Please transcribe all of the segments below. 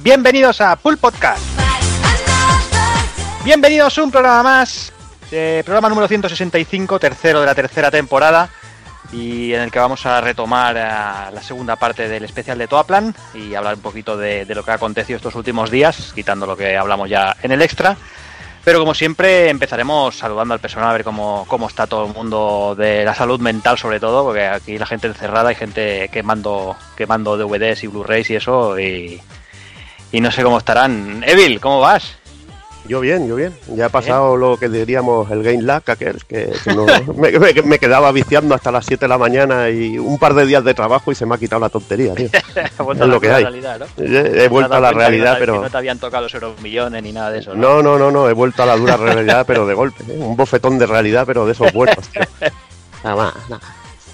Bienvenidos a Pool Podcast. Bienvenidos a un programa más, eh, programa número 165, tercero de la tercera temporada, y en el que vamos a retomar eh, la segunda parte del especial de Toaplan y hablar un poquito de, de lo que ha acontecido estos últimos días, quitando lo que hablamos ya en el extra. Pero como siempre empezaremos saludando al personal a ver cómo, cómo está todo el mundo de la salud mental sobre todo, porque aquí la gente encerrada, hay gente quemando, quemando DVDs y Blu-rays y eso, y, y no sé cómo estarán. Evil, ¿cómo vas? Yo bien, yo bien. Ya ha pasado lo que diríamos el game lag, aquel que, que no- me, me- me quedaba viciando hasta las 7 de la mañana y un par de días de trabajo y se me ha quitado la tontería, tío. Vuelto Es a lo que hay. realidad, ¿no? He he vuelto a la que realidad, no te- que pero... no te habían tocado los euros millones ni nada de eso, ¿no? No, no, no, no, he vuelto a la dura realidad, pero de golpe. ¿eh? Un bofetón de realidad, pero de esos buenos, tío. Nada más, nada.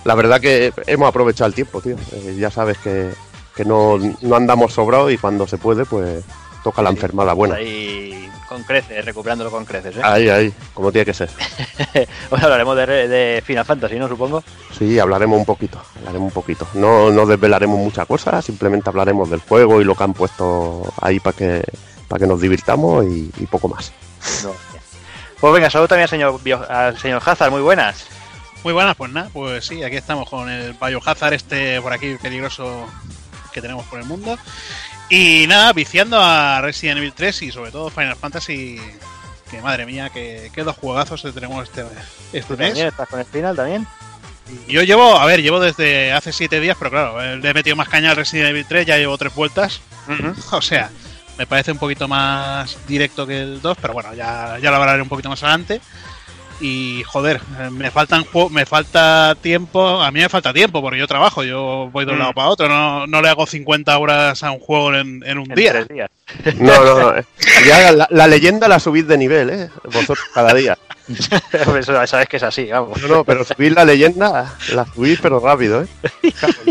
La verdad que hemos aprovechado el tiempo, tío. Eh, ya sabes que, que no, no andamos sobrados y cuando se puede, pues toca la enfermada buena. Ahí con creces, recuperándolo con creces, ¿eh? Ahí, ahí, como tiene que ser. Hoy hablaremos de, de Final Fantasy, ¿no? Supongo. Sí, hablaremos un poquito, hablaremos un poquito. No, no desvelaremos muchas cosas, simplemente hablaremos del juego y lo que han puesto ahí para que, para que nos divirtamos y, y poco más. Pues venga, saludo también al señor, al señor Hazard, muy buenas. Muy buenas, pues nada, pues sí, aquí estamos con el Biohazard este por aquí peligroso que tenemos por el mundo. Y nada, viciando a Resident Evil 3 y sobre todo Final Fantasy, que madre mía, que, que dos juegazos que tenemos este, este ¿Tú también mes. estás con el final también? Yo llevo, a ver, llevo desde hace siete días, pero claro, eh, le he metido más caña al Resident Evil 3, ya llevo tres vueltas. O sea, me parece un poquito más directo que el 2, pero bueno, ya, ya lo hablaré un poquito más adelante. Y joder, eh, me faltan me falta tiempo, a mí me falta tiempo porque yo trabajo, yo voy de un Mm. lado para otro, no, no le hago 50 horas a un juego en, en un En día. tres días. No, no, no. eh. Ya la, la leyenda la subís de nivel, ¿eh? Vosotros cada día. Eso sabes que es así, vamos. No, no, pero subir la leyenda, la subís pero rápido, ¿eh?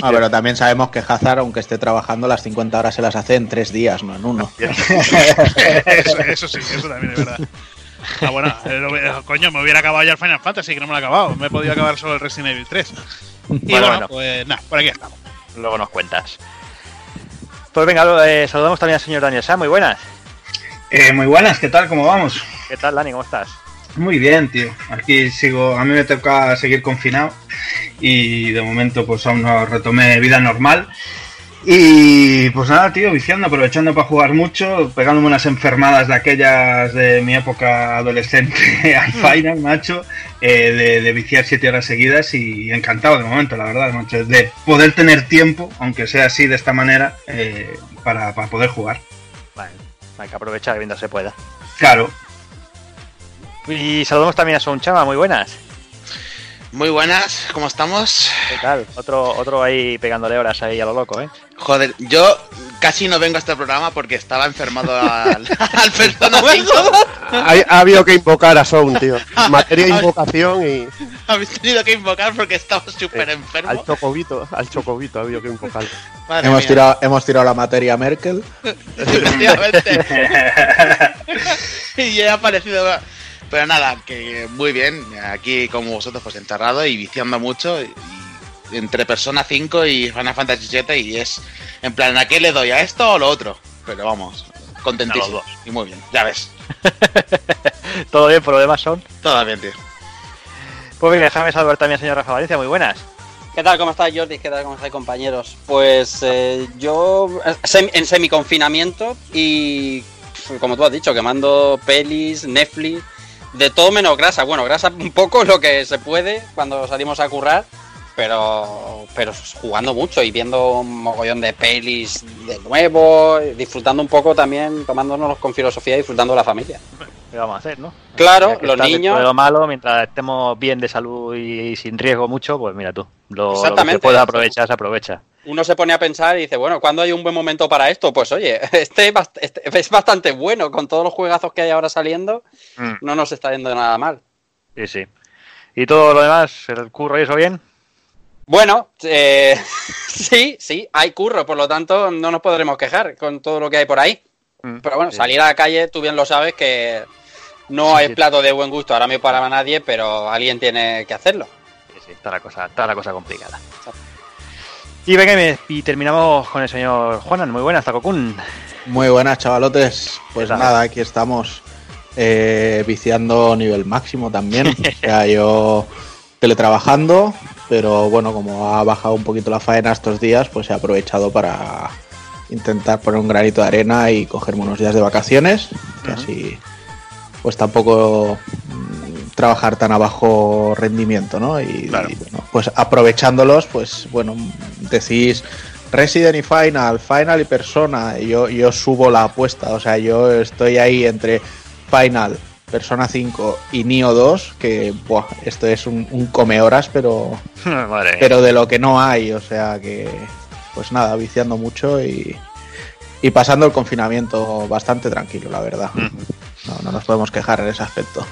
Ah, pero también sabemos que Hazard, aunque esté trabajando, las 50 horas se las hace en tres días, no en uno. eso, eso sí, eso también es verdad. Ah, bueno, eh, lo- coño, me hubiera acabado ya el Final Fantasy, que no me lo he acabado. Me he podido acabar solo el Resident Evil 3. Y Bueno, bueno, bueno. pues nada, por aquí estamos. Luego nos cuentas. Pues venga, eh, saludamos también al señor Daniel Sam, muy buenas. Eh, muy buenas, ¿qué tal? ¿Cómo vamos? ¿Qué tal, Dani? ¿Cómo estás? Muy bien, tío. Aquí sigo, a mí me toca seguir confinado y de momento pues aún no retomé vida normal. Y pues nada, tío, viciando, aprovechando para jugar mucho, pegándome unas enfermadas de aquellas de mi época adolescente al final, macho, eh, de, de viciar siete horas seguidas y encantado de momento, la verdad, macho, de poder tener tiempo, aunque sea así de esta manera, eh, para, para poder jugar. Vale, hay que aprovechar mientras se pueda. Claro, Y saludamos también a Son Chama, muy buenas. Muy buenas, ¿cómo estamos? ¿Qué tal? Otro, otro ahí pegándole horas ahí a lo loco, ¿eh? Joder, yo casi no vengo a este programa porque estaba enfermado al, al Persona 5. Ha, ha habido que invocar a Sound, tío. Materia de invocación y Habéis tenido que invocar porque estaba súper al enfermo. chocobito, al chocobito ha habido que invocar. Madre Hemos mía. tirado, hemos tirado la materia a Merkel. Efectivamente. y he aparecido. Pero nada, que muy bien. Aquí, como vosotros, pues enterrado y viciando mucho. Y, y entre Persona 5 y Final Fantasy 7. Y es en plan, ¿a qué le doy? ¿A esto o lo otro? Pero vamos, contentísimo. Y muy bien, ya ves. ¿Todo bien por lo demás, Son? Todo bien, tío. Pues venga, déjame saludar también al señor Rafa Valencia, muy buenas. ¿Qué tal? ¿Cómo estás, Jordi? ¿Qué tal? ¿Cómo estáis, compañeros? Pues eh, yo eh, sem- en semi-confinamiento y, como tú has dicho, quemando pelis, Netflix, de todo menos grasa. Bueno, grasa un poco lo que se puede cuando salimos a currar, pero, pero jugando mucho y viendo un mogollón de pelis de nuevo, disfrutando un poco también, tomándonos con filosofía y disfrutando la familia. ¿Qué vamos a hacer, no? Claro, los niños- de lo malo, mientras estemos bien de salud y, sin riesgo mucho, pues mira tú. Lo, lo que se Exactamente. pueda aprovechar, se aprovecha. Uno se pone a pensar y dice, bueno, ¿cuándo hay un buen momento para esto? Pues oye, este, es este es bastante bueno, con todos los juegazos que hay ahora saliendo, Mm, no nos está yendo nada mal. sí, sí. ¿Y todo lo demás? ¿El curro y eso bien? Bueno, eh, sí, sí, hay curro, por lo tanto no nos podremos quejar con todo lo que hay por ahí. Mm, Pero bueno, sí. salir a la calle, tú bien lo sabes que no Sí, hay sí. plato de buen gusto ahora mismo para nadie, pero alguien tiene que hacerlo. Sí, sí, está la cosa, está la cosa complicada. Y venga, y terminamos con el señor Juanan. Muy buenas, Takokun. Muy buenas, chavalotes. Pues nada, aquí estamos eh, viciando nivel máximo también. o sea, yo teletrabajando, pero bueno, como ha bajado un poquito la faena estos días, pues he aprovechado para intentar poner un granito de arena y cogerme unos días de vacaciones, que así pues tampoco trabajar tan a bajo rendimiento, ¿no? Y, Claro. y, bueno, pues aprovechándolos, pues bueno, decís Resident y Final, Final y Persona, y yo, yo subo la apuesta, o sea, yo estoy ahí entre Final, Persona 5 y Nio 2, que buah, esto es un, un come horas, pero, Madre pero de lo que no hay, o sea que, pues nada, viciando mucho y, y pasando el confinamiento bastante tranquilo, la verdad. No, no nos podemos quejar en ese aspecto.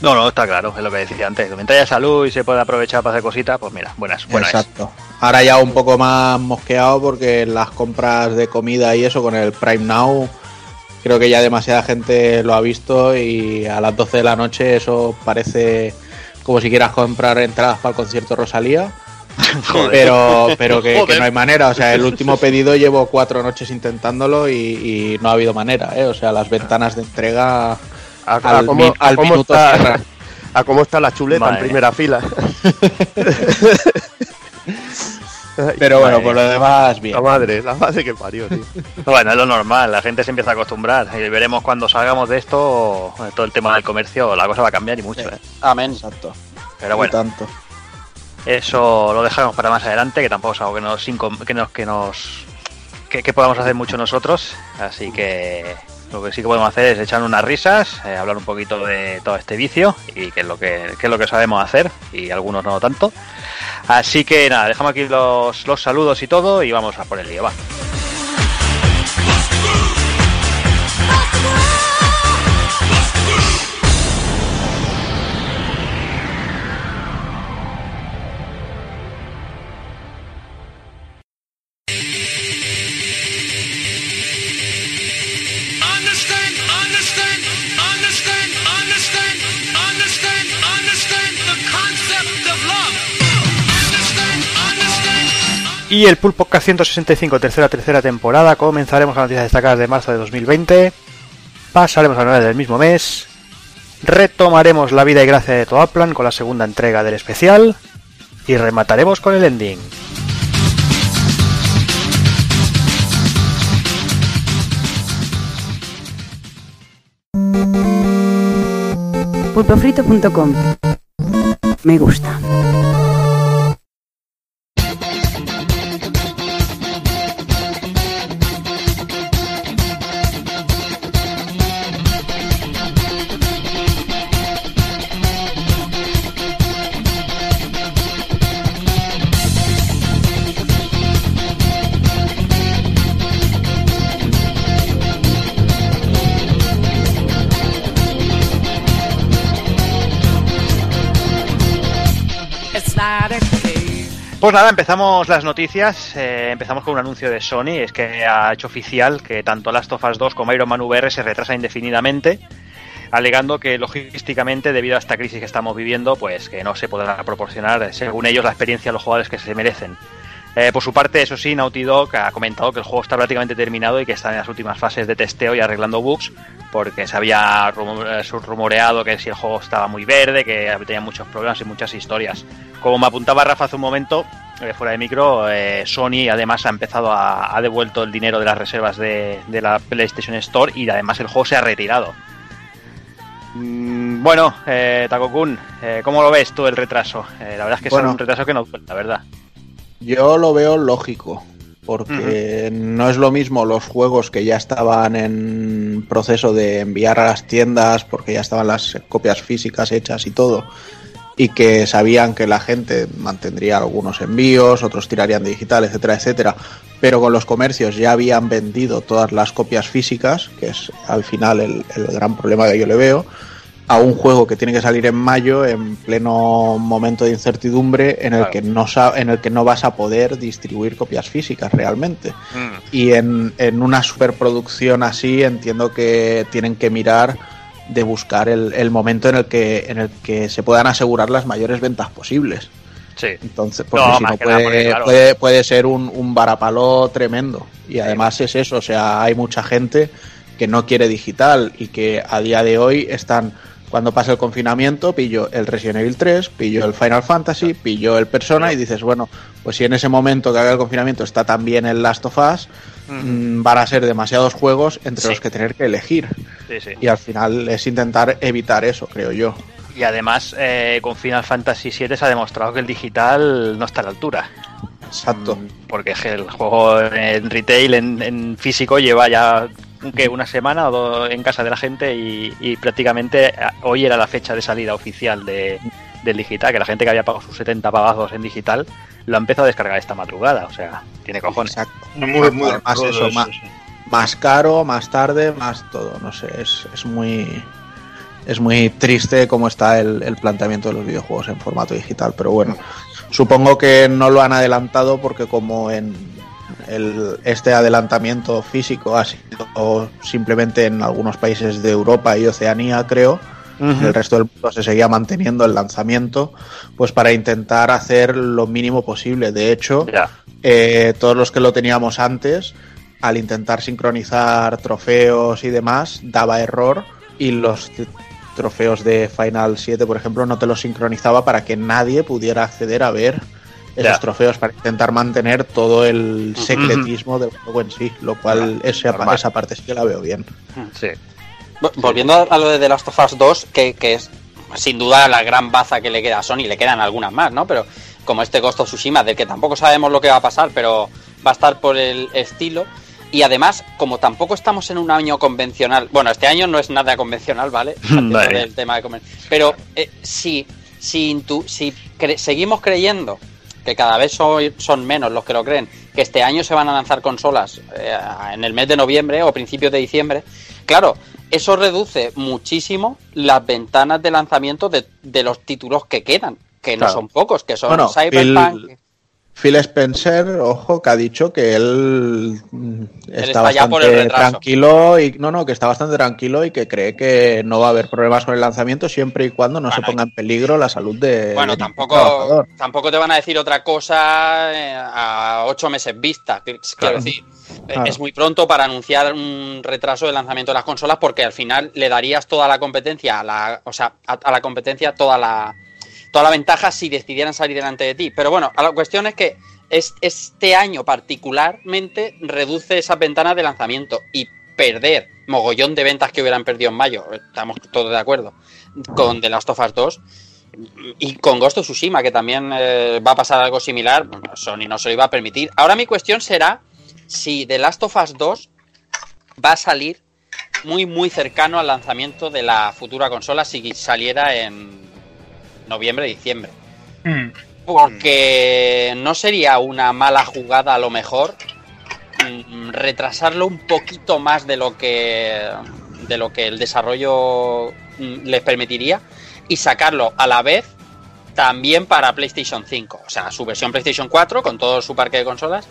No, no, está claro, es lo que decía antes. Mientras haya salud y se puede aprovechar para hacer cositas, pues mira, buenas, bueno es. Exacto. Ahora ya un poco más mosqueado porque las compras de comida y eso con el Prime Now, creo que ya demasiada gente lo ha visto y a las 12 de la noche eso parece como si quieras comprar entradas para el concierto Rosalía. Joder. Pero, pero que, no hay manera. O sea, el último pedido llevo cuatro noches intentándolo y, y no ha habido manera. ¿eh? O sea, las ventanas de entrega A, a al, cómo, mi- a al cómo minuto está, a cómo está la chuleta Madre en primera fila. Pero bueno, Madre por lo demás, bien. La madre, la madre que parió, tío. Bueno, es lo normal, la gente se empieza a acostumbrar y veremos cuando salgamos de esto, todo el tema del comercio, la cosa va a cambiar y mucho, ¿eh? Amén. Exacto. Pero Y bueno, tanto. eso lo dejamos para más adelante, que tampoco es algo que nos incom- que nos que nos que, que podamos hacer mucho nosotros, así que lo que sí que podemos hacer es echar unas risas, eh, hablar un poquito de todo este vicio y qué es lo que es lo que sabemos hacer y algunos no tanto. Así que nada, dejamos aquí los, los saludos y todo y vamos a por el lío. Y el Pulpo K165, tercera tercera temporada. Comenzaremos con noticias destacadas de marzo de 2020. Pasaremos a novedades del mismo mes. Retomaremos la vida y gracia de Toaplan con la segunda entrega del especial. Y remataremos con el ending. pulpofrito.com. Me gusta. Pues nada, empezamos las noticias. eh, empezamos con un anuncio de Sony. Es que ha hecho oficial que tanto Last of Us 2 como Iron Man VR se retrasan indefinidamente, alegando que logísticamente, debido a esta crisis que estamos viviendo, pues que no se podrá proporcionar, según ellos, la experiencia a los jugadores que se merecen. Eh, por su parte, eso sí, Naughty Dog ha comentado que el juego está prácticamente terminado y que está en las últimas fases de testeo y arreglando bugs, porque se había eh, rumoreado que si el juego estaba muy verde, que tenía muchos problemas y muchas historias. Como me apuntaba Rafa hace un momento, eh, fuera de micro, eh, Sony además ha empezado a ha devuelto el dinero de las reservas de, de la PlayStation Store y además el juego se ha retirado. Mm, bueno, eh, Takokun, ¿cómo lo ves tú el retraso? La verdad es que Bueno. es un retraso que no, la verdad. Yo lo veo lógico, porque no es lo mismo los juegos que ya estaban en proceso de enviar a las tiendas, porque ya estaban las copias físicas hechas y todo, y que sabían que la gente mantendría algunos envíos, otros tirarían de digital, etcétera, etcétera, pero con los comercios ya habían vendido todas las copias físicas, que es al final el, el gran problema que yo le veo, a un juego que tiene que salir en mayo en pleno momento de incertidumbre en el Claro. que no sa- en el que no vas a poder distribuir copias físicas realmente Mm. y en, en una superproducción así entiendo que tienen que mirar de buscar el, el momento en el que en el que se puedan asegurar las mayores ventas posibles Sí. Entonces, porque No, si no puede, porque, claro. puede, puede ser un, un varapalo tremendo. Y además es eso, o sea, hay mucha gente que no quiere digital y que a día de hoy están, cuando pasa el confinamiento, pillo el Resident Evil 3, pillo el Final Fantasy, pillo el Persona y dices, bueno, pues si en ese momento que haga el confinamiento está también el Last of Us, mm, van a ser demasiados juegos entre Sí. los que tener que elegir. Sí, sí. Y al final es intentar evitar eso, creo yo. Y además, eh, con Final Fantasy VII se ha demostrado que el digital no está a la altura. Exacto. Mm, Porque es que el juego en retail, en, en físico, lleva ya ¿qué? una semana o dos en casa de la gente y, y prácticamente hoy era la fecha de salida oficial de, del digital, que la gente que había pagado sus 70 pagazos en digital lo ha empezado a descargar esta madrugada. O sea, tiene cojones. Exacto. Muy, muy eso, eso, sí. más caro, más tarde, más todo. No sé, es, es muy es muy triste cómo está el, el planteamiento de los videojuegos en formato digital. Pero bueno, supongo que no lo han adelantado porque como en el, este adelantamiento físico ha sido simplemente en algunos países de Europa y Oceanía, creo. En el resto del mundo se seguía manteniendo el lanzamiento, pues para intentar hacer lo mínimo posible. De hecho, eh, todos los que lo teníamos antes, al intentar sincronizar trofeos y demás, daba error y los trofeos de Final 7, por ejemplo, no te los sincronizaba para que nadie pudiera acceder a ver esos Ya. trofeos, para intentar mantener todo el secretismo del juego en sí, lo cual esa, esa parte sí que la veo bien. Sí. Vo- Volviendo a- lo de The Last of Us 2, que, que es sin duda la gran baza que le queda a Sony, le quedan algunas más, ¿no? Pero como este Ghost of Tsushima, del que tampoco sabemos lo que va a pasar, pero va a estar por el estilo. Y además, como tampoco estamos en un año convencional, bueno, este año no es nada convencional, ¿vale? Vale. del tema de conven- Pero eh, si, si, intu- si cre- seguimos creyendo que cada vez son, son menos los que lo creen, que este año se van a lanzar consolas eh, en el mes de noviembre o principios de diciembre, claro, eso reduce muchísimo las ventanas de lanzamiento de, de los títulos que quedan, que no Claro. son pocos, que son Bueno, Cyberpunk. Phil Spencer, ojo, que ha dicho que él mm, está, está bastante tranquilo y no, no, que está bastante tranquilo y que cree que no va a haber problemas con el lanzamiento siempre y cuando no se ponga en peligro la salud de Bueno, del tampoco, tampoco te van a decir otra cosa eh, a ocho meses vista. decir, eh, Claro. es muy pronto para anunciar un retraso de lanzamiento de las consolas porque al final le darías toda la competencia, a la, o sea, a, a la competencia toda la, toda la ventaja si decidieran salir delante de ti. Pero bueno, la cuestión es que es- este año particularmente reduce esas ventanas de lanzamiento y perder mogollón de ventas que hubieran perdido en mayo, estamos todos de acuerdo, con The Last of Us 2 y con Ghost of Tsushima, que también eh, va a pasar algo similar, Sony no se lo iba a permitir. Ahora mi cuestión será si The Last of Us 2 va a salir muy muy cercano al lanzamiento de la futura consola si saliera en noviembre diciembre Mm. porque no sería una mala jugada a lo mejor mm, retrasarlo un poquito más de lo que de lo que el desarrollo mm, les permitiría y sacarlo a la vez también para PlayStation 5, o sea, su versión PlayStation 4 con todo su parque de consolas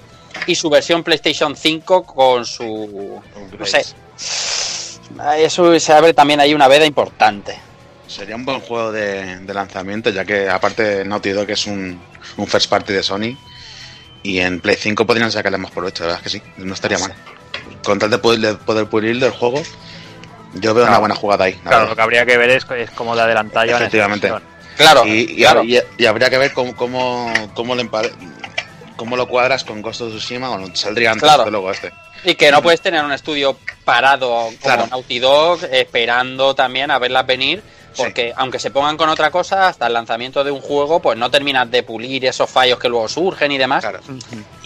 y su versión PlayStation 5 con su no sé. Eso se abre también ahí una veda importante. Sería un buen juego de, de lanzamiento, ya que aparte Naughty Dog es un, un first party de Sony. Y en Play 5 podrían sacarle más provecho, la verdad es que sí, no estaría mal. Con tal de poder, de poder pulir del juego, yo veo una buena jugada ahí. la Claro, verdad. lo que habría que ver es, es cómo de adelantar llevan esa Efectivamente. Claro, y, y- claro. y- y habría que ver cómo, cómo, cómo, lo empare- cómo lo cuadras con Ghost of Tsushima, bueno, saldría antes, Claro. luego, este. Y que no puedes tener un estudio parado como Claro. Naughty Dog, esperando también a verlas venir, porque aunque se pongan con otra cosa, hasta el lanzamiento de un juego, pues no terminas de pulir esos fallos que luego surgen y demás. Claro,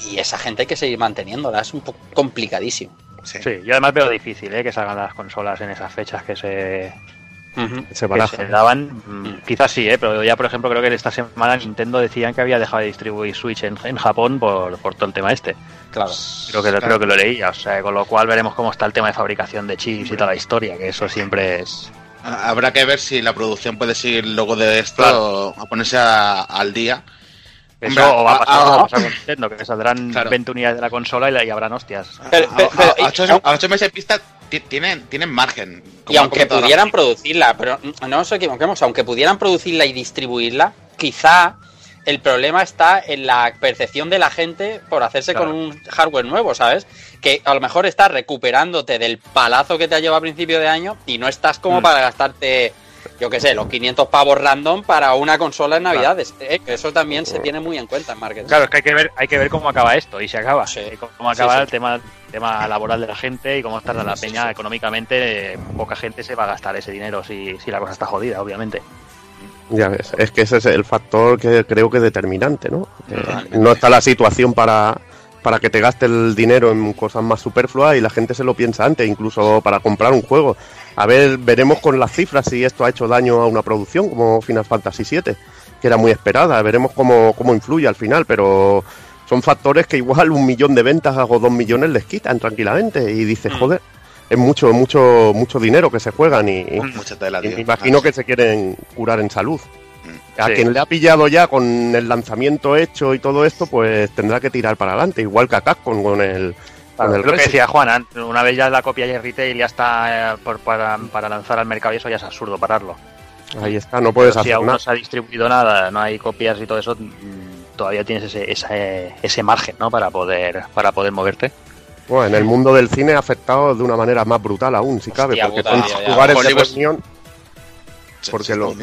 Y esa gente hay que seguir manteniéndola, es un poco complicadísimo. sí. Sí, yo además veo difícil ¿eh? que salgan las consolas en esas fechas que se. Se que se daban. Mm, Quizás sí, ¿eh? pero ya por ejemplo creo que esta semana Nintendo decían que había dejado de distribuir Switch en, en Japón por, por todo el tema este. Claro. Creo que, Claro. creo que lo leía, o sea, con lo cual veremos cómo está el tema de fabricación de chips y toda la historia, que eso siempre es... Habrá que ver si la producción puede seguir luego de esto Claro. a ponerse a- al día. Eso Hombre, o va a a- pasar, a- o va a pasar con Nintendo, que saldrán Claro. 20 unidades de la consola y, la- y habrán hostias. Pero- A- pero- a- pero- a, ocho, a ocho meses de pista ti- tienen, tienen margen. Y aunque pudieran producirla, pero no nos equivoquemos, aunque pudieran producirla y distribuirla, quizá el problema está en la percepción de la gente por hacerse Claro. con un hardware nuevo, ¿sabes? Que a lo mejor estás recuperándote del palazo que te ha llevado a principio de año y no estás como Mm. para gastarte, yo qué sé, los 500 pavos random para una consola en Navidades. Eh, que eso también se tiene muy en cuenta en marketing. Claro, es que hay que ver, hay que ver cómo acaba esto y se acaba. Sí. Y cómo acaba Sí, sí. el tema, tema laboral de la gente y cómo está la peña económicamente. eh, poca gente se va a gastar ese dinero si, si la cosa está jodida, obviamente. Ya ves, es que ese es el factor que creo que es determinante, ¿no? No está la situación para, para que te gaste el dinero en cosas más superfluas y la gente se lo piensa antes, incluso para comprar un juego. A ver, veremos con las cifras si esto ha hecho daño a una producción como Final Fantasy VII, que era muy esperada. Veremos cómo, cómo influye al final, pero son factores que igual un millón de ventas o dos millones les quitan tranquilamente y dices, Mm. joder, es mucho, mucho, mucho dinero que se juegan y, y Mucha tela, y tío. me imagino Ah, que se quieren curar en salud. A Sí. quien le ha pillado ya con el lanzamiento hecho y todo esto, pues tendrá que tirar para adelante, igual que a Capcom con el, con el lo que decía Juan, una vez ya la copia ya es retail ya está eh, por- para, para lanzar al mercado y eso ya es absurdo pararlo. Ahí está, no puedes Pero si aún nada. no se ha distribuido nada, no hay copias y todo eso, mm, todavía tienes ese, ese, ese margen ¿no? para poder para poder moverte. Bueno, en el mundo del cine ha afectado de una manera más brutal aún, si cabe, Hostia porque puta, son lugares de reunión. porque lo-.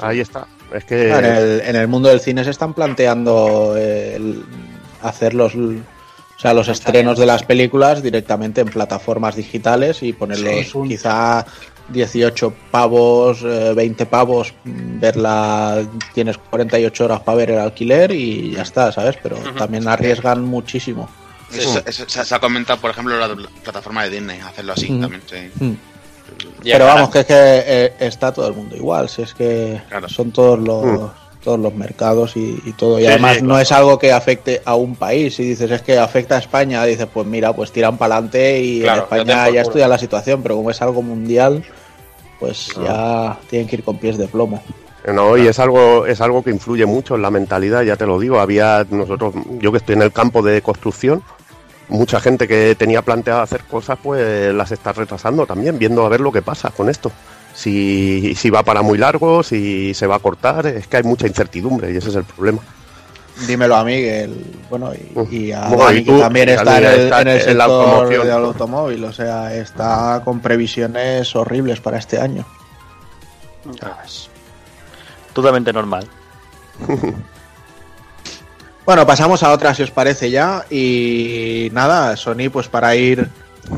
Ahí está. Es que En el, en el mundo del cine se están planteando el hacer los, o sea, los estrenos de las películas directamente en plataformas digitales y ponerlos Sí, quizá 18 pavos, eh, 20 pavos, mm, verla, tienes 48 horas para ver el alquiler y ya está, ¿sabes? Pero también arriesgan muchísimo. Eso- eso- se, se ha comentado, por ejemplo, la plataforma de Disney, hacerlo así Mm. también. sí. Mm. Y Pero ahora- vamos, que es que eh, está todo el mundo igual, si es que Claro. son todos los Mm. todos los mercados y, y todo. Y Sí, además sí, no es algo que afecte a un país. Si dices es que afecta a España, dices pues mira, pues tiran para adelante y Claro, en España ya estudia la situación, pero como es algo mundial, pues ya tienen que ir con pies de plomo. No, y es algo, es algo que influye mucho en la mentalidad, ya te lo digo. Había nosotros, yo que estoy en el campo de construcción, mucha gente que tenía planteado hacer cosas, pues las está retrasando también, viendo a ver lo que pasa con esto. Si, si va para muy largo, si se va a cortar, es que hay mucha incertidumbre y ese es el problema. Dímelo a Miguel, bueno, y, y a Bueno, Dani, y tú, que también está en el, está en el sector del automóvil, o sea, está con previsiones horribles para este año. Totalmente normal. Bueno, pasamos a otra si os parece ya. Y nada, Sony, pues para ir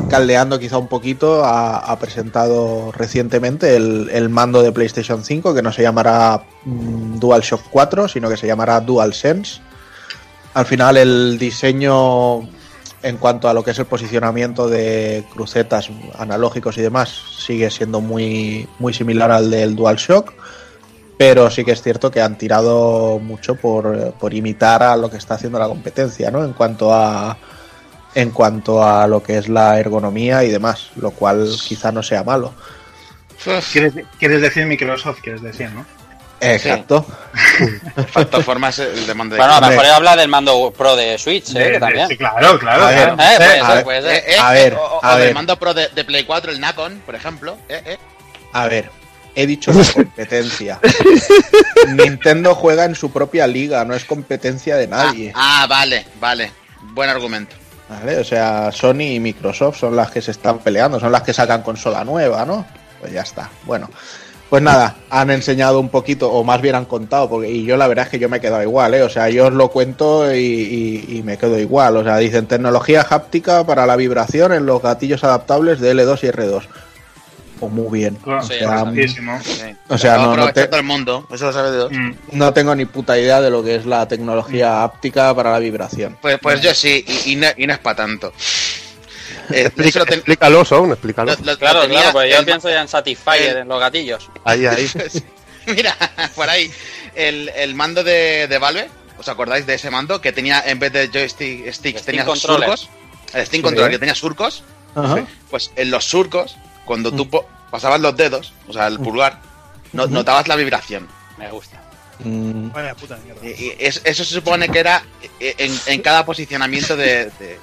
caldeando quizá un poquito, ha, presentado recientemente el, el mando de PlayStation 5, que no se llamará mm, DualShock 4, sino que se llamará DualSense. Al final el diseño en cuanto a lo que es el posicionamiento de crucetas analógicos y demás sigue siendo muy, muy similar al del DualShock pero sí que es cierto que han tirado mucho por, por imitar a lo que está haciendo la competencia, ¿no? En cuanto a en cuanto a lo que es la ergonomía y demás, lo cual quizá no sea malo. ¿Quieres, quieres decir Microsoft, quieres decir, ¿no? Exacto. Factor forma es el de mando de Bueno, a lo mejor habla del mando Pro de Switch, ¿eh? De- también. sí, claro, claro. A ver, claro. Eh, a ver. Eh, eh, A eh, ver, o, del mando pro de, de Play 4, el Nacon, por ejemplo. Eh, eh. A ver, he dicho la competencia. Nintendo juega en su propia liga, no es competencia de nadie. Ah, ah, vale, vale. Buen argumento. ¿vale? O sea, Sony y Microsoft son las que se están peleando, son las que sacan consola nueva, ¿no? Pues ya está. Bueno, pues nada, han enseñado un poquito, o más bien han contado, porque y yo la verdad es que yo me he quedado igual, ¿eh? O sea, yo os lo cuento y, y- y me quedo igual. O sea, dicen tecnología háptica para la vibración en los gatillos adaptables de L2 y R2. Muy bien. Claro, O Sí, sea, correctísimo. Sí. O sea, Lo no- no aprovecha te- todo el mundo. Eso lo sabe de dos. Mm. no tengo ni puta idea de lo que es la tecnología háptica para la vibración. Pues, pues yo sí, y, y no, y no es para tanto. Eh, Explica- eso lo ten- explícalo, Son, explícalo. lo- lo- Claro, lo tenía claro, pues yo el- pienso ya en Satisfyer, el- en los gatillos. Ahí, ahí. Mira, por ahí, el, el mando de, de Valve, ¿os acordáis de ese mando? Que tenía, en vez de joystick sticks, Steam tenía Controller. surcos. El Steam Sí. Controller, que tenía surcos. Ajá. Pues en los surcos, cuando tú po- pasabas los dedos, o sea, el pulgar, no- Ujú. notabas la vibración. Me gusta. Mm, Vaya puta mierda. Y- y es- eso se supone que era eh, en, en cada posicionamiento de, de-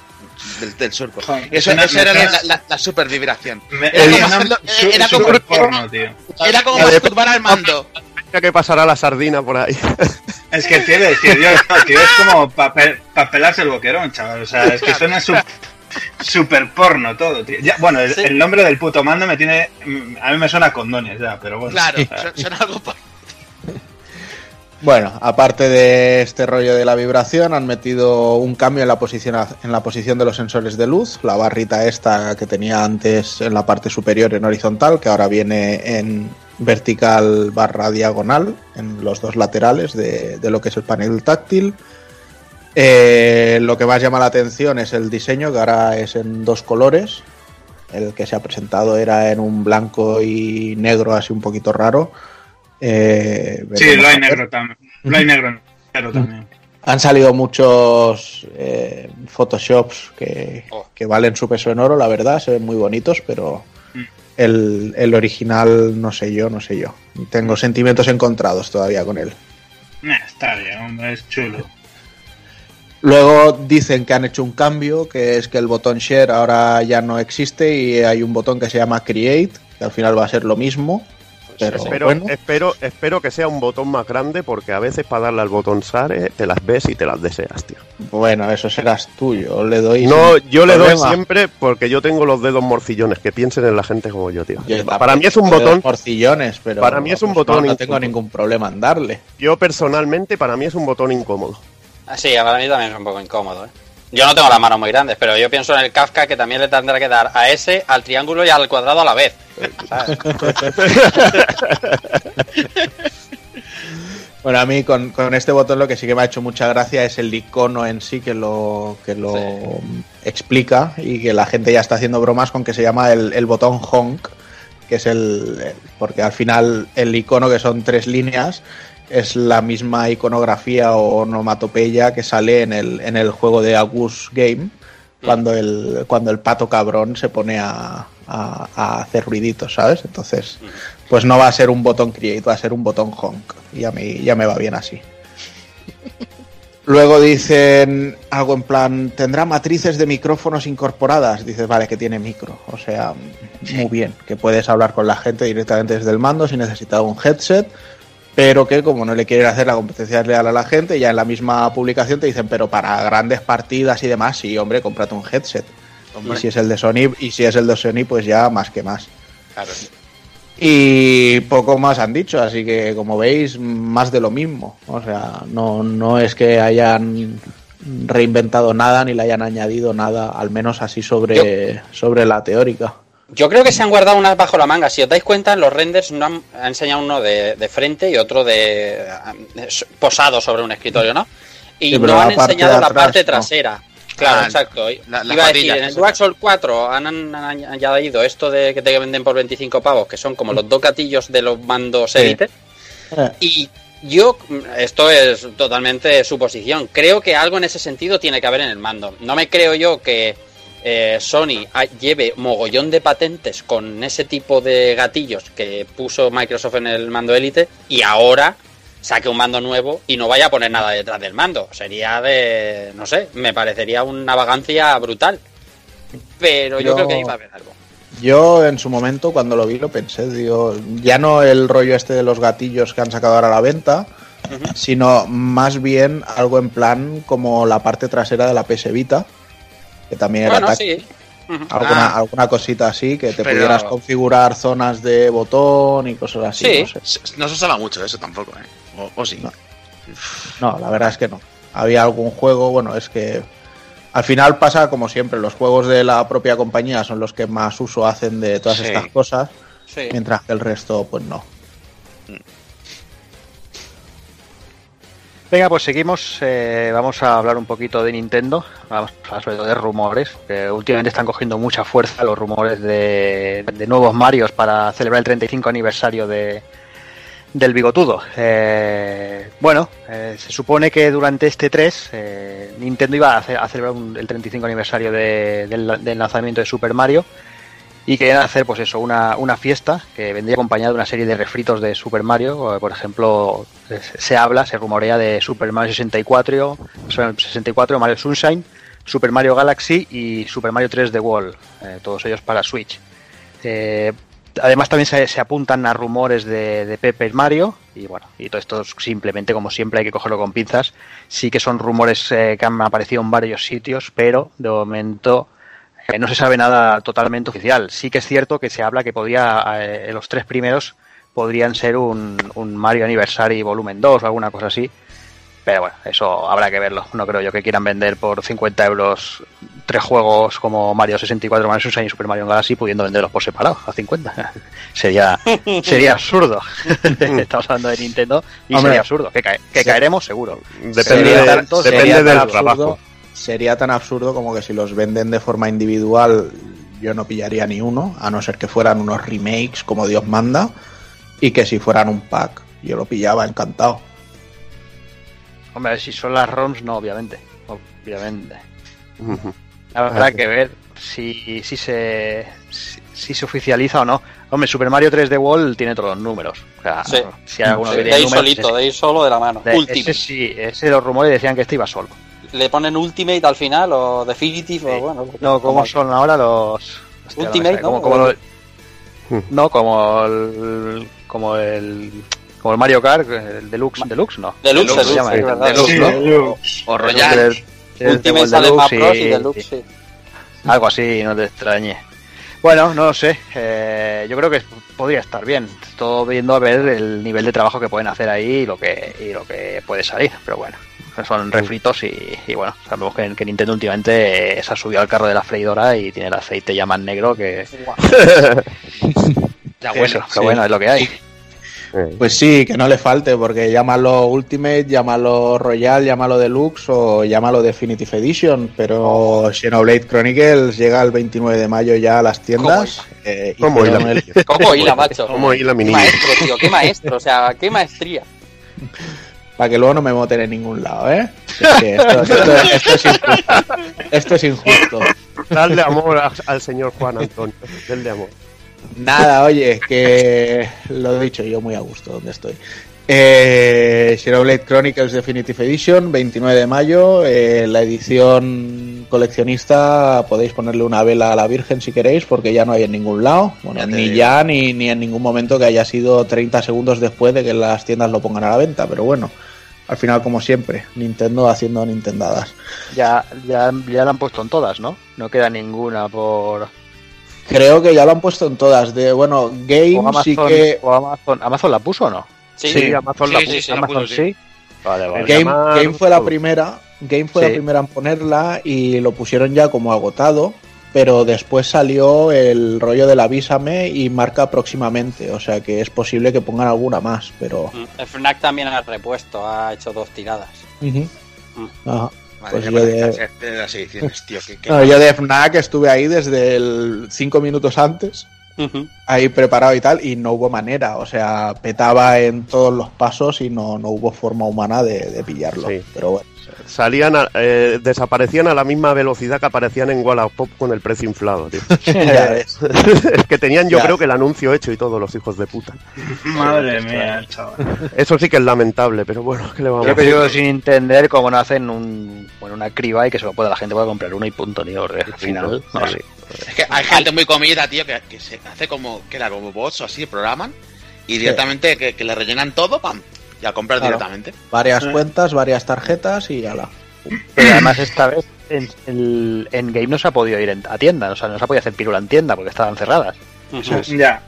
del, del surco. Joder, Eso, era la, la- la super vibración. Me- Era como su- era super como- porno, tío. Era como La de- masturbar al mando. Que pasará la sardina por ahí. Es que decir, yo, no, tío, es como para pelarse el boquerón, chaval. O sea, es que suena su- super porno todo, tío. Ya, bueno, el, Sí. el nombre del puto mando me tiene. mm, A mí me suena a condones ya, pero bueno. Claro, son- son algo por... Bueno, aparte de este rollo de la vibración, han metido un cambio en la posición en la posición de los sensores de luz, la barrita esta que tenía antes en la parte superior en horizontal, que ahora viene en vertical barra diagonal en los dos laterales de, de lo que es el panel táctil. Eh, lo que más llama la atención es el diseño, que ahora es en dos colores. El que se ha presentado era en un blanco y negro, así un poquito raro. Eh, Sí, lo hay negro también. Lo hay negro, negro también. Han salido muchos eh, Photoshops que, Oh. que valen su peso en oro, la verdad, se ven muy bonitos, pero Mm. el, el original no sé yo, no sé yo. Tengo sentimientos encontrados todavía con él. Nah, está bien, hombre, es chulo. Luego dicen que han hecho un cambio, que es que el botón Share ahora ya no existe y hay un botón que se llama Create, que al final va a ser lo mismo. Pero espero, bueno, espero, espero que sea un botón más grande porque a veces para darle al botón Sare te las ves y te las deseas, tío. bueno, eso serás tú, yo le doy. No, yo le doy siempre porque yo tengo los dedos morcillones, que piensen en la gente como yo, tío. Yo Para mí es un botón, Porcillones, pero Para mí es un pues, botón No, no tengo ningún problema en darle. yo personalmente, para mí es un botón incómodo. Ah, Sí, para mí también es un poco incómodo, ¿eh? Yo no tengo las manos muy grandes, pero yo pienso en el Kafka que también le tendrá que dar a ese, al triángulo y al cuadrado a la vez. ¿sabes? Bueno, a mí con, con este botón lo que sí que me ha hecho mucha gracia es el icono en sí que lo, que lo explica y que la gente ya está haciendo bromas con que se llama el, el botón honk, que es el... el- porque al final el icono que son tres líneas es la misma iconografía o onomatopeya que sale en el, en el juego de Agus Game cuando el, cuando el pato cabrón se pone a, a- a hacer ruiditos, ¿sabes? Entonces, pues no va a ser un botón create, va a ser un botón honk. Y a mí ya me va bien así. Luego dicen algo en plan, ¿tendrá matrices de micrófonos incorporadas? Dices, vale, que tiene micro. O sea, muy bien, que puedes hablar con la gente directamente desde el mando sin necesitar un headset, pero que como no le quieren hacer la competencia leal a la gente, ya en la misma publicación te dicen, pero para grandes partidas y demás, sí, hombre, cómprate un headset. Y si es el de Sony, y si es el de Sony, pues ya más que más. Claro. Y poco más han dicho, así que como veis, más de lo mismo. O sea, no, no es que hayan reinventado nada ni le hayan añadido nada, al menos así sobre, sobre la teórica. Yo creo que se han guardado unas bajo la manga. Si os dais cuenta, en los renders no han, han enseñado uno de, de frente y otro de, de posado sobre un escritorio, ¿no? Y Sí, no han enseñado la parte no. trasera. Claro, Ah, exacto. la- la Iba a decir, en el. DualShock 4 han, han- han añadido esto de que te venden por 25 pavos, que son como los dos gatillos de los mandos Sí. Elite. Eh, Y yo, esto es totalmente suposición, creo que algo en ese sentido tiene que haber en el mando. No me creo yo que eh, Sony lleve mogollón de patentes con ese tipo de gatillos que puso Microsoft en el mando Elite y ahora saque un mando nuevo y no vaya a poner nada detrás del mando. Sería de, no sé, me parecería una vagancia brutal. Pero yo, Yo- creo que ahí va a haber algo. Yo en su momento cuando lo vi lo pensé, digo, ya no el rollo este de los gatillos que han sacado ahora a la venta, sino más bien algo en plan como la parte trasera de la PS Vita, que también era Bueno, táctil. sí. Ujú. alguna, Ah. alguna cosita así, que te Pero- pudieras configurar zonas de botón y cosas así. Sí. No, sé. Se- No se usaba mucho eso tampoco, ¿eh? O, o sí. No. No, la verdad es que no. Había algún juego, bueno, es que al final pasa como siempre, los juegos de la propia compañía son los que más uso hacen de todas Sí. estas cosas, Sí. mientras que el resto, pues no. Venga, pues seguimos. eh, vamos a hablar un poquito de Nintendo. Vamos a hablar sobre todo de rumores. Últimamente están cogiendo mucha fuerza los rumores de, nuevos Marios para celebrar el 35 aniversario de, del bigotudo. Eh, bueno, eh, se supone que durante este 3 eh, Nintendo iba a celebrar un- el 35 aniversario de- del, del lanzamiento de Super Mario y querían hacer pues eso, una, una fiesta que vendría acompañada de una serie de refritos de Super Mario. eh, Por ejemplo, se, habla, se rumorea de Super Mario 64, 64, Mario Sunshine, Super Mario Galaxy y Super Mario 3 The Wall, todos ellos para Switch. Eh, además también se, apuntan a rumores de, de Pepe Mario y bueno, y todo esto es simplemente como siempre hay que cogerlo con pinzas. Sí que son rumores eh, que han aparecido en varios sitios, pero de momento eh, no se sabe nada totalmente oficial. Sí que es cierto que se habla que podría eh, los tres primeros podrían ser un, un Mario Anniversary Volumen 2 o alguna cosa así. Pero bueno, eso habrá que verlo. No creo yo que quieran vender por 50 euros tres juegos como Mario 64, Mario Sunshine y Super Mario Galaxy pudiendo venderlos por separado a 50. sería sería absurdo. Estamos hablando de Nintendo y Hombre, sería absurdo. Que, cae- que sí. caeremos seguro. Depende, Sería de- tanto- depende sería tan del absurdo- trabajo. Sería tan absurdo como que si los venden de forma individual, yo no pillaría ni uno, a no ser que fueran unos remakes como Dios manda, y que si fueran un pack, yo lo pillaba encantado. Hombre, si son las ROMs, no, obviamente. Obviamente. Habrá que ver si, si se si, si se oficializa o no. Hombre, Super Mario 3D World tiene todos los números. O sea, Sí. si hay alguno Sí, que de ahí números, solito, ese- de ahí solo de la mano. de- Ultimate. ese sí, ese los rumores decían que este iba solo. Le ponen Ultimate al final o Definitive o bueno. No, ¿cómo son ahora los hostia, Ultimate, como, ¿no? como lo- no, como el como el como el Mario Kart, el Deluxe, Deluxe no. Deluxe, Deluxe se Deluxe, llama, sí, verdad. Deluxe, Sí, ¿no? Deluxe. O El- Royal. Deluxe sale más y- Deluxe, sí. Algo así, no te extrañe. Bueno, no lo sé. eh, yo creo que podría estar bien. Todo viendo a ver el nivel de trabajo que pueden hacer ahí y lo que, y lo que puede salir. Pero bueno, son refritos y, y bueno, sabemos que, que Nintendo últimamente se ha subido al carro de la freidora y tiene el aceite ya más negro que, que bueno. eso. Pero bueno, es lo que hay. Eh, Pues sí, que no le falte, porque llámalo Ultimate, llámalo Royal, llámalo Deluxe o llámalo Definitive Edition, pero Xenoblade Chronicles llega el 29 de mayo ya a las tiendas. eh, ¿Cómo hicieron hila? el- Coco hila, macho. ¿Cómo hila mi Qué maestro, tío, qué maestro, o sea, qué maestría. para que luego no me voten en ningún lado, ¿eh? Es que esto, esto- esto es injusto. Esto es injusto. Darle amor al señor Juan Antonio. Denle amor. Nada, oye, que lo he dicho yo muy a gusto donde estoy. Eh, Xenoblade Chronicles Definitive Edition, 29 de mayo. eh, la edición coleccionista podéis ponerle una vela a la Virgen si queréis, porque ya no hay en ningún lado. Bueno, Ya ni digo. ya ni, ni en ningún momento que haya sido 30 segundos después de que las tiendas lo pongan a la venta. Pero bueno, al final, como siempre, Nintendo haciendo Nintendadas. Ya, ya, ya la han puesto en todas, ¿no? No queda ninguna por. Creo que ya lo han puesto en todas. De bueno, Game O Amazon, sí que. o Amazon, ¿Amazon la puso o no? Sí, Sí, Amazon la Sí, puso. sí, sí, la Amazon puso. Vale, vale. Game, llamar- Game fue la primera, Game fue Sí. la primera en ponerla y lo pusieron ya como agotado, pero después salió el rollo del avísame y marca próximamente, o sea que es posible que pongan alguna más, pero Mm, El FNAC también ha repuesto, ha hecho dos tiradas. Ajá. Madre Pues yo de- de las ediciones, tío. que- que- No, yo de FNAC estuve ahí desde el cinco minutos antes, ahí preparado y tal, y no hubo manera, o sea, petaba en todos los pasos y no, no hubo forma humana de, de pillarlo, Sí. pero bueno. Salían, a- eh, desaparecían a la misma velocidad que aparecían en Wallapop con el precio inflado, tío. Es que tenían yo Ya. creo que el anuncio hecho y todos los hijos de puta. Madre mía, chaval. Eso sí que es lamentable, pero bueno, ¿qué le vamos a Yo que sigo sin entender cómo no hacen un, bueno, una criba y que se lo pueda, la gente pueda comprar uno y punto, ni orden. Al final, no Sí. sé. Es que hay gente muy comida, tío, que, que se hace como, que era como bots o así, programan y directamente que, que le rellenan todo, pam, y a comprar Claro. directamente. Varias cuentas, varias tarjetas y ala. Pero además esta vez en, el, en Game no se ha podido ir en- a tienda, o sea, no se ha podido hacer pirula en tienda porque estaban cerradas. Ya.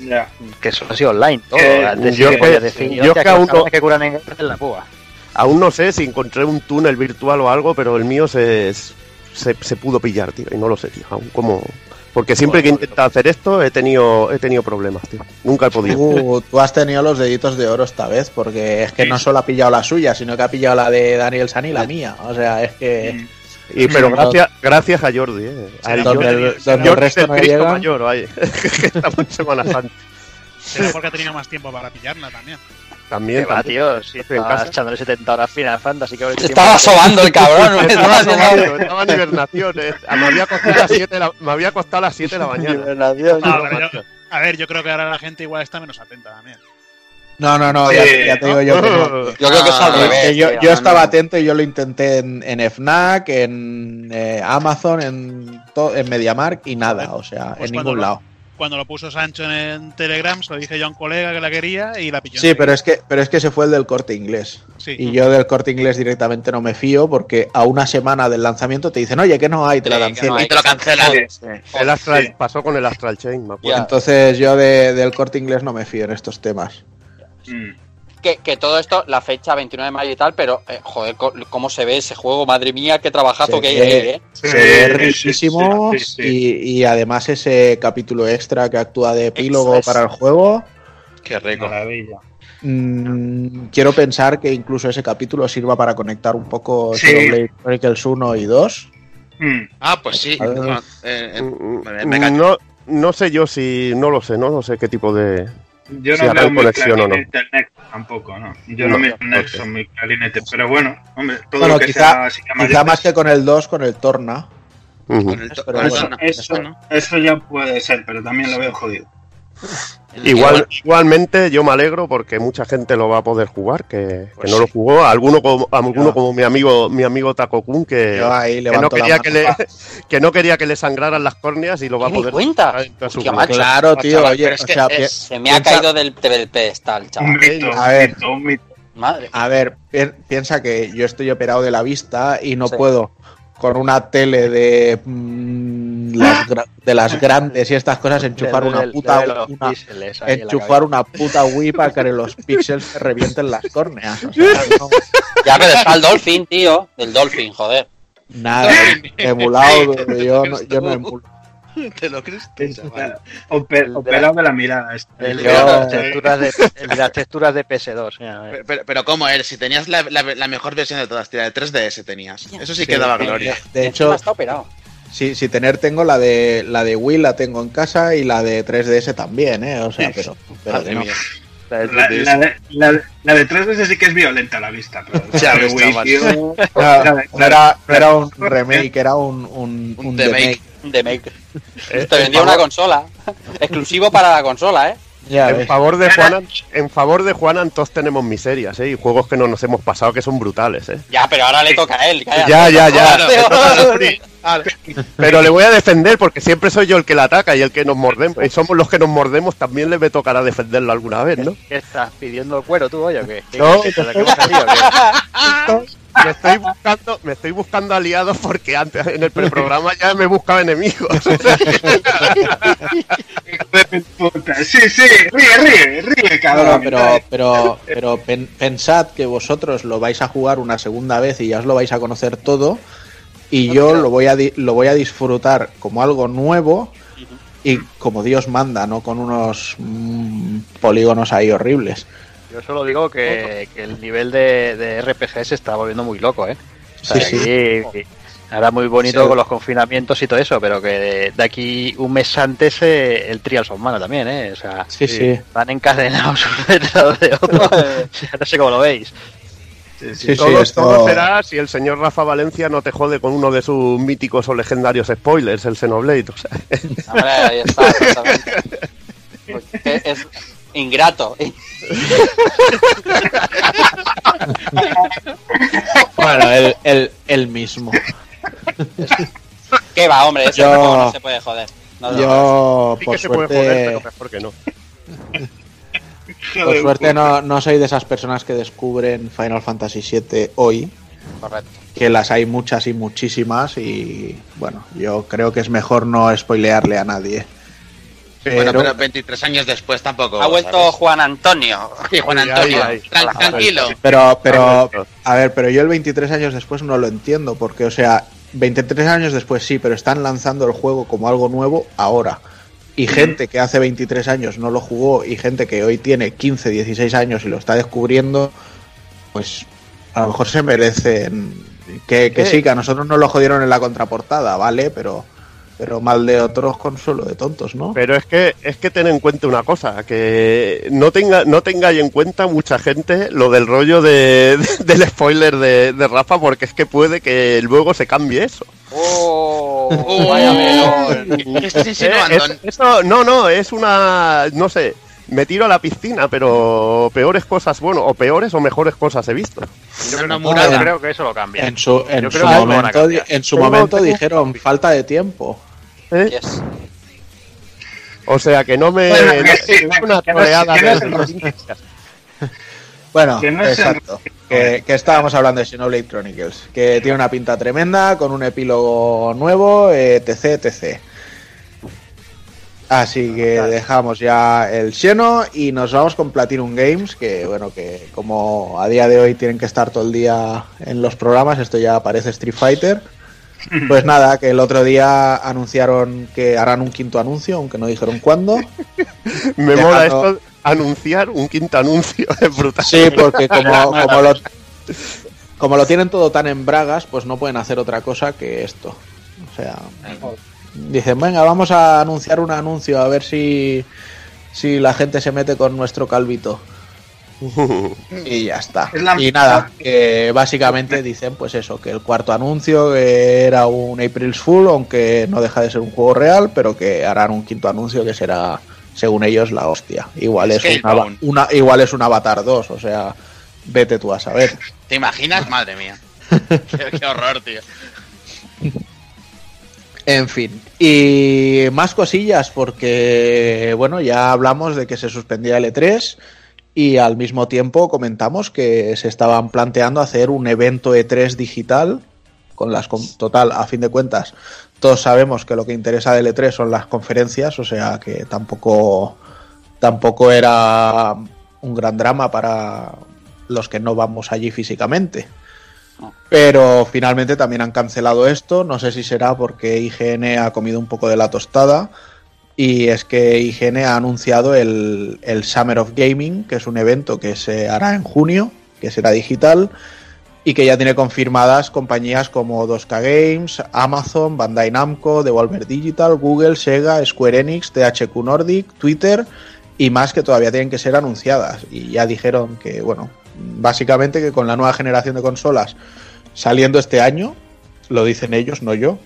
Ya. Que eso ha sido online. Todo. Eh, Antes yo sí que decir, yo que que aún no- cabrones que curan en en la púa. Aún no sé si encontré un túnel virtual o algo, pero el mío se, se, se pudo pillar, tío, y no lo sé, tío, aún como... Porque siempre que he intentado hacer esto he tenido, he tenido problemas, tío. Nunca he podido. Tú, tú has tenido los deditos de oro esta vez, porque es que no solo ha pillado la suya, sino que ha pillado la de Daniel San y la mía. O sea, es que Y, pero gracias, gracias a Jordi, eh. A el donde, Jordi, el, donde no Cristo llega. Mayor, vaya. que estamos en Semana Santa. Será porque ha tenido más tiempo para pillarla también. También, ¿Qué va, tío? Si estabas echándole 70 horas Final Fantasy, que estaba sobando el cabrón. ¿no? Estaba Estaba, haciendo- sobando, estaba en hibernación, eh. Me había costado a las 7 de la, me había costado a las 7 de la mañana. Ah, No, pero yo- a ver, yo creo que ahora la gente igual está menos atenta también. No, no, no, Sí, ya, ya te digo yo que no. Yo creo que es al Ah, revés. eh, yo, yo no, estaba no. atento y yo lo intenté en, en FNAC, en eh, Amazon, en, to- en MediaMark y nada, o sea, Pues en ningún lo- lado. Cuando lo puso Sancho en Telegram, se lo dije yo a un colega que la quería y la pilló. Sí, pero es que, pero es que ese fue el del corte inglés. Sí. Y yo del corte inglés directamente no me fío porque a una semana del lanzamiento te dicen, oye, que no hay, te la Sí, que cancelan. no hay. Y te lo cancelan. El Astral, Pasó con el Astral Chain, me acuerdo. Entonces yo de- del corte inglés no me fío en estos temas. Mm. Que, que todo esto, la fecha 29 de mayo y tal, pero eh, joder, cómo se ve ese juego, madre mía, qué trabajazo Se que hay ve- ahí, Se ve riquísimo sí, sí, sí. Y, y además ese capítulo extra que actúa de epílogo para el juego. Qué rico. Maravilla. mm, quiero pensar que incluso ese capítulo sirva para conectar un poco Sí. Xenoblade Chronicles 1 y 2. Mm. Ah, pues sí. A ver. No, eh, eh, Mm, me- no, no sé yo si. No lo sé, no, no sé qué tipo de. Yo Si no habrá veo muy o no. internet tampoco, ¿no? Yo No, no, miro ok. Nexo muy clarinete, pero bueno, hombre, todo Bueno, lo que quizá, sea así que quizá más que con el 2, con el Torna. Ujú. Con el to- Pero el bueno, eso, eso, ¿no? eso ya puede ser, pero también lo veo jodido. Igual, igualmente yo me alegro porque mucha gente lo va a poder jugar, que, que Pues no sí. lo jugó, alguno como, alguno Yo- como mi amigo, mi amigo Taco Kun, que, que no quería que, le, que no quería que le sangraran las córneas y lo va a poder cuenta. jugar. Claro, tío, chaval, oye, pero es o que sea, es- pi- Se me ha piensa- caído del, del pedestal, Un chaval. mito, a un ver. mito, un mito. Madre. A ver, pi- piensa que yo estoy operado de la vista y no Sí. puedo con una tele de mm, las, de las grandes y estas cosas enchufar Del- una del- puta una- enchufar una puta Wii para que los píxeles se revienten las córneas. O sea, no, Ya, pero está el Dolphin, tío. El Dolphin, joder. nada, emulado, yo no, yo no emulo. Te lo crees tú, El operado de la mirada. este. El Yo- las texturas de, el de las texturas de PS2. mira, Pero, pero, pero ¿cómo eres? Si tenías la, la, la mejor versión de todas, tía, de 3DS tenías. Eso sí que Sí, daba de- gloria. De hecho, está operado. si, si tener tengo la de la de Wii la tengo en casa y la de 3DS también, ¿eh? O sea, pero, pero Madre que no. mía. La La, 3DS. la de, la, de- la de 3DS sí que es violenta a la vista, pero Ya ves, No, era, no era un remake, era un, un, Un un demake. demake. De Make. Eh, Te en vendía una consola. Exclusivo para la consola, ¿eh? Ya En ves. favor de Juanan, en favor de Juanan todos tenemos miserias, ¿eh? Y juegos que no nos hemos pasado que son brutales, ¿eh? Ya, pero ahora le toca a él. cállate. Ya, ya, ya. Pero le voy a defender porque siempre soy yo el que la ataca y el que nos mordemos. Y somos los que nos mordemos, también le me tocará defenderlo alguna vez, ¿no? ¿Qué estás pidiendo el cuero tú, oye? o qué? ¿Qué- No. hemos salido, qué? Me estoy buscando, me estoy buscando aliados porque antes en el preprograma ya me buscaba enemigos. Sí, sí, ríe, ríe, ríe, cabrón. no, pero, pero, pero pen- pensad que vosotros lo vais a jugar una segunda vez y ya os lo vais a conocer todo. Y yo lo voy a lo voy a disfrutar como algo nuevo y como Dios manda, no con unos mm, polígonos ahí horribles. Yo solo digo que, que el nivel de, de RPG se está volviendo muy loco, ¿eh? O sea, Sí, sí. aquí- Ahora muy bonito Sí. con los confinamientos y todo eso, pero que de, de aquí un mes antes eh, el Trials of Mana también, ¿eh? O sea, Sí, sí. van encadenados uno detrás de otro. No sé cómo lo veis. Sí, sí, todo, esto- todo será si el señor Rafa Valencia no te jode con uno de sus míticos o legendarios spoilers, el Xenoblade. O sea, Hombre, ahí está, exactamente. Es, es ingrato. Bueno, el, el, el mismo. ¿Qué va, hombre? Eso Yo- no se puede joder. No, no, Yo, sí por que se puede suerte, joder, pero mejor que no. por suerte no, no soy de esas personas que descubren Final Fantasy VII hoy. Correcto. que las hay muchas y muchísimas y bueno, yo creo que es mejor no spoilearle a nadie. Pero, Bueno, pero 23 años después tampoco. Ha vuelto ¿sabes? Juan Antonio. Sí, Juan Antonio. ay, ay. tran- tranquilo. pero, pero, a ver, pero yo el 23 años después no lo entiendo, porque, o sea, 23 años después sí, pero están lanzando el juego como algo nuevo ahora. Y gente que hace 23 años no lo jugó y gente que hoy tiene 15, 16 años y lo está descubriendo, pues a lo mejor se merecen que, que Sí. sí, que a nosotros nos lo jodieron en la contraportada, ¿vale? Pero, pero mal de otros consuelo de tontos, ¿no? Pero es que es que ten en cuenta una cosa, que no tenga no tengáis en cuenta mucha gente lo del rollo de, del spoiler de, de Rafa, porque es que puede que luego se cambie eso. Oh, Uh, vaya melón. ¿Qué qué estás Eh, es- eso, no, no, es una, no sé, me tiro a la piscina, pero peores cosas, bueno, o peores o mejores cosas he visto. Yo creo que eso lo cambia. En su, en momento, en su momento dijeron falta de tiempo. ¿Eh? Yes. O sea que no me. Bueno, que no- sí, una que troleada que no Que no exacto. Que, que estábamos hablando de Xenoblade Chronicles, que tiene una pinta tremenda, con un epílogo nuevo, eh, etc, etc. Así que dejamos ya el Xeno y nos vamos con Platinum Games, que bueno, que como a día de hoy tienen que estar todo el día en los programas, esto ya parece Street Fighter. Pues nada, que el otro día anunciaron que harán un quinto anuncio, aunque no dijeron cuándo. Me mola Dejando- esto, anunciar un quinto anuncio, es brutal. Sí, porque como, como, lo, como lo tienen todo tan en bragas, pues no pueden hacer otra cosa que esto. O sea, dicen, venga, vamos a anunciar un anuncio a ver si, si la gente se mete con nuestro calvito. Y ya está. Es Y nada, que básicamente dicen pues eso, que el cuarto anuncio era un April's Fool, aunque no deja de ser un juego real, pero que harán un quinto anuncio que será, según ellos, la hostia. Igual es, una, igual es un Avatar 2, o sea, vete tú a saber. ¿Te imaginas? Madre mía. qué, qué horror, tío. En fin, y más cosillas porque, bueno, ya hablamos de que se suspendía el E3 y al mismo tiempo comentamos que se estaban planteando hacer un evento E3 digital con las con- total, a fin de cuentas, todos sabemos que lo que interesa del E3 son las conferencias, o sea que tampoco tampoco era un gran drama para los que no vamos allí físicamente. Pero finalmente también han cancelado esto. No sé si será porque IGN ha comido un poco de la tostada. Y es que IGN ha anunciado el, el Summer of Gaming, que es un evento que se hará en junio, que será digital, y que ya tiene confirmadas compañías como 2K Games, Amazon, Bandai Namco, Devolver Digital, Google, Sega, Square Enix, THQ Nordic, Twitter y más que todavía tienen que ser anunciadas. Y ya dijeron que, bueno, básicamente que con la nueva generación de consolas saliendo este año, lo dicen ellos, no yo,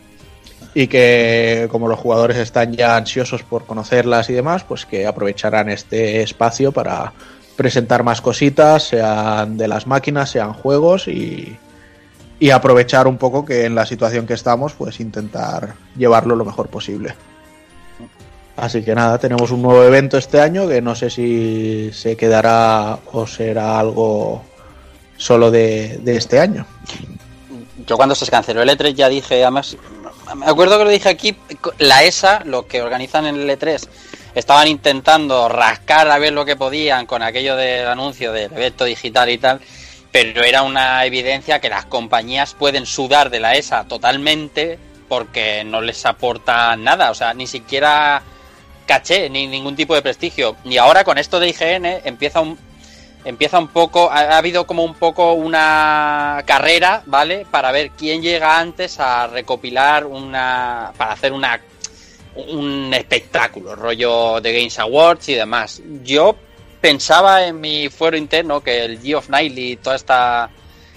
y que como los jugadores están ya ansiosos por conocerlas y demás, pues que aprovecharán este espacio para presentar más cositas, sean de las máquinas, sean juegos y, y aprovechar un poco que en la situación que estamos, pues intentar llevarlo lo mejor posible. Así que nada, tenemos un nuevo evento este año que no sé si se quedará o será algo solo de, de este año. Yo cuando se canceló el E3 ya dije, además, me acuerdo que lo dije aquí, la ESA, lo que organizan en el E3, estaban intentando rascar a ver lo que podían con aquello del anuncio del evento digital y tal, pero era una evidencia que las compañías pueden sudar de la ESA totalmente porque no les aporta nada, o sea, ni siquiera caché ni ningún tipo de prestigio. Y ahora con esto de IGN empieza un empieza un poco ha, ha habido como un poco una carrera, ¿vale? Para ver quién llega antes a recopilar una para hacer una un espectáculo, rollo de Games Awards y demás. Yo pensaba en mi fuero interno que el Geoff Knightley y toda esta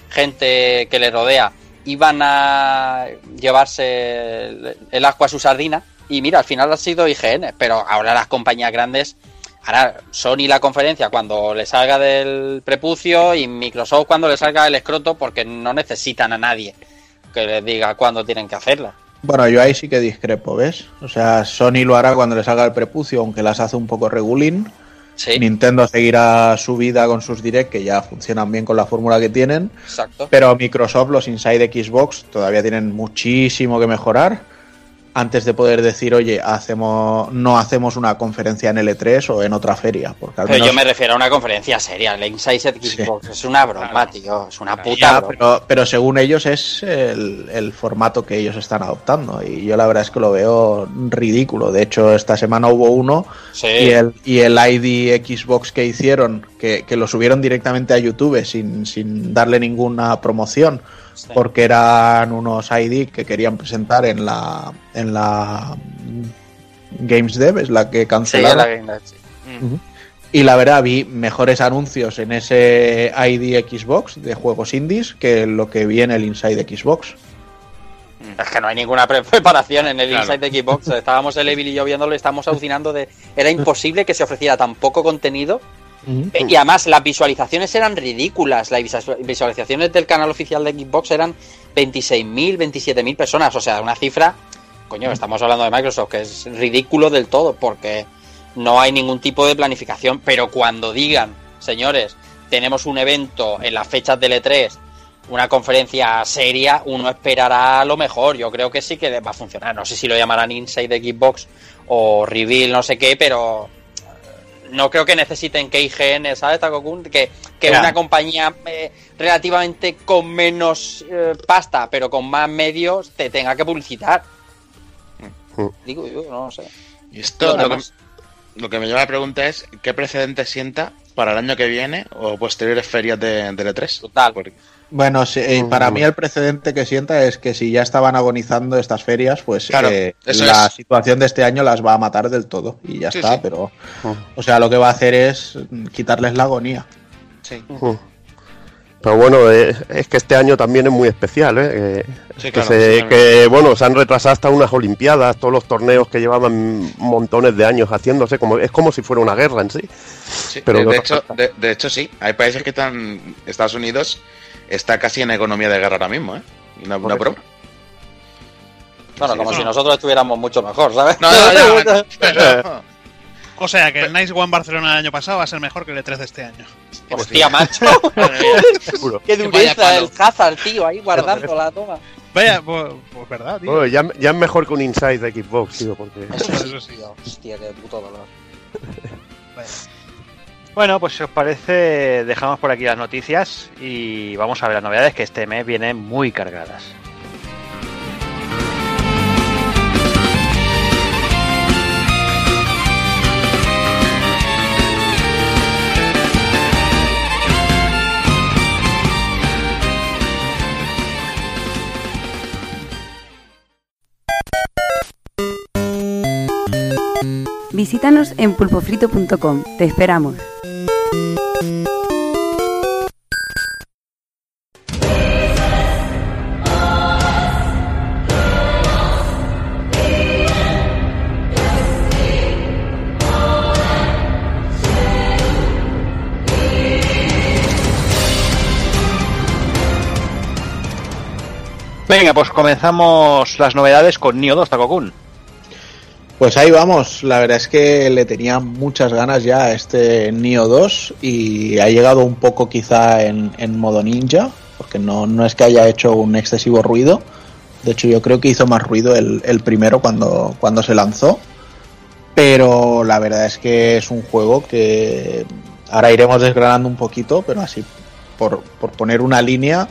gente que le rodea iban a llevarse el, el asco a su sardina y mira, al final ha sido IGN, pero ahora las compañías grandes, ahora Sony la conferencia cuando le salga del prepucio y Microsoft cuando le salga el escroto porque no necesitan a nadie que les diga cuándo tienen que hacerla. Bueno, yo ahí sí que discrepo, ¿ves? O sea, Sony lo hará cuando le salga el prepucio, aunque las hace un poco regulín. Sí, Nintendo seguirá su vida con sus direct, que ya funcionan bien con la fórmula que tienen. exacto. Pero Microsoft, los Inside Xbox, todavía tienen muchísimo que mejorar antes de poder decir, oye, hacemos no hacemos una conferencia en L3 o en otra feria. Porque al Pero menos, yo me refiero a una conferencia seria. El Inside Xbox es una broma, tío. Es una puta Ya, broma. pero, pero según ellos es el, el formato que ellos están adoptando. Y yo la verdad es que lo veo ridículo. De hecho, esta semana hubo uno Sí. y el, y el ID Xbox que hicieron, que, que lo subieron directamente a YouTube sin, sin darle ninguna promoción, Sí. porque eran unos ID que querían presentar en la en la mm, Games Dev, es la que Sí, cancelaron. la Game Night, sí. Y la verdad, vi mejores anuncios en ese ID Xbox de juegos indies que lo que vi en el Inside Xbox. Es que no hay ninguna pre- preparación en el Claro. Inside de Xbox. Estábamos el Evil y yo viéndolo y estábamos alucinando de. Era imposible que se ofreciera tan poco contenido. Eh, Y además, las visualizaciones eran ridículas. Las visualizaciones del canal oficial de Xbox eran 26.000, 27.000 personas. O sea, una cifra coño, estamos hablando de Microsoft, que es ridículo del todo, porque no hay ningún tipo de planificación, pero cuando digan, señores, tenemos un evento en las fechas del E3, una conferencia seria, uno esperará lo mejor. Yo creo que sí que va a funcionar. No sé si lo llamarán Inside de Xbox o Reveal, no sé qué, pero no creo que necesiten que IGN, ¿sabes, Takokun? Que, que una compañía eh, relativamente con menos eh, pasta, pero con más medios, te tenga que publicitar. Mm. Digo yo, no sé. Y esto, que, lo que me lleva a la pregunta es: ¿qué precedente sienta para el año que viene o posteriores ferias de, de E3? Total. Porque- Bueno, sí, eh, para mí el precedente que sienta es que si ya estaban agonizando estas ferias, pues Claro, eh, la es. situación de este año las va a matar del todo y ya Sí, está. sí. Pero, o sea, lo que va a hacer es quitarles la agonía. sí. Pero bueno, eh, es que este año también es muy especial, ¿eh? Sí, que claro, se- sí, que, bueno, se han retrasado hasta unas Olimpiadas, todos los torneos que llevaban montones de años haciéndose, como es como si fuera una guerra en sí. Sí, Pero de, hecho, de, de hecho, sí. Hay países que están. Estados Unidos está casi en economía de guerra ahora mismo, ¿eh? Y No, no Por eso. broma. Bueno, Sí, como no. si nosotros estuviéramos mucho mejor, ¿sabes? No, no, O sea que el Nice One Barcelona del año pasado va a ser mejor que el E3 de este año. Hostia, macho. Mía. Seguro. Qué dureza el Hazard, tío, ahí guardando la toma. Vaya, pues, pues verdad, tío. Bueno, ya, ya es mejor que un Inside de Xbox, tío, porque... Eso sí. tío. Hostia, qué puto dolor. Vaya. Bueno, pues si os parece, dejamos por aquí las noticias y vamos a ver las novedades que este mes vienen muy cargadas. Visítanos en pulpofrito.com. Te esperamos. Venga, pues comenzamos las novedades con Nioh 2 Takokun. Pues ahí vamos, la verdad es que le tenía muchas ganas ya a este Nio 2 y ha llegado un poco quizá en, en modo ninja, porque no, no es que haya hecho un excesivo ruido, de hecho yo creo que hizo más ruido el, el primero cuando, cuando se lanzó, pero la verdad es que es un juego que ahora iremos desgranando un poquito, pero así por, por poner una línea,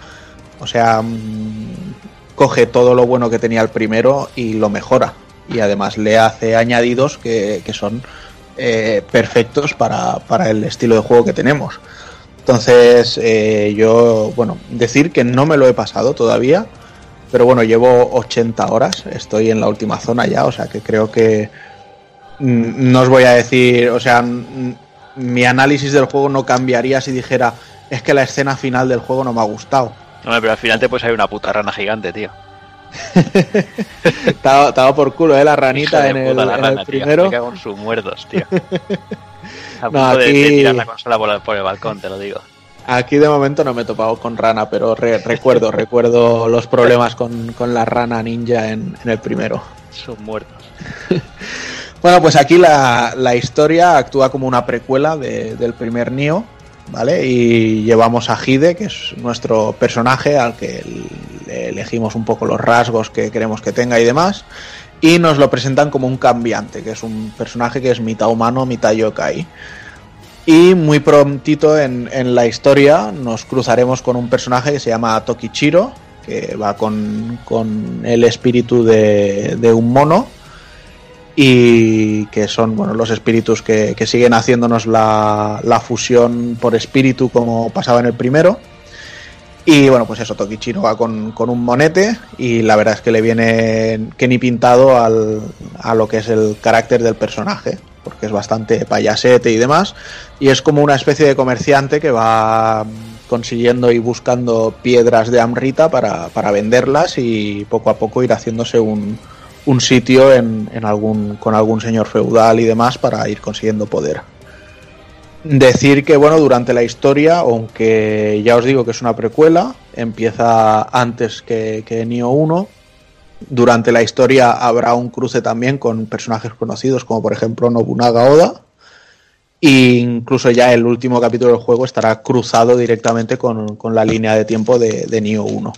o sea, mm, coge todo lo bueno que tenía el primero y lo mejora y además le hace añadidos que, que son eh, perfectos para, para el estilo de juego que tenemos. Entonces, eh, yo, bueno, decir que no me lo he pasado todavía, pero bueno, llevo 80 horas, estoy en la última zona ya, o sea que creo que mm, no os voy a decir, o sea, mm, mi análisis del juego no cambiaría si dijera, es que la escena final del juego no me ha gustado. Hombre, pero al final te puede salir una puta rana gigante, tío. Estaba, estaba por culo, ¿eh? La ranita en el, la en rana, el tío. primero. Me cago en sus muertos, tío. A No, punto de, de aquí- tirar la consola por, el- por el balcón, te lo digo. Aquí de momento no me he topado con rana, pero re- recuerdo, recuerdo los problemas con, con la rana ninja en, en el primero. Sus muertos. Bueno, pues aquí la, la historia actúa como una precuela de- del primer Nio, ¿vale? Y llevamos a Hide, que es nuestro personaje al que le elegimos un poco los rasgos que queremos que tenga y demás. Y nos lo presentan como un cambiante, que es un personaje que es mitad humano, mitad yokai. Y muy prontito en, en la historia nos cruzaremos con un personaje que se llama Tokichiro, que va con, con el espíritu de, de un mono y que son bueno, los espíritus que, que siguen haciéndonos la, la fusión por espíritu como pasaba en el primero. Y bueno, pues eso, Tokichiro va con, con un monete y la verdad es que le viene que ni pintado al, a lo que es el carácter del personaje, porque es bastante payasete y demás. Y es como una especie de comerciante que va consiguiendo y buscando piedras de Amrita para, para venderlas y poco a poco ir haciéndose un, un sitio en, algún, con algún señor feudal y demás para ir consiguiendo poder. Decir que, bueno, durante la historia, aunque ya os digo que es una precuela, empieza antes que, que Nioh 1, Durante la historia habrá un cruce también con personajes conocidos, como por ejemplo Nobunaga Oda. E incluso ya el último capítulo del juego estará cruzado directamente con, con la línea de tiempo de, de Nioh 1.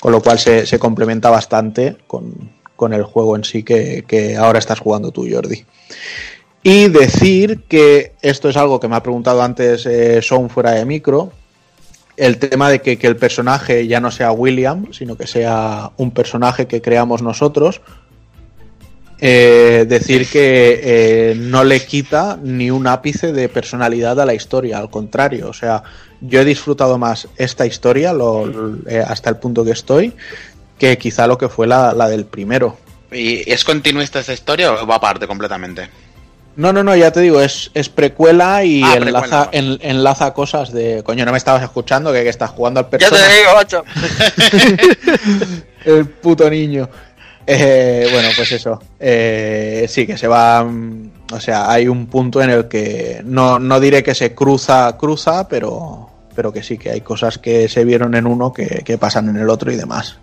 Con lo cual se, se complementa bastante con, con el juego en sí que, ahora estás jugando tú, Jordi. Y decir que esto es algo que me ha preguntado antes eh, Son fuera de micro, el tema de que, el personaje ya no sea William, sino que sea un personaje que creamos nosotros. Eh, decir que eh, no le quita ni un ápice de personalidad a la historia, al contrario, o sea, yo he disfrutado más esta historia eh, hasta el punto que estoy que quizá lo que fue la, la del primero. ¿Y es continuista esta historia o va aparte completamente? No, no, no, ya te digo, es, es precuela y Ah, enlaza, precuela, en- enlaza cosas de. Coño, no me estabas escuchando que, que estás jugando al Ya personaje. te digo, macho. el puto niño. Eh, bueno, pues eso. Eh, sí, que se va. mm, O sea, hay un punto en el que no, no diré que se cruza, cruza, pero, pero que sí, que hay cosas que se vieron en uno que, que pasan en el otro y demás.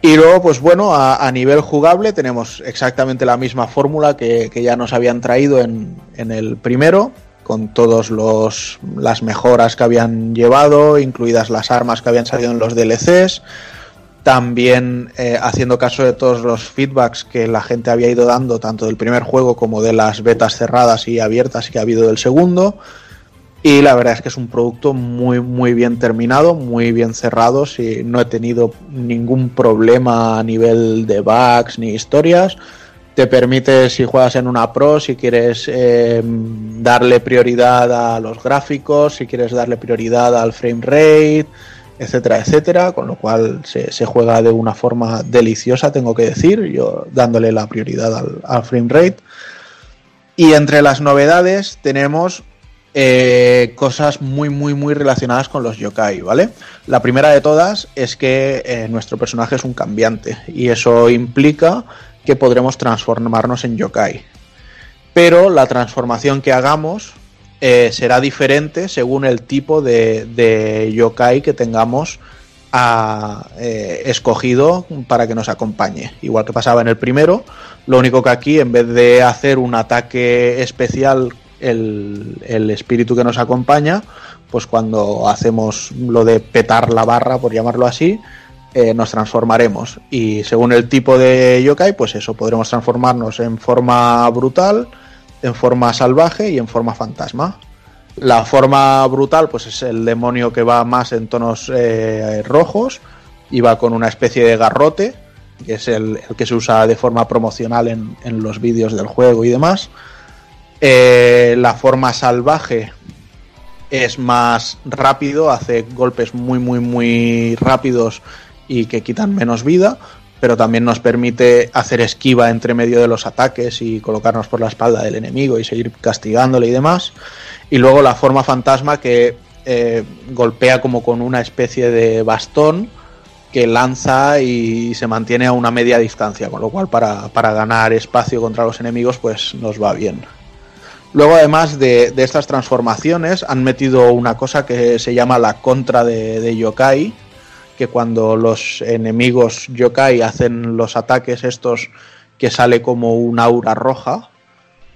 Y luego, pues bueno, a, nivel jugable tenemos exactamente la misma fórmula que, que ya nos habían traído en, en el primero, con todas las mejoras que habían llevado, incluidas las armas que habían salido en los DLCs. También eh, haciendo caso de todos los feedbacks que la gente había ido dando, tanto del primer juego como de las betas cerradas y abiertas que ha habido del segundo. Y la verdad es que es un producto muy, muy bien terminado, muy bien cerrado. Si no he tenido ningún problema a nivel de bugs ni historias. Te permite, si juegas en una Pro, si quieres eh, darle prioridad a los gráficos, si quieres darle prioridad al frame rate, etcétera, etcétera. Con lo cual se, se juega de una forma deliciosa, tengo que decir, yo dándole la prioridad al, al frame rate. Y entre las novedades tenemos eh, cosas muy, muy, muy relacionadas con los yokai, ¿vale? La primera de todas es que eh, nuestro personaje es un cambiante y eso implica que podremos transformarnos en yokai. Pero la transformación que hagamos eh, será diferente según el tipo de, yokai que tengamos escogido para que nos acompañe. Igual que pasaba en el primero, lo único que aquí en vez de hacer un ataque especial el, el espíritu que nos acompaña, pues cuando hacemos lo de petar la barra, por llamarlo así, eh, nos transformaremos. Y según el tipo de yokai, pues eso, podremos transformarnos en forma brutal, en forma salvaje y en forma fantasma. La forma brutal, pues es el demonio que va más en tonos eh, rojos y va con una especie de garrote, que es el, el que se usa de forma promocional en, en los vídeos del juego y demás. Eh, la forma salvaje es más rápido, hace golpes muy, muy, muy rápidos y que quitan menos vida, pero también nos permite hacer esquiva entre medio de los ataques y colocarnos por la espalda del enemigo y seguir castigándole y demás. Y luego la forma fantasma que eh, golpea como con una especie de bastón que lanza y se mantiene a una media distancia, con lo cual para, para ganar espacio contra los enemigos pues nos va bien. Luego, además de, de, estas transformaciones, han metido una cosa que se llama la contra de, de, yokai, que cuando los enemigos yokai hacen los ataques estos que sale como un aura roja,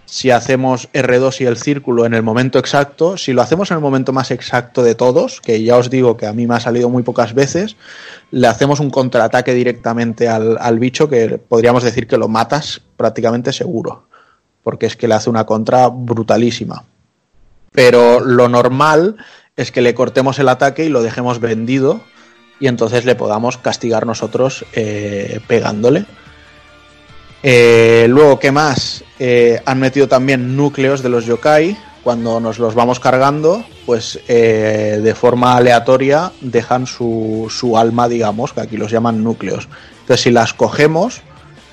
si hacemos R2 y el círculo en el momento exacto, si lo hacemos en el momento más exacto de todos, que ya os digo que a mí me ha salido muy pocas veces, le hacemos un contraataque directamente al, al bicho que podríamos decir que lo matas prácticamente seguro porque es que le hace una contra brutalísima. Pero lo normal es que le cortemos el ataque y lo dejemos vendido y entonces le podamos castigar nosotros eh, pegándole. Eh, luego, ¿qué más? Eh, han metido también núcleos de los yokai. Cuando nos los vamos cargando, pues de forma aleatoria dejan su, su, alma, digamos, que aquí los llaman núcleos. Entonces, si las cogemos,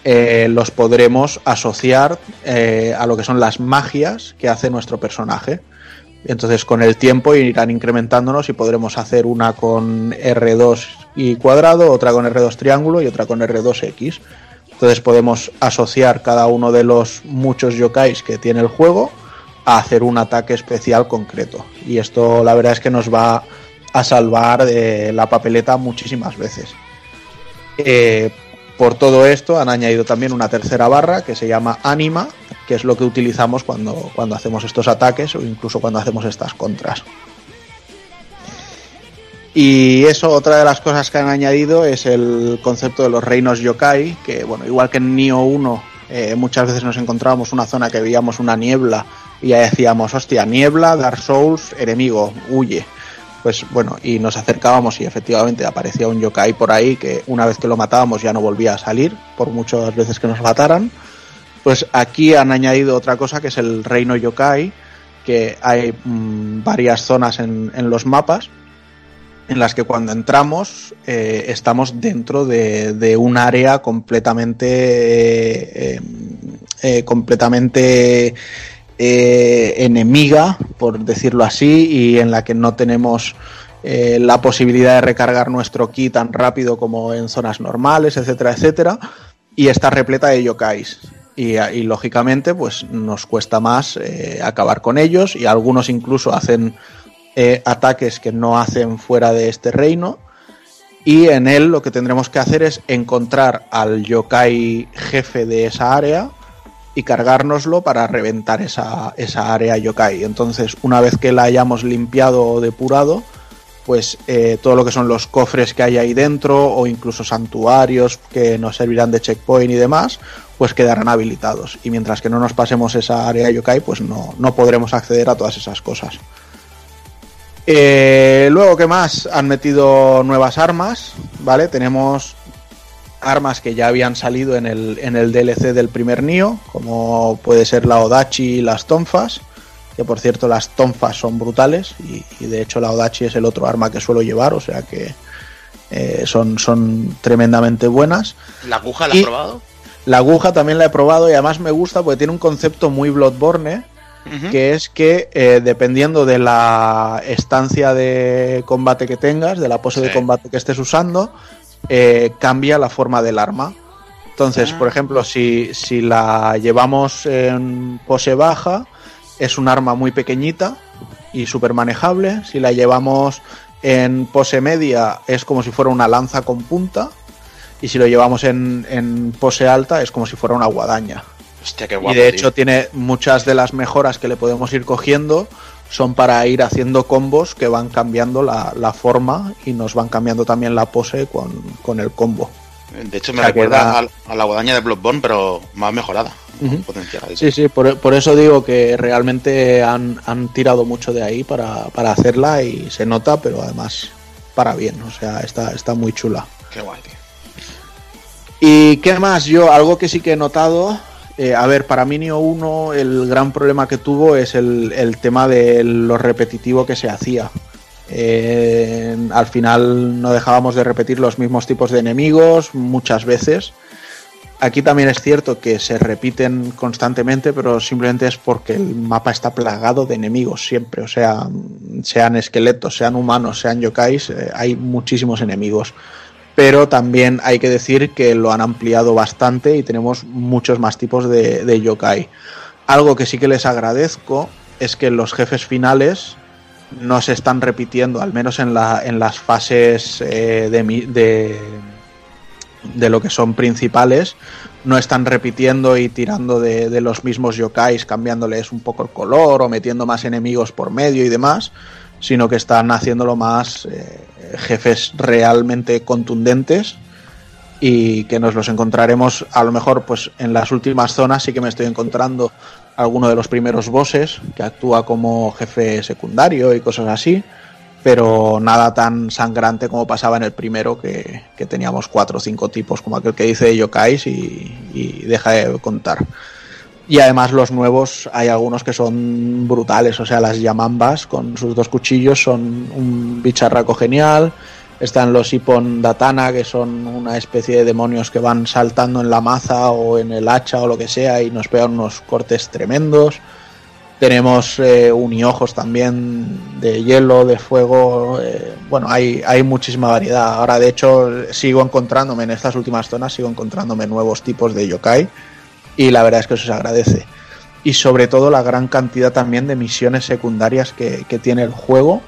eh, los podremos asociar eh, a lo que son las magias que hace nuestro personaje. Entonces con el tiempo irán incrementándonos y podremos hacer una con R2 y cuadrado, otra con R2 triángulo y otra con R2X. Entonces podemos asociar cada uno de los muchos yokais que tiene el juego a hacer un ataque especial concreto. Y esto la verdad es que nos va a salvar la papeleta muchísimas veces. Eh, Por todo esto han añadido también una tercera barra que se llama Anima, que es lo que utilizamos cuando, cuando hacemos estos ataques o incluso cuando hacemos estas contras. Y eso, otra de las cosas que han añadido es el concepto de los reinos yokai, que bueno, igual que en Nioh 1 eh, muchas veces nos encontrábamos una zona que veíamos una niebla y ya decíamos, hostia, niebla, Dark Souls, enemigo, huye. Pues bueno, y nos acercábamos y efectivamente aparecía un yokai por ahí que una vez que lo matábamos ya no volvía a salir, por muchas veces que nos mataran. Pues aquí han añadido otra cosa que es el reino yokai, que hay mm, varias zonas en, en los mapas en las que cuando entramos eh, estamos dentro de, de un área completamente eh, eh, completamente eh, enemiga, por decirlo así, y en la que no tenemos eh, la posibilidad de recargar nuestro ki tan rápido como en zonas normales, etcétera, etcétera, y está repleta de yokais. Y, lógicamente, pues nos cuesta más eh, acabar con ellos, y algunos incluso hacen ataques que no hacen fuera de este reino. Y en él lo que tendremos que hacer es encontrar al yokai jefe de esa área y cargárnoslo para reventar esa, esa área yokai. Entonces, una vez que la hayamos limpiado o depurado, pues eh, todo lo que son los cofres que hay ahí dentro o incluso santuarios que nos servirán de checkpoint y demás, pues quedarán habilitados. Y mientras que no nos pasemos esa área yokai, pues no, no podremos acceder a todas esas cosas. Eh, luego, ¿qué más? Han metido nuevas armas, ¿vale? Tenemos armas que ya habían salido en el, en el DLC del primer Nio, como puede ser la Odachi y las Tonfas, que por cierto las Tonfas son brutales y, y de hecho la Odachi es el otro arma que suelo llevar, o sea que eh, son, son tremendamente buenas. ¿La aguja la Y- has probado? La aguja también la he probado y además me gusta porque tiene un concepto muy Bloodborne, Ujú. que es que eh, dependiendo de la estancia de combate que tengas, de la pose de combate que estés usando, eh, cambia la forma del arma. Entonces, Ah. por ejemplo, si, si la llevamos en pose baja, es un arma muy pequeñita y súper manejable. Si la llevamos en pose media, es como si fuera una lanza con punta. Y si lo llevamos en, en pose alta, es como si fuera una guadaña. Hostia, qué Y guapo. de tío. hecho tiene muchas de las mejoras que le podemos ir cogiendo son para ir haciendo combos que van cambiando la, la forma y nos van cambiando también la pose con, con el combo. De hecho, me o sea, recuerda da- a, la guadaña de Bloodborne, pero más mejorada. Potencial. Sí, sí, por, por eso digo que realmente han, han tirado mucho de ahí para, para hacerla y se nota, pero además para bien, o sea, está, está muy chula. Qué guay, tío. ¿Y qué más? Yo, algo que sí que he notado. Eh, a ver, para Minio 1 el gran problema que tuvo es el, el tema de lo repetitivo que se hacía. Eh, al final no dejábamos de repetir los mismos tipos de enemigos muchas veces. Aquí también es cierto que se repiten constantemente, pero simplemente es porque el mapa está plagado de enemigos siempre. O sea, sean esqueletos, sean humanos, sean yokais, eh, hay muchísimos enemigos pero también hay que decir que lo han ampliado bastante y tenemos muchos más tipos de, yokai. Algo que sí que les agradezco es que los jefes finales no se están repitiendo, al menos en, en las fases eh, de, de lo que son principales, no están repitiendo y tirando de, de los mismos yokais, cambiándoles un poco el color o metiendo más enemigos por medio y demás, sino que están haciéndolo más eh, jefes realmente contundentes y que nos los encontraremos a lo mejor pues en las últimas zonas. Sí que me estoy encontrando alguno de los primeros bosses que actúa como jefe secundario y cosas así pero nada tan sangrante como pasaba en el primero que, que teníamos cuatro o cinco tipos como aquel que dice yokais y, y deja de contar y además los nuevos hay algunos que son brutales, o sea, las Yamambas con sus dos cuchillos son un bicharraco genial. Están los Ipon Datana, que son una especie de demonios que van saltando en la maza o en el hacha o lo que sea y nos pegan unos cortes tremendos. Tenemos eh, uniojos también de hielo, de fuego. eh, bueno, hay, hay muchísima variedad. Ahora, de hecho, sigo encontrándome en estas últimas zonas, sigo encontrándome nuevos tipos de yokai y la verdad es que eso se agradece. Y sobre todo la gran cantidad también de misiones secundarias que, que tiene el juego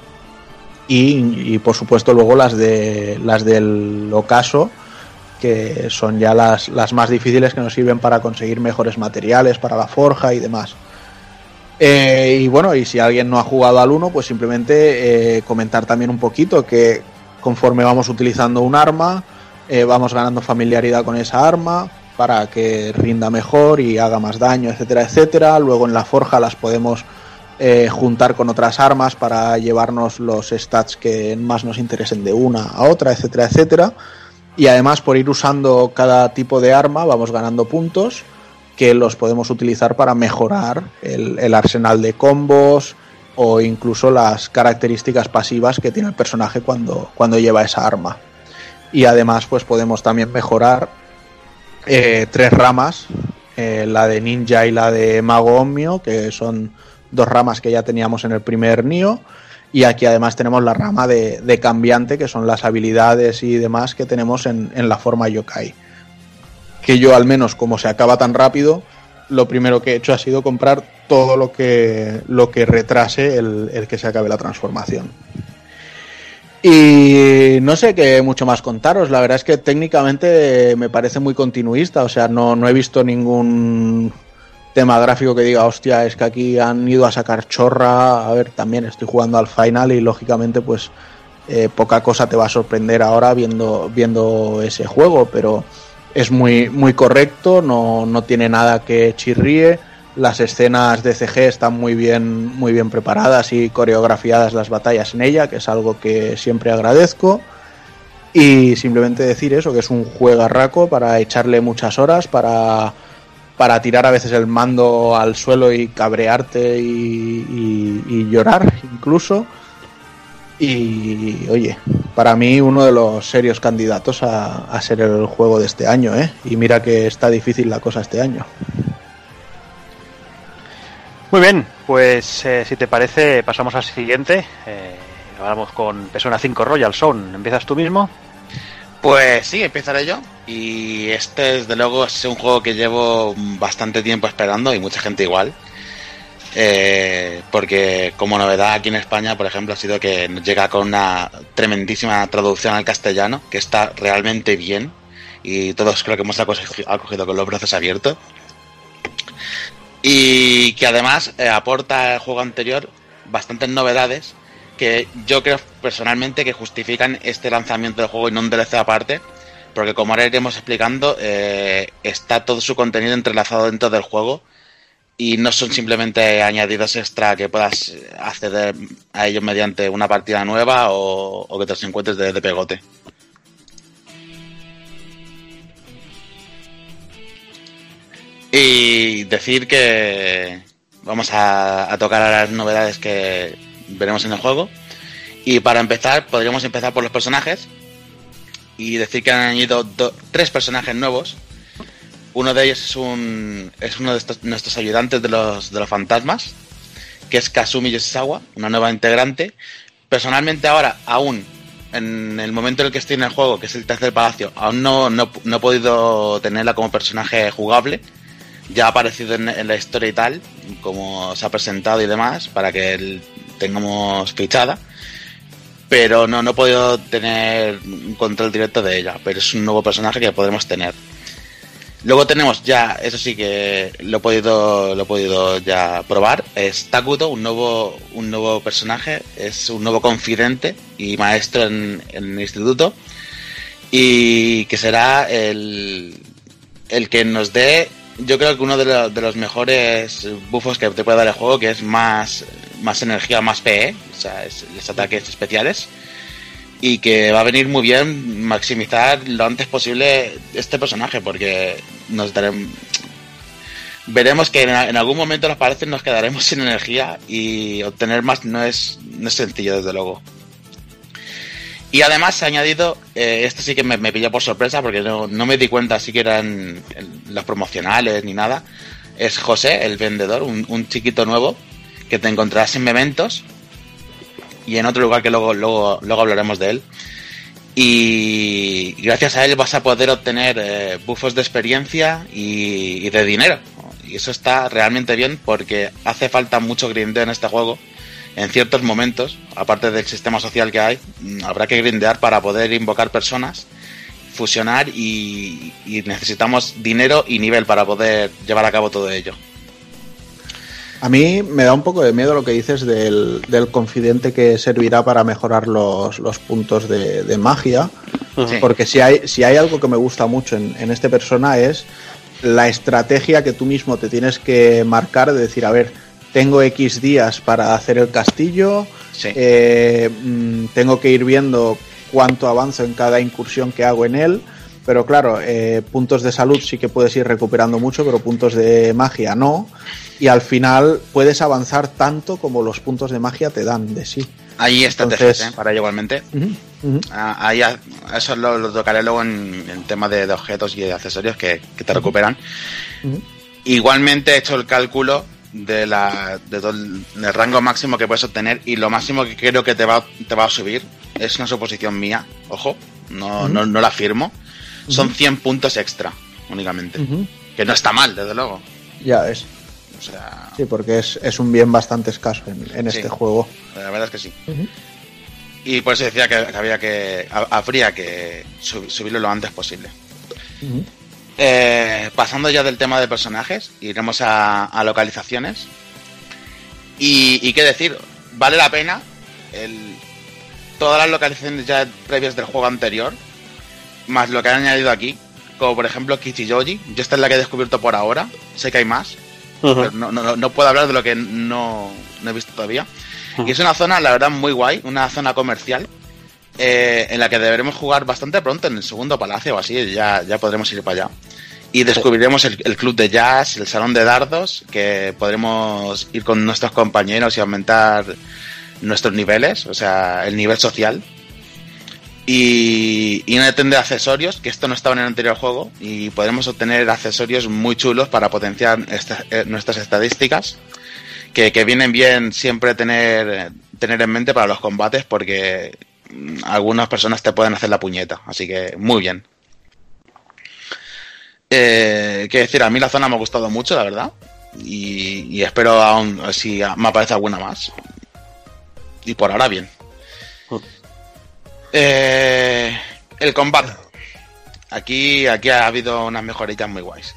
y, por supuesto luego las de las del ocaso que son ya las, las más difíciles que nos sirven para conseguir mejores materiales para la forja y demás. Eh, y bueno, y si alguien no ha jugado al 1, pues simplemente eh, comentar también un poquito que conforme vamos utilizando un arma, eh, vamos ganando familiaridad con esa arma para que rinda mejor y haga más daño, etcétera, etcétera. Luego en la forja las podemos eh, juntar con otras armas para llevarnos los stats que más nos interesen de una a otra, etcétera, etcétera. Y además por ir usando cada tipo de arma vamos ganando puntos que los podemos utilizar para mejorar el, el arsenal de combos o incluso las características pasivas que tiene el personaje cuando, cuando lleva esa arma. Y además pues podemos también mejorar eh, tres ramas, eh, la de ninja y la de mago omnio, que son dos ramas que ya teníamos en el primer Nio. Y aquí además tenemos la rama de, de cambiante, que son las habilidades y demás que tenemos en, en la forma yokai. Que yo al menos, como se acaba tan rápido, lo primero que he hecho ha sido comprar todo lo que, lo que retrase el, el que se acabe la transformación. Y no sé qué mucho más contaros. La verdad es que técnicamente me parece muy continuista. O sea, no, no he visto ningún tema gráfico que diga, hostia, es que aquí han ido a sacar chorra. A ver, también estoy jugando al final y lógicamente, pues eh, poca cosa te va a sorprender ahora viendo, viendo ese juego. Pero es muy, muy correcto, no, no tiene nada que chirríe. Las escenas de CG están muy bien, muy bien preparadas y coreografiadas las batallas en ella, que es algo que siempre agradezco. Y simplemente decir eso, que es un juegarraco para echarle muchas horas, para, para tirar a veces el mando al suelo y cabrearte y, y- llorar incluso. Y oye, para mí uno de los serios candidatos a, a ser el juego de este año, ¿eh? Y mira que está difícil la cosa este año. Muy bien, pues eh, si te parece, pasamos al siguiente. Eh, vamos con Persona 5 Royal Zone. ¿Empiezas tú mismo? Pues sí, empezaré yo. Y este, desde luego, es un juego que llevo bastante tiempo esperando y mucha gente igual. Eh, porque como novedad aquí en España, por ejemplo, ha sido que nos llega con una tremendísima traducción al castellano, que está realmente bien. Y todos creo que hemos acogi- acogido con los brazos abiertos. Y que además eh, aporta al juego anterior bastantes novedades que yo creo personalmente que justifican este lanzamiento del juego y no un DLC aparte, porque como ahora iremos explicando, eh, está todo su contenido entrelazado dentro del juego y no son simplemente añadidos extra que puedas acceder a ellos mediante una partida nueva o, que te los encuentres de, de pegote. Y decir que vamos a, tocar a las novedades que veremos en el juego. Y para empezar, podríamos empezar por los personajes. Y decir que han añadido do- tres personajes nuevos. Uno de ellos es un es uno de nuestros ayudantes de los, de los fantasmas, que es Kazumi Yoshizawa, una nueva integrante. Personalmente ahora, aún en el momento en el que estoy en el juego, que es el tercer palacio, aún no, no, no he podido tenerla como personaje jugable. Ya ha aparecido en, la historia y tal, como se ha presentado y demás, para que tengamos fichada pero no, no he podido tener un control directo de ella, pero es un nuevo personaje que podremos tener. Luego tenemos ya, eso sí que lo he podido, lo he podido ya probar, es Takuto, un nuevo, un nuevo personaje, es un nuevo confidente y maestro en, en el instituto, y que será el, el que nos dé, yo creo que uno de, de los mejores buffos que te puede dar el juego, que es más, más energía, más PE, o sea, es, ataques especiales, y que va a venir muy bien maximizar lo antes posible este personaje, porque nos daremos... Veremos que en, en algún momento nos parece nos quedaremos sin energía y obtener más no es, no es sencillo, desde luego. Y además se ha añadido, eh, esto sí que me, me pilló por sorpresa porque no, no me di cuenta siquiera en, en los promocionales ni nada. Es José, el vendedor, un, un chiquito nuevo que te encontrarás en Mementos y en otro lugar que luego, luego, luego hablaremos de él. Y gracias a él vas a poder obtener eh, buffos de experiencia y, y de dinero. Y eso está realmente bien porque hace falta mucho grindeo en este juego. En ciertos momentos, aparte del sistema social que hay, mm, habrá que grindear para poder invocar personas fusionar y, y necesitamos dinero y nivel para poder llevar a cabo todo ello. A mí me da un poco de miedo lo que dices del, del confidente que servirá para mejorar los, los puntos de, de magia. Sí. Porque si hay, si hay algo que me gusta mucho en, en este persona es la estrategia que tú mismo te tienes que marcar de decir, a ver, tengo X días para hacer el castillo, Sí. eh, mm, tengo que ir viendo cuánto avanzo en cada incursión que hago en él. Pero claro, eh, puntos de salud sí que puedes ir recuperando mucho, pero puntos de magia no. Y al final puedes avanzar tanto como los puntos de magia te dan de sí. Ahí está Entonces- TFT, para ello igualmente. Ah, Ahí a- eso lo, lo tocaré luego en, en tema de, de objetos y de accesorios que, que te recuperan. Igualmente he hecho el cálculo de la de todo el, del rango máximo que puedes obtener y lo máximo que creo que te va, te va a subir es una suposición mía, ojo, no, no, no la firmo. Son 100 puntos extra únicamente. Que no está mal, desde luego. Ya es. O sea, Sí, porque es, es un bien bastante escaso en, en Sí. este juego. la verdad es que sí. Y por eso decía que, había que ha- habría que sub- subirlo lo antes posible. Eh, pasando ya del tema de personajes, iremos a, a localizaciones. Y, y qué decir, vale la pena el, todas las localizaciones ya previas del juego anterior, más lo que han añadido aquí, como por ejemplo Kichijoji. Yo esta es la que he descubierto por ahora, sé que hay más, pero no, no- no puedo hablar de lo que no, no he visto todavía. Y es una zona, la verdad, muy guay, una zona comercial. Eh, en la que deberemos jugar bastante pronto en el segundo palacio o así, ya, ya podremos ir para allá. Y descubriremos el, el club de jazz, el salón de dardos, que podremos ir con nuestros compañeros y aumentar nuestros niveles, o sea, el nivel social. Y, y una tienda de accesorios, que esto no estaba en el anterior juego, y podremos obtener accesorios muy chulos para potenciar esta- eh, nuestras estadísticas, que, que vienen bien siempre tener, tener en mente para los combates, porque algunas personas te pueden hacer la puñeta, así que muy bien. Eh, qué decir, a mí la zona me ha gustado mucho, la verdad. Y, espero aún si me aparece alguna más. Y por ahora bien. Eh, el combate. Aquí, aquí ha habido unas mejoritas muy guays.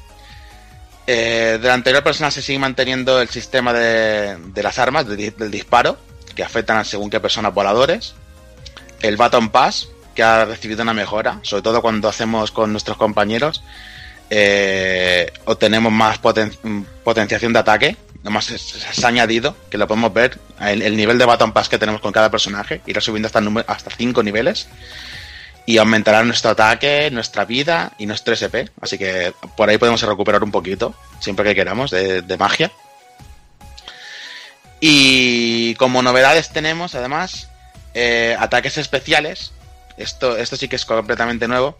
Eh, de la anterior persona se sigue manteniendo el sistema de, de las armas, del disparo, que afectan a según qué personas voladores. El Baton Pass, que ha recibido una mejora, sobre todo cuando hacemos con nuestros compañeros. Eh, obtenemos más poten- potenciación de ataque. Además, se, ha añadido que lo podemos ver el, el nivel de Baton Pass que tenemos con cada personaje. Irá subiendo hasta, hasta 5 niveles. Y aumentará nuestro ataque, nuestra vida y nuestro SP. Así que por ahí podemos recuperar un poquito, siempre que queramos, de magia. Y como novedades tenemos, además, eh, ataques especiales. Esto, esto sí que es completamente nuevo.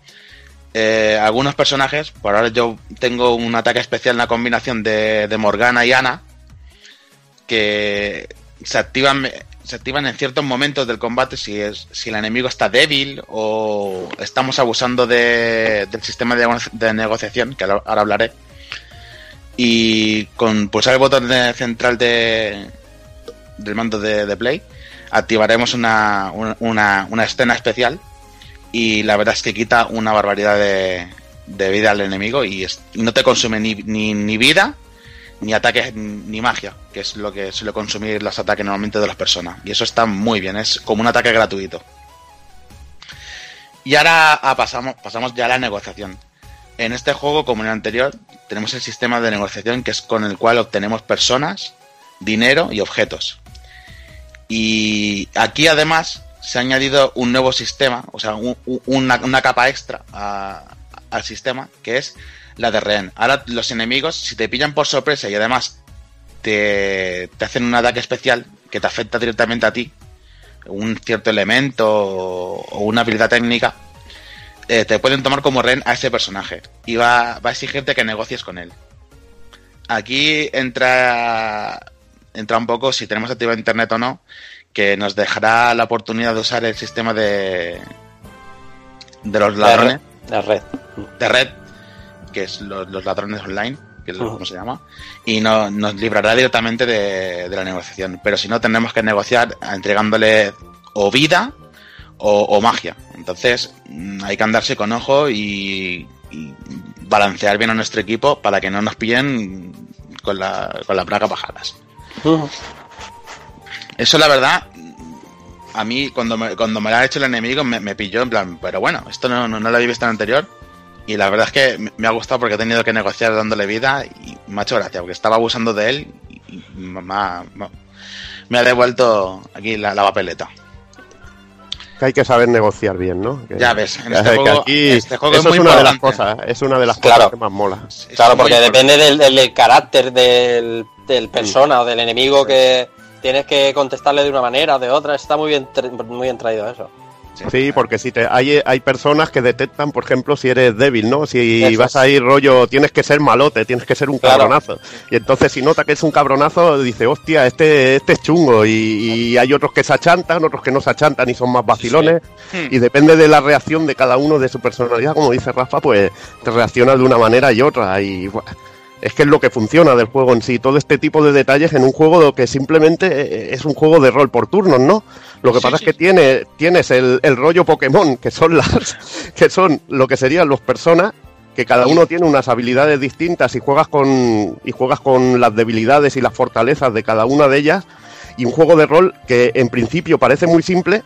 Eh, algunos personajes, por ahora yo tengo un ataque especial, una combinación de, de Morgana y Ana, que se activan, se activan en ciertos momentos del combate si, es, si el enemigo está débil o estamos abusando de- del sistema de, negociación, que ahora hablaré. Y con pulsar el botón central de, del mando de, de Play, activaremos una, una, una- escena especial y la verdad es que quita una barbaridad de, de vida al enemigo y no te consume ni, ni, ni vida, ni ataques, ni magia, que es lo que suele consumir los ataques normalmente de las personas. Y eso está muy bien, es como un ataque gratuito. Y ahora ah, pasamos, pasamos ya a la negociación. En este juego, como en el anterior, tenemos el sistema de negociación que es con el cual obtenemos personas, dinero y objetos. Y aquí además se ha añadido un nuevo sistema, o sea, un- un- una, una capa extra al sistema, que es la de rehén. Ahora los enemigos, si te pillan por sorpresa y además te, te hacen un ataque especial que te afecta directamente a ti, un cierto elemento o, o una habilidad técnica, eh, te pueden tomar como rehén a ese personaje y va, va a exigirte que negocies con él. Aquí entra, entra un poco si tenemos activado internet o no, que nos dejará la oportunidad de usar el sistema de, de los ladrones La red. de red, que es los, los ladrones online, que es Ujú. como se llama, y no, nos librará directamente de, de la negociación. Pero si no, tendremos que negociar entregándole o vida o, o magia. Entonces, mm, hay que andarse con ojo y, y balancear bien a nuestro equipo para que no nos pillen con la, con la braga bajadas. Eso, la verdad, a mí, cuando me, cuando me lo ha hecho el enemigo, me, me pilló en plan, pero bueno, esto no, no, no lo había visto en el anterior. Y la verdad es que me- ha gustado porque he tenido que negociar dándole vida y me ha hecho gracia, porque estaba abusando de él y me ha, me ha devuelto aquí la, la papeleta. Que hay que saber negociar bien, ¿no? Que- Ya ves, en este juego- aquí este juego es eso muy es una de las cosas, es una de las Claro. cosas que más mola. Es Claro, porque depende del, del- del carácter del, del persona o del enemigo que tienes que contestarle de una manera o de otra. Está muy bien, muy bien traído eso. Sí, porque si te hay, hay personas que detectan, por ejemplo, si eres débil, ¿no? Si Eso vas a ir rollo, tienes que ser malote, tienes que ser un Claro. cabronazo. Y entonces si nota que es un cabronazo, dice, hostia, este, este es chungo. Y, y hay otros que se achantan, otros que no se achantan y son más vacilones. Hmm. Y depende de la reacción de cada uno de su personalidad, como dice Rafa, pues te reacciona de una manera y otra. Y buah, es que es lo que funciona del juego en sí. Todo este tipo de detalles en un juego que simplemente eh, es un juego de rol por turnos, ¿no? Lo que Sí, pasa sí. es que tiene, tienes el, el rollo Pokémon, que son las, que son lo que serían los personas, que cada uno tiene unas habilidades distintas y juegas con, y juegas con las debilidades y las fortalezas de cada una de ellas, y un juego de rol que en principio parece muy simple,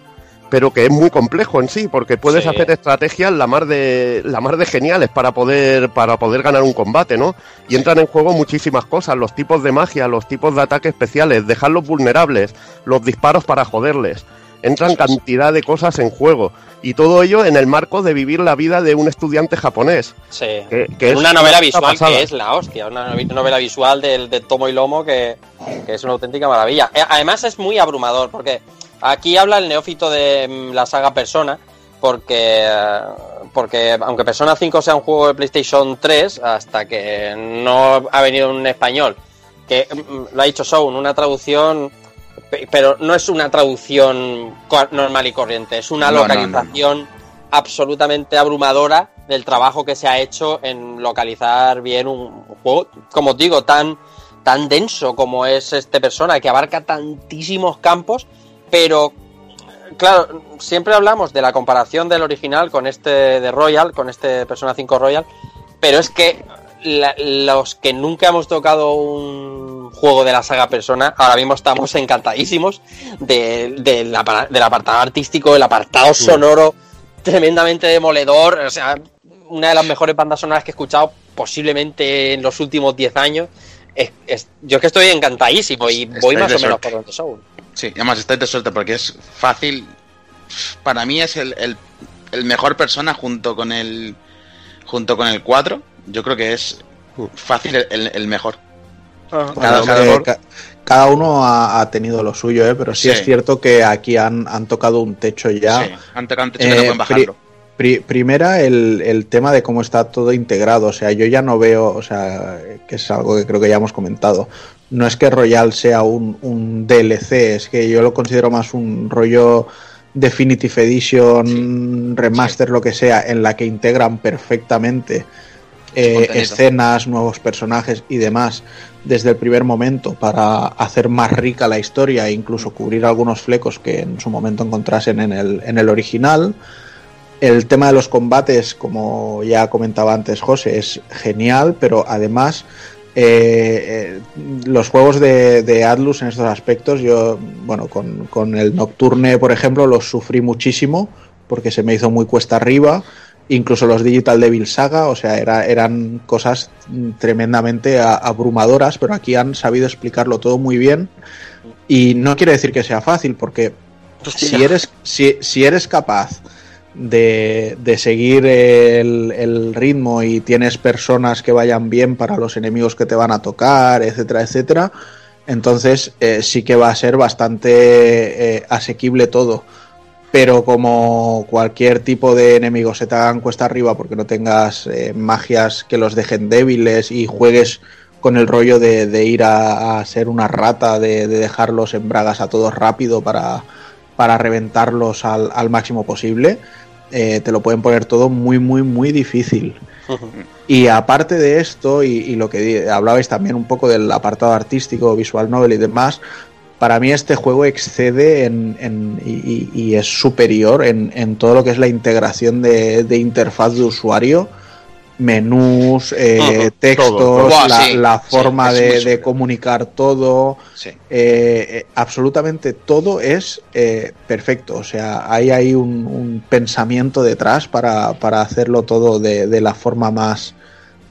pero que es muy complejo en sí, porque puedes Sí. hacer estrategias la mar de la mar de geniales para poder para poder ganar un combate, ¿no? Y entran en juego muchísimas cosas, los tipos de magia, los tipos de ataques especiales, dejarlos vulnerables, los disparos para joderles. Entran cantidad de cosas en juego y todo ello en el marco de vivir la vida de un estudiante japonés. Sí. Que- que es una novela visual pasada. que es la hostia, una novela visual del, de tomo y lomo que, que es una auténtica maravilla. Eh, Además es muy abrumador porque aquí habla el neófito de mm, la saga Persona porque eh, porque aunque Persona 5 sea un juego de PlayStation 3 hasta que no ha venido un español que mm, lo ha dicho Soun, una traducción pe- pero no es una traducción normal y corriente, es una No, no, no, no. localización absolutamente abrumadora del trabajo que se ha hecho en localizar bien un juego, como os digo, tan, tan denso como es este persona, que abarca tantísimos campos, pero claro, siempre hablamos de la comparación del original con este de Royal, con este Persona 5 Royal, pero es que la- los que nunca hemos tocado un juego de la saga Persona, ahora mismo estamos encantadísimos de- del apartado artístico, el apartado sonoro tremendamente demoledor, o sea, una de las mejores bandas sonoras que he escuchado posiblemente en los últimos 10 años. Es- es- yo es que estoy encantadísimo y voy más o menos suerte. por donde Soul. Sí, además estáis de suerte porque es fácil. Para mí es el, el, el mejor persona junto con el junto con el 4. Yo creo que es fácil el, el- el mejor. Bueno, Cada- cada- ca- cada uno ha, ha tenido lo suyo, ¿eh? pero sí, Sí. es cierto que aquí han, han tocado un techo ya. Sí, antes, antes que no Eh, pueden bajarlo. Pri- primera, el, el tema de cómo está todo integrado. O sea, yo ya no veo, o sea, que es algo que creo que ya hemos comentado. No es que Royal sea un, un DLC, es que yo lo considero más un rollo Definitive Edition, remaster, lo que sea, en la que integran perfectamente eh, escenas, nuevos personajes y demás desde el primer momento para hacer más rica la historia e incluso cubrir algunos flecos que en su momento encontrasen en el, en el original. El tema de los combates, como ya comentaba antes José, es genial, pero además eh, eh, los juegos de, de Atlus en estos aspectos, yo, bueno, con, con el Nocturne, por ejemplo, los sufrí muchísimo porque se me hizo muy cuesta arriba. Incluso los Digital Devil Saga, o sea, era, eran cosas tremendamente a- abrumadoras, pero aquí han sabido explicarlo todo muy bien. Y no quiere decir que sea fácil, porque si eres, si, si eres capaz de, de seguir el, ritmo y tienes personas que vayan bien para los enemigos que te van a tocar, etcétera, etcétera, entonces eh, sí que va a ser bastante eh, asequible todo. Pero como cualquier tipo de enemigo se te hagan cuesta arriba porque no tengas eh, magias que los dejen débiles y juegues con el rollo de, de ir a, a ser una rata, de, de dejarlos en bragas a todos rápido para, para reventarlos al, al máximo posible, eh, te lo pueden poner todo muy, muy, muy difícil. Y aparte de esto, y, y lo que hablabais también un poco del apartado artístico, visual novel y demás, para mí este juego excede en, en- y, y- y es superior en, en todo lo que es la integración de, de interfaz de usuario, menús, eh, textos, la, sí, la sí, forma de, comunicar todo. Sí. Eh, eh, absolutamente todo es eh, perfecto. O sea, hay ahí un, un pensamiento detrás para, para hacerlo todo de, de la forma más,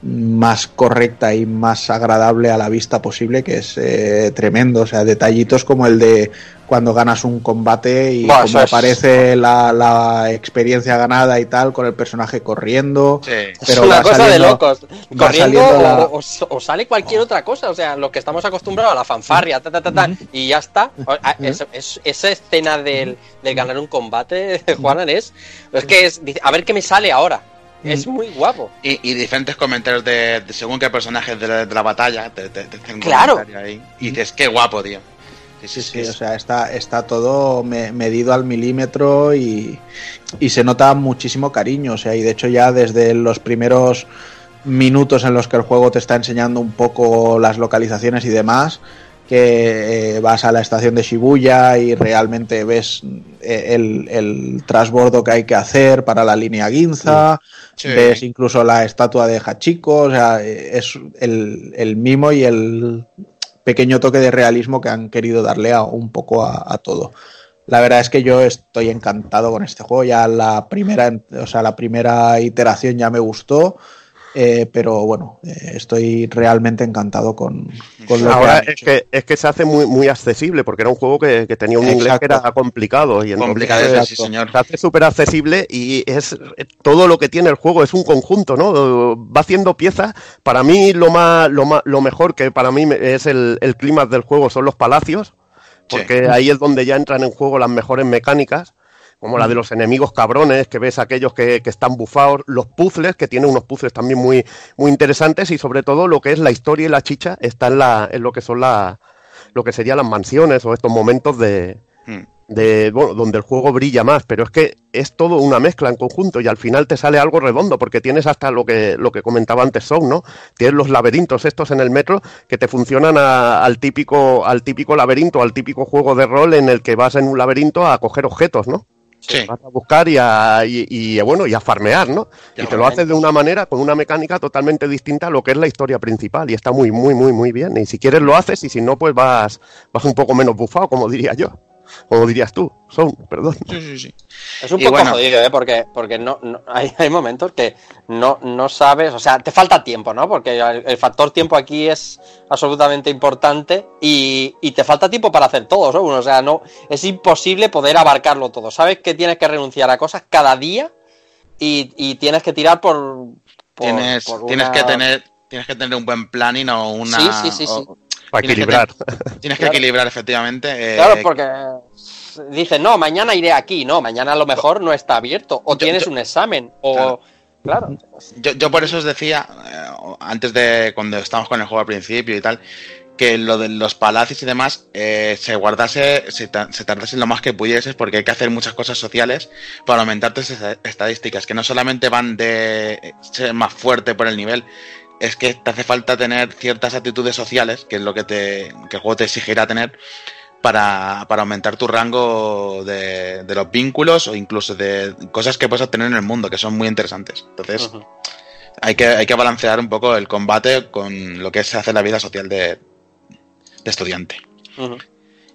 más correcta y más agradable a la vista posible, que es eh, tremendo. O sea, detallitos como el de cuando ganas un combate y como es- aparece la, la experiencia ganada y tal, con el personaje corriendo. Sí. Es Pero una va cosa de locos. va Corriendo la- o, o- sale cualquier otra cosa. O sea, lo que estamos acostumbrados a la fanfarria, ta, ta, ta, ta, y ya está. Es- es- esa escena del, del ganar un combate, Juanan, es. Es que es. A ver qué me sale ahora. Es muy guapo. Y, y diferentes comentarios de, de según qué personajes de la, de la batalla te, te- te hacen un Claro. comentario ahí. Y dices, qué guapo, tío. Sí, sí, Sí, sí. o sea, está, está todo me- medido al milímetro y, y se nota muchísimo cariño. O sea, y de hecho ya desde los primeros minutos en los que el juego te está enseñando un poco las localizaciones y demás, que eh, vas a la estación de Shibuya y realmente ves eh, el, el transbordo que hay que hacer para la línea Ginza, Sí. ves incluso la estatua de Hachiko, o sea, es el, el mimo y el pequeño toque de realismo que han querido darle a, un poco a, a todo. La verdad es que yo estoy encantado con este juego. Ya la primera, o sea, la primera iteración ya me gustó. Eh, pero bueno, eh, estoy realmente encantado con, con lo Ahora que han es que, es que se hace muy, muy accesible, porque era un juego que, que tenía un inglés que era complicado. Y entonces, Complicadete, eh, sí, señor. se hace súper accesible y es todo lo que tiene el juego es un conjunto, ¿no? Va haciendo piezas. Para mí lo más, lo más, lo mejor que para mí me- es el, el clímax del juego son los palacios, porque ahí es donde ya entran en juego las mejores mecánicas. Como la de los enemigos cabrones, que ves aquellos que, que están bufados, los puzzles, que tienen unos puzzles también muy, muy interesantes, y sobre todo lo que es la historia y la chicha está en, la, en lo que son la, lo que serían las mansiones o estos momentos de, Mm. de bueno, donde el juego brilla más, pero es que es todo una mezcla en conjunto y al final te sale algo redondo porque tienes hasta lo que lo que comentaba antes Sound, ¿no? Tienes los laberintos estos en el metro que te funcionan a- al típico al típico laberinto, al típico juego de rol en el que vas en un laberinto a coger objetos, ¿no? Sí. Vas a buscar y a, y, y, bueno, y a farmear, ¿no? Ya y te lo haces de una manera, con una mecánica totalmente distinta a lo que es la historia principal y está muy, muy, muy, muy bien. Y si quieres lo haces y si no, pues vas, vas un poco menos bufado, como diría yo. Como dirías tú, son, perdón. Sí, sí, sí. Es un Y poco bueno. jodido, ¿eh? Porque, porque no, no- hay, hay momentos que no, no sabes, o sea, te falta tiempo, ¿no? Porque el, el factor tiempo aquí es absolutamente importante y, y te falta tiempo para hacer todo, ¿no? O sea, no, es imposible poder abarcarlo todo. Sabes que tienes que renunciar a cosas cada día y, y tienes que tirar por... por- Tienes, por tienes una- que tener tienes que tener un buen planning o una Sí, sí, sí, sí. o- Para Tienes que equilibrar. tienes que Claro. equilibrar efectivamente eh, Claro, porque dices, no, mañana iré aquí, no, mañana a lo mejor no está abierto, o Yo- tienes yo- un examen, o... Claro. Yo, yo por eso os decía, eh, antes de cuando estábamos con el juego al principio y tal, que lo de los palacios y demás eh, se guardase, se, se tardase lo más que pudieses, porque hay que hacer muchas cosas sociales para aumentar tus esta- estadísticas, que no solamente van de ser más fuerte por el nivel, es que te hace falta tener ciertas actitudes sociales, que es lo que, te, que el juego te exigirá tener, para, para aumentar tu rango de, de los vínculos o incluso de cosas que puedes obtener en el mundo, que son muy interesantes. Entonces, hay que, hay que balancear un poco el combate con lo que es hacer la vida social de, de estudiante.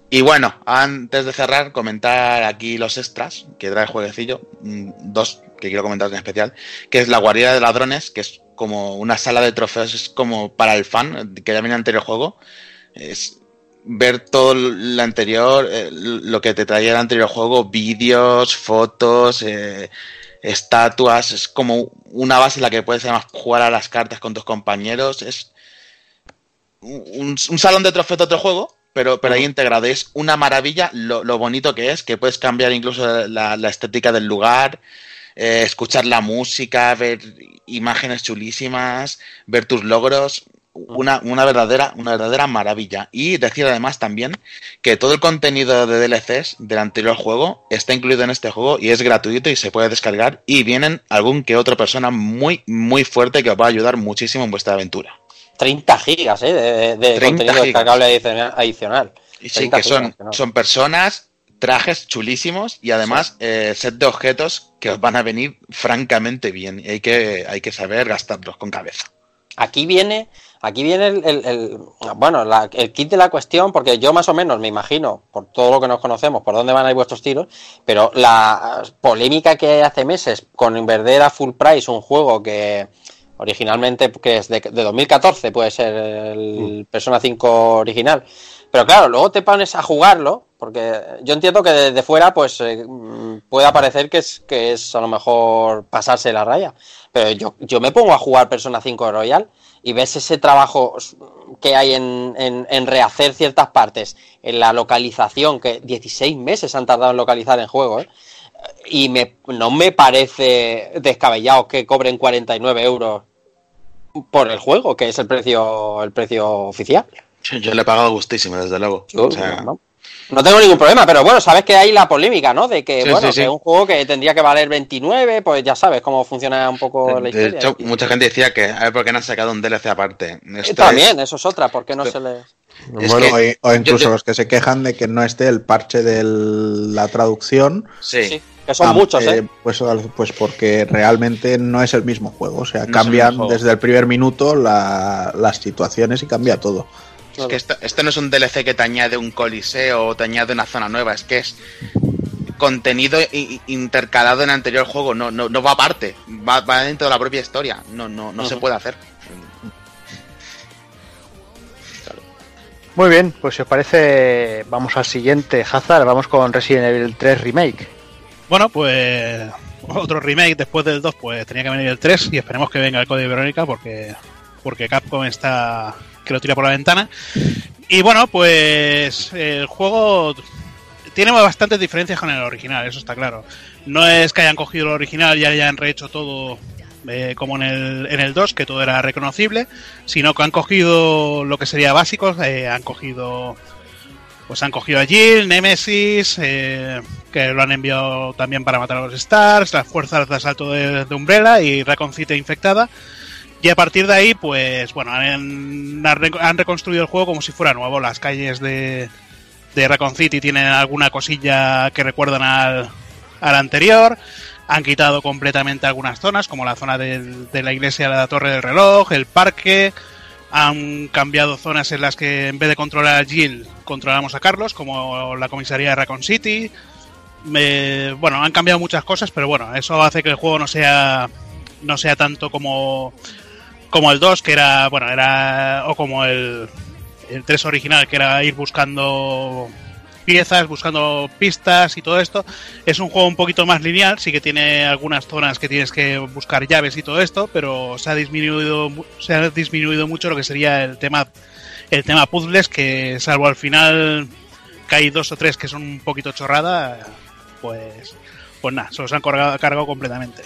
Y bueno, antes de cerrar, comentar aquí los extras que trae el jueguecillo. mm, Dos que quiero comentar en especial. Que es la guarida de ladrones, que es como una sala de trofeos, es como para el fan, que ya viene anterior juego. Es ver todo lo anterior, eh, lo que te traía el anterior juego, vídeos, fotos, eh, estatuas, es como una base en la que puedes además jugar a las cartas con tus compañeros. Es un, un salón de trofeos de otro juego, pero, pero ahí integrado. Es una maravilla lo, lo bonito que es, que puedes cambiar incluso la, la estética del lugar, eh, escuchar la música, ver imágenes chulísimas, ver tus logros. Una, una verdadera, una verdadera maravilla. Y decir además también que todo el contenido de DLCs del anterior juego está incluido en este juego y es gratuito y se puede descargar. Y vienen algún que otra persona muy, muy fuerte que os va a ayudar muchísimo en vuestra aventura. 30 gigas ¿eh? de, de 30 contenido gigas. descargable adicional. Y sí, 30 que son, son personas, trajes chulísimos y además eh, set de objetos que os van a venir francamente bien. Y hay que, hay que saber gastarlos con cabeza. Aquí viene, aquí viene el, el- el- bueno, la- el kit de la cuestión, porque yo más o menos me imagino, por todo lo que nos conocemos, por dónde van a ir vuestros tiros, pero la polémica que hace meses con vender a full price un juego que originalmente que es de, de 2014, puede ser el Persona 5 original, pero claro, luego te pones a jugarlo, porque yo entiendo que desde fuera pues eh, puede parecer que es, que es a lo mejor pasarse la raya. Pero yo, yo me pongo a jugar Persona 5 Royal y ves ese trabajo que hay en, en- en rehacer ciertas partes, en la localización, que 16 meses han tardado en localizar el juego, ¿eh? y me, no me parece descabellado que cobren 49 euros por el juego, que es el precio, el precio oficial. Yo, yo le he pagado gustísimo, desde luego. Yo, O sea, no, no tengo ningún problema, pero bueno, sabes que hay la polémica, ¿no? De que, Sí, bueno, sí, sí. que un juego que tendría que valer 29, pues ya sabes cómo funciona un poco la de historia. hecho, Y- mucha gente decía que a ver por qué no han sacado un DLC aparte. y Esto también, es- eso es otra, ¿por qué no esto- se le...? Es Bueno, que- O, o incluso yo los que se quejan de que no esté el parche de la traducción. sí. Sí, que son ah, muchos, ¿eh? Pues, al- pues porque realmente no es el mismo juego. O sea, cambian desde el primer minuto la- las situaciones y cambia todo. Es que esto, esto no es un DLC que te añade un coliseo o te añade una zona nueva, es que es contenido intercalado en el anterior juego, no, no, no va aparte, va, va dentro de la propia historia, no, no, no se puede hacer. Muy bien, pues si os parece, vamos al siguiente Hazard, vamos con Resident Evil 3 Remake. Bueno, pues otro remake después del 2, pues tenía que venir el 3 y esperemos que venga el Código Verónica porque, porque Capcom está que lo tira por la ventana. Y bueno, pues el juego tiene bastantes diferencias con el original, eso está claro. No es que hayan cogido el original y hayan rehecho todo eh, como en el, en el 2, que todo era reconocible, sino que han cogido lo que sería básicos, eh, han cogido pues han cogido a Jill, Nemesis, eh, que lo han enviado también para matar a los Stars, las fuerzas de asalto de, de Umbrella y Raccoon City infectada. Y a partir de ahí, pues bueno, han, han re- han reconstruido el juego como si fuera nuevo. Las calles de, de Raccoon City tienen alguna cosilla que recuerdan al, al anterior. Han quitado completamente algunas zonas, como la zona del- de la iglesia de la Torre del Reloj, el parque. Han cambiado zonas en las que en vez de controlar a Jill, controlamos a Carlos, como la comisaría de Raccoon City. Bueno, han cambiado muchas cosas, pero bueno, eso hace que el juego no sea no sea tanto como como el 2, que era, bueno, era o como el el 3 original, que era ir buscando piezas, buscando pistas y todo esto. Es un juego un poquito más lineal, sí que tiene algunas zonas que tienes que buscar llaves y todo esto, pero se ha disminuido se ha disminuido mucho lo que sería el tema el tema puzzles que salvo al final que hay dos o tres que son un poquito chorrada, pues pues nada, se los han cargado completamente.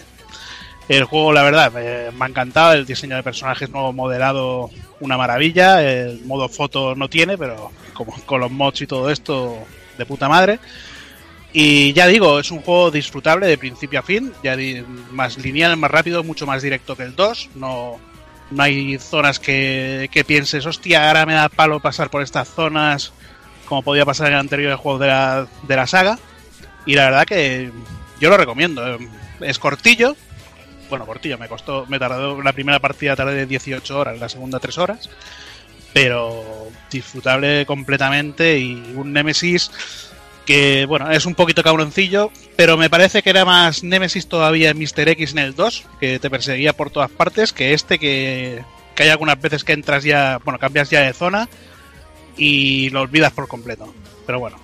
El juego, la verdad, me ha encantado. El diseño de personajes nuevo modelado, una maravilla. El modo foto no tiene, pero como con los mods y todo esto, de puta madre. Y ya digo, es un juego disfrutable de principio a fin. Ya más lineal, más rápido, mucho más directo que el 2. No, no hay zonas que, que pienses, hostia, ahora me da palo pasar por estas zonas, como podía pasar en el anterior juego de la, de la saga. Y la verdad que yo lo recomiendo. Es cortillo. Bueno, cortillo, me costó, me tardó, la primera partida tardé 18 horas, la segunda 3 horas. Pero disfrutable completamente y un Nemesis que, bueno, es un poquito cabroncillo, pero me parece que era más Nemesis todavía en Mr. X en el 2, que te perseguía por todas partes, que este que, que hay algunas veces que entras ya, bueno, cambias ya de zona y lo olvidas por completo. Pero bueno,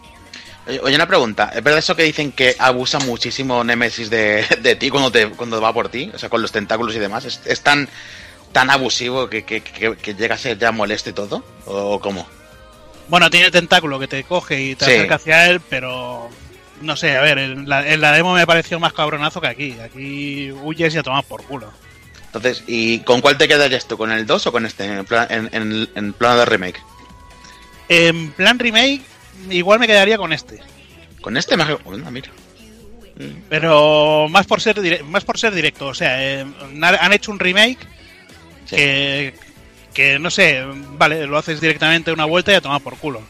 Oye, una pregunta, ¿es verdad eso que dicen que abusa muchísimo Nemesis de, de ti cuando te cuando va por ti? O sea, con los tentáculos y demás. ¿Es, es tan tan abusivo que, que, que- que llega a ser ya molesto y todo? ¿O cómo? Bueno, tiene tentáculo que te coge y te Sí. acerca hacia él, pero no sé, a ver, en la, en la demo me pareció más cabronazo que aquí. Aquí huyes y a tomar por culo. Entonces, ¿y con cuál te quedarías tú? ¿Con el 2 o con este? En, plan, en, en- en plano de remake. En plan remake, igual me quedaría con este. Con este bueno, mira. Pero más por ser dire- más por ser directo, o sea, eh, han hecho un remake Sí. que, que no sé, vale, lo haces directamente una vuelta y a tomar por culo.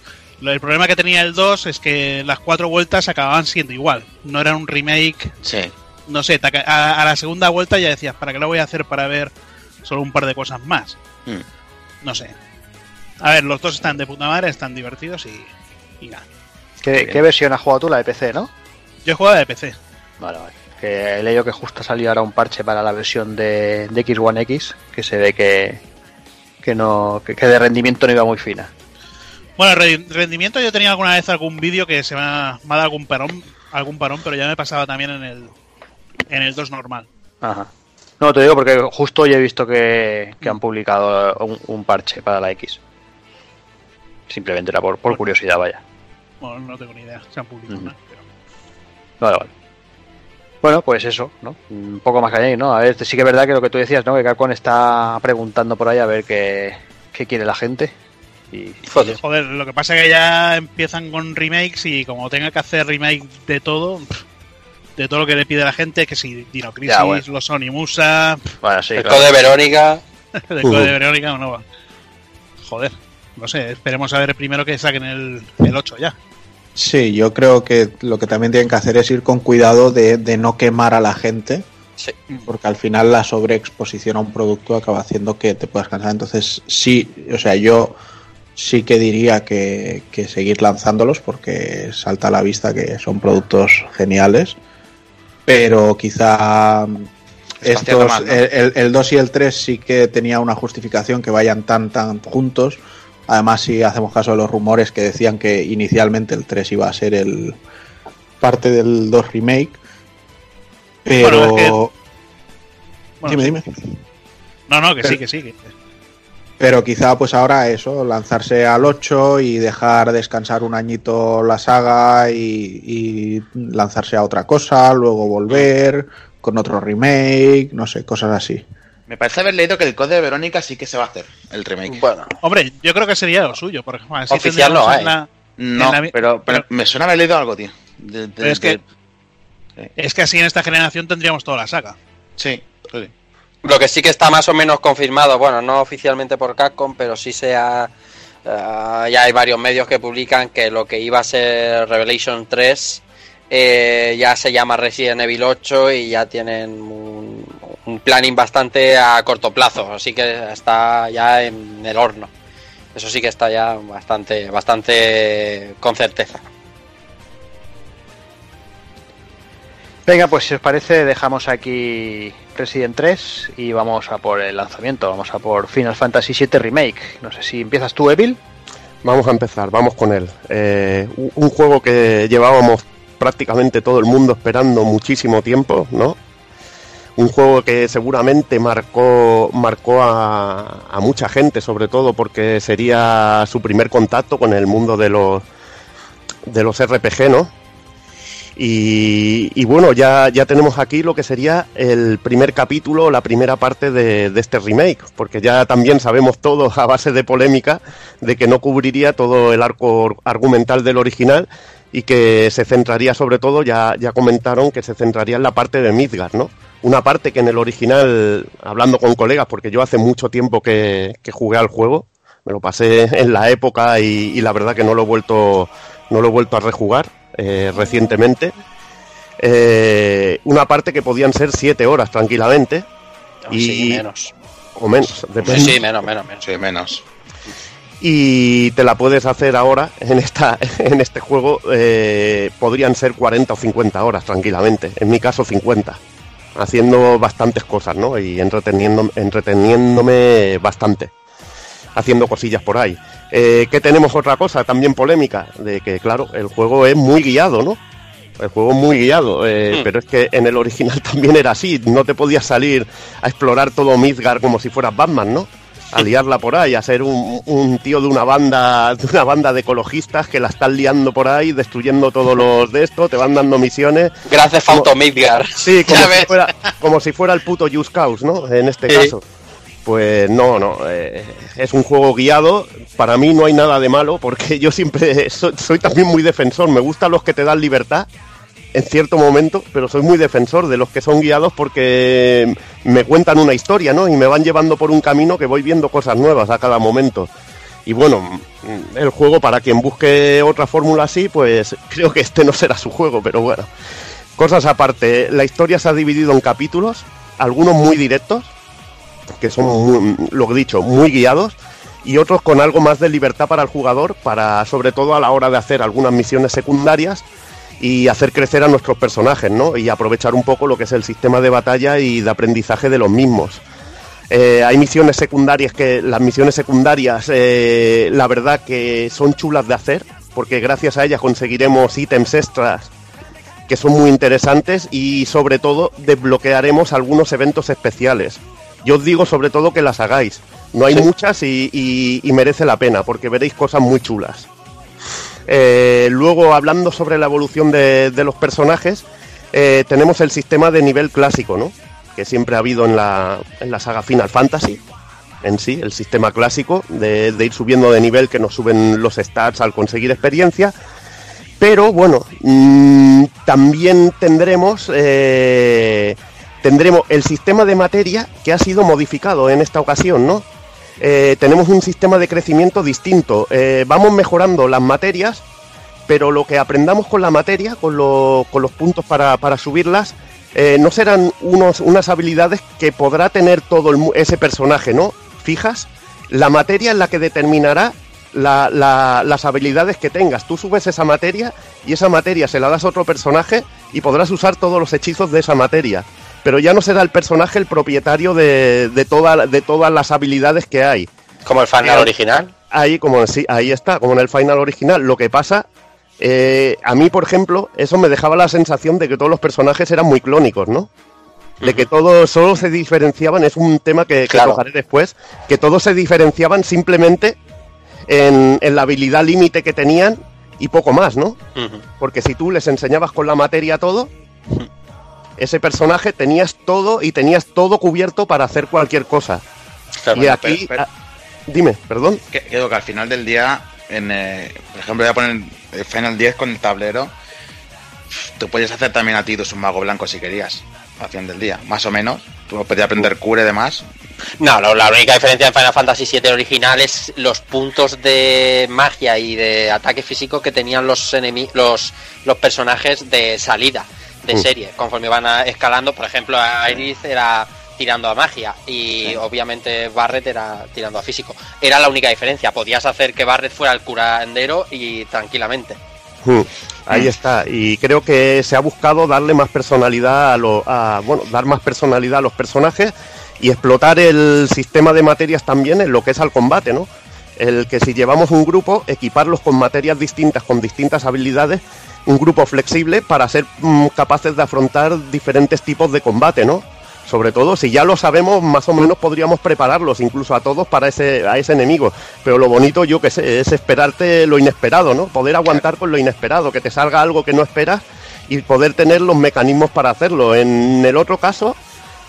Lo- El problema que tenía el 2 es que las cuatro vueltas acababan siendo igual. No era un remake, Sí. no sé, a la segunda vuelta ya decías, ¿para qué lo voy a hacer para ver solo un par de cosas más? Mm. No sé. A ver, los dos están de puta madre, están divertidos y, y nada. ¿Qué, qué versión has jugado tú? La de PC, ¿no? Yo he jugado de PC. Vale, vale. Que he leído que justo ha salido ahora un parche para la versión de, de X1 X, que se ve que, que no que, que de rendimiento no iba muy fina. Bueno, re- rendimiento yo tenía alguna vez algún vídeo que se me ha, me ha dado algún parón, algún parón, pero ya me pasaba también en el en el 2 normal. Ajá. No, te digo porque justo hoy he visto que, que han publicado un, un parche para la X. Simplemente era por, por curiosidad, vaya. Bueno, no tengo ni idea, se han publicado. Pero- Vale, vale. Bueno, pues eso, ¿no? Un poco más que añadir, ¿no? A ver, sí que es verdad que lo que tú decías, ¿no? Que Capcom está preguntando por ahí a ver qué, qué quiere la gente. Y Joder. Joder, lo que pasa es que ya empiezan con remakes y como tenga que hacer remake de todo, de todo lo que le pide la gente, que si Dino Crisis, Ya, bueno. los Sony Musa, bueno, sí, el claro. Code Verónica. de Code Verónica o no va. Joder, no sé, esperemos a ver primero que saquen el, el 8 ya. Sí, yo creo que lo que también tienen que hacer es ir con cuidado de, de no quemar a la gente, Sí. porque al final la sobreexposición a un producto acaba haciendo que te puedas cansar. Entonces, sí, o sea, yo sí que diría que, que seguir lanzándolos, porque salta a la vista que son productos geniales, pero quizá estos, más, ¿no? el, el- el 2 y el 3 sí que tenía una justificación que vayan tan, tan juntos. Además, si hacemos caso de los rumores que decían que inicialmente el 3 iba a ser el parte del 2 remake. Pero. Bueno, es que- Bueno, dime, sí. dime. No, no, que Pero- sí, que sí. que- Pero quizá pues ahora eso, lanzarse al 8 y dejar descansar un añito la saga y, y lanzarse a otra cosa, luego volver con otro remake, no sé, cosas así. Me parece haber leído que el Code de Verónica sí que se va a hacer, el remake. Bueno, Hombre, yo creo que sería lo suyo, por ejemplo. así Oficial no hay. la- no, la pero, pero pero- me suena haber leído algo, tío. De- de- Pero es que- Es que así en esta generación tendríamos toda la saga. Sí, sí. Lo que sí que está más o menos confirmado, bueno, no oficialmente por Capcom, pero sí sea. eh, ya hay varios medios que publican que lo que iba a ser Revelation 3 eh, ya se llama Resident Evil 8 y ya tienen un, un planning bastante a corto plazo, así que está ya en el horno. Eso sí que está ya bastante, bastante con certeza. Venga, pues si os parece, dejamos aquí Resident 3 y vamos a por el lanzamiento. Vamos a por Final Fantasy VII Remake. No sé si empiezas tú, Evil. Vamos a empezar, vamos con él. Eh, un- un juego que llevábamos prácticamente todo el mundo esperando muchísimo tiempo, ¿no? Un juego que seguramente marcó, marcó a, mucha gente, sobre todo porque sería su primer contacto con el mundo de los, de los RPG, ¿no? Y, bueno, ya, ya tenemos aquí lo que sería el primer capítulo, la primera parte de, de este remake, porque ya también sabemos todos a base de polémica de que no cubriría todo el arco argumental del original y que se centraría sobre todo, ya, ya comentaron que se centraría en la parte de Midgard, ¿no? Una parte que en el original, hablando con colegas, porque yo hace mucho tiempo que, que jugué al juego, me lo pasé en la época y, y la verdad que no lo he vuelto, no lo he vuelto a rejugar eh, recientemente. Eh, una parte que podían ser siete horas tranquilamente. Y- Sí, menos. O menos, depende. Sí, menos, menos, menos. Sí, menos. y te la puedes hacer ahora en esta en este juego eh, podrían ser 40 o 50 horas tranquilamente en mi caso 50 haciendo bastantes cosas no y entreteniendo, entreteniéndome bastante haciendo cosillas por ahí eh, que tenemos otra cosa también polémica de que claro el juego es muy guiado no el juego es muy guiado, eh, Hmm. pero es que en el original también era así. No te podías salir a explorar todo Midgard como si fueras Batman, ¿no? A liarla por ahí, a ser un, un tío de una banda, de una banda de ecologistas que la están liando por ahí, destruyendo todos los de esto, te van dando misiones. Gracias, Midgar. Sí, como si, fuera, como si fuera el puto Just Cause, ¿no? En este Sí. caso. Pues no, no, eh, es un juego guiado. Para mí no hay nada de malo, porque yo siempre soy, soy también muy defensor. Me gustan los que te dan libertad, en cierto momento, pero soy muy defensor de los que son guiados porque me cuentan una historia, ¿no? Y me van llevando por un camino que voy viendo cosas nuevas a cada momento. Y bueno, el juego, para quien busque otra fórmula así, pues creo que este no será su juego, pero bueno. Cosas aparte, la historia se ha dividido en capítulos, algunos muy directos, que son, lo he dicho, muy guiados, y otros con algo más de libertad para el jugador, para sobre todo a la hora de hacer algunas misiones secundarias y hacer crecer a nuestros personajes, ¿no? Y aprovechar un poco lo que es el sistema de batalla y de aprendizaje de los mismos. Eh, hay misiones secundarias que las misiones secundarias, eh, la verdad que son chulas de hacer, porque gracias a ellas conseguiremos ítems extras que son muy interesantes y sobre todo desbloquearemos algunos eventos especiales. Yo os digo sobre todo que las hagáis. No hay muchas y, y- y merece la pena porque veréis cosas muy chulas. Eh, luego, hablando sobre la evolución de, los personajes, eh, tenemos el sistema de nivel clásico, ¿no? Que siempre ha habido en la, en la saga Final Fantasy. En sí, el sistema clásico de, de ir subiendo de nivel, que nos suben los stats al conseguir experiencia. Pero bueno, mm, también tendremos eh, tendremos el sistema de materia que ha sido modificado en esta ocasión, ¿no? Eh, tenemos un sistema de crecimiento distinto. Eh, vamos mejorando las materias, pero lo que aprendamos con la materia, con, lo- con los puntos para, subirlas, eh, no serán unas habilidades que podrá tener todo el ese personaje, ¿no? Fijas, la materia es la que determinará la- la- las habilidades que tengas. Tú subes esa materia y esa materia se la das a otro personaje y podrás usar todos los hechizos de esa materia. Pero ya no será el personaje el propietario de, de, toda- de todas las habilidades que hay. Como el final Eh, original. Ahí, como sí, ahí está, como en el final original. Lo que pasa, eh, a mí, por ejemplo, eso me dejaba la sensación de que todos los personajes eran muy clónicos, ¿no? De que todos solo se diferenciaban, es un tema que, que Claro. tocaré después, que todos se diferenciaban simplemente en, en la habilidad límite que tenían y poco más, ¿no? Porque si tú les enseñabas con la materia todo, ese personaje tenías todo y tenías todo cubierto para hacer cualquier cosa. Claro, y bueno, aquí, pero- pero- ah, dime, perdón. Que, que al final del día, en, eh, por ejemplo, voy a poner el Final 10 con el tablero. Tú puedes hacer también a ti un mago blanco si querías, al final del día, más o menos. Tú podías aprender cure y demás. No, la única diferencia en Final Fantasy VII original es los puntos de magia y de ataque físico que tenían los los, los personajes de salida de Mm. serie. Conforme iban a- escalando, por ejemplo, Iris era tirando a magia y obviamente Barret era tirando a físico. Era la única diferencia. Podías hacer que Barret fuera el curandero y tranquilamente. Hmm, Ahí está, y creo que se ha buscado darle más personalidad a, lo, a- bueno, dar más personalidad a los personajes y explotar el sistema de materias también en lo que es al combate, ¿no? El que si llevamos un grupo, equiparlos con materias distintas, con distintas habilidades, un grupo flexible para ser mm, capaces de afrontar diferentes tipos de combate, ¿no? Sobre todo, si ya lo sabemos, más o menos podríamos prepararlos incluso a todos para ese, a ese enemigo. Pero lo bonito, yo que sé, es esperarte lo inesperado, ¿no? Poder aguantar con lo inesperado, que te salga algo que no esperas y poder tener los mecanismos para hacerlo. En el otro caso,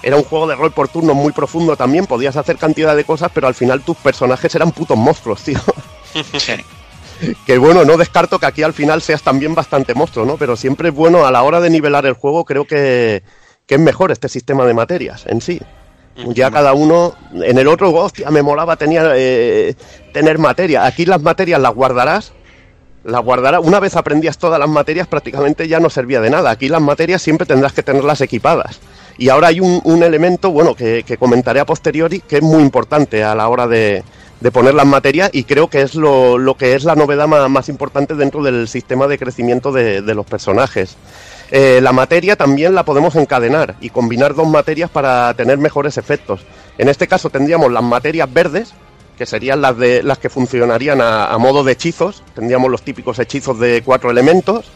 era un juego de rol por turnos muy profundo también, podías hacer cantidad de cosas, pero al final tus personajes eran putos monstruos, tío. que bueno, no descarto que aquí al final seas también bastante monstruo, ¿no? Pero siempre es bueno a la hora de nivelar el juego, creo que, que es mejor este sistema de materias en sí. Ya cada uno, en el otro, hostia, me molaba tenía, eh, tener materia. Aquí las materias las guardarás, las guardarás. Una vez aprendías todas las materias, prácticamente ya no servía de nada. Aquí las materias siempre tendrás que tenerlas equipadas. Y ahora hay un, un elemento, bueno, que, que comentaré a posteriori, que es muy importante a la hora de, de poner las materias y creo que es lo, lo que es la novedad ma- más, importante dentro del sistema de crecimiento de, de los personajes. Eh, la materia también la podemos encadenar y combinar dos materias para tener mejores efectos. En este caso tendríamos las materias verdes, que serían las, de, las que funcionarían a, a modo de hechizos. Tendríamos los típicos hechizos de cuatro elementos,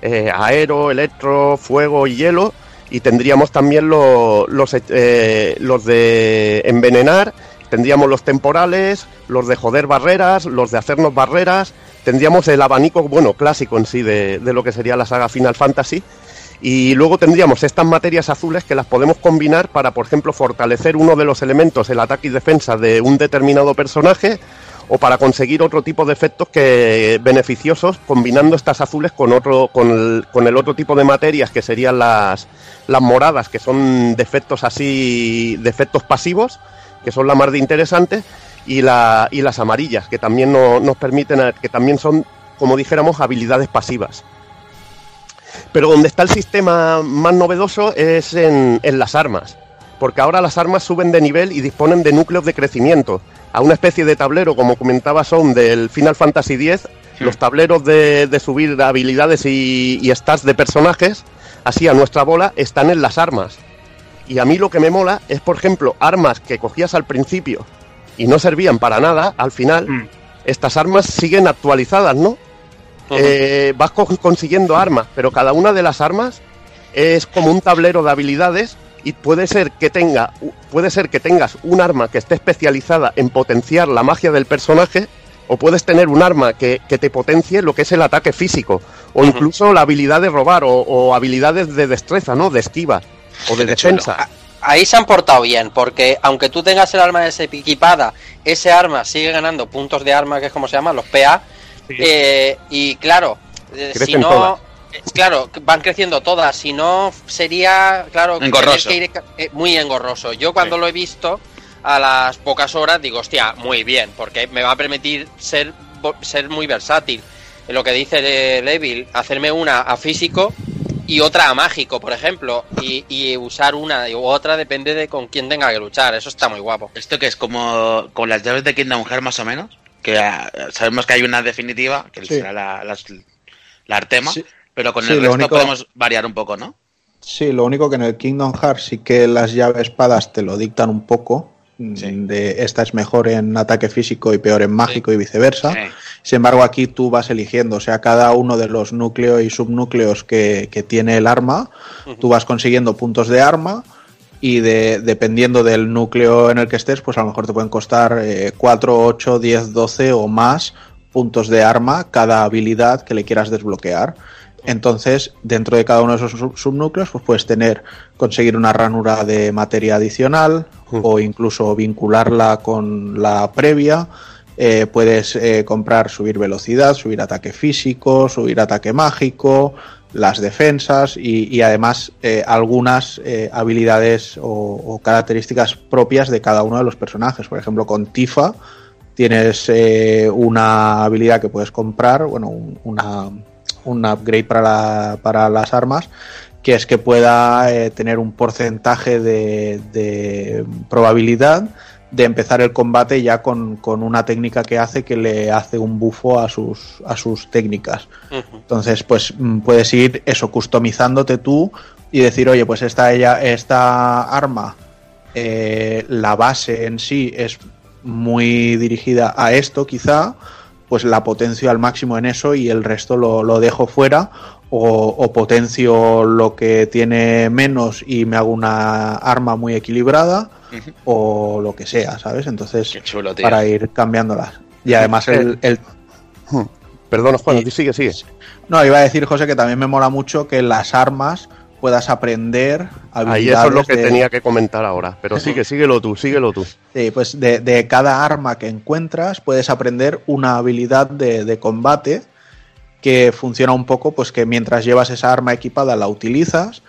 eh, aero, electro, fuego y hielo. Y tendríamos también lo- los, eh, los de envenenar, tendríamos los temporales, los de joder barreras, los de hacernos barreras, tendríamos el abanico, bueno, clásico en sí de, de lo que sería la saga Final Fantasy. Y luego tendríamos estas materias azules que las podemos combinar para, por ejemplo, fortalecer uno de los elementos, el ataque y defensa de un determinado personaje, o para conseguir otro tipo de efectos que beneficiosos combinando estas azules con otro con el, con el otro tipo de materias que serían las, las moradas que son defectos así defectos pasivos que son la más de interesantes y, la, y las amarillas que también no- nos permiten que también son como dijéramos habilidades pasivas. Pero donde está el sistema más novedoso es en, en las armas, porque ahora las armas suben de nivel y disponen de núcleos de crecimiento, a una especie de tablero, como comentaba Son, del Final Fantasy X, los tableros de, de subir habilidades y, y stats de personajes, así a nuestra bola, están en las armas. Y a mí lo que me mola es, por ejemplo, armas que cogías al principio y no servían para nada, al final, Mm. estas armas siguen actualizadas, ¿no? Eh, vas co- consiguiendo armas, pero cada una de las armas es como un tablero de habilidades y puede ser que tenga puede ser que tengas un arma que esté especializada en potenciar la magia del personaje o puedes tener un arma que, que te potencie lo que es el ataque físico o incluso la habilidad de robar o, o habilidades de destreza, ¿no? De esquiva o de defensa. Ahí se han portado bien, porque aunque tú tengas el arma ese equipada, ese arma sigue ganando puntos de arma, que es como se llama, los PA. eh, y claro, eh, si no. todas. eh, Claro, van creciendo todas. Si no, sería, claro, Engorroso. que ir, eh, muy engorroso. Yo cuando lo he visto a las pocas horas digo, hostia, muy bien, porque me va a permitir ser, ser muy versátil. Lo que dice Levil, hacerme una a físico y otra a mágico, por ejemplo, y, y usar una u otra depende de con quién tenga que luchar. Eso está muy guapo. Esto que es como con las llaves de Kingdom Hearts más o menos, que ah, sabemos que hay una definitiva, que Sí. será la, las- la Artema, Sí. pero con Sí, el resto único- podemos variar un poco, ¿no? Sí, lo único que en el Kingdom Hearts sí que las llaves espadas te lo dictan un poco. mm, De esta es mejor en ataque físico y peor en mágico y viceversa. Sí. Sin embargo, aquí tú vas eligiendo, o sea, cada uno de los núcleos y subnúcleos que, que tiene el arma, tú vas consiguiendo puntos de arma y de, dependiendo del núcleo en el que estés, pues a lo mejor te pueden costar eh, 4, 8, 10, 12 o más puntos de arma cada habilidad que le quieras desbloquear. Entonces, dentro de cada uno de esos sub- subnúcleos, pues puedes tener, conseguir una ranura de materia adicional o incluso vincularla con la previa. Eh, puedes eh, comprar, subir velocidad, subir ataque físico, subir ataque mágico, las defensas y, además eh, algunas habilidades o, características propias de cada uno de los personajes. Por ejemplo, con Tifa tienes una habilidad que puedes comprar, bueno, un- una, un upgrade para, la- para las armas, que es que pueda tener un porcentaje de, de probabilidad de empezar el combate ya con, con una técnica que hace que le hace un bufo a sus, a sus técnicas. Entonces, pues mm, puedes ir eso, customizándote tú y decir, oye, pues esta, ella, esta arma, eh, la base en sí es muy dirigida a esto, quizá, pues la potencio al máximo en eso y el resto lo, lo dejo fuera. O, o potencio lo que tiene menos y me hago una arma muy equilibrada o lo que sea, ¿sabes? Entonces, Qué chulo, tío. para ir cambiándolas. Y además el, el Perdona, Juan, Sí. sigue, sigue. no, iba a decir, José, que también me mola mucho que las armas puedas aprender habilidades. Ahí eso es lo que de- tenía que comentar ahora. Pero sigue, síguelo tú, síguelo tú. Sí, pues de, de cada arma que encuentras puedes aprender una habilidad de, de combate que funciona un poco, pues que mientras llevas esa arma equipada la utilizas,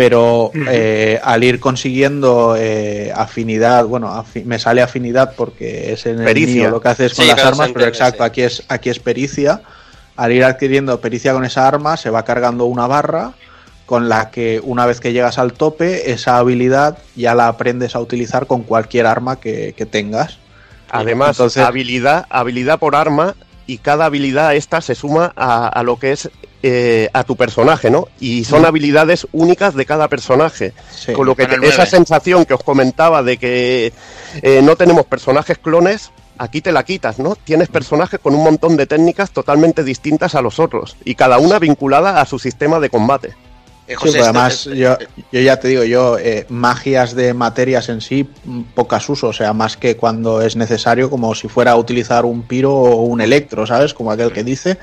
pero eh, al ir consiguiendo eh, afinidad, bueno, afi- me sale afinidad porque es en el mío lo que haces con Sí, las armas, pero exacto, sí. aquí es aquí es pericia. Al ir adquiriendo pericia con esa arma, se va cargando una barra con la que una vez que llegas al tope, esa habilidad ya la aprendes a utilizar con cualquier arma que, que tengas. Además, Entonces- habilidad, habilidad por arma y cada habilidad esta se suma a, a lo que es eh, a tu personaje, ¿no? Y son Mm. habilidades únicas de cada personaje. Sí. Con lo que te- esa sensación que os comentaba de que eh, no tenemos personajes clones, aquí te la quitas, ¿no? Tienes personajes con un montón de técnicas totalmente distintas a los otros y cada una vinculada a su sistema de combate. Eh, Sí, pero además, eh, yo, eh, yo ya te digo, yo eh, magias de materias en sí, mm, pocas uso, o sea, más que cuando es necesario, como si fuera a utilizar un piro o un electro, ¿sabes? Como aquel que dice,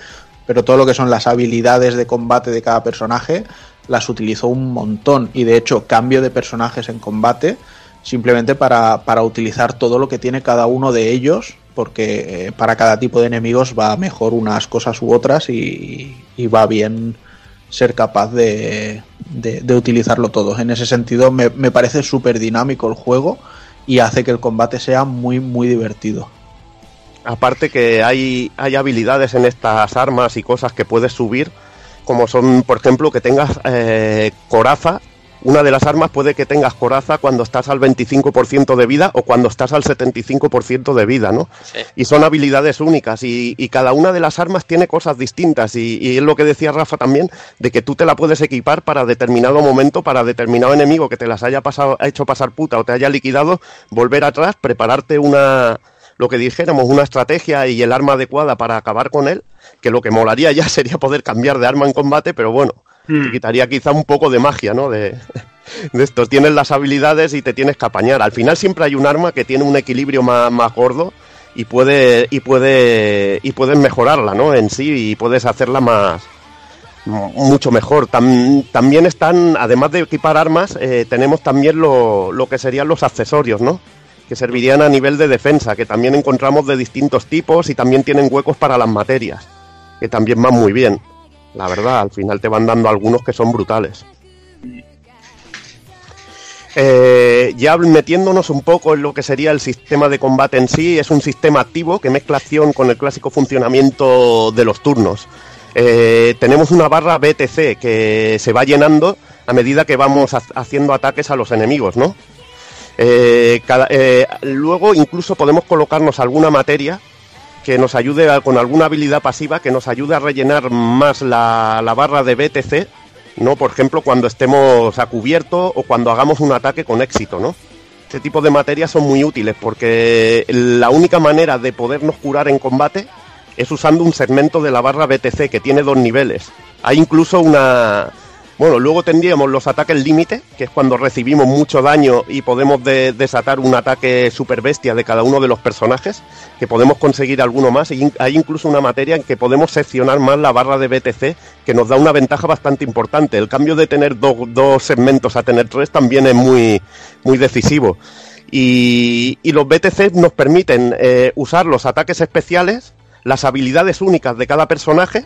pero todo lo que son las habilidades de combate de cada personaje, las utilizo un montón, y de hecho cambio de personajes en combate simplemente para, para utilizar todo lo que tiene cada uno de ellos porque eh, para cada tipo de enemigos va mejor unas cosas u otras y, y va bien ser capaz de, de- utilizarlo todo. En ese sentido me, me parece súper dinámico el juego y hace que el combate sea muy muy divertido. Aparte que hay, hay habilidades en estas armas y cosas que puedes subir, como son, por ejemplo, que tengas eh, coraza. Una de las armas puede que tengas coraza cuando estás al 25% de vida o cuando estás al 75% de vida, ¿no? Sí. Y son habilidades únicas y, y cada una de las armas tiene cosas distintas y, y es lo que decía Rafa también, de que tú te la puedes equipar para determinado momento, para determinado enemigo que te las haya pasado, hecho pasar puta o te haya liquidado, volver atrás, prepararte una, lo que dijéramos, una estrategia y el arma adecuada para acabar con él, que lo que molaría ya sería poder cambiar de arma en combate, pero bueno, te quitaría quizá un poco de magia, ¿no? De, de esto, tienes las habilidades y te tienes que apañar. Al final siempre hay un arma que tiene un equilibrio más, más gordo y puede, y puede, y puedes mejorarla, ¿no? En sí y puedes hacerla más, mucho mejor. Tam- también están, además de equipar armas, eh, tenemos también lo, lo que serían los accesorios, ¿no? Que servirían a nivel de defensa, que también encontramos de distintos tipos y también tienen huecos para las materias, que también van muy bien. La verdad, al final te van dando algunos que son brutales. Eh, ya metiéndonos un poco en lo que sería el sistema de combate en sí, es un sistema activo que mezcla acción con el clásico funcionamiento de los turnos. Eh, tenemos una barra BTC que se va llenando a medida que vamos ha- haciendo ataques a los enemigos, ¿no? Eh, luego incluso podemos colocarnos alguna materia que nos ayude a- con alguna habilidad pasiva que nos ayude a rellenar más la, la barra de BTC, ¿no? Por ejemplo, cuando estemos a cubierto o cuando hagamos un ataque con éxito, ¿no? Este tipo de materias son muy útiles porque la única manera de podernos curar en combate es usando un segmento de la barra BTC que tiene dos niveles. Hay incluso una... Bueno, luego tendríamos los ataques límite, que es cuando recibimos mucho daño y podemos de- desatar un ataque super bestia de cada uno de los personajes, que podemos conseguir alguno más. Y hay incluso una materia en que podemos seccionar más la barra de BTC, que nos da una ventaja bastante importante. El cambio de tener do- dos segmentos a tener tres también es muy, muy decisivo. Y, y los BTC nos permiten eh, usar los ataques especiales, las habilidades únicas de cada personaje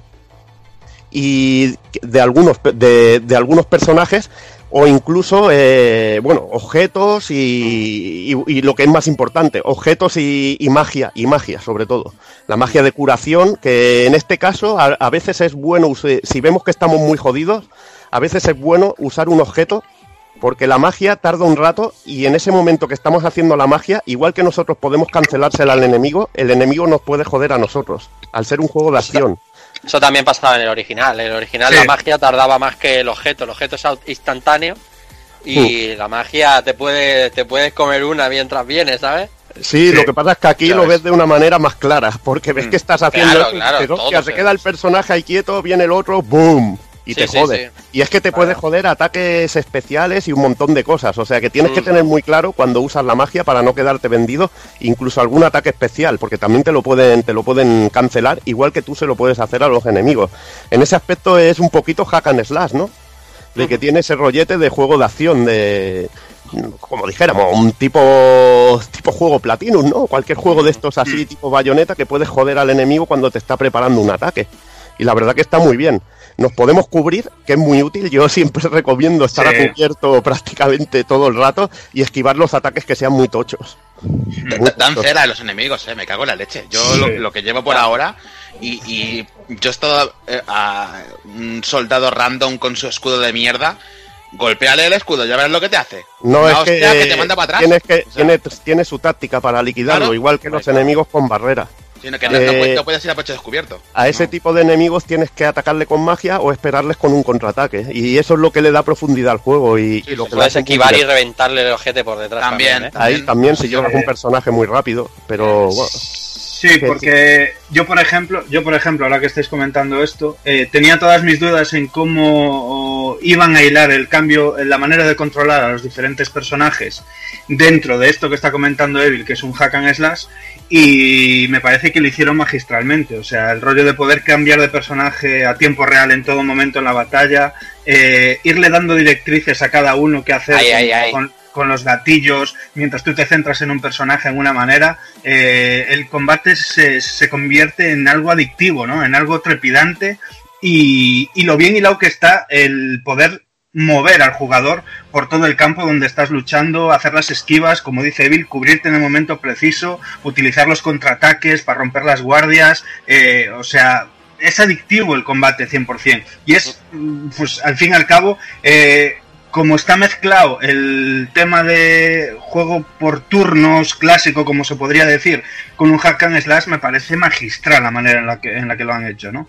y de algunos de, de algunos personajes o incluso eh, bueno objetos y, y- y lo que es más importante objetos y, y magia y magia sobre todo la magia de curación que en este caso a, a veces es bueno use- si vemos que estamos muy jodidos a veces es bueno usar un objeto porque la magia tarda un rato y en ese momento que estamos haciendo la magia, igual que nosotros podemos cancelársela al enemigo, el enemigo nos puede joder a nosotros, al ser un juego de acción. Eso también pasaba en el original. En el original Sí. la magia tardaba más que el objeto. El objeto es instantáneo y la magia te puede te puedes comer una mientras viene, ¿sabes? Sí, Sí. lo que pasa es que aquí Ya lo ves. ves de una manera más clara, porque ves que estás haciendo Claro, claro, dices, todo "Hostia, se queda el personaje ahí quieto, viene el otro, ¡boom! Y Sí, te jode. sí. Y es que te puede joder ataques especiales y un montón de cosas. O sea que tienes que Mm. tener muy claro cuando usas la magia para no quedarte vendido, incluso algún ataque especial, porque también te lo pueden, te lo pueden cancelar, igual que tú se lo puedes hacer a los enemigos. En ese aspecto es un poquito hack and slash, ¿no? De que tiene ese rollete de juego de acción, de como dijéramos, un tipo tipo juego Platinum, ¿no? Cualquier juego de estos así tipo bayoneta que puedes joder al enemigo cuando te está preparando un ataque. Y la verdad que está muy bien. Nos podemos cubrir, que es muy útil. Yo siempre recomiendo estar Sí. a cubierto prácticamente todo el rato y esquivar los ataques que sean muy tochos. Dan cera a los enemigos, eh, me cago en la leche. Yo Sí. lo, lo que llevo por ahora y, y yo he estado eh, a un soldado random con su escudo de mierda. Golpeale el escudo, ya verás lo que te hace. No Una es que, te manda para atrás. tienes que O sea, tiene, tiene su táctica para liquidarlo, Claro. igual que los Claro. enemigos con barrera. Sino que no, no eh, puedes, no puedes ir a pecho descubierto. A ese tipo de enemigos tienes que atacarle con magia o esperarles con un contraataque. Y eso es lo que le da profundidad al juego. Y, Sí, y lo que Puedes esquivar y reventarle el ojete por detrás También. también, ¿eh? Ahí también si llevas un personaje muy rápido. Pero bueno, Sí, porque yo por ejemplo, yo por ejemplo, ahora que estáis comentando esto, eh, tenía todas mis dudas en cómo iban a hilar el cambio, en la manera de controlar a los diferentes personajes dentro de esto que está comentando Evil, que es un hack and slash, y me parece que lo hicieron magistralmente. O sea, el rollo de poder cambiar de personaje a tiempo real en todo momento en la batalla, eh, irle dando directrices a cada uno que hacer con- con los gatillos, mientras tú te centras en un personaje en una manera, eh, el combate se, se convierte en algo adictivo, ¿no? En algo trepidante y, y lo bien hilado que está el poder mover al jugador por todo el campo donde estás luchando, hacer las esquivas, como dice Evil, cubrirte en el momento preciso, utilizar los contraataques para romper las guardias, eh, o sea, es adictivo el combate 100%. Y es, pues al fin y al cabo, eh, como está mezclado el tema de juego por turnos clásico, como se podría decir, con un hack and slash, me parece magistral la manera en la que, en la que lo han hecho, ¿no?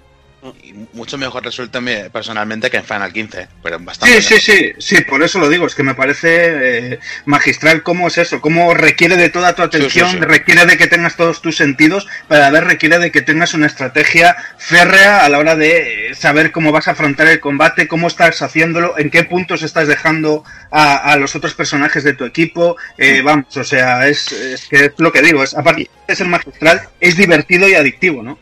Y mucho mejor resulta personalmente que en Final 15, pero bastante. Sí, sí, sí, sí, por eso lo digo, es que me parece eh, magistral cómo es eso, cómo requiere de toda tu atención, Sí, sí, sí. requiere de que tengas todos tus sentidos, para ver, requiere de que tengas una estrategia férrea a la hora de saber cómo vas a afrontar el combate, cómo estás haciéndolo, en qué puntos estás dejando a, a los otros personajes de tu equipo, eh, vamos, o sea, es, es que es lo que digo, es, aparte de ser magistral, es divertido y adictivo, ¿no?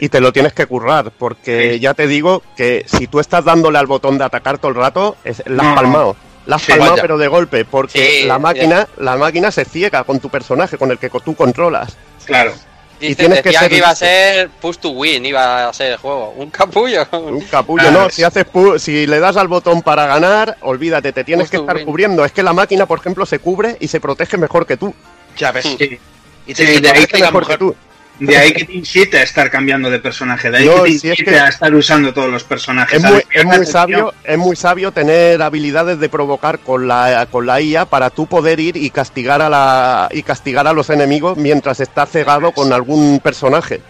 Y te lo tienes que currar, porque ya te digo que si tú estás dándole al botón de atacar todo el rato, es, la has palmado. La has Sí, palmado, vaya. pero de golpe, porque Sí, la máquina, la máquina se ciega con tu personaje, con el que tú controlas. Claro. Y Dice- tienes que ser que, iba a ser push to win, iba a ser el juego. Un capullo. Un capullo, Ah, no. es- Si haces pu- si le das al botón para ganar, olvídate, te tienes que estar cubriendo. Es que la máquina, por ejemplo, se cubre y se protege mejor que tú. Ya ves. Sí. Y Sí, te, y te de ahí parece que la mejor mujer- que tú. De ahí que te incite a estar cambiando de personaje, de ahí No, que te si es incite que- a estar usando todos los personajes. Es muy, es muy sabio, es muy sabio tener habilidades de provocar con la, con la IA para tú poder ir y castigar a la y castigar a los enemigos mientras estás cegado con algún personaje.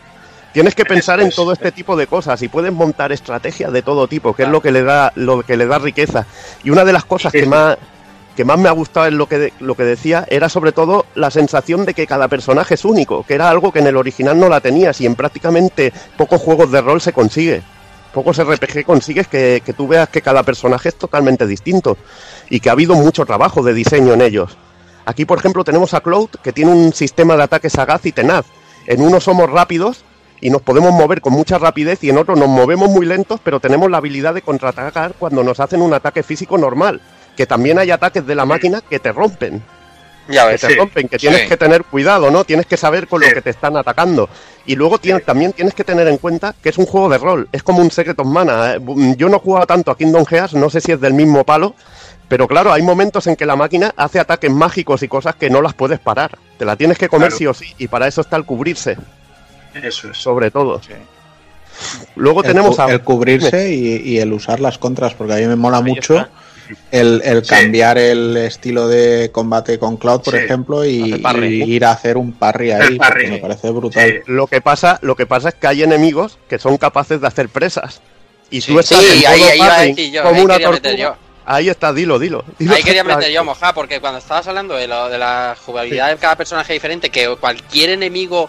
Tienes que pensar en todo este tipo de cosas y puedes montar estrategias de todo tipo, que es lo que le da lo que le da riqueza. Y una de las cosas que más que más me ha gustado en lo que de- lo que decía era sobre todo la sensación de que cada personaje es único, que era algo que en el original no la tenías y en prácticamente pocos juegos de rol se consigue. Pocos RPG consigues que, que tú veas que cada personaje es totalmente distinto y que ha habido mucho trabajo de diseño en ellos. Aquí, por ejemplo, tenemos a Cloud, que tiene un sistema de ataque sagaz y tenaz. En uno somos rápidos y nos podemos mover con mucha rapidez y en otro nos movemos muy lentos, pero tenemos la habilidad de contraatacar cuando nos hacen un ataque físico normal. Que también hay ataques de la máquina que te rompen Ya que ves. te sí, rompen, que tienes sí. que tener cuidado, ¿no? Tienes que saber con Sí. lo que te están atacando. Y luego tienes- también tienes que tener en cuenta que es un juego de rol, es como un Secret of Mana. ¿eh? Bu- Yo no he jugado tanto a Kingdom Hearts, no sé si es del mismo palo, pero claro, hay momentos en que la máquina hace ataques mágicos y cosas que no las puedes parar. Te la tienes que comer Claro. sí o sí, y para eso está el cubrirse, Eso es. sobre todo. Sí. Luego El, tenemos a... el cubrirse y, y el usar las contras, porque a mí me mola Ahí mucho está. El, el Sí. cambiar el estilo de combate con Cloud, por Sí. ejemplo, y, ir a hacer un parry ahí, parry. me parece brutal. Sí. Lo que pasa, lo que pasa es que hay enemigos que son capaces de hacer presas. Y Sí. tú estás Sí, en ahí- ahí iba a decir yo, como ahí una quería meter tortuga. yo. Ahí está, dilo, dilo. dilo Ahí quería meter yo, moja, porque cuando estabas hablando de, lo, de la jugabilidad de cada personaje diferente, que cualquier enemigo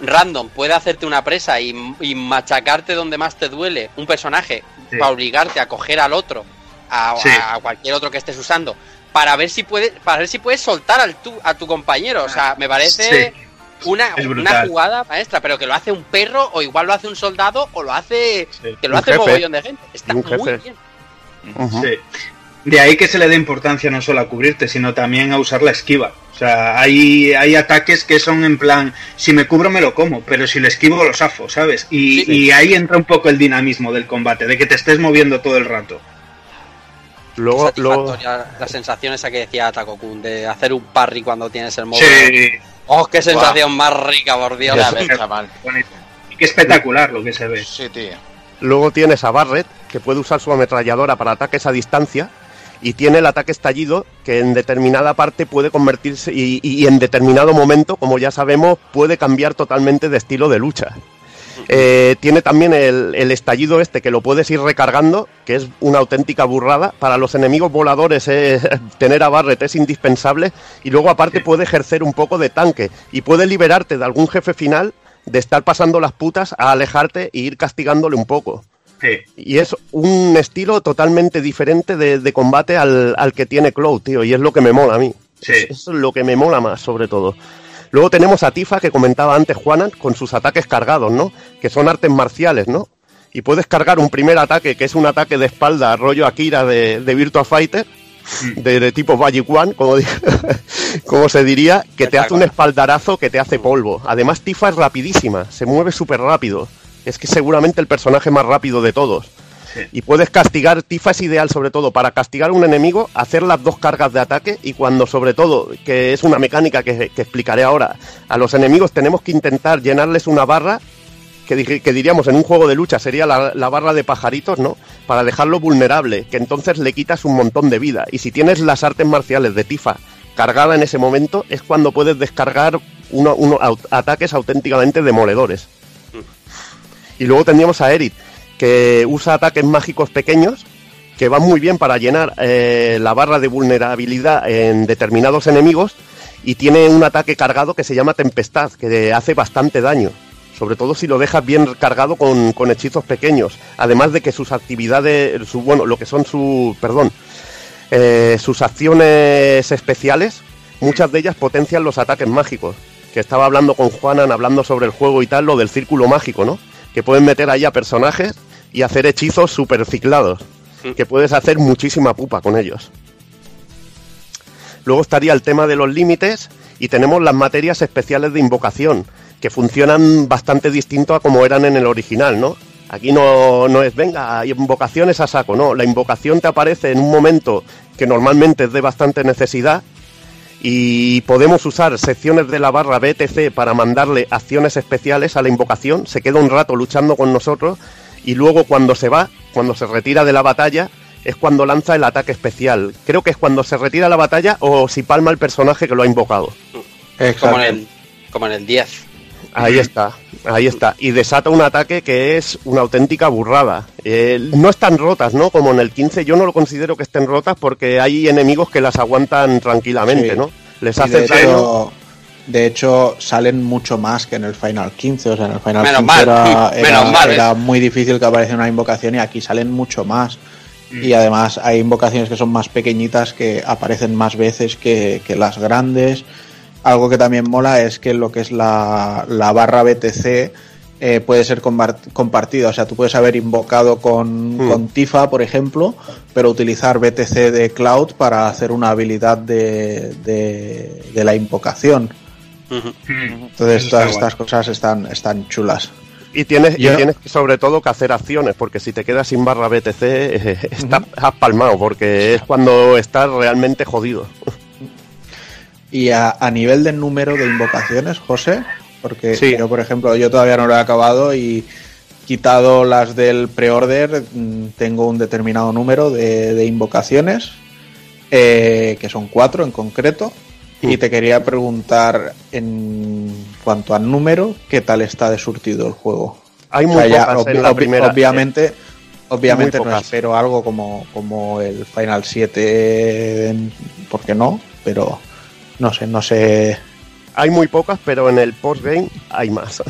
random puede hacerte una presa y, y machacarte donde más te duele un personaje Sí. para obligarte a coger al otro, a, Sí. a cualquier otro que estés usando, para ver si puede, para ver si puedes soltar al tu, a tu compañero. O sea, me parece Sí. una, una jugada maestra, pero que lo hace un perro, o igual lo hace un soldado, o lo hace. Sí. que lo Un hace jefe. un mogollón de gente. Está Un muy jefe. bien. Sí. De ahí que se le dé importancia no solo a cubrirte, sino también a usar la esquiva. O sea, hay, hay ataques que son en plan, si me cubro me lo como, pero si le esquivo lo zafo, ¿sabes? Y, Sí. y ahí entra un poco el dinamismo del combate, de que te estés moviendo todo el rato. Luego, luego, la sensación esa que decía Takokun de hacer un parry cuando tienes el modo. Sí, ¡Oh, qué sensación más rica, por Dios! Ya ves, chaval. qué espectacular lo que se ve. Sí, tío. luego tienes a Barret, que puede usar su ametralladora para ataques a distancia, y tiene el ataque estallido, que en determinada parte puede convertirse, y, y en determinado momento, como ya sabemos, puede cambiar totalmente de estilo de lucha. Eh, tiene también el, el estallido este que lo puedes ir recargando, que es una auténtica burrada. Para los enemigos voladores eh, tener a Barret es indispensable y luego aparte puede ejercer un poco de tanque y puede liberarte de algún jefe final de estar pasando las putas a alejarte e ir castigándole un poco. Sí. Y es un estilo totalmente diferente de, de combate al, al que tiene Cloud, tío, y es lo que me mola a mí. Sí. Es, es lo que me mola más, sobre todo. Luego tenemos a Tifa, que comentaba antes Juanan, con sus ataques cargados, ¿no? Que son artes marciales, ¿no? Y puedes cargar un primer ataque, que es un ataque de espalda, rollo Akira de, de Virtua Fighter, de, de tipo Magic One, como, como se diría, que te hace un espaldarazo que te hace polvo. Además, Tifa es rapidísima, se mueve súper rápido. Es que seguramente el personaje más rápido de todos. Y puedes castigar, Tifa es ideal sobre todo para castigar a un enemigo, hacer las dos cargas de ataque y cuando sobre todo, que es una mecánica que, que explicaré ahora, a los enemigos tenemos que intentar llenarles una barra que, que diríamos en un juego de lucha sería la, la barra de pajaritos, ¿no? Para dejarlo vulnerable, que entonces le quitas un montón de vida. Y si tienes las artes marciales de Tifa cargada en ese momento, es cuando puedes descargar uno, uno- ataques auténticamente demoledores. Y luego tendríamos a Eric, que usa ataques mágicos pequeños que van muy bien para llenar eh, la barra de vulnerabilidad en determinados enemigos y tiene un ataque cargado que se llama Tempestad, que hace bastante daño. Sobre todo si lo dejas bien cargado con, con hechizos pequeños. Además de que sus actividades, su, bueno, lo que son su, perdón, eh, sus acciones especiales, muchas de ellas potencian los ataques mágicos. Que estaba hablando con Juanan, hablando sobre el juego y tal, lo del círculo mágico, ¿no? Que pueden meter ahí a personajes y hacer hechizos super ciclados. Que puedes hacer muchísima pupa con ellos. Luego estaría el tema de los límites y tenemos las materias especiales de invocación, que funcionan bastante distinto a como eran en el original, ¿no? Aquí no, no es, venga, hay invocaciones a saco, no. La invocación te aparece en un momento que normalmente es de bastante necesidad y podemos usar secciones de la barra BTC para mandarle acciones especiales a la invocación, se queda un rato luchando con nosotros y luego cuando se va, cuando se retira de la batalla, es cuando lanza el ataque especial. Creo que es cuando se retira de la batalla o si palma el personaje que lo ha invocado. Como en el, como en el 10. Ahí está, ahí está. Y desata un ataque que es una auténtica burrada. Eh, no están rotas, ¿no? Como en el 15, yo no lo considero que estén rotas porque hay enemigos que las aguantan tranquilamente, Sí. ¿no? Les hace daño. De hecho, salen mucho más que en el Final 15. O sea, en el Final Menos 15 mal, era, menos era- mal, era es. muy difícil que apareciera una invocación y aquí salen mucho más. Y además hay invocaciones que son más pequeñitas que aparecen más veces que, que las grandes. Algo que también mola es que lo que es la, la barra BTC eh, puede ser compartida. O sea, tú puedes haber invocado con, Mm. con Tifa, por ejemplo, pero utilizar BTC de Cloud para hacer una habilidad de, de, de la invocación. Entonces, Eso todas está estas cosas están, están chulas. Y tienes, y tienes sobre todo que hacer acciones, porque si te quedas sin barra BTC, eh, está- has palmado, porque es cuando estás realmente jodido. Y a, a nivel de número de invocaciones, José, porque Sí. yo, por ejemplo, yo todavía no lo he acabado y quitado las del pre-order, mm, tengo un determinado número de, de invocaciones, eh, que son cuatro en concreto. Y te quería preguntar, en cuanto al número, ¿qué tal está de surtido el juego? Hay O muy sea, ya, pocas obvi- en la obvi- primera. Obviamente, obviamente muy no pocas. espero algo como, como el Final 7, en- porque no, pero no sé, no sé. Hay muy pocas, pero en el postgame hay más.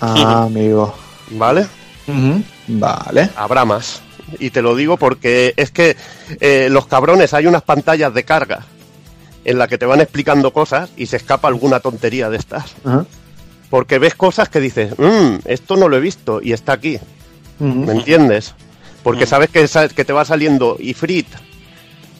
Ah, amigo. ¿Vale? Vale. Habrá más. Y te lo digo porque es que eh, los cabrones hay unas pantallas de carga en la que te van explicando cosas y se escapa alguna tontería de estas. Porque ves cosas que dices, "Mm, esto no lo he visto y está aquí. ¿Me entiendes? Porque sabes que, que te va saliendo Ifrit,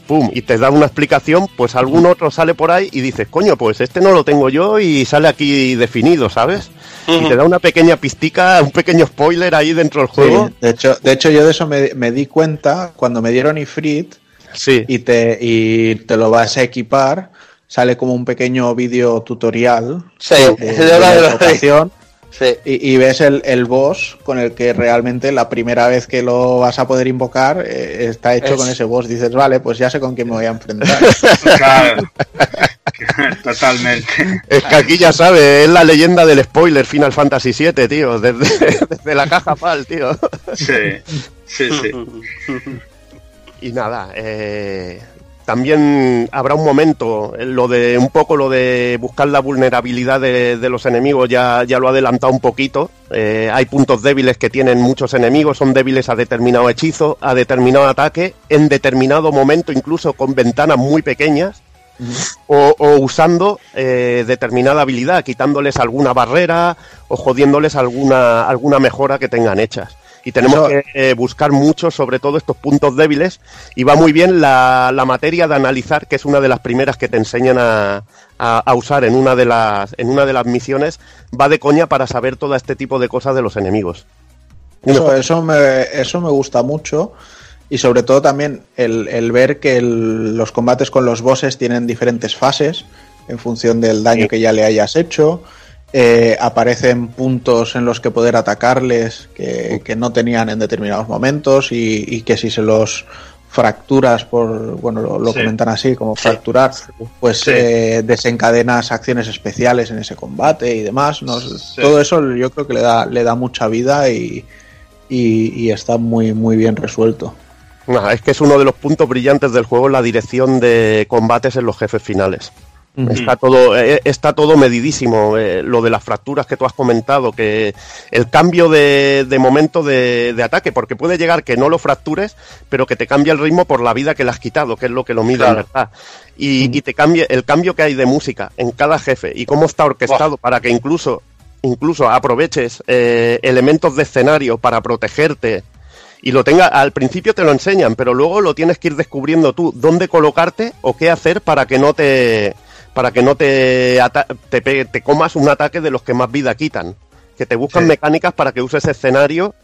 pum, y te da una explicación, pues algún otro sale por ahí y dices, coño, pues este no lo tengo yo y sale aquí definido, ¿sabes? Y te da una pequeña pistica, un pequeño spoiler ahí dentro del Sí, juego. de hecho, de hecho yo de eso me, me di cuenta cuando me dieron Ifrit Sí, y te, y te lo vas a equipar, sale como un pequeño vídeo tutorial Sí, de, es de de la verdad, invocación. Sí. Y, y ves el, el boss con el que realmente la primera vez que lo vas a poder invocar eh, está hecho Es- con ese boss. Dices, vale, pues ya sé con quién me voy a enfrentar. Claro. Totalmente. es que aquí ya sabes, es la leyenda del spoiler Final Fantasy VII, tío, desde, desde la caja PAL, tío. Sí, sí, sí. Y nada, eh, también habrá un momento, eh, lo de un poco lo de buscar la vulnerabilidad de, los enemigos, ya, ya lo ha adelantado un poquito. Eh, hay puntos débiles que tienen muchos enemigos, son débiles a determinado hechizo, a determinado ataque, en determinado momento, incluso con ventanas muy pequeñas. O, o usando eh, determinada habilidad, quitándoles alguna barrera o jodiéndoles alguna, alguna mejora que tengan hechas. Y tenemos Eso- que eh, buscar mucho sobre todo estos puntos débiles y va muy bien la, la materia de analizar, que es una de las primeras que te enseñan a, a- a usar en una, de las, en una de las misiones, va de coña para saber todo este tipo de cosas de los enemigos. Eso, eso, me, eso me gusta mucho. Y sobre todo también el, el ver que el- los combates con los bosses tienen diferentes fases en función del daño que ya le hayas hecho. Eh, aparecen puntos en los que poder atacarles que, que no tenían en determinados momentos y, y que si se los fracturas por, bueno, lo, lo Sí. comentan así, como fracturar, pues Sí. eh, desencadenas acciones especiales en ese combate y demás. ¿no? Todo eso yo creo que le da, le da mucha vida y, y, y está muy, muy bien resuelto. Es que es uno de los puntos brillantes del juego la dirección de combates en los jefes finales. Está todo, eh, está todo medidísimo. eh, lo de las fracturas que tú has comentado, que el cambio de, de momento de, de ataque, porque puede llegar que no lo fractures, pero que te cambia el ritmo por la vida que le has quitado, que es lo que lo mide en verdad. Y, y te cambia el cambio que hay de música en cada jefe y cómo está orquestado para que incluso, incluso aproveches eh, elementos de escenario para protegerte y lo tenga al principio te lo enseñan, pero luego lo tienes que ir descubriendo tú dónde colocarte o qué hacer para que no te para que no te te, pegue- te comas un ataque de los que más vida quitan, que te buscan Sí. mecánicas para que uses escenario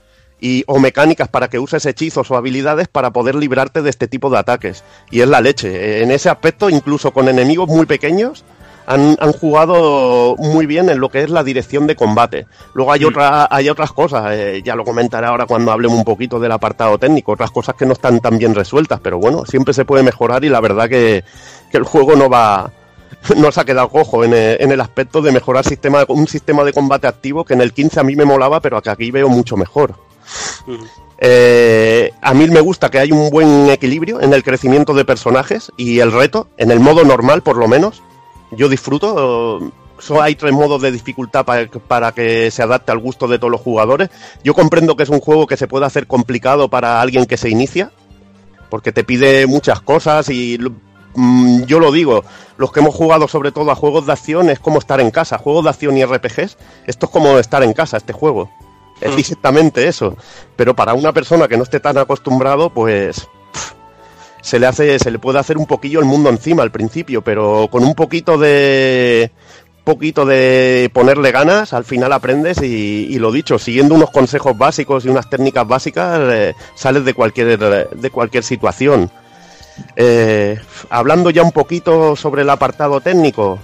y o mecánicas para que uses hechizos o habilidades para poder librarte de este tipo de ataques. Y es la leche. En ese aspecto, incluso con enemigos muy pequeños, han, han jugado muy bien en lo que es la dirección de combate. Luego hay, otra, hay otras cosas, eh, ya lo comentaré ahora cuando hablemos un poquito del apartado técnico, otras cosas que no están tan bien resueltas, pero bueno, siempre se puede mejorar y la verdad que, que el juego no va no se ha quedado cojo en el, en el aspecto de mejorar sistema, un sistema de combate activo que en el 15 a mí me molaba, pero que aquí veo mucho mejor. Eh, a mí me gusta que hay un buen equilibrio en el crecimiento de personajes y el reto, en el modo normal por lo menos. Yo disfruto. eh, so- hay tres modos de dificultad para, para que se adapte al gusto de todos los jugadores. Yo comprendo que es un juego que se puede hacer complicado para alguien que se inicia, porque te pide muchas cosas y mm, yo lo digo, los que hemos jugado sobre todo a juegos de acción es como estar en casa, juegos de acción y RPGs, esto es como estar en casa, este juego. Es exactamente eso. Pero para una persona que no esté tan acostumbrado, pues pff, se le hace, se le puede hacer un poquillo el mundo encima al principio, pero con un poquito de poquito de ponerle ganas, al final aprendes y, y lo dicho, siguiendo unos consejos básicos y unas técnicas básicas, eh, sales de cualquier de cualquier situación. Eh, hablando ya un poquito sobre el apartado técnico,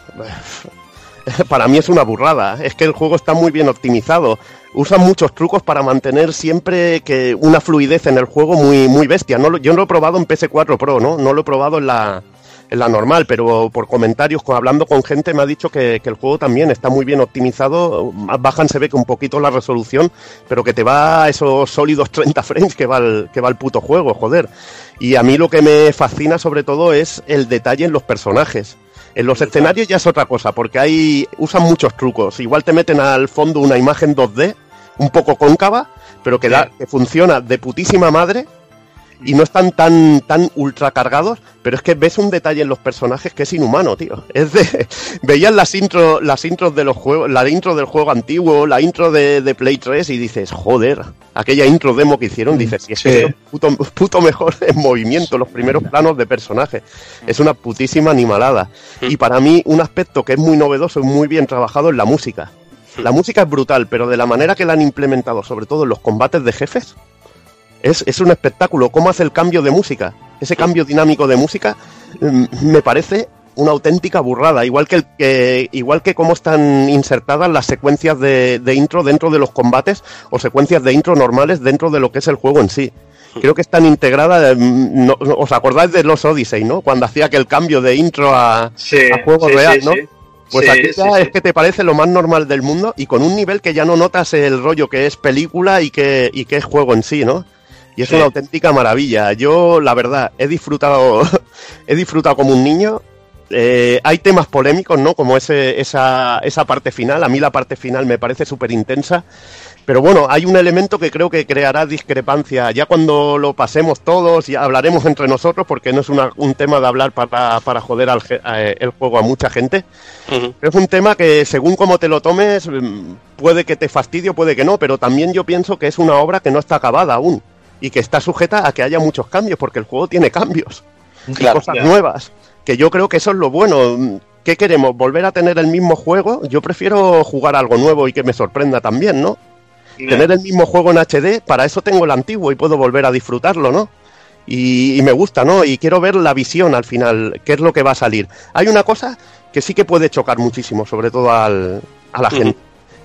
para mí es una burrada. Es que el juego está muy bien optimizado. Usan muchos trucos para mantener siempre que una fluidez en el juego muy, muy bestia. No yo no lo he probado en PS4 Pro, ¿no? No lo he probado en la, en la normal, pero por comentarios, hablando con gente, me ha dicho que, que el juego también está muy bien optimizado. Bajan se ve que un poquito la resolución, pero que te va a esos sólidos 30 frames que va el, que va el puto juego, joder. Y a mí lo que me fascina sobre todo es el detalle en los personajes. En los escenarios ya es otra cosa, porque hay usan muchos trucos. Igual te meten al fondo una imagen 2D, un poco cóncava, pero que, da, que funciona de putísima madre y no están tan, tan ultra cargados, pero es que ves un detalle en los personajes que es inhumano, tío. Es de. Veías las intro, las intros de los juegos, la intro del juego antiguo, la intro de, de Play 3 y dices, joder, aquella intro demo que hicieron, dices, y es que es puto, puto mejor en movimiento, los primeros planos de personaje. Es una putísima animalada. Y para mí, un aspecto que es muy novedoso y muy bien trabajado es la música. La música es brutal, pero de la manera que la han implementado, sobre todo en los combates de jefes, es, es un espectáculo. ¿Cómo hace el cambio de música? Ese cambio dinámico de música mm, me parece una auténtica burrada. Igual que, el, que igual que cómo están insertadas las secuencias de, de intro dentro de los combates o secuencias de intro normales dentro de lo que es el juego en sí. Creo que están integradas. mm, no- ¿Os acordáis de los Odyssey, no? Cuando hacía aquel cambio de intro a, Sí, a juego sí, real, sí, ¿no? Pues aquí ya es que te parece lo más normal del mundo y con un nivel que ya no notas el rollo que es película y que, y que es juego en sí, ¿no? Y es Sí. una auténtica maravilla. Yo, la verdad, he disfrutado, he disfrutado como un niño. Eh, hay temas polémicos, ¿no? Como ese, esa, esa parte final. A mí la parte final me parece súper intensa. Pero bueno, hay un elemento que creo que creará discrepancia. Ya cuando lo pasemos todos, ya hablaremos entre nosotros, porque no es una- un tema de hablar para, para joder al a- el juego a mucha gente. Es un tema que según como te lo tomes, puede que te fastidie puede que no, pero también yo pienso que es una obra que no está acabada aún y que está sujeta a que haya muchos cambios, porque el juego tiene cambios y cosas nuevas, que yo creo que eso es lo bueno. ¿Qué queremos? ¿Volver a tener el mismo juego? Yo prefiero jugar algo nuevo y que me sorprenda también, ¿no? Tener el mismo juego en HD, para eso tengo el antiguo y puedo volver a disfrutarlo, ¿no? Y, y me gusta, ¿no? Y quiero ver la visión al final, qué es lo que va a salir. Hay una cosa que sí que puede chocar muchísimo, sobre todo al, a la gente.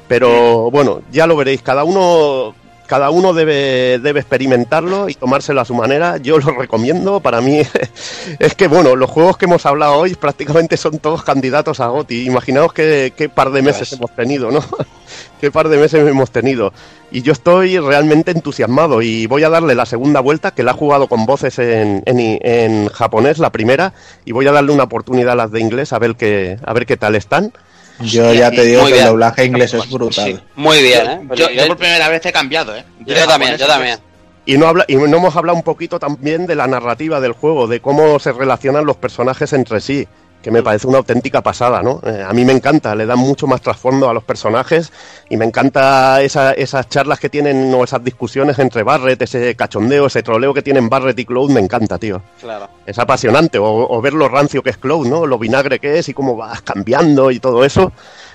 Pero bueno, ya lo veréis, cada uno cada uno debe, debe experimentarlo y tomárselo a su manera. Yo lo recomiendo. Para mí es que, bueno, los juegos que hemos hablado hoy prácticamente son todos candidatos a GOTI. Imaginaos qué, qué par de meses hemos tenido, ¿no? qué par de meses hemos tenido. Y yo estoy realmente entusiasmado y voy a darle la segunda vuelta, que la he jugado con voces en, en, en japonés, la primera, y voy a darle una oportunidad a las de inglés a ver qué, a ver qué tal están. Yo ya te digo Muy que el bien. doblaje inglés es brutal. Sí, muy bien, ¿eh? Yo, yo por primera vez he cambiado, ¿eh? Yo también, yo también. Y no, habla, y no hemos hablado un poquito también de la narrativa del juego, de cómo se relacionan los personajes entre sí, que me parece una auténtica pasada, ¿no? Eh, a mí me encanta, le dan mucho más trasfondo a los personajes y me encanta esa- esas charlas que tienen o esas discusiones entre Barrett, ese cachondeo, ese troleo que tienen Barrett y Cloud, me encanta, tío. Claro. Es apasionante, o, o ver lo rancio que es Cloud, ¿no? Lo vinagre que es y cómo vas cambiando y todo eso.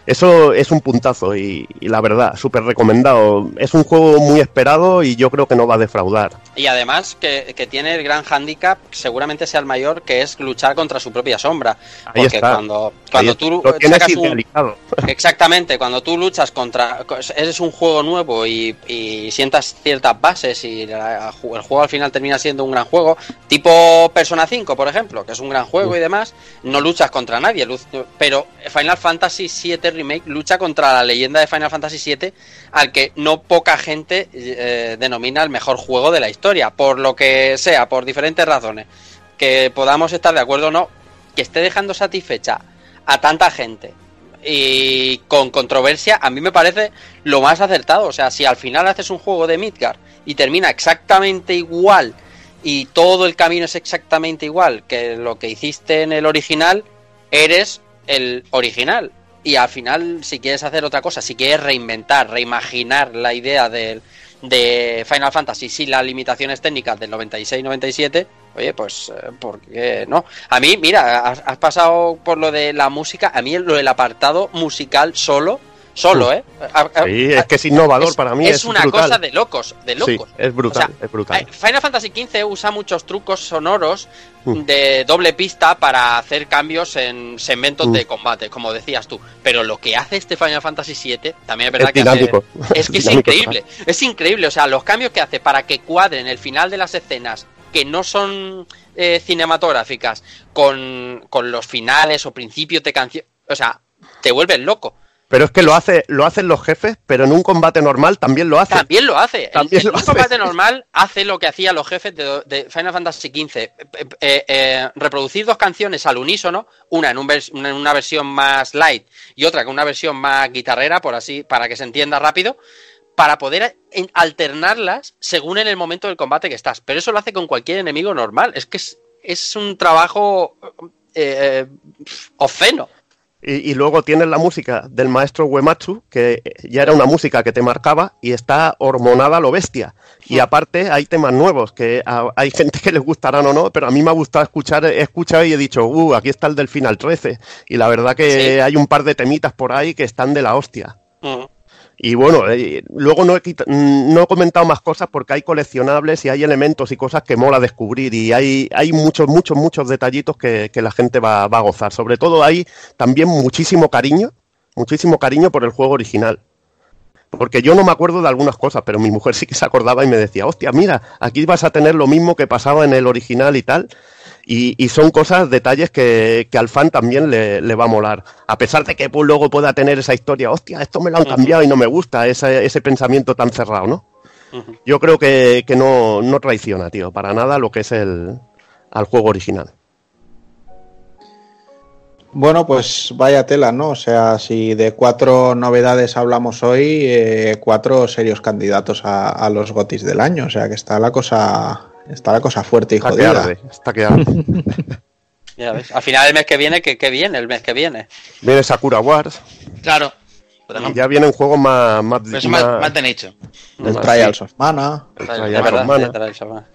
Eso es un puntazo y, y la verdad, súper recomendado. Es un juego muy esperado y yo creo que no va a defraudar. Y además que, que tiene el gran hándicap, seguramente sea el mayor, que es luchar contra su propia sombra. Ahí Porque está. cuando, cuando Ahí tú lo tienes sacas un. Exactamente, cuando tú luchas contra. Eres un juego nuevo y, y sientas ciertas bases y la- el juego al final termina siendo un gran juego, tipo Persona 5, por ejemplo, que es un gran juego y demás, no luchas contra nadie, pero Final Fantasy VII Remake lucha contra la leyenda de Final Fantasy VII, al que no poca gente eh, denomina el mejor juego de la historia, por lo que sea, por diferentes razones. Que podamos estar de acuerdo o no, que esté dejando satisfecha a tanta gente y con controversia, a mí me parece lo más acertado. O sea, si al final haces un juego de Midgar y termina exactamente igual y todo el camino es exactamente igual que lo que hiciste en el original, eres el original. Y al final, si quieres hacer otra cosa, si quieres reinventar, reimaginar la idea del, de Final Fantasy sin las limitaciones técnicas del 96-97, oye, pues, eh, ¿por qué no? A mí, mira, has, has pasado por lo de la música, a mí lo del apartado musical solo, solo, ¿eh? A- a- Sí, es que es innovador para mí. es Es, una brutal. cosa de locos, de Sí, locos. es brutal, O sea, es brutal. Eh, Final Fantasy XV usa muchos trucos sonoros Mm. de doble pista para hacer cambios en segmentos Mm. de combate, como decías tú. Pero lo que hace este Final Fantasy VII también es verdad Es que hace- es que es increíble. Es increíble. O sea, los cambios que hace para que cuadren el final de las escenas que no son eh, cinematográficas con, con los finales o principios de canción. O sea, te vuelves loco. Pero es que lo hace, lo hacen los jefes, pero en un combate normal también lo hace. También lo hace. También en lo un hace. combate normal hace lo que hacían los jefes de, de Final Fantasy XV. Eh, eh, eh, reproducir dos canciones al unísono, una en, un vers- una en una versión más light y otra con una versión más guitarrera, por así, para que se entienda rápido, para poder alternarlas según en el momento del combate que estás. Pero eso lo hace con cualquier enemigo normal. Es que es, es un trabajo eh, eh, obsceno. Y, y luego tienes la música del maestro Uematsu, que ya era una música que te marcaba y está hormonada a lo bestia. Y aparte hay temas nuevos, que a- hay gente que les gustarán o no, pero a mí me ha gustado escuchar, he escuchado y he dicho, uh, aquí está el del final 13. Y la verdad que Sí. hay un par de temitas por ahí que están de la hostia. Y bueno, eh, luego no he, mm, no he comentado más cosas porque hay coleccionables y hay elementos y cosas que mola descubrir y hay, hay muchos, muchos, muchos detallitos que, que la gente va, va a gozar. Sobre todo hay también muchísimo cariño, muchísimo cariño por el juego original. Porque yo no me acuerdo de algunas cosas, pero mi mujer sí que se acordaba y me decía, hostia, mira, aquí vas a tener lo mismo que pasaba en el original y tal. Y, y son cosas, detalles que, que al fan también le, le va a molar. A pesar de que pues, luego pueda tener esa historia, hostia, esto me lo han cambiado y no me gusta, ese, ese pensamiento tan cerrado, ¿no? Yo creo que, que no, no traiciona, tío, para nada lo que es el al juego original. Bueno, pues vaya tela, ¿no? O sea, si de cuatro novedades hablamos hoy, eh, cuatro serios candidatos a, a los gotis del año. O sea que está la cosa, está la cosa fuerte y Está que jodida. arde, está que arde. Ya ves. Al final del mes que viene, que, que viene el mes que viene. Viene Sakura Wars Claro. Y ya vienen juegos más, más, pero eso más, más de nicho. El más- Trials of Mana. el Trials of verdad, Mana. de Trials of Mana.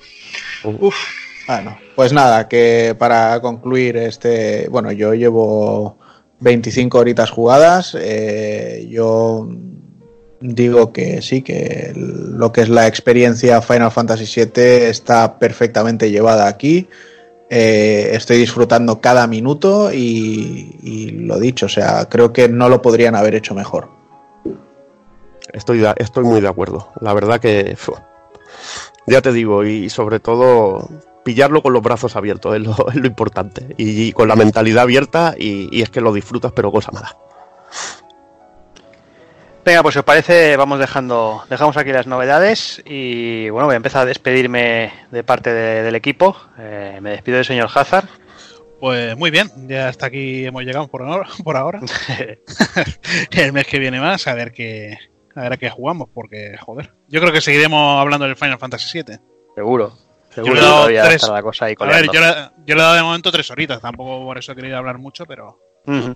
Bueno, pues nada, que para concluir este, bueno, yo llevo 25 horitas jugadas, eh, yo digo que sí, que lo que es la experiencia Final Fantasy VII está perfectamente llevada aquí. Eh, estoy disfrutando cada minuto y, lo dicho, o sea, creo que no lo podrían haber hecho mejor. Estoy, estoy muy de acuerdo. La verdad que. ya te digo, y sobre todo pillarlo con los brazos abiertos es lo, importante. Y, con la mentalidad abierta, y es que lo disfrutas, pero cosa mala. Venga, pues si os parece, vamos dejando, dejamos aquí las novedades y bueno, voy a empezar a despedirme de parte de- del equipo. Eh, me despido del señor Hazard. Pues muy bien, ya hasta aquí hemos llegado por ahora. Por ahora. el mes que viene más, a ver qué, a ver a qué jugamos, porque joder. Yo creo que seguiremos hablando del Final Fantasy VII. Seguro. Seguro le que he dado todavía tres- está la cosa ahí A ver, yo le, yo le he dado de momento tres horitas, tampoco por eso he querido hablar mucho, pero, Ujú.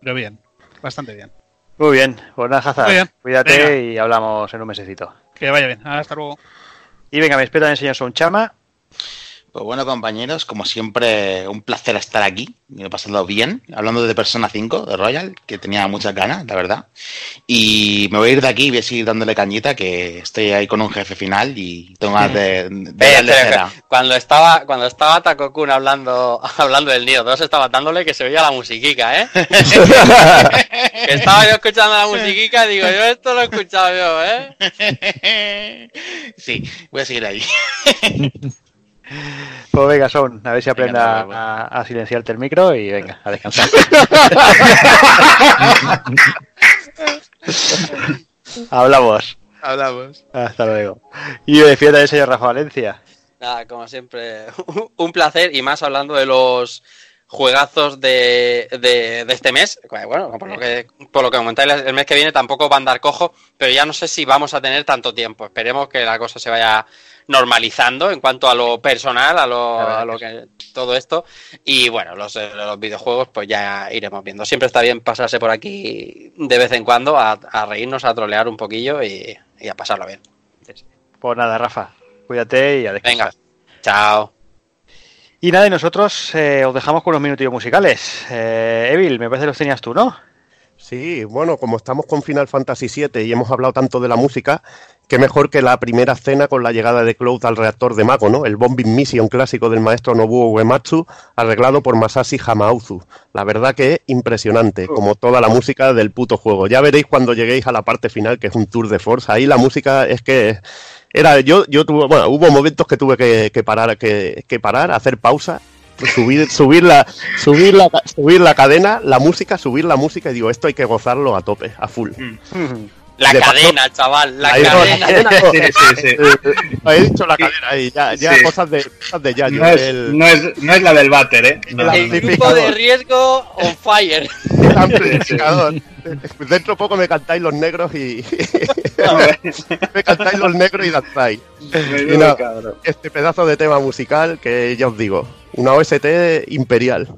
pero bien, bastante bien. Muy bien, pues nada, Hazard, bien. cuídate Venga. y hablamos en un mesecito. Que vaya bien, hasta luego. Y venga, me espero también el señor Sonchama. Pues bueno, compañeros, como siempre, un placer estar aquí. Me lo he pasado bien, hablando de Persona 5, de Royal, que tenía muchas ganas, la verdad. Y me voy a ir de aquí y voy a seguir dándole cañita, que estoy ahí con un jefe final y tengo ganas de, de darle cera. cuando estaba cuando estaba Takokun hablando hablando del Nio 2 estaba dándole que se oía la musiquica, ¿eh? estaba yo escuchando la musiquica y digo, yo esto lo he escuchado yo, ¿eh? Sí, voy a seguir ahí. Pues venga, Son, a ver si aprenda Venga, a, a silenciarte el micro y venga, a descansar. Hablamos. Hablamos. Hasta luego. Y me despido del señor Rafa Valencia. Nada, como siempre, un placer y más hablando de los juegazos de, de, de este mes. Bueno, por lo que por lo que comentáis, el mes que viene tampoco va a andar cojo, pero ya no sé si vamos a tener tanto tiempo. Esperemos que la cosa se vaya normalizando en cuanto a lo personal, a lo, a lo que todo esto. Y bueno, los, eh, los videojuegos, pues ya iremos viendo. Siempre está bien pasarse por aquí de vez en cuando a, a reírnos, a trolear un poquillo y, y a pasarlo bien. Pues nada, Rafa, cuídate y a descansar. Venga, chao. Y nada, y nosotros eh, os dejamos con unos minutillos musicales. Eh, Evil, me parece que los tenías tú, ¿no? Sí, bueno, como estamos con Final Fantasy VII y hemos hablado tanto de la música, qué mejor que la primera escena con la llegada de Cloud al reactor de Mako, ¿no? El Bombing Mission clásico del maestro Nobuo Uematsu, arreglado por Masashi Hamauzu. La verdad que es impresionante, como toda la música del puto juego. Ya veréis cuando lleguéis a la parte final, que es un tour de force. Ahí la música es que era yo yo tuve bueno hubo momentos que tuve que, que parar que, que parar hacer pausa subir subir la subir la subir la cadena la música subir la música y digo esto hay que gozarlo a tope a full La De paso- cadena, chaval, la cadena. cadena no. Sí, sí, sí. he dicho la cadena ahí ya, ya Sí. cosas de cosas de Yayo No es, el, no, es, no es la del váter, ¿eh? No, El grupo de riesgo on fire. el amplificador. dentro poco me cantáis los negros y me cantáis los negros y danzáis Y este pedazo de tema musical que ya os digo una OST imperial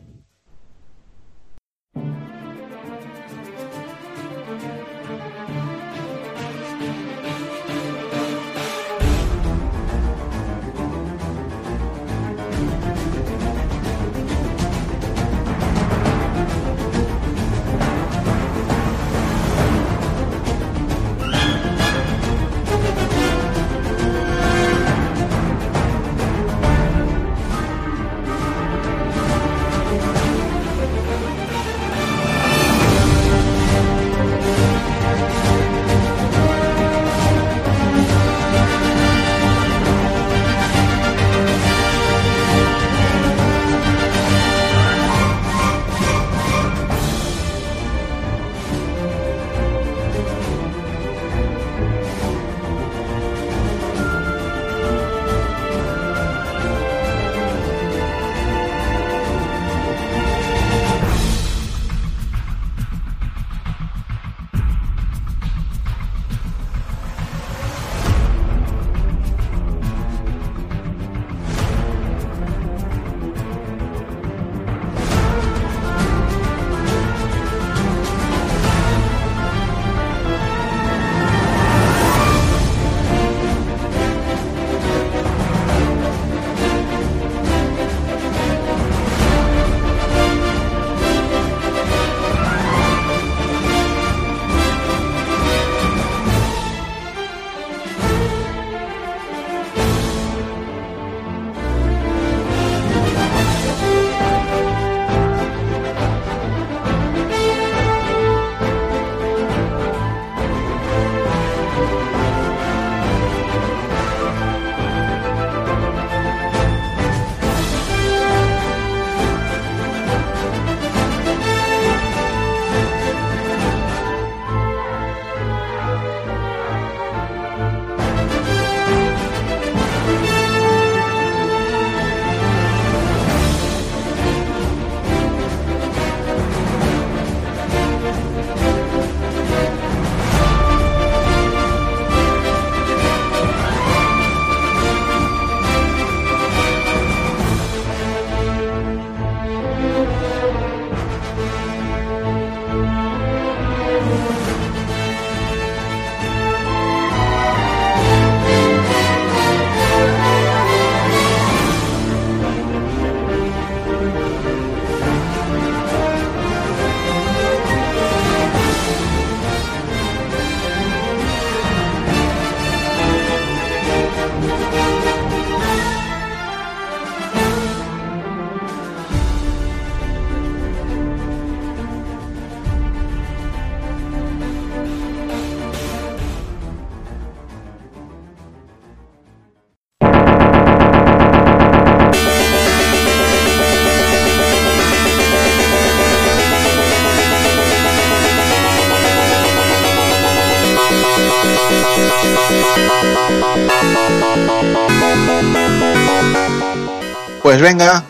Pues venga,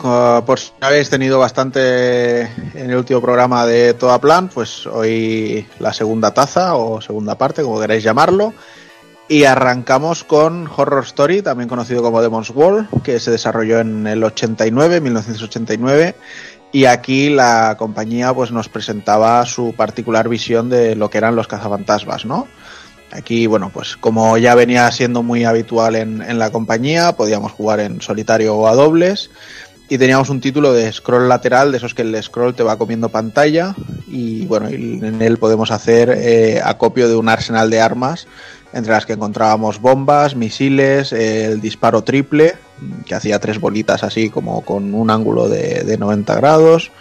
por si habéis tenido bastante en el último programa de Toda Plan, pues hoy la segunda taza o segunda parte, como queráis llamarlo. Y arrancamos con Horror Story, también conocido como Demon's Wall, que se desarrolló en el 89, 1989. Y aquí la compañía pues nos presentaba su particular visión de lo que eran los cazafantasmas, ¿no? Aquí, bueno, pues como ya venía siendo muy habitual en, en la compañía, podíamos jugar en solitario o a dobles. Y teníamos un título de scroll lateral, de esos que el scroll te va comiendo pantalla. Y bueno, en él podemos hacer eh, acopio de un arsenal de armas, entre las que encontrábamos bombas, misiles, eh, el disparo triple, que hacía tres bolitas así como con un ángulo de 90 grados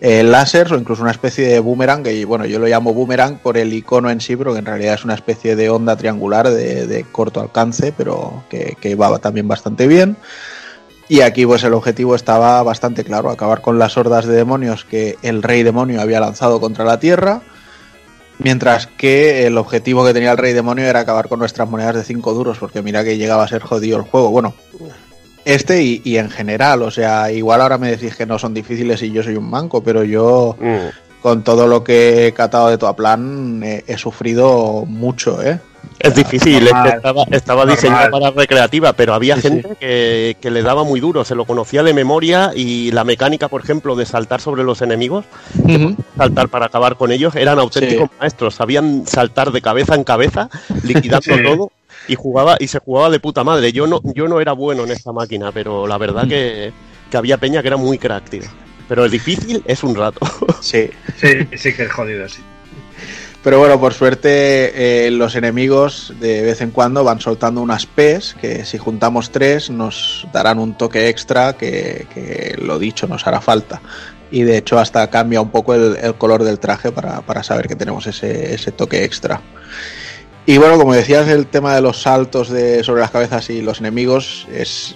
eh, láseres o incluso una especie de boomerang, que bueno, yo lo llamo boomerang por el icono en sí, pero que en realidad es una especie de onda triangular de, de corto alcance, pero que, que va también bastante bien. Y aquí pues el objetivo estaba bastante claro, acabar con las hordas de demonios que el rey demonio había lanzado contra la Tierra, mientras que el objetivo que tenía el rey demonio era acabar con nuestras monedas de 5 duros, porque mira que llegaba a ser jodido el juego. Bueno, este y, y en general, o sea, igual ahora me decís que no son difíciles y yo soy un manco, pero yo Mm. con todo lo que he catado de tu plan eh, he sufrido mucho, ¿eh? Es difícil, es que normal, estaba, estaba normal. diseñado para recreativa, pero había Sí, gente Que, que le daba muy duro, se lo conocía de memoria y la mecánica, por ejemplo, de saltar sobre los enemigos, saltar para acabar con ellos, eran auténticos maestros, sabían saltar de cabeza en cabeza, liquidando todo y jugaba y se jugaba de puta madre. Yo no, yo no era bueno en esta máquina, pero la verdad que, que había peña que era muy crack, tío. Pero el difícil es un rato. Sí. Sí, sí que es jodido, sí. Pero bueno, por suerte eh, los enemigos de vez en cuando van soltando unas P's que si juntamos tres nos darán un toque extra que, que lo dicho nos hará falta. Y de hecho hasta cambia un poco el, el color del traje para, para saber que tenemos ese, ese toque extra. Y bueno, como decías, el tema de los saltos de, sobre las cabezas y los enemigos es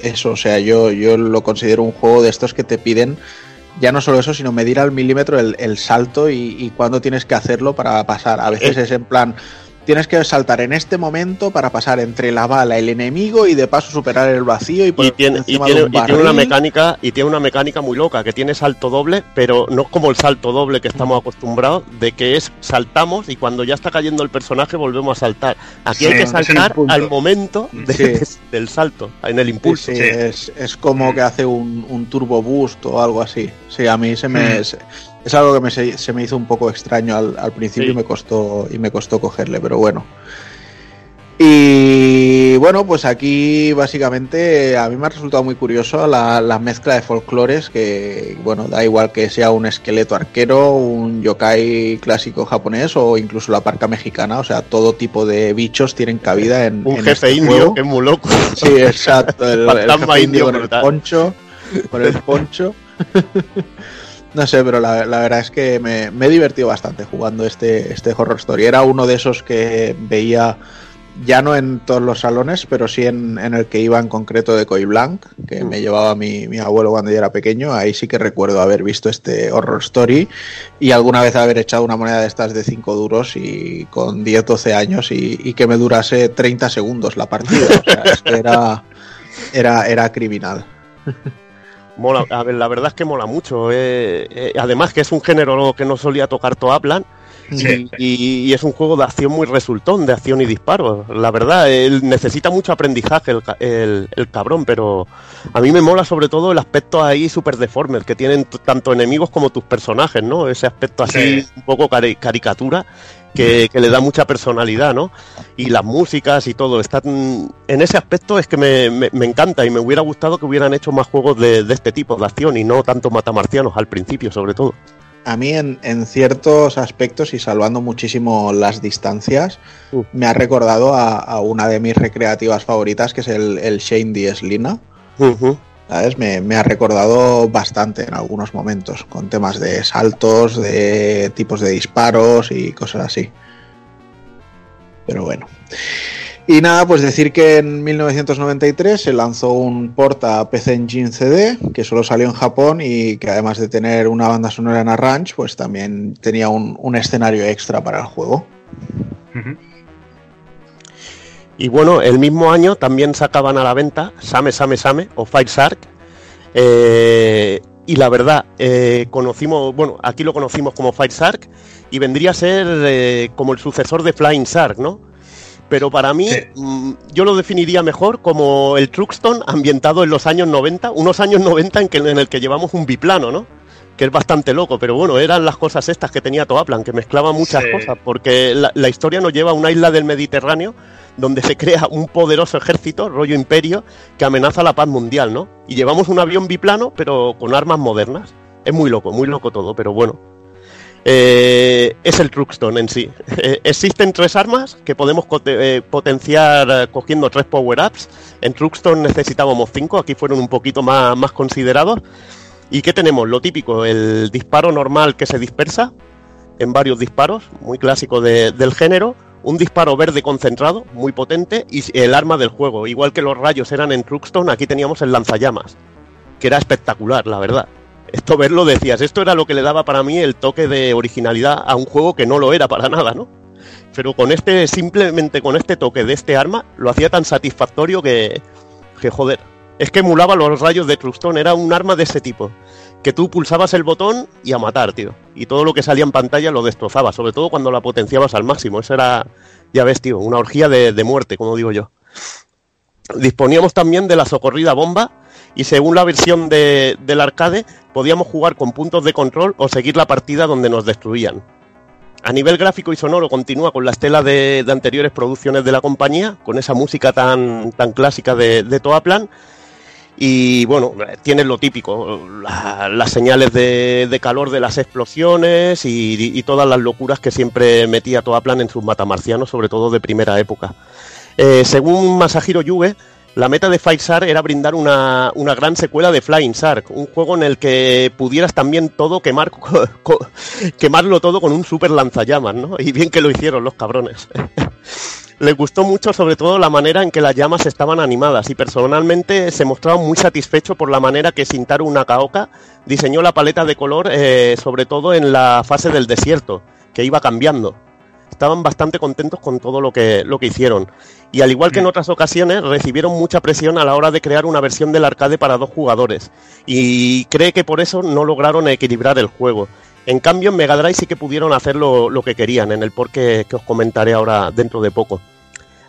eso. O sea, yo, yo lo considero un juego de estos que te piden ya no solo eso, sino medir al milímetro el, el salto y, y cuándo tienes que hacerlo para pasar. A veces Eh. es en plan, tienes que saltar en este momento para pasar entre la bala, el enemigo y de paso superar el vacío y, y tiene, y tiene, un y tiene una mecánica y tiene una mecánica muy loca que tiene salto doble pero no es como el salto doble que estamos acostumbrados de que es saltamos y cuando ya está cayendo el personaje volvemos a saltar aquí hay que saltar al momento de- Sí. del salto en el impulso Sí, sí, Sí. Es, es como que hace un, un turbo boost o algo así. Sí, a mí se me Mm. Es, algo que me, se, me hizo un poco extraño al, al principio Sí. y me costó y me costó cogerle, pero bueno. Y bueno, pues aquí básicamente a mí me ha resultado muy curioso la, la mezcla de folclores que, bueno, da igual que sea un esqueleto arquero, un yokai clásico japonés o incluso la parca mexicana, o sea, todo tipo de bichos tienen cabida en un en jefe este indio juego. que es muy loco Sí, exacto. El, el Fantasma jefe indio indio con el poncho. Con el poncho. no sé, pero la, la verdad es que me, me he divertido bastante jugando este, este Horror Story. Era uno de esos que veía ya no en todos los salones, pero sí en, en el que iba en concreto de Coy Blanc, que me llevaba mi, mi abuelo cuando yo era pequeño. Ahí sí que recuerdo haber visto este Horror Story y alguna vez haber echado una moneda de estas de 5 duros y con 10, 12 años y, y que me durase 30 segundos la partida. O sea, es que era, era, era criminal. Mola, a ver, la verdad es que mola mucho. eh, eh, además que es un género que no solía tocar Toaplan Sí. y, y es un juego de acción muy resultón, de acción y disparos. La verdad, él necesita mucho aprendizaje el, el- el cabrón, pero a mí me mola sobre todo el aspecto ahí super deforme, que tienen tanto enemigos como tus personajes, ¿no? Ese aspecto así Sí. un poco cari- caricatura. Que, que le da mucha personalidad, ¿no? Y las músicas y todo. Están, en ese aspecto es que me, me- me encanta y me hubiera gustado que hubieran hecho más juegos de, de este tipo, de acción y no tanto matamarcianos al principio, sobre todo. A mí en, en ciertos aspectos y salvando muchísimo las distancias, Uh. me ha recordado a, a una de mis recreativas favoritas, que es el, el Shane Dies Lina. ¿Sabes? Me, me ha recordado bastante en algunos momentos, con temas de saltos, de tipos de disparos y cosas así. Pero bueno. Y nada, pues decir que en 1993 se lanzó un port a PC Engine CD, que solo salió en Japón y que además de tener una banda sonora en Arrange, pues también tenía un, escenario extra para el juego. Y bueno, el mismo año también sacaban a la venta Same Same Same o Fire Shark, Eh, y la verdad, eh, conocimos, bueno, aquí lo conocimos como Fire Shark y vendría a ser eh, como el sucesor de Flying Shark, ¿no? Pero para mí, Sí. mm, yo lo definiría mejor como el Truxton ambientado en los años 90, unos años 90 en, que, en el que llevamos un biplano, ¿no? Que es bastante loco, pero bueno, eran las cosas estas que tenía Toaplan, que mezclaba muchas Sí. cosas, porque la, la historia nos lleva a una isla del Mediterráneo donde se crea un poderoso ejército, rollo imperio, que amenaza la paz mundial, ¿no? Y llevamos un avión biplano, pero con armas modernas. Es muy loco, muy loco todo, pero bueno. Eh, es el Truxton en sí. Eh, existen tres armas que podemos eh, potenciar cogiendo tres power-ups. En Truxton necesitábamos cinco, aquí fueron un poquito más, más considerados. ¿Y qué tenemos? Lo típico, el disparo normal que se dispersa en varios disparos, muy clásico de- del género. Un disparo verde concentrado, muy potente, y el arma del juego. Igual que los rayos eran en Truxton, aquí teníamos el lanzallamas, que era espectacular, la verdad. Esto verlo decías, esto era lo que le daba para mí el toque de originalidad a un juego que no lo era para nada, ¿no? Pero con este, simplemente con este toque de este arma, lo hacía tan satisfactorio que, que joder. Es que emulaba los rayos de Truxton, era un arma de ese tipo. Que tú pulsabas el botón y a matar, tío. Y todo lo que salía en pantalla lo destrozaba, sobre todo cuando la potenciabas al máximo. Eso era, ya ves, tío, una orgía de, de muerte, como digo yo. Disponíamos también de la socorrida bomba y según la versión de- del arcade podíamos jugar con puntos de control o seguir la partida donde nos destruían. A nivel gráfico y sonoro continúa con la estela de, anteriores producciones de la compañía, con esa música tan, tan clásica de, de Toaplan. Y bueno, tiene lo típico, la- las señales de, de calor de las explosiones y, y todas las locuras que siempre metía Toaplan en sus matamarcianos, sobre todo de primera época. Eh, según Masahiro Yuge, la meta de Five Shark era brindar una, una gran secuela de Flying Shark, un juego en el que pudieras también todo quemar, quemarlo todo con un super lanzallamas, ¿no? Y bien que lo hicieron los cabrones. Les gustó mucho sobre todo la manera en que las llamas estaban animadas y personalmente se mostraba muy satisfecho por la manera que Shintaru Nakaoka diseñó la paleta de color, eh, sobre todo en la fase del desierto, que iba cambiando. Estaban bastante contentos con todo lo que, lo que hicieron. Y al igual que en otras ocasiones, recibieron mucha presión a la hora de crear una versión del arcade para dos jugadores. Y cree que por eso no lograron equilibrar el juego. En cambio, en Mega Drive sí que pudieron hacer lo, lo que querían, en el por que, que os comentaré ahora dentro de poco.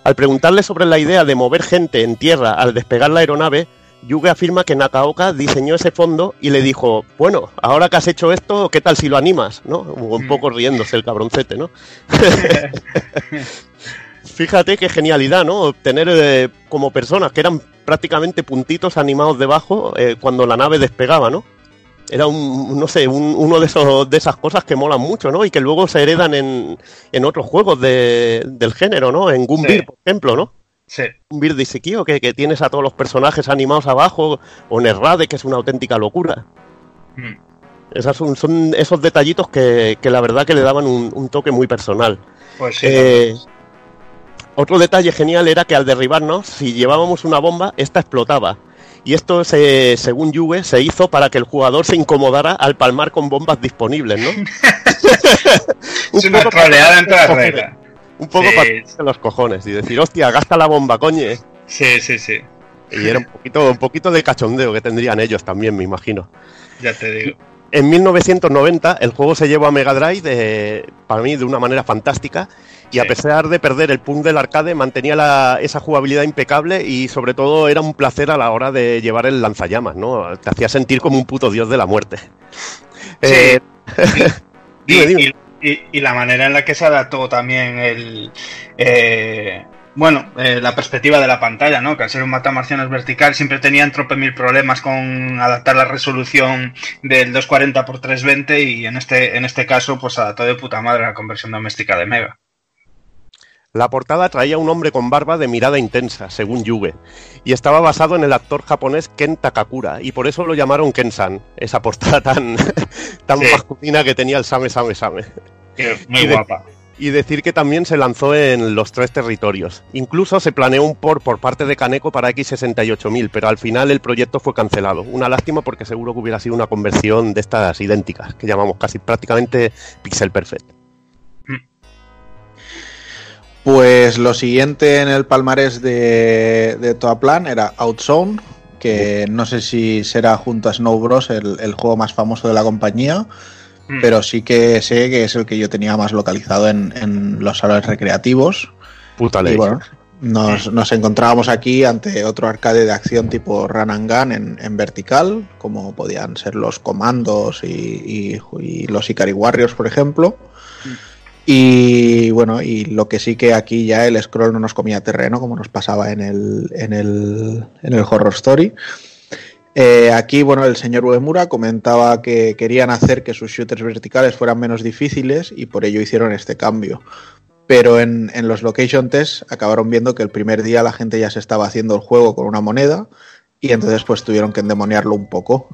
Al preguntarle sobre la idea de mover gente en tierra al despegar la aeronave, Yuge afirma que Nakaoka diseñó ese fondo y le dijo, bueno, ahora que has hecho esto, ¿qué tal si lo animas? ¿No? Un poco riéndose el cabroncete, ¿no? Fíjate qué genialidad, ¿no? Obtener eh, como personas que eran prácticamente puntitos animados debajo eh, cuando la nave despegaba, ¿no? Era un, no sé, un- uno de esos de esas cosas que molan mucho, ¿no? Y que luego se heredan en, en otros juegos de- del género, ¿no? En Gunbir, Sí. por ejemplo, ¿no? Sí. Gunbir de Isekio, que, que tienes a todos los personajes animados abajo, o Nerrade, que es una auténtica locura. Mm. Esas son, son esos detallitos que, que la verdad que le daban un, un toque muy personal. Pues sí. Eh, otro detalle genial era que al derribarnos, si llevábamos una bomba, esta explotaba. Y esto, se, según Yuge, se hizo para que el jugador se incomodara al palmar con bombas disponibles, ¿no? es una troleada en toda para- regla. Un poco Sí. para los cojones y decir, hostia, gasta la bomba, coñe. Sí, sí, sí. Y era un poquito, un poquito de cachondeo que tendrían ellos también, me imagino. Ya te digo. En 1990 el juego se llevó a Mega Drive de- para mí de una manera fantástica y a pesar de perder el punto del arcade mantenía la- esa jugabilidad impecable y sobre todo era un placer a la hora de llevar el lanzallamas, ¿no? Te hacía sentir como un puto dios de la muerte. Sí. Eh, Y, Dime, dime. y- y- y la manera en la que se adaptó también el. eh, bueno, eh, la perspectiva de la pantalla, ¿no? Que al ser un matamarcianos vertical siempre tenían trope mil problemas con adaptar la resolución del 240 x 320 y en este, en este caso, pues adaptó de puta madre la conversión doméstica de Mega. La portada traía un hombre con barba de mirada intensa, según Yuge, y estaba basado en el actor japonés Ken Takakura, y por eso lo llamaron Ken-san, esa portada tan, tan Sí. masculina que tenía el Same Same Same. Muy Y de- guapa. Y decir que también se lanzó en los tres territorios. Incluso se planeó un port por parte de Kaneko para X68000, pero al final el proyecto fue cancelado. Una lástima porque seguro que hubiera sido una conversión de estas idénticas, que llamamos casi prácticamente pixel perfect. Pues lo siguiente en el palmarés de, de Toaplan era Outzone, que no sé si será junto a Snow Bros. el, el juego más famoso de la compañía, Mm. pero sí que sé que es el que yo tenía más localizado en, en los salones recreativos. Puta Y ley. bueno, nos, nos encontrábamos aquí ante otro arcade de acción tipo Run and Gun en, en vertical, como podían ser los comandos y, y- y los Ikari Warriors, por ejemplo. Y bueno, y lo que sí que aquí ya el scroll no nos comía terreno, como nos pasaba en el, en el, en el Horror Story. Eh, aquí, bueno, el señor Uemura comentaba que querían hacer que sus shooters verticales fueran menos difíciles y por ello hicieron este cambio pero en, en los location tests acabaron viendo que el primer día la gente ya se estaba haciendo el juego con una moneda y entonces pues tuvieron que endemoniarlo un poco.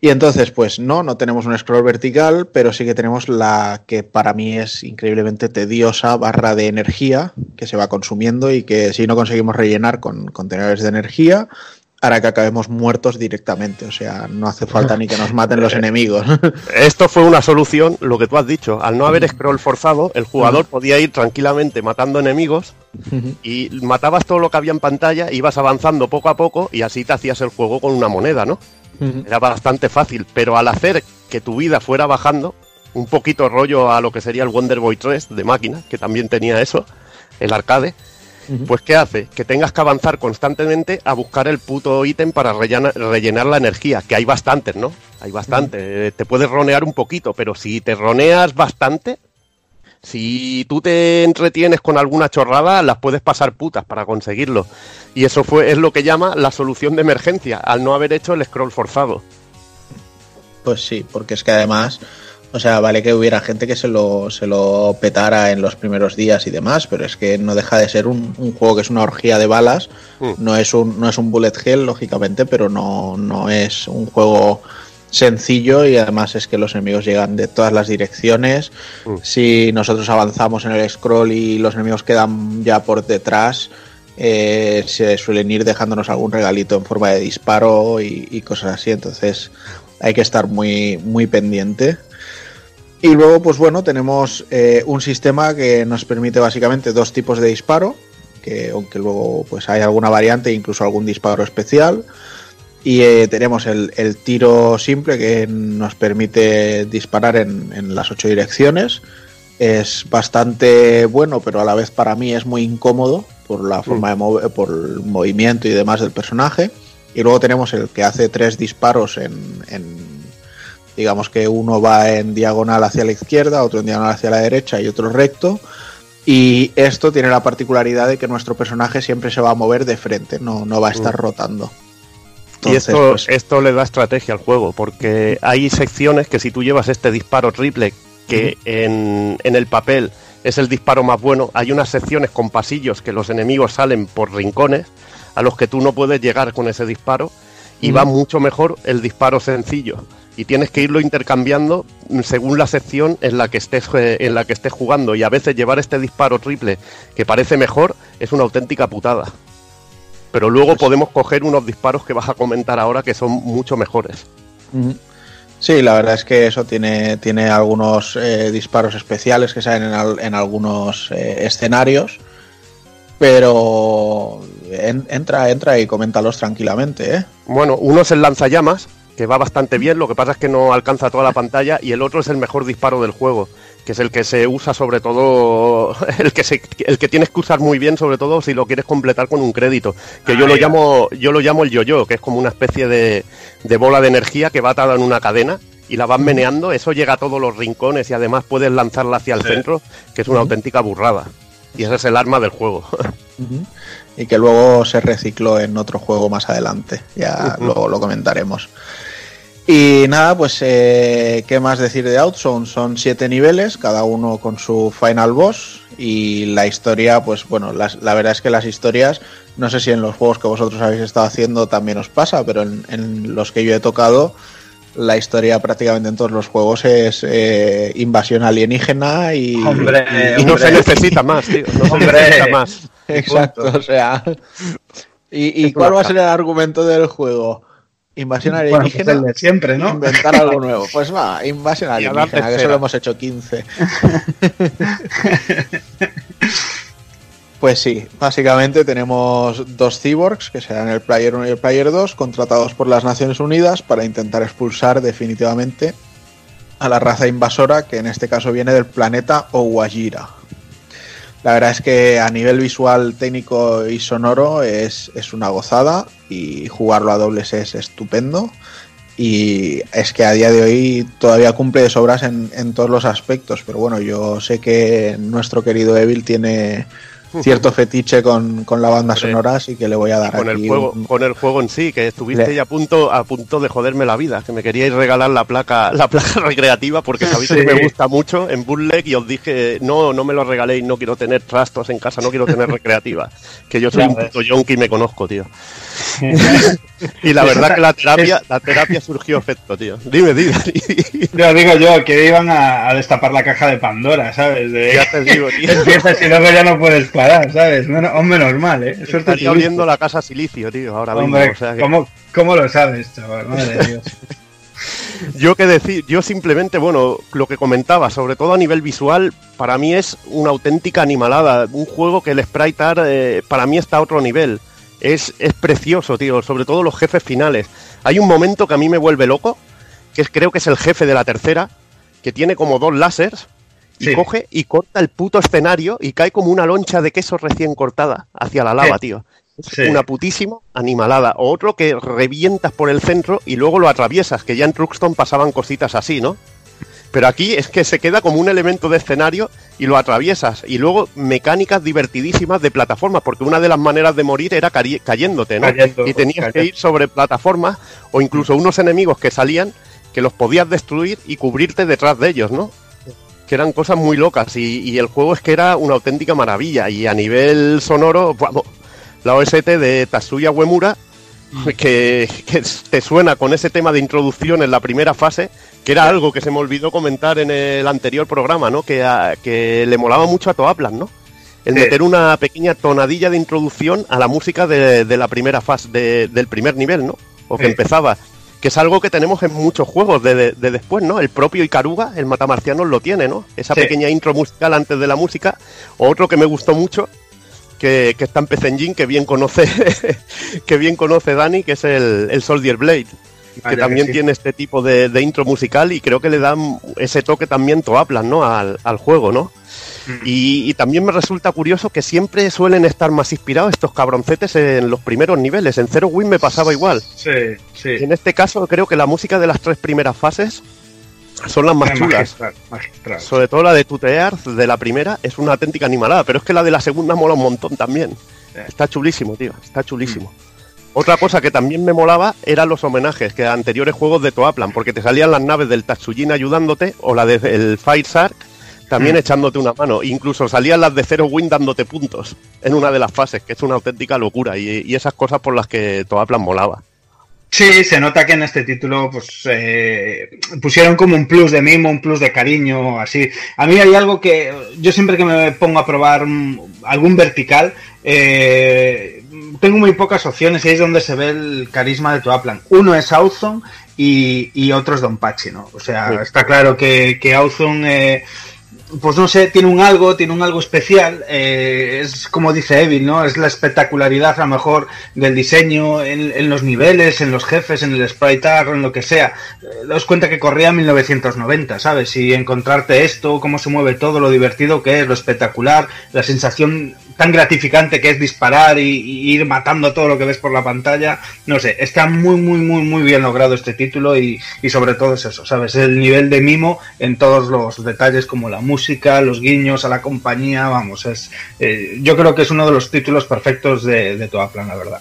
Y entonces pues no, no tenemos un scroll vertical, pero sí que tenemos la que para mí es increíblemente tediosa barra de energía que se va consumiendo y que si no conseguimos rellenar con contenedores de energía, hará que acabemos muertos directamente. O sea, no hace falta ni que nos maten los enemigos. Esto fue una solución, lo que tú has dicho. Al no haber scroll forzado, el jugador podía ir tranquilamente matando enemigos y matabas todo lo que había en pantalla, ibas avanzando poco a poco y así te hacías el juego con una moneda, ¿no? Era bastante fácil, pero al hacer que tu vida fuera bajando, un poquito rollo a lo que sería el Wonder Boy 3 de máquina, que también tenía eso, el arcade, pues ¿qué hace? Que tengas que avanzar constantemente a buscar el puto ítem para rellena- rellenar la energía, que hay bastantes, ¿no? Hay bastante. Eh, Te puedes ronear un poquito, pero si te roneas bastante, si tú te entretienes con alguna chorrada, las puedes pasar putas para conseguirlo. Y eso fue es lo que llama la solución de emergencia, al no haber hecho el scroll forzado. Pues sí, porque es que además, o sea, vale que hubiera gente que se lo, se lo petara en los primeros días y demás, pero es que no deja de ser un, un juego que es una orgía de balas, Mm. no es un, no es un bullet hell, lógicamente, pero no, no es un juego sencillo y además es que los enemigos llegan de todas las direcciones. Mm. Si nosotros avanzamos en el scroll y los enemigos quedan ya por detrás, eh, se suelen ir dejándonos algún regalito en forma de disparo y, y cosas así. Entonces hay que estar muy, muy pendiente. Y luego, pues bueno, tenemos eh, un sistema que nos permite básicamente dos tipos de disparo, que aunque luego pues hay alguna variante, incluso algún disparo especial. Y eh, tenemos el, el tiro simple que nos permite disparar en, en las ocho direcciones. Es bastante bueno, pero a la vez para mí es muy incómodo por la forma de mover, por el movimiento y demás del personaje. Y luego tenemos el que hace tres disparos en, digamos que uno va en diagonal hacia la izquierda, otro en diagonal hacia la derecha y otro recto. Y esto tiene la particularidad de que nuestro personaje siempre se va a mover de frente, no, no va a estar Mm. rotando. y esto, pues, esto le da estrategia al juego, porque hay secciones que si tú llevas este disparo triple, que en, en el papel es el disparo más bueno, hay unas secciones con pasillos que los enemigos salen por rincones a los que tú no puedes llegar con ese disparo y va mucho mejor el disparo sencillo. Y tienes que irlo intercambiando según la sección en la que estés eh, en la que estés jugando. Y a veces llevar este disparo triple que parece mejor es una auténtica putada. Pero luego podemos coger unos disparos que vas a comentar ahora que son mucho mejores. Sí, la verdad es que eso tiene, tiene algunos eh, disparos especiales que salen en, al- en algunos eh, escenarios. Pero en- entra, entra y coméntalos tranquilamente, ¿eh? Bueno, uno es el lanzallamas, que va bastante bien, lo que pasa es que no alcanza toda la pantalla, y el otro es el mejor disparo del juego, que es el que se usa sobre todo, el que se, el que tienes que usar muy bien, sobre todo si lo quieres completar con un crédito, que yo lo Ahí va. llamo, yo lo llamo el yo-yo, que es como una especie de, de bola de energía que va atada en una cadena y la vas meneando, eso llega a todos los rincones y además puedes lanzarla hacia el Sí. centro, que es una auténtica burrada. Y ese es el arma del juego. Y que luego se recicló en otro juego más adelante. Ya lo comentaremos. Y nada, pues, eh, ¿qué más decir de Outzone? Son siete niveles, cada uno con su final boss. Y la historia, pues bueno, las- la verdad es que las historias, no sé si en los juegos que vosotros habéis estado haciendo también os pasa, pero en, en los que yo he tocado, la historia prácticamente en todos los juegos es eh, invasión alienígena y. Hombre, y no se necesita más, tío. No se Hombre. necesita más. Exacto, o sea. ¿Y, y cuál va a ser el argumento del juego? Invasión Bueno, pues alienígena. siempre, ¿no? Inventar algo nuevo. Pues va, invasión alienígena, que solo hemos hecho 15. Pues sí, básicamente tenemos dos cyborgs, que serán el Player 1 y el Player 2, contratados por las Naciones Unidas para intentar expulsar definitivamente a la raza invasora, que en este caso viene del planeta Owajira. La verdad es que a nivel visual, técnico y sonoro es, es una gozada y jugarlo a dobles es estupendo. Y es que a día de hoy todavía cumple de sobras en, en todos los aspectos, pero bueno, yo sé que nuestro querido Evil tiene cierto fetiche con, con la banda sonora, así que le voy a dar con el aquí juego un- con el juego en sí que estuviste Le- ya a punto a punto de joderme la vida que me queríais regalar la placa la placa recreativa porque sabéis Sí. que me gusta mucho en bootleg y os dije no no me lo regaléis no quiero tener trastos en casa no quiero tener recreativa que yo soy Ya un ves. puto yonki y me conozco tío y la verdad que la terapia la terapia surgió efecto tío dime dime Yo digo yo que iban a, a destapar la caja de Pandora, ¿sabes? De, ya te digo tío Empiezas y luego ya no puedes parar, ¿sabes? Menos, hombre, normal, ¿eh? Suerte estaría oliendo la casa silicio tío ahora mismo Hombre, o sea que- ¿cómo, ¿cómo lo sabes, chaval? Madre Dios. Yo que decir, yo simplemente, bueno, lo que comentaba, sobre todo a nivel visual, para mí es una auténtica animalada. Un juego que el sprite art eh, para mí está a otro nivel. Es, es precioso, tío, sobre todo los jefes finales. Hay un momento que a mí me vuelve loco, que es, creo que es el jefe de la tercera, que tiene como dos láseres y Sí. coge y corta el puto escenario y cae como una loncha de queso recién cortada hacia la lava, Sí. tío. Es Sí. una putísima animalada. O otro que revientas por el centro y luego lo atraviesas, que ya en Truxton pasaban cositas así, ¿no? Pero aquí es que se queda como un elemento de escenario y lo atraviesas. Y luego mecánicas divertidísimas de plataformas, porque una de las maneras de morir era cayéndote, ¿no? Cayendo, y tenías que ir sobre plataformas o incluso unos enemigos que salían que los podías destruir y cubrirte detrás de ellos, ¿no? que eran cosas muy locas y, y el juego es que era una auténtica maravilla y a nivel sonoro, vamos, la OST de Tatsuya Uemura que, que te suena con ese tema de introducción en la primera fase, que era algo que se me olvidó comentar en el anterior programa, ¿no? Que, a- que le molaba mucho a Toaplan, ¿no? El Sí. meter una pequeña tonadilla de introducción a la música de, de la primera fase, de- del primer nivel, ¿no? O que Sí. empezaba. Que es algo que tenemos en muchos juegos de, de- de después, ¿no? El propio Ikaruga, el Matamarcianos, lo tiene, ¿no? Esa Sí. pequeña intro musical antes de la música. Otro que me gustó mucho, que, que está en PC Engine, que bien conoce, que bien conoce Dani, que es el, el Soldier Blade. Que también sí. tiene este tipo de, de intro musical y creo que le dan ese toque también Toaplan, ¿no? Al, al juego, ¿no? Mm. Y, y también me resulta curioso que siempre suelen estar más inspirados estos cabroncetes en los primeros niveles. En Zero Win me pasaba igual. Sí, sí. Y en este caso creo que la música de las tres primeras fases son las más chulas. Magistral, magistral. Sobre todo la de Tutear de la primera es una auténtica animalada, pero es que la de la segunda mola un montón también. Está chulísimo, tío, está chulísimo. Otra cosa que también me molaba eran los homenajes que a anteriores juegos de Toaplan, porque te salían las naves del Tatsujin ayudándote o la del Fire Shark también Mm. echándote una mano. Incluso salían las de Zero Win dándote puntos en una de las fases, que es una auténtica locura y, y esas cosas por las que Toaplan molaba. Sí, se nota que en este título pues eh, pusieron como un plus de mimo, un plus de cariño, así. A mí hay algo que yo siempre que me pongo a probar algún vertical, eh, tengo muy pocas opciones y ahí es donde se ve el carisma de Toaplan. Uno es Authon y, y otro es Don Pachi, ¿no? O sea, Sí. está claro que, que Authon... eh, pues no sé, tiene un algo, tiene un algo especial. eh, es como dice Evil, ¿no? Es la espectacularidad a lo mejor del diseño en, los niveles, en los jefes, en el sprite art, en lo que sea. Eh, daos cuenta que corría en 1990, ¿sabes? Y encontrarte esto, cómo se mueve todo, lo divertido que es, lo espectacular, la sensación tan gratificante que es disparar y, ir matando todo lo que ves por la pantalla. No sé, está muy, muy, muy, muy bien logrado este título y, sobre todo es eso, ¿sabes? El nivel de mimo en todos los detalles como la música, los guiños a la compañía, vamos, es eh, yo creo que es uno de los títulos perfectos de, de Toaplan, la verdad.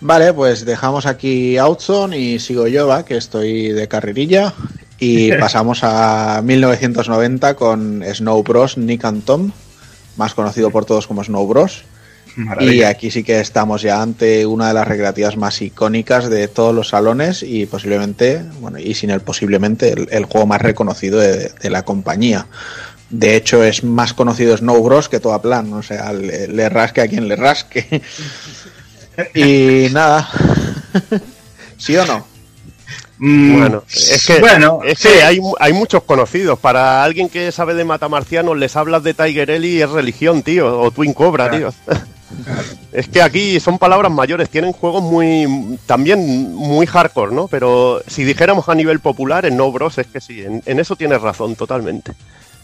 Vale, pues dejamos aquí Outzone y sigo yo, ¿va? que estoy de carrerilla. Y pasamos a 1990 con Snow Bros. Nick and Tom, más conocido por todos como Snow Bros. Y aquí sí que estamos ya ante una de las recreativas más icónicas de todos los salones y posiblemente, bueno, y sin el posiblemente, el, el juego más reconocido de, de la compañía. De hecho, es más conocido Snow Bros. que toda plan, o sea, le, le rasque a quien le rasque. y nada. ¿Sí o no? Mm, Bueno, es que, bueno, es sí. que hay, hay muchos conocidos. Para alguien que sabe de matamarcianos, les hablas de Tiger Ellie y es religión, tío. O Twin Cobra, Claro. tío. Es que aquí son palabras mayores, tienen juegos muy también muy hardcore, ¿no? Pero si dijéramos a nivel popular, en No Bros, es que sí, en, en eso tienes razón totalmente.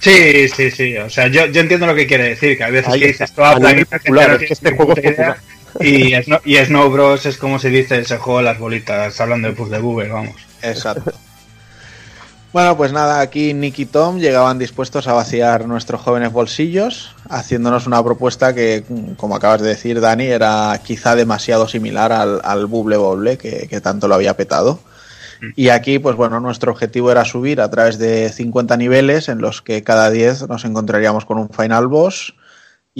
Sí, sí, sí. O sea, yo, yo entiendo lo que quiere decir, que a veces que dices toda planeta, popular, no es que este juego es idea. Y, Snow, y Snow Bros es como se dice ese juego de las bolitas, hablando de Puzzle Bubble, vamos. Exacto. Bueno, pues nada, aquí Nick y Tom llegaban dispuestos a vaciar nuestros jóvenes bolsillos, haciéndonos una propuesta que, como acabas de decir, Dani, era quizá demasiado similar al, al Bubble Bobble que, que tanto lo había petado. Y aquí, pues bueno, nuestro objetivo era subir a través de 50 niveles en los que cada 10 nos encontraríamos con un final boss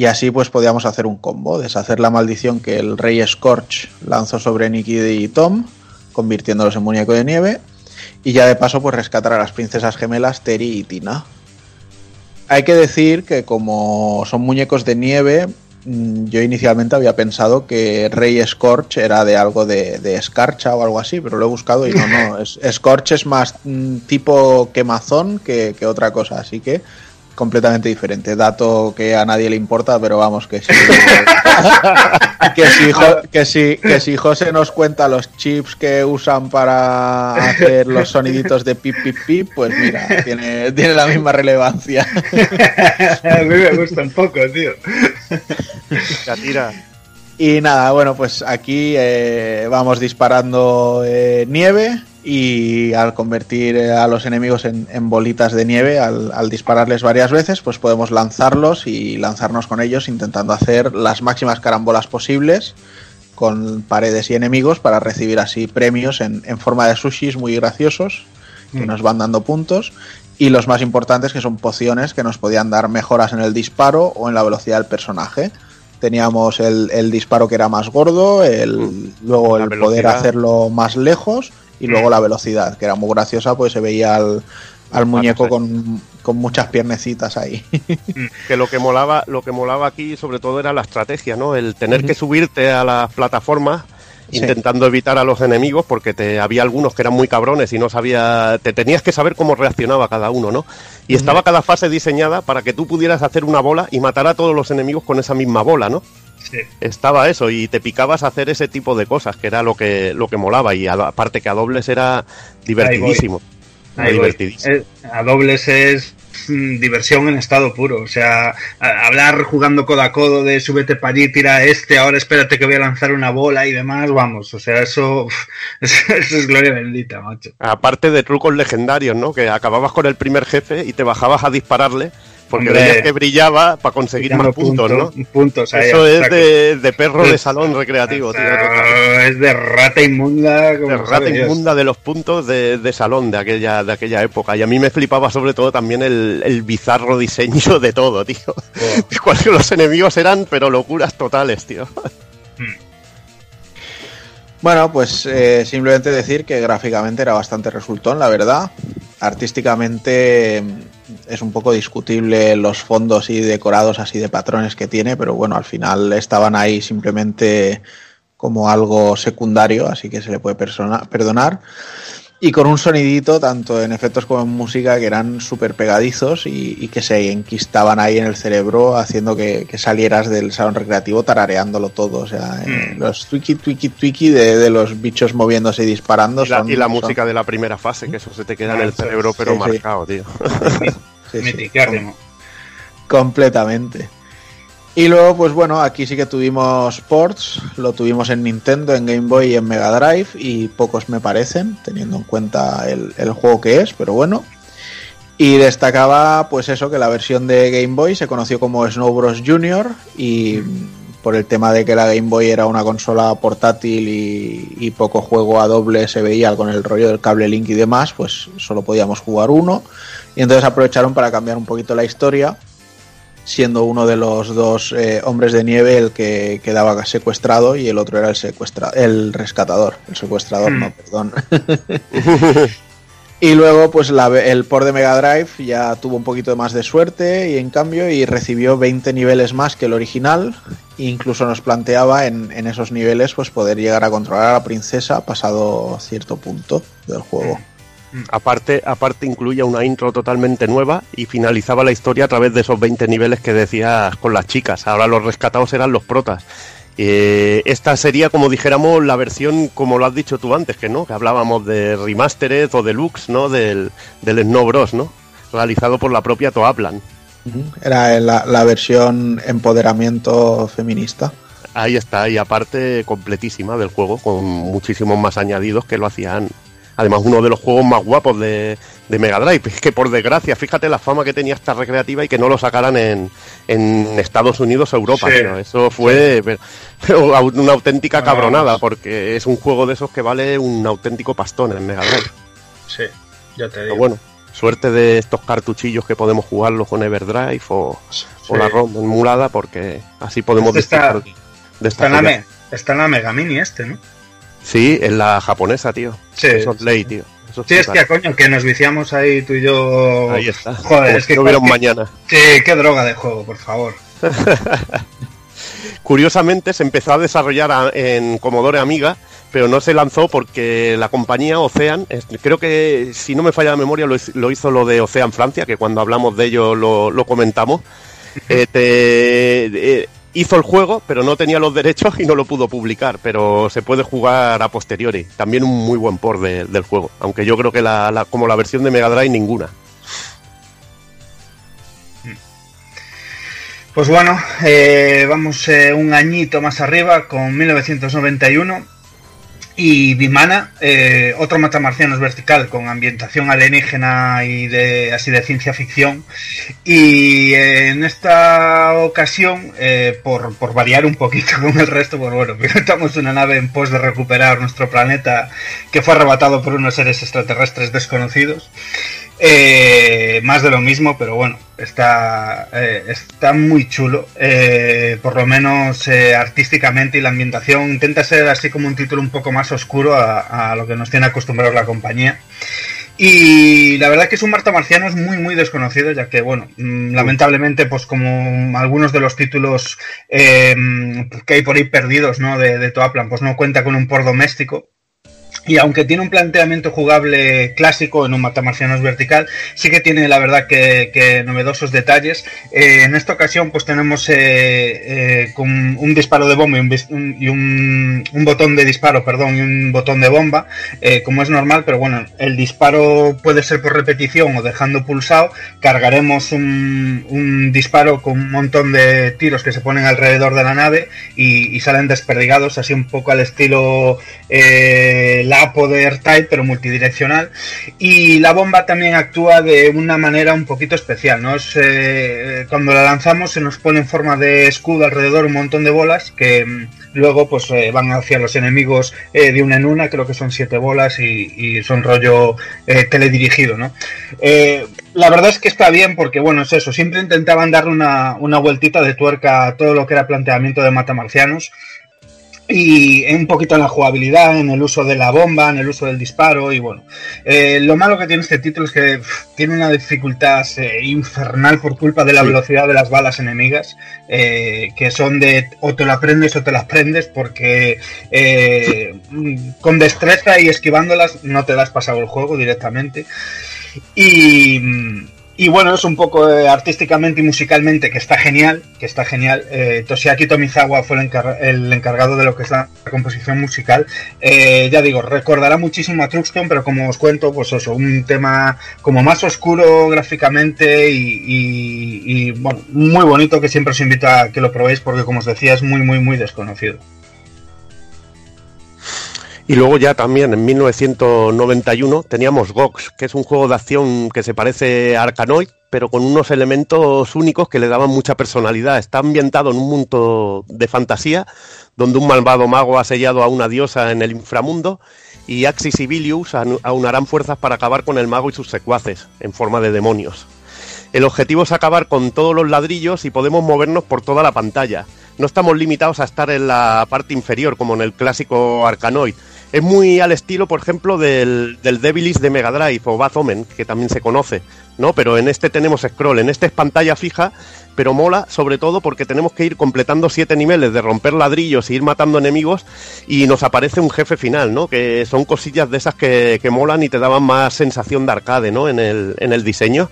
y así pues podíamos hacer un combo, deshacer la maldición que el rey Scorch lanzó sobre Nicky y Tom, convirtiéndolos en muñeco de nieve y ya de paso pues rescatar a las princesas gemelas Teri y Tina. Hay que decir que como son muñecos de nieve, mm, yo inicialmente había pensado que Rey Scorch era de algo de, de escarcha o algo así, pero lo he buscado y no, no, es, Scorch es más mm, tipo quemazón que, que otra cosa, así que completamente diferente. Dato que a nadie le importa, pero vamos, que sí. que, si, que, si, que si José nos cuenta los chips que usan para hacer los soniditos de pip pip pip, pues mira, tiene, tiene la misma relevancia. a mí me gusta un poco, tío. Catira. Y nada, bueno, pues aquí eh, vamos disparando eh, nieve y al convertir eh, a los enemigos en, en bolitas de nieve, al, al dispararles varias veces, pues podemos lanzarlos y lanzarnos con ellos intentando hacer las máximas carambolas posibles con paredes y enemigos para recibir así premios en, en forma de sushis muy graciosos que nos van dando puntos. Y los más importantes que son pociones que nos podían dar mejoras en el disparo o en la velocidad del personaje. Teníamos el, el disparo que era más gordo, el, luego La el poder hacerlo más lejos y luego la velocidad, que era muy graciosa, pues se veía al, al muñeco con, con muchas piernecitas ahí. Que lo que molaba, lo que molaba aquí sobre todo era la estrategia, ¿no? El tener que subirte a las plataformas Sí. intentando evitar a los enemigos porque te había algunos que eran muy cabrones y no sabía te tenías que saber cómo reaccionaba cada uno no y estaba cada fase diseñada para que tú pudieras hacer una bola y matar a todos los enemigos con esa misma bola no Sí. estaba eso y te picabas a hacer ese tipo de cosas que era lo que lo que molaba y aparte que a dobles era divertidísimo Era Ahí voy. divertidísimo Eh, a dobles es mm, diversión en estado puro. O sea, hablar jugando codo a codo de súbete para allí, tira a este, ahora espérate que voy a lanzar una bola y demás, vamos. O sea, eso, eso es gloria bendita, macho. Aparte de trucos legendarios, ¿no? Que acababas con el primer jefe y te bajabas a dispararle porque Hombre. veías que brillaba para conseguir más puntos, ¿no? Puntos ahí, Eso es de, de perro de salón recreativo, tío. total. Es de rata inmunda. Como De rata Dios. inmunda de los puntos de, de salón de aquella, de aquella época. Y a mí me flipaba sobre todo también el, el bizarro diseño de todo, tío. De cuáles los enemigos eran, pero locuras totales, tío. Bueno, pues eh, simplemente decir que gráficamente era bastante resultón, la verdad. Artísticamente es un poco discutible los fondos y decorados así de patrones que tiene, pero bueno, al final estaban ahí simplemente como algo secundario, así que se le puede persona- perdonar. Y con un sonidito, tanto en efectos como en música, que eran súper pegadizos y, y que se enquistaban ahí en el cerebro, haciendo que, que salieras del salón recreativo tarareándolo todo. O sea, eh, los twiki, twiki, twiki de, de los bichos moviéndose y disparando. Y la, son- y la son- música de la primera fase, que eso se te queda en el cerebro, pero sí, sí. marcado, tío. sí, completamente. Y luego, pues bueno, aquí sí que tuvimos ports, lo tuvimos en Nintendo, en Game Boy y en Mega Drive, y pocos me parecen, teniendo en cuenta el, el juego que es, pero bueno. Y destacaba, pues eso, que la versión de Game Boy se conoció como Snow Bros. Junior, y por el tema de que la Game Boy era una consola portátil y, y poco juego a doble se veía con el rollo del cable Link y demás, pues solo podíamos jugar uno. Y entonces aprovecharon para cambiar un poquito la historia siendo uno de los dos eh, hombres de nieve el que quedaba secuestrado y el otro era el secuestra el rescatador, el secuestrador, no, perdón. y luego, pues la, el port de Mega Drive ya tuvo un poquito más de suerte y en cambio y recibió 20 niveles más que el original. E incluso nos planteaba en, en esos niveles pues poder llegar a controlar a la princesa pasado cierto punto del juego. Aparte, aparte incluía una intro totalmente nueva y finalizaba la historia a través de esos 20 niveles que decías con las chicas. Ahora los rescatados eran los protas. Eh, esta sería, como dijéramos, la versión, como lo has dicho tú antes, que no, que hablábamos de remastered o deluxe, ¿no? Del, del Snow Bros, ¿no? Realizado por la propia Toaplan. Era la, la versión empoderamiento feminista. Ahí está, y aparte completísima del juego, con muchísimos más añadidos que lo hacían. Además, uno de los juegos más guapos de, de Mega Drive. Es que por desgracia, fíjate la fama que tenía esta recreativa y que no lo sacaran en, en Estados Unidos o Europa. Sí. Eso fue pero- pero una auténtica cabronada, porque es un juego de esos que vale un auténtico pastón en Mega Drive. Sí, ya te Pero digo. bueno, suerte de estos cartuchillos que podemos jugarlos con Everdrive o, o la ROM emulada, porque así podemos Este está- disfrutar en, la está en la Mega Mini este, ¿no? Sí, en la japonesa, tío. Sí. Eso es ley, tío. Eso es Sí, es que coño, que nos viciamos ahí tú y yo. Ahí está. Joder, Como es que. no mañana. qué- qué droga de juego, por favor. Curiosamente se empezó a desarrollar en Commodore Amiga, pero no se lanzó porque la compañía Ocean, creo que si no me falla la memoria, lo, hiz- lo hizo lo de Ocean Francia, que cuando hablamos de ello lo, lo comentamos. Eh, te- eh, hizo el juego, pero no tenía los derechos y no lo pudo publicar, pero se puede jugar a posteriori. También un muy buen port de- del juego, aunque yo creo que la, la- como la versión de Mega Drive ninguna. Pues bueno, eh, vamos eh, un añito más arriba con 1991 y Vimana, eh, otro matamarcianos vertical con ambientación alienígena y de así de ciencia ficción. Y eh, en esta ocasión, eh, por, por variar un poquito con el resto, pues bueno, pilotamos una nave en pos de recuperar nuestro planeta que fue arrebatado por unos seres extraterrestres desconocidos. Eh, más de lo mismo, pero bueno, está, eh, está muy chulo. Eh, por lo menos artísticamente y la ambientación intenta ser así como un título un poco más oscuro a, lo que nos tiene acostumbrados la compañía. Y la verdad que es un Marta Marciano es muy muy desconocido, ya que bueno, mm, lamentablemente pues como algunos de los títulos que hay por ahí perdidos, ¿no? De, de Toaplan, pues no cuenta con un por doméstico. Y aunque tiene un planteamiento jugable clásico en un matamarcianos vertical, sí que tiene la verdad que, que novedosos detalles. Eh, en esta ocasión pues tenemos eh, eh, con un disparo de bomba y, un, botón de disparo, perdón, y un botón de bomba, como es normal, pero bueno, el disparo puede ser por repetición o dejando pulsado. Cargaremos un, un disparo con un montón de tiros que se ponen alrededor de la nave y, y salen desperdigados, así un poco al estilo la Poder Type, pero multidireccional. Y la bomba también actúa de una manera un poquito especial, ¿no? Es, eh, cuando la lanzamos se nos pone en forma de escudo alrededor un montón de bolas que mm, luego pues eh, van hacia los enemigos eh, de una en una, creo que son siete bolas y, son rollo teledirigido, ¿no? La verdad es que está bien porque, bueno, es eso, siempre intentaban darle una, una vueltita de tuerca a todo lo que era planteamiento de matamarcianos y un poquito en la jugabilidad, en el uso de la bomba, en el uso del disparo y bueno. Eh, lo malo que tiene este título es que pff, tiene una dificultad eh, infernal por culpa de la Sí. velocidad de las balas enemigas, eh, que son de o te la prendes o te las prendes porque con destreza y esquivándolas no te das pasado el juego directamente. Y, mm, y bueno, es un poco eh, artísticamente y musicalmente que está genial, que está genial. Eh, Toshiaki Tomizawa fue el, el encargado de lo que es la composición musical. Eh, ya digo, recordará muchísimo a Truxton, pero como os cuento, pues eso, un tema como más oscuro gráficamente y, y- y, bueno, muy bonito que siempre os invito a que lo probéis porque como os decía es muy, muy, muy desconocido. Y luego ya también en 1991 teníamos Gox, que es un juego de acción que se parece a Arkanoid, pero con unos elementos únicos que le daban mucha personalidad. Está ambientado en un mundo de fantasía, donde un malvado mago ha sellado a una diosa en el inframundo y Axis y Vilius anu- aunarán fuerzas para acabar con el mago y sus secuaces, en forma de demonios. El objetivo es acabar con todos los ladrillos y podemos movernos por toda la pantalla. No estamos limitados a estar en la parte inferior como en el clásico Arkanoid. Es muy al estilo, por ejemplo, del, del de Mega Drive o Bad Omen, que también se conoce, ¿no? Pero en este tenemos scroll, en este es pantalla fija, pero mola sobre todo porque tenemos que ir completando siete niveles de romper ladrillos e ir matando enemigos y nos aparece un jefe final, ¿no? Que son cosillas de esas que, que molan y te daban más sensación de arcade, ¿no? En el, en el diseño.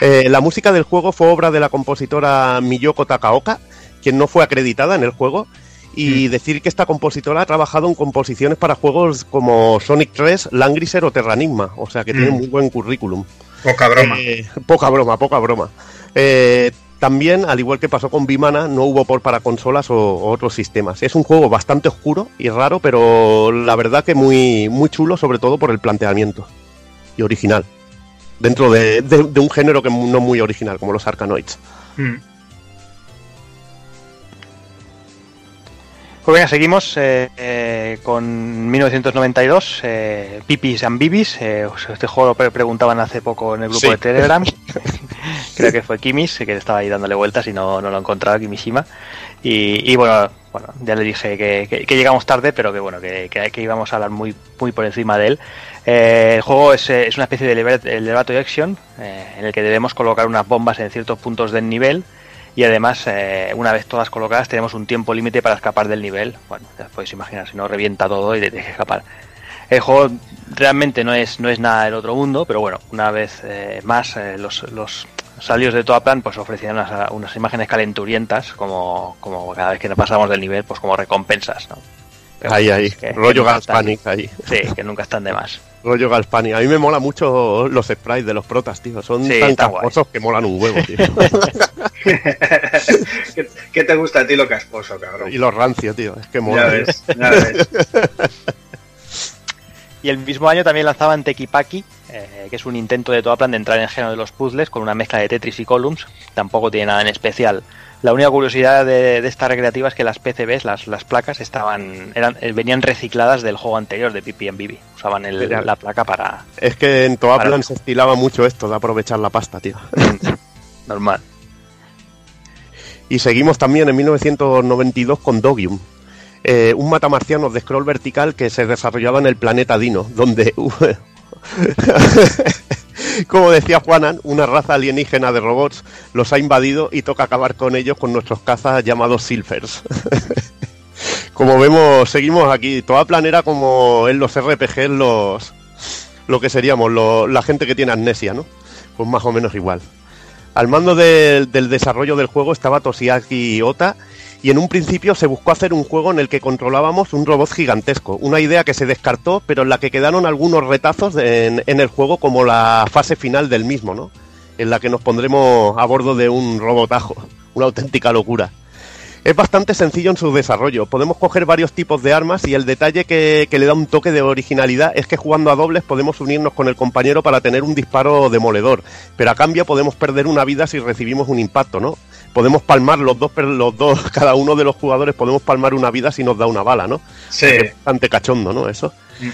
Eh, la música del juego fue obra de la compositora Miyoko Takaoka, quien no fue acreditada en el juego. Y decir que esta compositora ha trabajado en composiciones para juegos como Sonic 3, Langrisser o Terranigma. O sea que tiene Mm. muy buen currículum. Poca broma. Eh, poca broma, poca broma. Eh, también, al igual que pasó con Vimana, no hubo por para consolas o, o otros sistemas. Es un juego bastante oscuro y raro, pero la verdad que muy, muy chulo, sobre todo por el planteamiento. Y original. Dentro de, de- de un género que no muy original, como los Arkanoids. Mm. Pues venga, seguimos eh, eh, con 1992, eh, Pipis and Bibis. eh, este juego lo pre- preguntaban hace poco en el grupo Sí. de Telegram. Creo que fue Kimis, que estaba ahí dándole vueltas y no, no lo encontraba, Kimishima. Y, y bueno, bueno, ya le dije que, que- que llegamos tarde, pero que bueno, que, que- íbamos a hablar muy, muy por encima de él. El juego es, es una especie de elevat- elevator action en el que debemos colocar unas bombas en ciertos puntos del nivel y además eh, una vez todas colocadas tenemos un tiempo límite para escapar del nivel. Bueno, ya podéis imaginar, si no revienta todo y te tienes que escapar. El juego realmente no es, no es nada del otro mundo, pero bueno, una vez eh, más eh, los, los salios de Toaplan pues ofrecían unas, unas imágenes calenturientas como, como cada vez que nos pasamos del nivel, pues como recompensas, ¿no? Pero ahí, bueno, ahí. rollo Gas Panic, ahí. Sí, que nunca están de más. Rollo Gas Panic. A mí me mola mucho los sprites de los protas, tío. Son Sí, tan casposos que molan un huevo, tío. ¿Qué, qué te gusta a ti lo casposo, cabrón? y los rancios, tío. Es que Ya mola. ves, ya ves. Y el mismo año también lanzaban Tekipaki, eh, que es un intento de Toaplan de entrar en el género de los puzzles con una mezcla de Tetris y Columns. Tampoco tiene nada en especial. La única curiosidad de, de esta recreativa es que las PCBs, las, las placas, estaban eran, eh, venían recicladas del juego anterior de Pipi Bibi. Usaban el- la placa para Es que en Toaplan se estilaba mucho esto de aprovechar la pasta, tío. normal. Y seguimos también en 1992 con Dogium. eh, un matamarciano de scroll vertical que se desarrollaba en el planeta Dino, donde, como decía Juanan, una raza alienígena de robots los ha invadido y toca acabar con ellos con nuestros cazas llamados Silvers. como vemos, seguimos aquí. Toaplan era como en los RPG, los, lo que seríamos, la gente que tiene amnesia, ¿no? Pues más o menos igual. Al mando del desarrollo del juego estaba Toshiaki Ota y en un principio se buscó hacer un juego en el que controlábamos un robot gigantesco, una idea que se descartó pero en la que quedaron algunos retazos en, el juego como la fase final del mismo, ¿no? En la que nos pondremos a bordo de un robotajo, una auténtica locura. Es bastante sencillo en su desarrollo. Podemos coger varios tipos de armas y el detalle que, que le da un toque de originalidad es que jugando a dobles podemos unirnos con el compañero para tener un disparo demoledor, pero a cambio podemos perder una vida si recibimos un impacto, ¿no? Podemos palmar los dos, los dos, cada uno de los jugadores podemos palmar una vida si nos da una bala, ¿no? Sí. Es bastante cachondo, ¿no? Eso. Mm.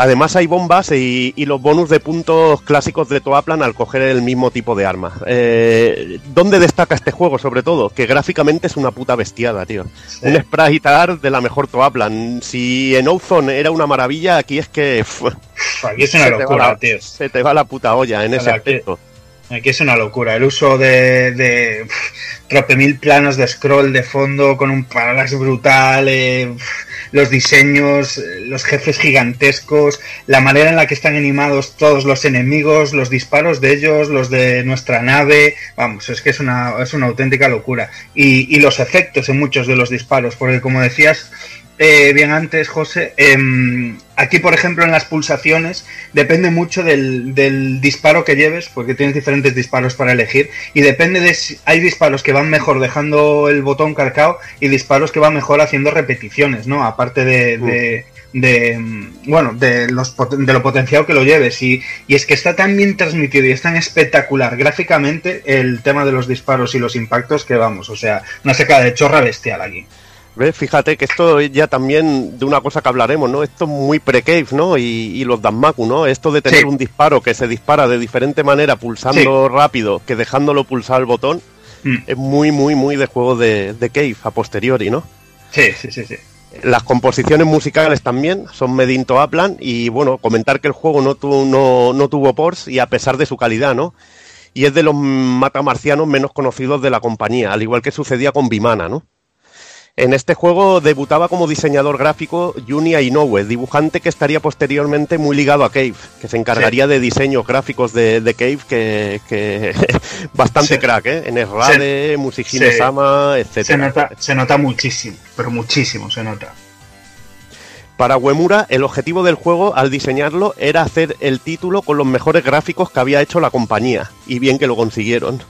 Además hay bombas y, y los bonus de puntos clásicos de Toaplan al coger el mismo tipo de arma. Eh, ¿Dónde destaca este juego sobre todo? Que gráficamente es una puta bestiada, tío. Un sprite art de la mejor Toaplan. Si en Ozone era una maravilla, aquí es que... Aquí es una locura, la- tío. Se te va la puta olla en ese aspecto. Aquí es una locura. El uso de, de pf, tropemil planos de scroll de fondo con un parallax brutal, eh, los diseños, eh, los jefes gigantescos, la manera en la que están animados todos los enemigos, los disparos de ellos, los de nuestra nave. Vamos, es que es una, es una auténtica locura. Y, y los efectos en muchos de los disparos, porque como decías, eh, bien antes, José. em, aquí, por ejemplo, en las pulsaciones depende mucho del, del disparo que lleves, porque tienes diferentes disparos para elegir, y depende de si hay disparos que van mejor dejando el botón cargado y disparos que van mejor haciendo repeticiones, ¿no? Aparte de, de- de, mm, bueno, de, los, de lo potenciado que lo lleves. Y, y es que está tan bien transmitido y es tan espectacular gráficamente el tema de los disparos y los impactos que vamos, o sea, una seca de chorra bestial aquí. ¿Ves? Fíjate que esto es ya también de una cosa que hablaremos, ¿no? Esto es muy pre-cave, ¿no? Y, y los Danmaku, ¿no? Esto de tener Sí. un disparo que se dispara de diferente manera pulsando rápido que dejándolo pulsar el botón Mm. es muy, muy, muy de juego de, de cave a posteriori, ¿no? Sí, sí, sí, sí. Las composiciones musicales también son made in Toaplan y bueno, comentar que el juego no, tu- no, no tuvo ports y a pesar de su calidad, ¿no? Y es de los matamarcianos menos conocidos de la compañía, al igual que sucedía con Vimana, ¿no? En este juego debutaba como diseñador gráfico Junya Inoue, dibujante que estaría posteriormente muy ligado a Cave, que se encargaría de diseños gráficos de, de Cave, que, que bastante Sí. crack, ¿eh? En Errade, Musihime Sí. Sama, Se etc. nota, se nota muchísimo, pero muchísimo se nota. Para Uemura, el objetivo del juego al diseñarlo era hacer el título con los mejores gráficos que había hecho la compañía, y bien que lo consiguieron.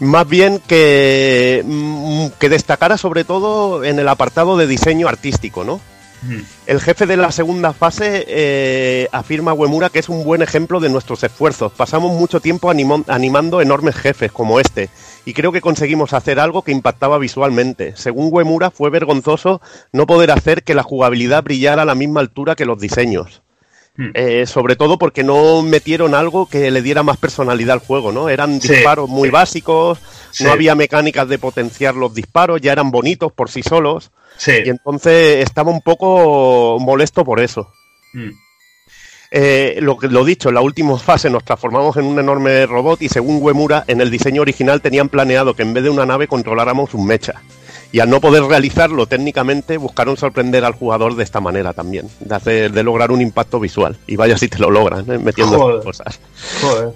Más bien que, mm, que destacara sobre todo en el apartado de diseño artístico, ¿no? Mm. El jefe de la segunda fase eh, afirma Uemura que es un buen ejemplo de nuestros esfuerzos. Pasamos mucho tiempo animando enormes jefes como este y creo que conseguimos hacer algo que impactaba visualmente. Según Uemura fue vergonzoso no poder hacer que la jugabilidad brillara a la misma altura que los diseños. Hmm. Eh, sobre todo porque no metieron algo que le diera más personalidad al juego, ¿no? Eran Sí, disparos muy sí. básicos, Sí. no había mecánicas de potenciar los disparos, ya eran bonitos por sí solos. Y entonces estaba un poco molesto por eso. Mm. Eh, lo, que- lo dicho, en la última fase nos transformamos en un enorme robot y según Uemura, en el diseño original tenían planeado que en vez de una nave controláramos un mecha. Y al no poder realizarlo técnicamente, buscaron sorprender al jugador de esta manera también, de, hacer, de lograr un impacto visual. Y vaya si te lo logran, ¿eh? metiendo Joder. cosas. Joder.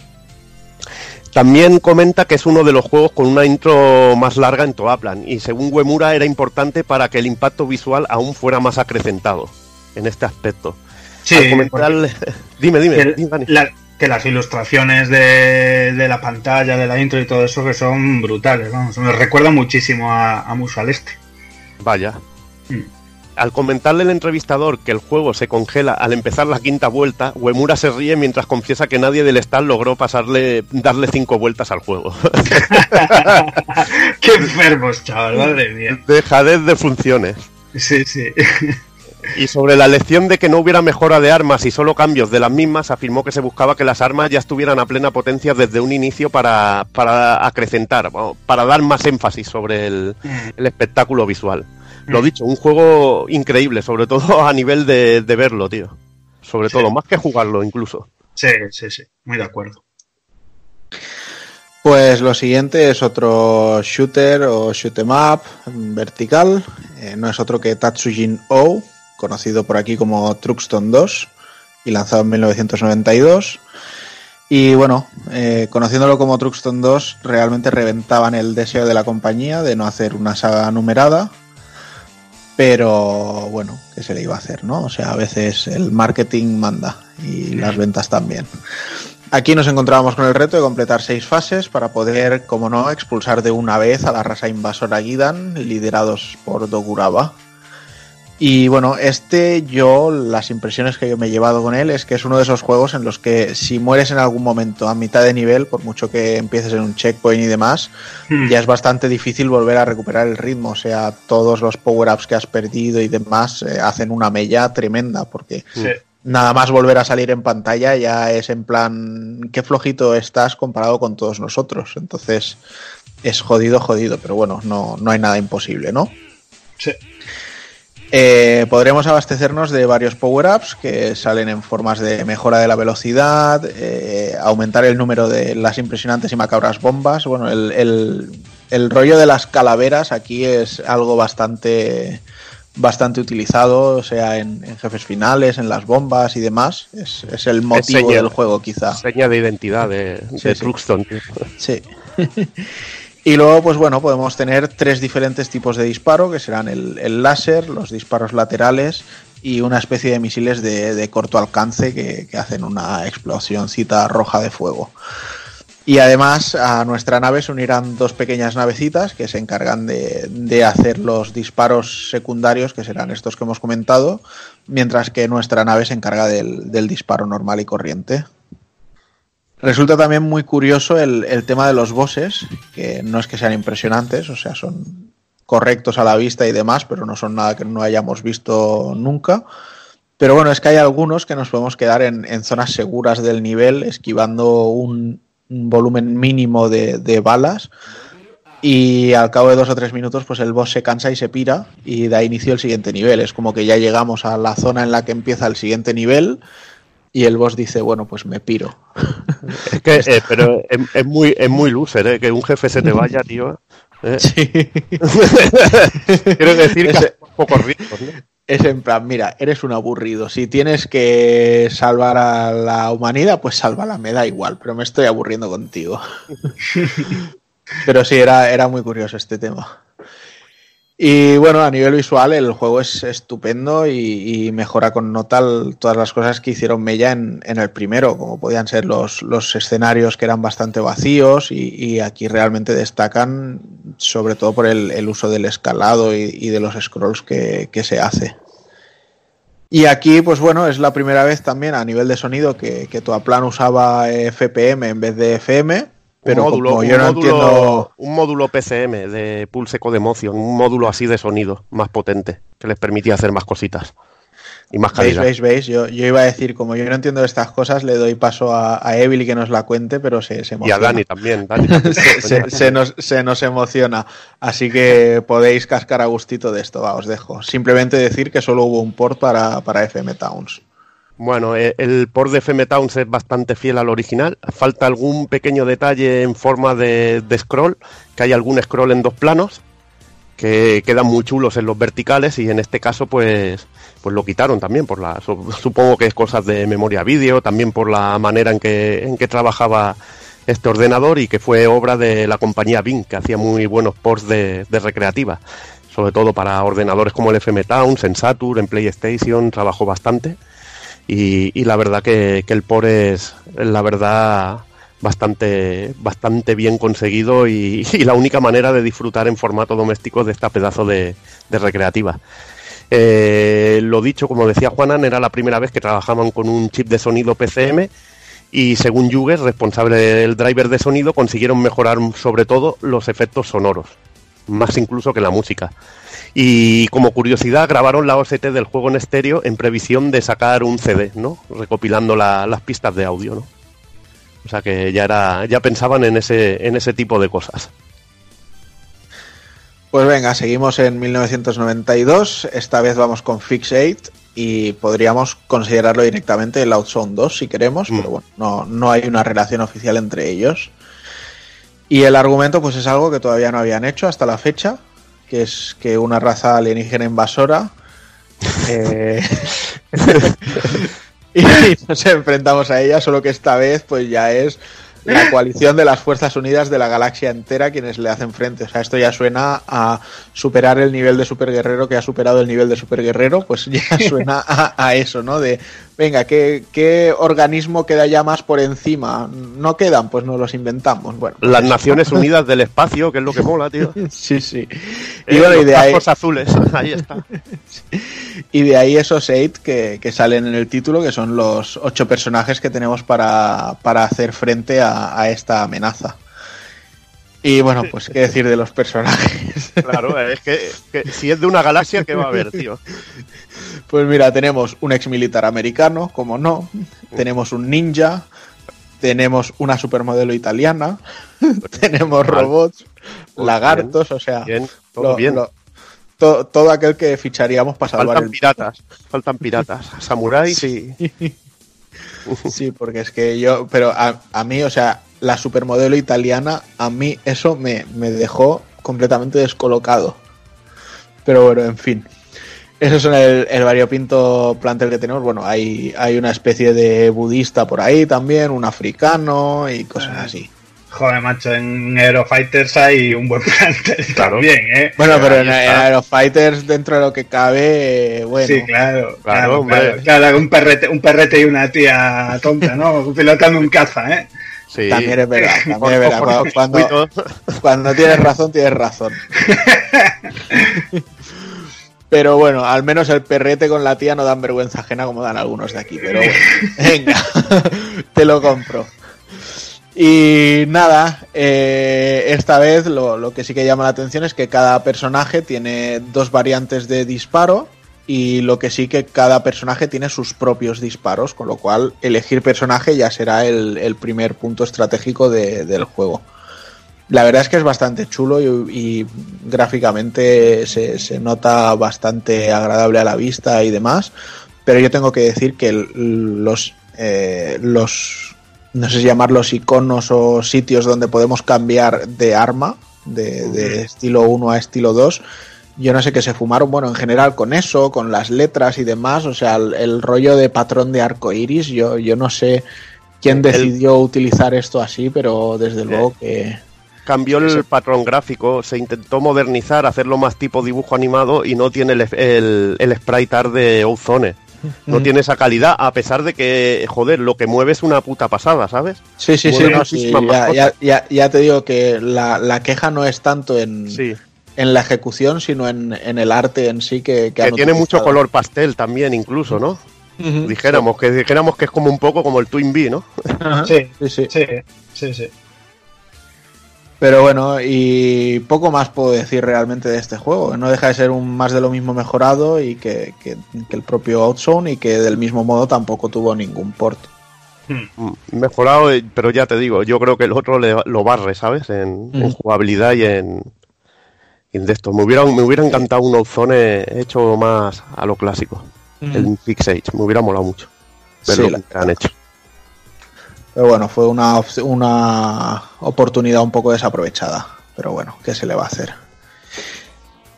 También comenta que es uno de los juegos con una intro más larga en Toaplan y según Uemura era importante para que el impacto visual aún fuera más acrecentado en este aspecto. Sí, Al comentar- dime, dime, dime, la- que las ilustraciones de, de la pantalla, de la intro y todo eso que son brutales, vamos, me recuerda muchísimo a, a al Este. Vaya. Mm. Al comentarle el entrevistador que el juego se congela al empezar la quinta vuelta, Uemura se ríe mientras confiesa que nadie del stand logró pasarle, darle cinco vueltas al juego. Qué enfermos, chaval, madre mía. Dejadez de funciones. Sí, sí. Y sobre la lección de que no hubiera mejora de armas y solo cambios de las mismas, afirmó que se buscaba que las armas ya estuvieran a plena potencia desde un inicio para, para acrecentar, para dar más énfasis sobre el, el espectáculo visual. Lo Mm. dicho, un juego increíble, sobre todo a nivel de, de verlo, tío. Sobre Sí. todo, más que jugarlo incluso. Sí, sí, sí, muy de acuerdo. Pues lo siguiente es otro shooter o shoot 'em up vertical. Eh, no es otro que Tatsujin O, conocido por aquí como Truxton 2 y lanzado en 1992. Y bueno, eh, conociéndolo como Truxton 2, realmente reventaban el deseo de la compañía de no hacer una saga numerada. Pero bueno, ¿qué se le iba a hacer, no? O sea, a veces el marketing manda y las ventas también. Aquí nos encontrábamos con el reto de completar seis fases para poder, como no, expulsar de una vez a la raza invasora Gidan, liderados por Doguraba. Y bueno, este yo, las impresiones que yo me he llevado con él es que es uno de esos juegos en los que si mueres en algún momento a mitad de nivel, por mucho que empieces en un checkpoint y demás, Hmm. ya es bastante difícil volver a recuperar el ritmo. O sea, todos los power-ups que has perdido y demás eh, hacen una mella tremenda porque Sí. nada más volver a salir en pantalla ya es en plan, qué flojito estás comparado con todos nosotros. Entonces es jodido, jodido, pero bueno, no, no hay nada imposible, ¿no? Sí. Eh, podremos abastecernos de varios power-ups que salen en formas de mejora de la velocidad, eh, aumentar el número de las impresionantes y macabras bombas. Bueno, el, el- el rollo de las calaveras aquí es algo bastante bastante utilizado, o sea, en, en jefes finales, en las bombas y demás. Es, es el motivo seña- del juego, quizá. Seña de identidad de, Sí, de sí. Truxton. Sí. y luego, pues bueno, podemos tener tres diferentes tipos de disparo, que serán el, el láser, los disparos laterales y una especie de misiles de, de corto alcance que, que hacen una explosioncita roja de fuego. Y además a nuestra nave se unirán dos pequeñas navecitas que se encargan de, de hacer los disparos secundarios, que serán estos que hemos comentado, mientras que nuestra nave se encarga del, del disparo normal y corriente. Resulta también muy curioso el, el tema de los bosses, que no es que sean impresionantes, o sea, son correctos a la vista y demás, pero no son nada que no hayamos visto nunca. Pero bueno, es que hay algunos que nos podemos quedar en, en zonas seguras del nivel, esquivando un, volumen mínimo de, de balas. Y al cabo de dos o tres minutos, pues el boss se cansa y se pira y da inicio el siguiente nivel. Es como que ya llegamos a la zona en la que empieza el siguiente nivel y el boss dice, bueno, pues me piro. Es que, eh, pero es, es muy, es muy loser, ¿eh? Que un jefe se te vaya, tío. ¿eh? Quiero decir que Ese- hace pocos riesgos, ¿no? Es en plan, mira, eres un aburrido. Si tienes que salvar a la humanidad, pues sálvala, me da igual, pero me estoy aburriendo contigo. pero sí, era, era muy curioso este tema. Y bueno, a nivel visual el juego es estupendo y, mejora con nota todas las cosas que hicieron Mella en, el primero, como podían ser los, los escenarios que eran bastante vacíos y, aquí realmente destacan sobre todo por el, uso del escalado y, y de los scrolls que, que se hace. Y aquí, pues bueno, es la primera vez también a nivel de sonido que, que Toaplan usaba FPM en vez de FM, pero un módulo, como un yo no módulo- entiendo... un módulo PCM de Pulse Code Emotion, un módulo así de sonido más potente que les permitía hacer más cositas y más ¿Veis, calidad. veis, veis? Yo, yo iba a decir, como yo no entiendo estas cosas, le doy paso a, a Evil y que nos la cuente, pero se, se Y a emociona. Dani también. Dani también. se, se- se nos, se nos emociona. Así que podéis cascar a gustito de esto, va, os dejo. Simplemente decir que solo hubo un port para, para FM Towns. Bueno, eh, el port de FM Towns es bastante fiel al original. Falta algún pequeño detalle en forma de, scroll, que hay algún scroll en dos planos, que quedan muy chulos en los verticales y en este caso pues, pues lo quitaron también por la su- supongo que es cosas de memoria vídeo, también por la manera en que, en que trabajaba este ordenador y que fue obra de la compañía Bing, que hacía muy buenos ports de, de recreativa, sobre todo para ordenadores como el FM Towns, en Saturn, en PlayStation, trabajó bastante y, y la verdad que, que el port es la verdad bastante bastante bien conseguido y, la única manera de disfrutar en formato doméstico de esta pedazo de, de recreativa. Eh, lo dicho, como decía Juanan, era la primera vez que trabajaban con un chip de sonido PCM y según Yuger, responsable del driver de sonido, consiguieron mejorar sobre todo los efectos sonoros, más incluso que la música. Y como curiosidad, grabaron la OST del juego en estéreo en previsión de sacar un CD, ¿no? Recopilando la- las pistas de audio, ¿no? O sea que ya era, ya pensaban en ese, en ese tipo de cosas. Pues venga, seguimos en 1992. Esta vez vamos con Fix 8 y podríamos considerarlo directamente el Outzone 2 si queremos, Mm. pero bueno, no, no hay una relación oficial entre ellos. Y el argumento pues es algo que todavía no habían hecho hasta la fecha, que es que una raza alienígena invasora eh, y nos enfrentamos a ella, solo que esta vez pues ya es la coalición de las Fuerzas Unidas de la galaxia entera quienes le hacen frente. O sea, esto ya suena a superar el nivel de superguerrero que ha superado el nivel de superguerrero, pues ya suena a, a eso, ¿no? De, venga, ¿qué, ¿qué organismo queda ya más por encima? ¿No quedan? Pues nos los inventamos. Bueno, pues Las eso. Naciones Unidas del Espacio, que es lo que mola, tío. Sí, sí. Eh, Y bueno, y los de ahí, azules, ahí está. y de ahí esos eight que, que salen en el título, que son los ocho personajes que tenemos para, para hacer frente a, a esta amenaza. Y bueno, pues qué decir de los personajes. Claro, es que, que si es de una galaxia, ¿qué va a haber, tío? Pues mira, tenemos un ex militar americano, como no, tenemos un ninja, tenemos una supermodelo italiana, tenemos robots, Pues lagartos, o sea, Bien, todo lo- bien. lo- to- todo aquel que ficharíamos para salvar Faltan el piratas, faltan piratas. Samuráis Sí. Sí, porque es que yo, pero a, a mí, o sea, la supermodelo italiana, a mí eso me, me dejó completamente descolocado. Pero bueno, en fin. Eso es el, el variopinto plantel que tenemos. Bueno, hay, hay una especie de budista por ahí también, un africano y cosas así. Joder, macho, en Eurofighters hay un buen plantel Claro. también, ¿eh? Bueno, pero en. Aerofighters, dentro de lo que cabe, bueno. Sí, claro, Claro, un perrete, un perrete y una tía tonta, ¿no? Pilotando un caza, ¿eh? Sí. También es verdad, también es verdad. Cuando tienes razón, tienes razón. Pero bueno, al menos el perrete con la tía no dan vergüenza ajena como dan algunos de aquí. Pero bueno, venga, te lo compro. Y nada, eh, esta vez lo, lo que sí que llama la atención es que cada personaje tiene dos variantes de disparo y lo que sí que cada personaje tiene sus propios disparos, con lo cual elegir personaje ya será el, el primer punto estratégico de- del juego. La verdad es que es bastante chulo y, y gráficamente se, se nota bastante agradable a la vista y demás. Pero yo tengo que decir que los, eh, los, no sé si llamarlos iconos o sitios donde podemos cambiar de arma, de, de estilo 1 a estilo 2, yo no sé qué se fumaron, bueno, en general con eso, con las letras y demás, o sea, el, el rollo de patrón de arco iris, yo, yo no sé quién El- decidió utilizar esto así, pero desde luego que... Cambió el patrón gráfico, se intentó modernizar, hacerlo más tipo dibujo animado y no tiene el, el, el sprite art de Ozone. No Mm. tiene esa calidad, a pesar de que, joder, lo que mueve es una puta pasada, ¿sabes? Sí, sí, sí, no, ya, ya, ya, ya te digo que la, la queja no es tanto en, Sí. en la ejecución, sino en, en el arte en sí que, que Que han tiene mucho color pastel también, incluso, ¿no? Dijéramos que dijéramos que es como un poco como el Twin Bee, ¿no? Sí, Sí, sí. sí, sí, sí. Pero bueno, y poco más puedo decir realmente de este juego. No deja de ser un más de lo mismo mejorado y que, que- que el propio Outzone y que del mismo modo tampoco tuvo ningún port. Mm, Mejorado, eh, pero ya te digo, yo creo que el otro le- lo barre, ¿sabes? En, en jugabilidad y en, y en de esto. Me hubiera, me hubiera encantado un Ozone hecho más a lo clásico. El Fix Age, me hubiera molado mucho. Ver Sí, lo la- han hecho. Pero bueno, fue una, una oportunidad un poco desaprovechada. Pero bueno, ¿qué se le va a hacer?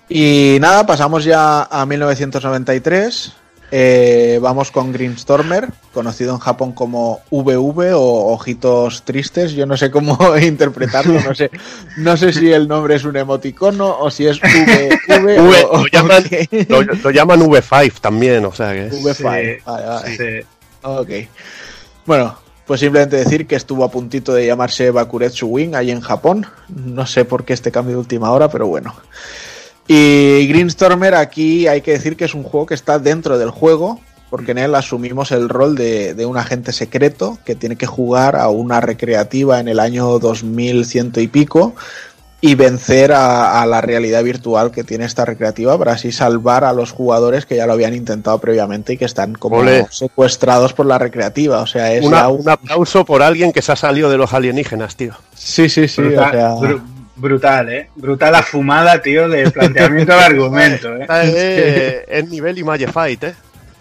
Y nada, pasamos ya a 1993. Eh, vamos con Greenstormer, conocido en Japón como VV o Ojitos Tristes. Yo no sé cómo interpretarlo, no sé, no sé si el nombre es un emoticono o si es VV V, o- lo, llaman, qué. lo, lo llaman V5 también, o sea que... V5, Sí, vale, vale. Sí. Ok. Bueno, pues simplemente decir que estuvo a puntito de llamarse Bakuretsu Wing ahí en Japón. No sé por qué este cambio de última hora, pero bueno. Y Greenstormer aquí hay que decir que es un juego que está dentro del juego, porque en él asumimos el rol de, de un agente secreto que tiene que jugar a una recreativa en el año 2100 y pico y vencer a, a la realidad virtual que tiene esta recreativa para así salvar a los jugadores que ya lo habían intentado previamente y que están como secuestrados por la recreativa. O sea, es Una- ya un- un aplauso por alguien que se ha salido de los alienígenas, tío. Sí, sí, sí. brutal, o sea, bru- brutal, ¿eh? Brutal la fumada, tío, de planteamiento del argumento, ¿eh? Esta es, es nivel Image Fight, ¿eh?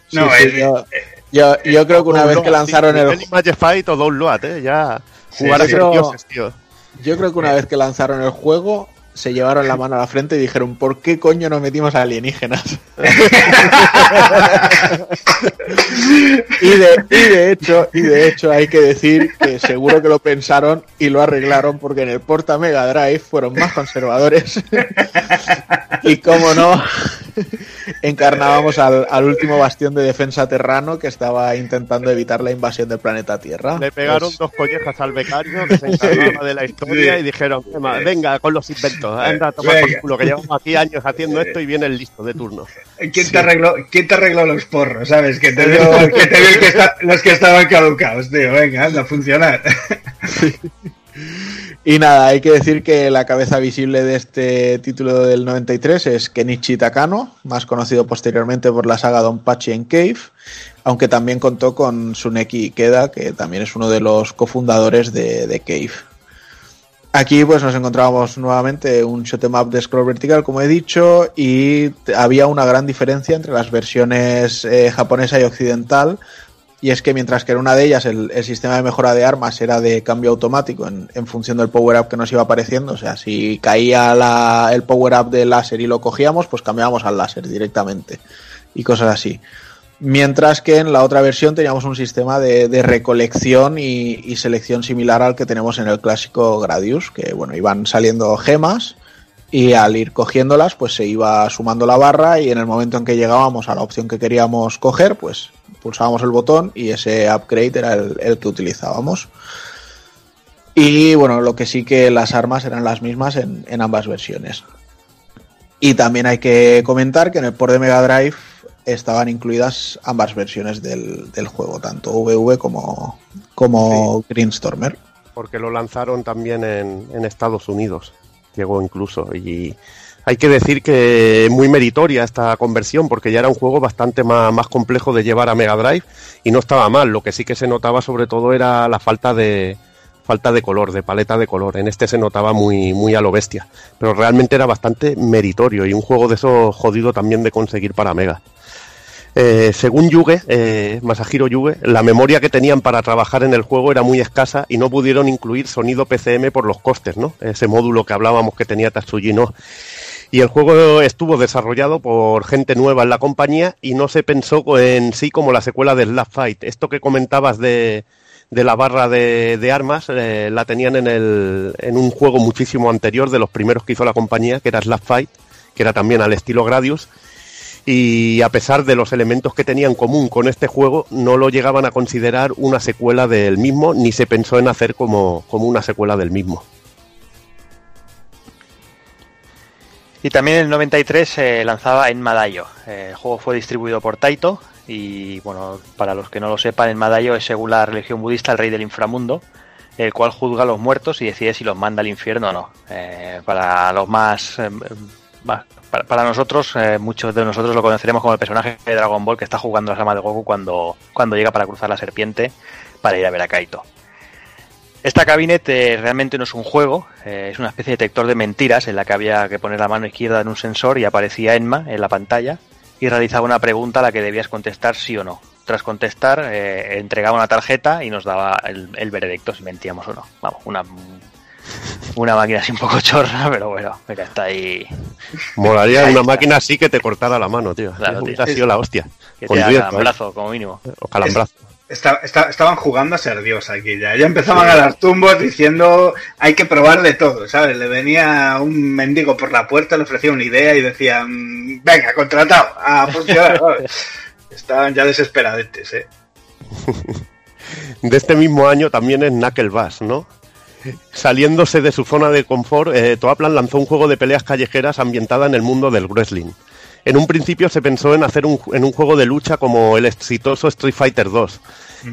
sí, No, sí, es- yo, yo, yo creo que una vez que lanzaron el Nivel Image Fight o Download, ¿eh? Ya jugar Sí, a ser dioses, tío. Yo creo que una vez que lanzaron el juego, se llevaron la mano a la frente y dijeron, ¿por qué coño no metimos a alienígenas? y, de, y de hecho, y de hecho hay que decir que seguro que lo pensaron y lo arreglaron porque en el Porta Mega Drive fueron más conservadores. y como no, encarnábamos al, al último bastión de defensa terrano que estaba intentando evitar la invasión del planeta Tierra. Le pegaron Pues- dos collejas al becario que se encargaba de la historia y dijeron, "¿Qué más? venga, con los inventos, anda a tomar por culo, que llevamos aquí años haciendo esto y viene el listo de turno. ¿Quién, te arregló, ¿Quién te arregló los porros, sabes? Que te dio, que te dio el que está- los que estaban caducados, tío. Venga, anda a funcionar. Y nada, hay que decir que la cabeza visible de este título del 93 es Kenichi Takano, más conocido posteriormente por la saga Donpachi en Cave, aunque también contó con Tsuneki Ikeda, que también es uno de los cofundadores de, Cave. Aquí pues nos encontrábamos nuevamente un shoot 'em up de scroll vertical, como he dicho, y había una gran diferencia entre las versiones eh, japonesa y occidental, y es que mientras que en una de ellas el, sistema de mejora de armas era de cambio automático en, función del power up que nos iba apareciendo, o sea, si caía el power up del láser y lo cogíamos, pues cambiábamos al láser directamente y cosas así. Mientras que en la otra versión teníamos un sistema de, de recolección y, y selección similar al que tenemos en el clásico Gradius, que bueno, iban saliendo gemas y al ir cogiéndolas, pues se iba sumando la barra y en el momento en que llegábamos a la opción que queríamos coger, pues pulsábamos el botón y ese upgrade era el, el que utilizábamos. Y bueno, lo que sí que las armas eran las mismas en, en ambas versiones. Y también hay que comentar que en el port de Mega Drive estaban incluidas ambas versiones del, del juego, tanto VV como, como Greenstormer. porque lo lanzaron también en, en Estados Unidos. Llegó incluso. Y hay que decir que muy meritoria esta conversión, porque ya era un juego bastante más, más complejo de llevar a Mega Drive y no estaba mal. Lo que sí que se notaba sobre todo era la falta de, falta de color, de paleta de color. En este se notaba muy, muy a lo bestia, pero realmente era bastante meritorio y un juego de esos jodido también de conseguir para Mega. Eh, según Yuge, eh, Masahiro Yuge, la memoria que tenían para trabajar en el juego era muy escasa y no pudieron incluir sonido PCM por los costes, ¿no? Ese módulo que hablábamos que tenía Tatsuji, ¿no? Y el juego estuvo desarrollado por gente nueva en la compañía y no se pensó en sí como la secuela de Slap Fight. Esto que comentabas de, de la barra de, armas eh, la tenían en, el, en un juego muchísimo anterior de los primeros que hizo la compañía, que era Slap Fight, que era también al estilo Gradius y a pesar de los elementos que tenía en común con este juego, no lo llegaban a considerar una secuela del mismo, ni se pensó en hacer como, como una secuela del mismo. Y también en el 93 se lanzaba en Madayo. Eh, El juego fue distribuido por Taito y bueno, para los que no lo sepan, en Madayo es según la religión budista el rey del inframundo, el cual juzga a los muertos y decide si los manda al infierno o no. Eh, para los más, eh, para, nosotros, eh, muchos de nosotros lo conoceremos como el personaje de Dragon Ball que está jugando la llama de Goku cuando, cuando llega para cruzar la serpiente para ir a ver a Kaito. Esta cabinet eh, realmente no es un juego, eh, es una especie de detector de mentiras en la que había que poner la mano izquierda en un sensor y aparecía Enma en la pantalla y realizaba una pregunta a la que debías contestar sí o no. Tras contestar, eh, entregaba una tarjeta y nos daba el, el veredicto si mentíamos o no. Vamos, una, una máquina así un poco chorra, pero bueno, mira, está ahí. Molaría Ahí una está. máquina así que te cortara la mano, tío. Claro, tío. Hubiera sido la hostia. Que Con te haga riesgo, un ¿eh? brazo, como mínimo. O calambrazo. Esta- esta- estaban jugando a ser Dios aquí ya. Ya empezaban a dar tumbos diciendo hay que probar de todo, ¿sabes? Le venía un mendigo por la puerta, le ofrecía una idea y decía, "Mm, venga, contratado, a funcionar. Estaban ya desesperadetes, ¿eh? De este mismo año también es Knuckle Bass, ¿no? Saliéndose de su zona de confort, eh, Toaplan lanzó un juego de peleas callejeras ambientada en el mundo del wrestling. En un principio se pensó en hacer un, en un juego de lucha como el exitoso Street Fighter 2,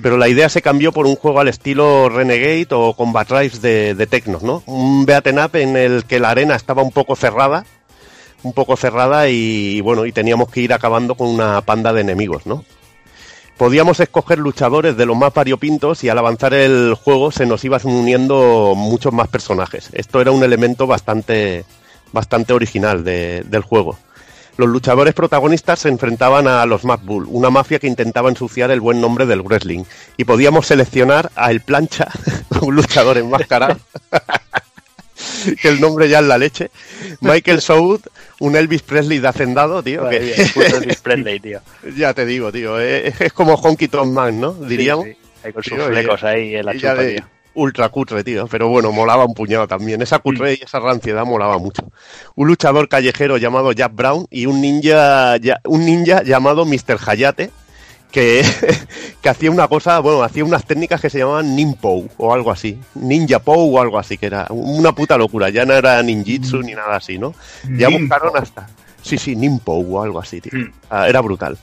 pero la idea se cambió por un juego al estilo Renegade o Combat Drives de, de Tecnos, ¿no? Un beaten up en el que la arena estaba un poco cerrada, un poco cerrada y bueno, y teníamos que ir acabando con una panda de enemigos, ¿no? Podíamos escoger luchadores de los más variopintos y al avanzar el juego se nos iban uniendo muchos más personajes. Esto era un elemento bastante, bastante original de- del juego. Los luchadores protagonistas se enfrentaban a los Mad Bull, una mafia que intentaba ensuciar el buen nombre del wrestling. Y podíamos seleccionar a El Plancha, un luchador enmascarado, que el nombre ya es la leche. Michael Soud, un Elvis Presley de hacendado, tío. Que- Elvis Presley, tío. ya te digo, tío. eh, Es como Honky Tonk Man, ¿no? Diríamos. Sí, sí. Ahí con sus Tío, flecos ahí en la chupa, de- tío. Ultra cutre, tío. Pero bueno, molaba un puñado también. Esa cutre y esa ranciedad molaba mucho. Un luchador callejero llamado Jack Brown y un ninja, un ninja llamado Mr. Hayate. Que, que hacía una cosa, bueno, hacía unas técnicas que se llamaban Ninpo o algo así. Ninja Pou o algo así, que era una puta locura. Ya no era ninjitsu ni nada así, ¿no? Ya buscaron hasta. Sí, sí, Nimpo o algo así, tío. Mm. Ah, era brutal.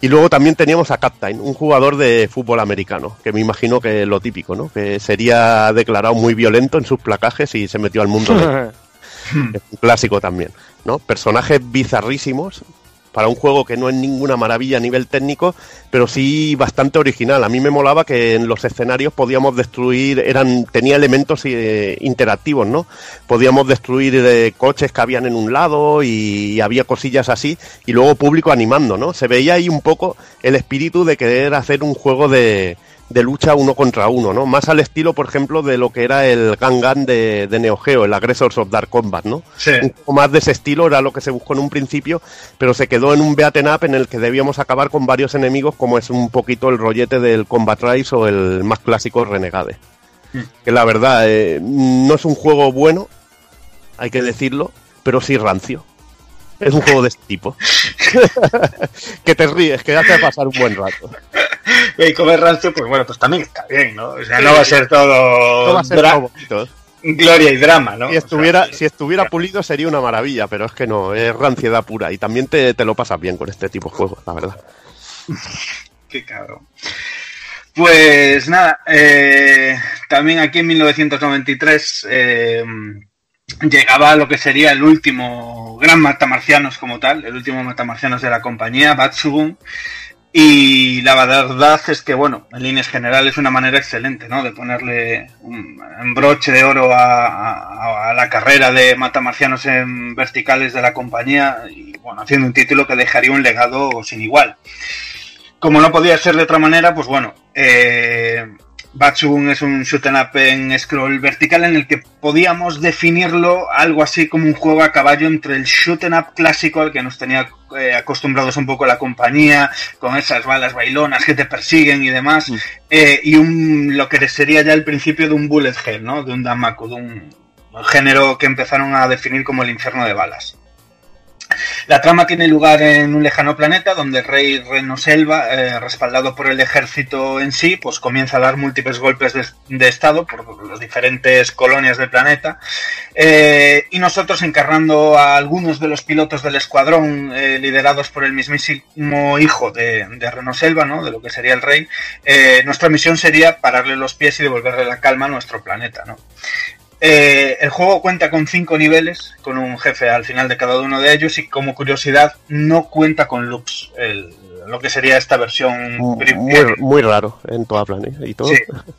Y luego también teníamos a Captain, un jugador de fútbol americano, que me imagino que lo típico, ¿no? Que sería declarado muy violento en sus placajes y se metió al mundo de... Es un clásico también, ¿no? Personajes bizarrísimos para un juego que no es ninguna maravilla a nivel técnico, pero sí bastante original. A mí me molaba que en los escenarios podíamos destruir, eran tenía elementos eh, interactivos, ¿no? Podíamos destruir eh, coches que habían en un lado y, había cosillas así y luego público animando, ¿no? Se veía ahí un poco el espíritu de querer hacer un juego de de lucha uno contra uno, ¿no? Más al estilo, por ejemplo, de lo que era el Gangan de, de Neo Geo, el Aggressors of Dark Combat, ¿no? Sí. Un poco más de ese estilo era lo que se buscó en un principio, pero se quedó en un beaten up en el que debíamos acabar con varios enemigos, como es un poquito el rollete del Combat Rise o el más clásico Renegade. Que la verdad, eh, no es un juego bueno, hay que decirlo, pero sí rancio. Es un juego de este tipo. que te ríes, que hace pasar un buen rato. Y comer rancio, pues bueno, pues también está bien, ¿no? O sea, no va a ser todo, No va a ser todo gloria y drama, ¿no? Si estuviera, si estuviera pulido sería una maravilla, pero es que no, es ranciedad pura y también te, te lo pasas bien con este tipo de juegos, la verdad. Qué cabrón. Pues nada, eh, también aquí en 1993 eh, llegaba lo que sería el último gran matamarcianos como tal, el último matamarcianos de la compañía, Batsugun, Y la verdad es que, bueno, en líneas generales es una manera excelente, ¿no? De ponerle un, broche de oro a- a la carrera de matamarcianos en verticales de la compañía y, bueno, haciendo un título que dejaría un legado sin igual. Como no podía ser de otra manera, pues bueno, eh, Batsubun es un shoot up en scroll vertical en el que podíamos definirlo algo así como un juego a caballo entre el shoot up clásico al que nos tenía eh, acostumbrados un poco la compañía, con esas balas bailonas que te persiguen y demás, eh, y un, lo que sería ya el principio de un bullet hell, ¿no? De un Danmaku, de un género que empezaron a definir como el infierno de balas. La trama tiene lugar en un lejano planeta donde el rey Renoselva, eh, respaldado por el ejército en sí, pues comienza a dar múltiples golpes de, estado por las diferentes colonias del planeta. Eh, y nosotros encarnando a algunos de los pilotos del escuadrón eh, liderados por el mismísimo hijo de, de Renoselva, ¿no? de lo que sería el rey, eh, nuestra misión sería pararle los pies y devolverle la calma a nuestro planeta. ¿no? Eh, el juego cuenta con cinco niveles, con un jefe al final de cada uno de ellos y como curiosidad no cuenta con loops, el- lo que sería esta versión pri- Muy, muy raro en toda plan, ¿eh? Y todo. Sí,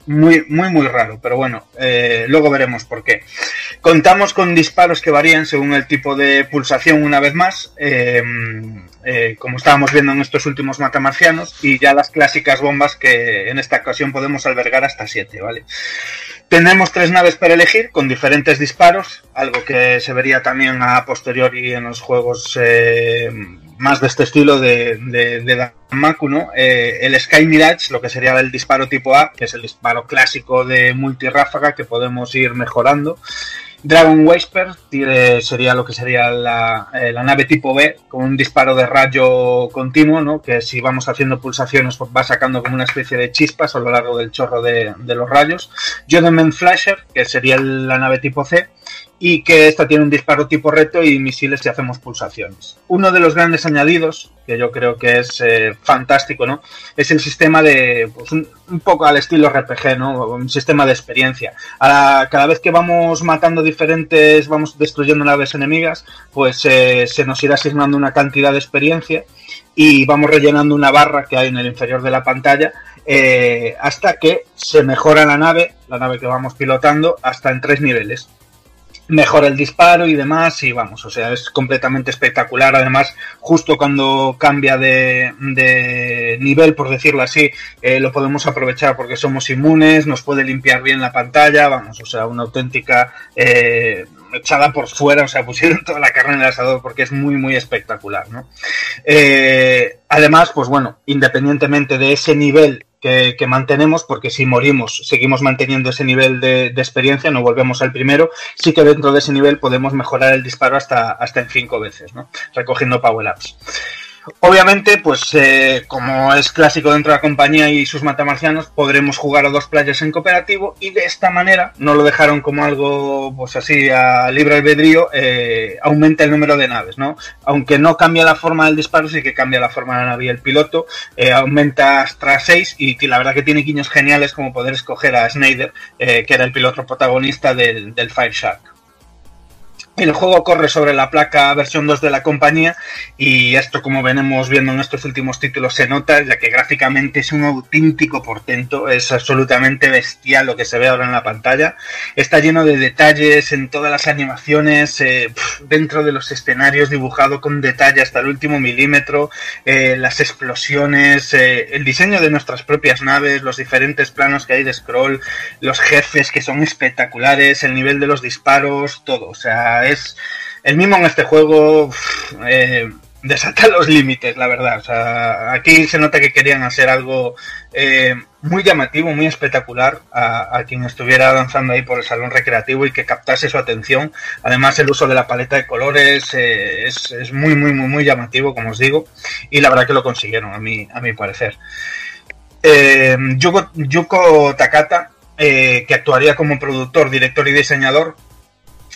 muy, muy, muy raro, pero bueno, eh, luego veremos por qué. Contamos con disparos que varían según el tipo de pulsación una vez más, eh, eh, como estábamos viendo en estos últimos matamarcianos, y ya las clásicas bombas que en esta ocasión podemos albergar hasta 7, ¿vale? Tenemos tres naves para elegir con diferentes disparos, algo que se vería también a posteriori en los juegos eh, más de este estilo de, de, de ¿no? Eh, el Sky Mirage, lo que sería el disparo tipo A, que es el disparo clásico de multirráfaga que podemos ir mejorando. Dragon Whisper sería lo que sería la, eh, la nave tipo B con un disparo de rayo continuo, ¿no? que si vamos haciendo pulsaciones pues va sacando como una especie de chispas a lo largo del chorro de, de los rayos. Jodeman Flasher, que sería la nave tipo C, y que esta tiene un disparo tipo reto y misiles si hacemos pulsaciones. Uno de los grandes añadidos, que yo creo que es eh, fantástico, ¿no? Es el sistema de, pues un, poco al estilo RPG, ¿no? Un sistema de experiencia. Cada vez que vamos matando diferentes, vamos destruyendo naves enemigas, pues eh, se nos irá asignando una cantidad de experiencia y vamos rellenando una barra que hay en el inferior de la pantalla eh, hasta que se mejora la nave, la nave que vamos pilotando, hasta en tres niveles mejora el disparo y demás y vamos, o sea, es completamente espectacular. Además, justo cuando cambia de, de nivel, por decirlo así, eh, lo podemos aprovechar porque somos inmunes, nos puede limpiar bien la pantalla, vamos, o sea, una auténtica eh, echada por fuera, o sea, pusieron toda la carne en el asador porque es muy, muy espectacular, ¿no? Eh, además, pues bueno, independientemente de ese nivel que, que mantenemos, porque si morimos seguimos manteniendo ese nivel de, de experiencia, no volvemos al primero, sí que dentro de ese nivel podemos mejorar el disparo hasta, hasta en cinco veces, ¿no? recogiendo power-ups. Obviamente, pues eh, como es clásico dentro de la compañía y sus matamarcianos, podremos jugar a dos playas en cooperativo y de esta manera, no lo dejaron como algo pues así a libre albedrío, eh, aumenta el número de naves, ¿no? Aunque no cambia la forma del disparo, sí que cambia la forma de la nave y el piloto, eh, aumenta hasta 6 y la verdad que tiene guiños geniales como poder escoger a Snyder, eh, que era el piloto protagonista del, del Fire Shark. El juego corre sobre la placa versión 2 de la compañía y esto como venimos viendo en estos últimos títulos se nota ya que gráficamente es un auténtico portento, es absolutamente bestial lo que se ve ahora en la pantalla, está lleno de detalles en todas las animaciones, eh, dentro de los escenarios dibujado con detalle hasta el último milímetro, eh, las explosiones, eh, el diseño de nuestras propias naves, los diferentes planos que hay de scroll, los jefes que son espectaculares, el nivel de los disparos, todo, o sea, es el mismo en este juego eh, desata los límites, la verdad. Aquí se nota que querían hacer algo eh, muy llamativo, muy espectacular a, quien estuviera danzando ahí por el salón recreativo y que captase su atención. Además, el uso de la paleta de colores eh, es, es, muy, muy, muy, muy llamativo, como os digo, y la verdad que lo consiguieron, a mi, a mi parecer. Yuko, Yuko Takata, que actuaría como productor, director y diseñador,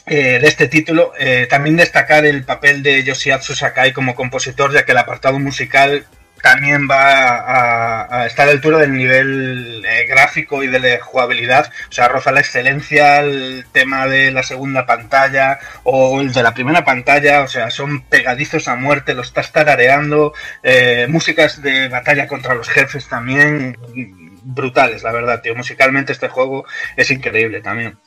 eh, de este título. Eh, también destacar el papel de Yoshiatsu Sakai como compositor, ya que el apartado musical también va a, estar a altura del nivel eh, gráfico y de la jugabilidad. O sea, roza la excelencia, el tema de la segunda pantalla o el de la primera pantalla. O sea, son pegadizos a muerte, lo estás tarareando. eh, músicas de batalla contra los jefes también brutales, la verdad, tío. Musicalmente este juego es increíble también.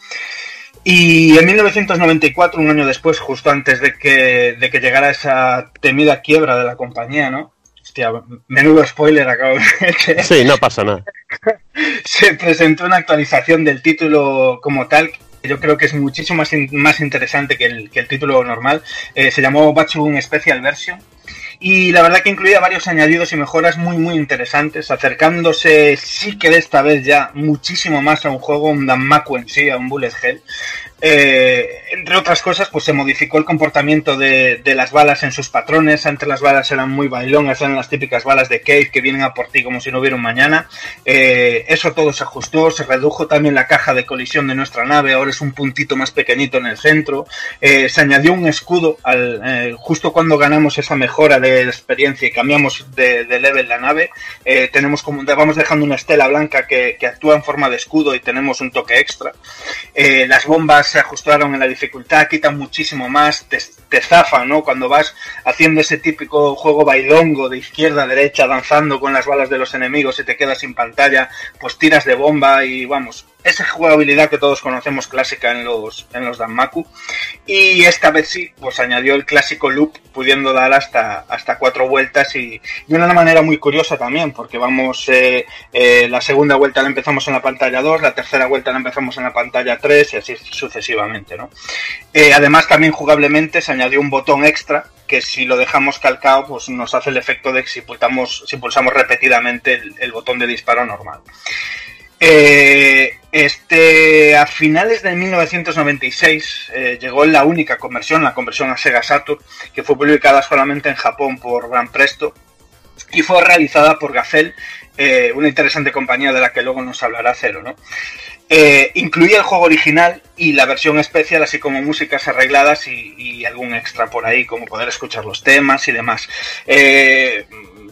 Y en 1994, un año después, justo antes de que, de que llegara esa temida quiebra de la compañía, ¿no? Hostia, menudo spoiler acabo de meter. Sí, no pasa nada. Se presentó una actualización del título como tal, que yo creo que es muchísimo más, in- más interesante que el, que el título normal. Eh, se llamó Batsubun Special Version. Y la verdad que incluía varios añadidos y mejoras muy muy interesantes, acercándose sí que de esta vez ya muchísimo más a un juego, un Danmaku en sí, a un Bullet Hell. Eh, entre otras cosas, pues se modificó el comportamiento de, las balas en sus patrones. Antes las balas eran muy bailonas, eran las típicas balas de Cave que vienen a por ti como si no hubiera un mañana. Eh, eso todo se ajustó, se redujo también la caja de colisión de nuestra nave, ahora es un puntito más pequeñito en el centro. Eh, se añadió un escudo al, justo cuando ganamos esa mejora de experiencia y cambiamos de, de level la nave. tenemos como vamos dejando una estela blanca que, actúa en forma de escudo y tenemos un toque extra. Las bombas se ajustaron en la dificultad, quitan muchísimo más, te zafan, ¿no? Cuando vas haciendo ese típico juego bailongo de izquierda a derecha, danzando con las balas de los enemigos y te quedas sin pantalla, pues tiras de bomba y vamos, esa jugabilidad que todos conocemos clásica en los, en los Danmaku. Y esta vez sí, pues añadió el clásico loop, pudiendo dar hasta, hasta cuatro vueltas y de una manera muy curiosa también, porque vamos, eh, eh, la segunda vuelta la empezamos en la pantalla 2, la tercera vuelta la empezamos en la pantalla 3 y así sucesivamente, ¿no? Eh, además, también jugablemente se añadió un botón extra que si lo dejamos calcado, pues nos hace el efecto de que si pulsamos, si pulsamos repetidamente el, botón de disparo normal. Eh, este, a finales de 1996 eh, llegó la única conversión, la conversión a Sega Saturn, que fue publicada solamente en Japón por Gran Presto y fue realizada por Gazelle, eh, una interesante compañía de la que luego nos hablará Cero, ¿no? Eh, incluía el juego original y la versión especial, así como músicas arregladas y, algún extra por ahí, como poder escuchar los temas y demás. Eh,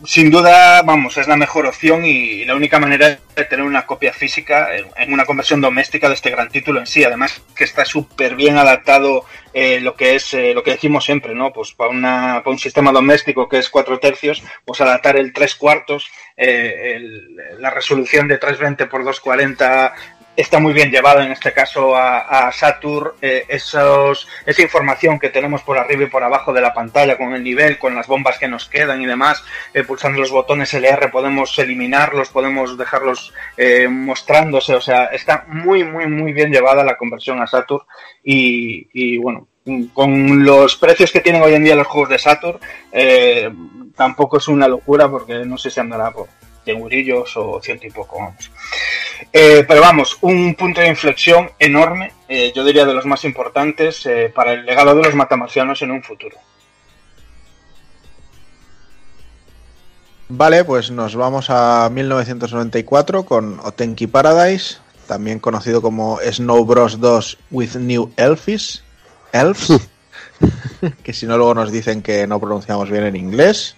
sin duda, vamos, es la mejor opción y la única manera de tener una copia física en, una conversión doméstica de este gran título en sí. Además, que está súper bien adaptado eh, lo que es lo que decimos siempre, ¿no? Pues para, una, para un sistema doméstico que es cuatro tercios, pues adaptar el tres cuartos, la resolución de 320 por 240 está muy bien llevado en este caso a, a Saturn eh, esa información que tenemos por arriba y por abajo de la pantalla con el nivel, con las bombas que nos quedan y demás, eh, pulsando los botones LR podemos eliminarlos, podemos dejarlos eh, mostrándose, o sea, está muy muy muy bien llevada la conversión a Saturn y, bueno, con los precios que tienen hoy en día los juegos de Saturn tampoco es una locura porque no sé si andará por 100 eurillos o ciento y poco, vamos. Eh, pero vamos, un punto de inflexión enorme, eh, yo diría de los más importantes eh, para el legado de los matamarcianos en un futuro. Vale, pues nos vamos a 1994 con Otenki Paradise, también conocido como Snow Bros 2 with New Elfis. Elves. que si no luego nos dicen que no pronunciamos bien en inglés.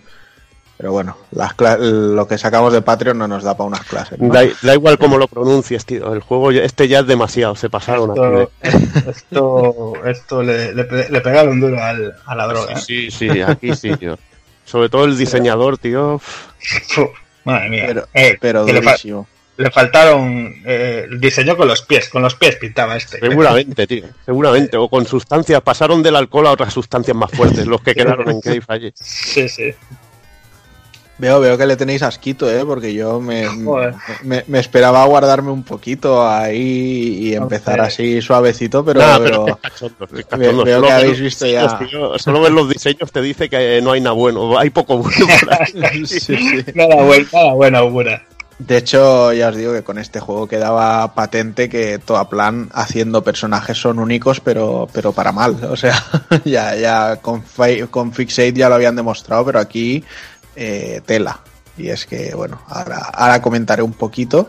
Pero bueno, las lo que sacamos de Patreon no nos da para unas clases. ¿no? Da, da igual cómo lo pronuncies, tío. El juego este ya es demasiado, se pasaron aquí. Esto, esto, esto le, le pe- le pegaron duro al- a la droga. Sí, sí, aquí sí, tío. Sobre todo el diseñador, tío. Madre mía. Pero, Eh, pero le, durísimo. le faltaron. Eh, diseñó con los pies, con los pies pintaba este. Seguramente, tío. Seguramente. O con sustancias, pasaron del alcohol a otras sustancias más fuertes, los que quedaron en Cave allí. Sí, sí. Veo, veo que le tenéis asquito, ¿eh? Porque yo me, me, me esperaba guardarme un poquito ahí y empezar así suavecito, pero, Nah, pero- pero veo Solo que ver habéis los visto diseños, ya. tío, solo ver los diseños te dice que no hay nada bueno. Hay poco bueno por ahí. Sí, sí. Nada bueno, nada buena augura. De hecho, ya os digo que con este juego quedaba patente que Toaplan haciendo personajes son únicos, pero, pero para mal. O sea, ya, ya con, con Fixate ya lo habían demostrado, pero aquí eh, tela. Y es que, bueno, ahora, ahora comentaré un poquito,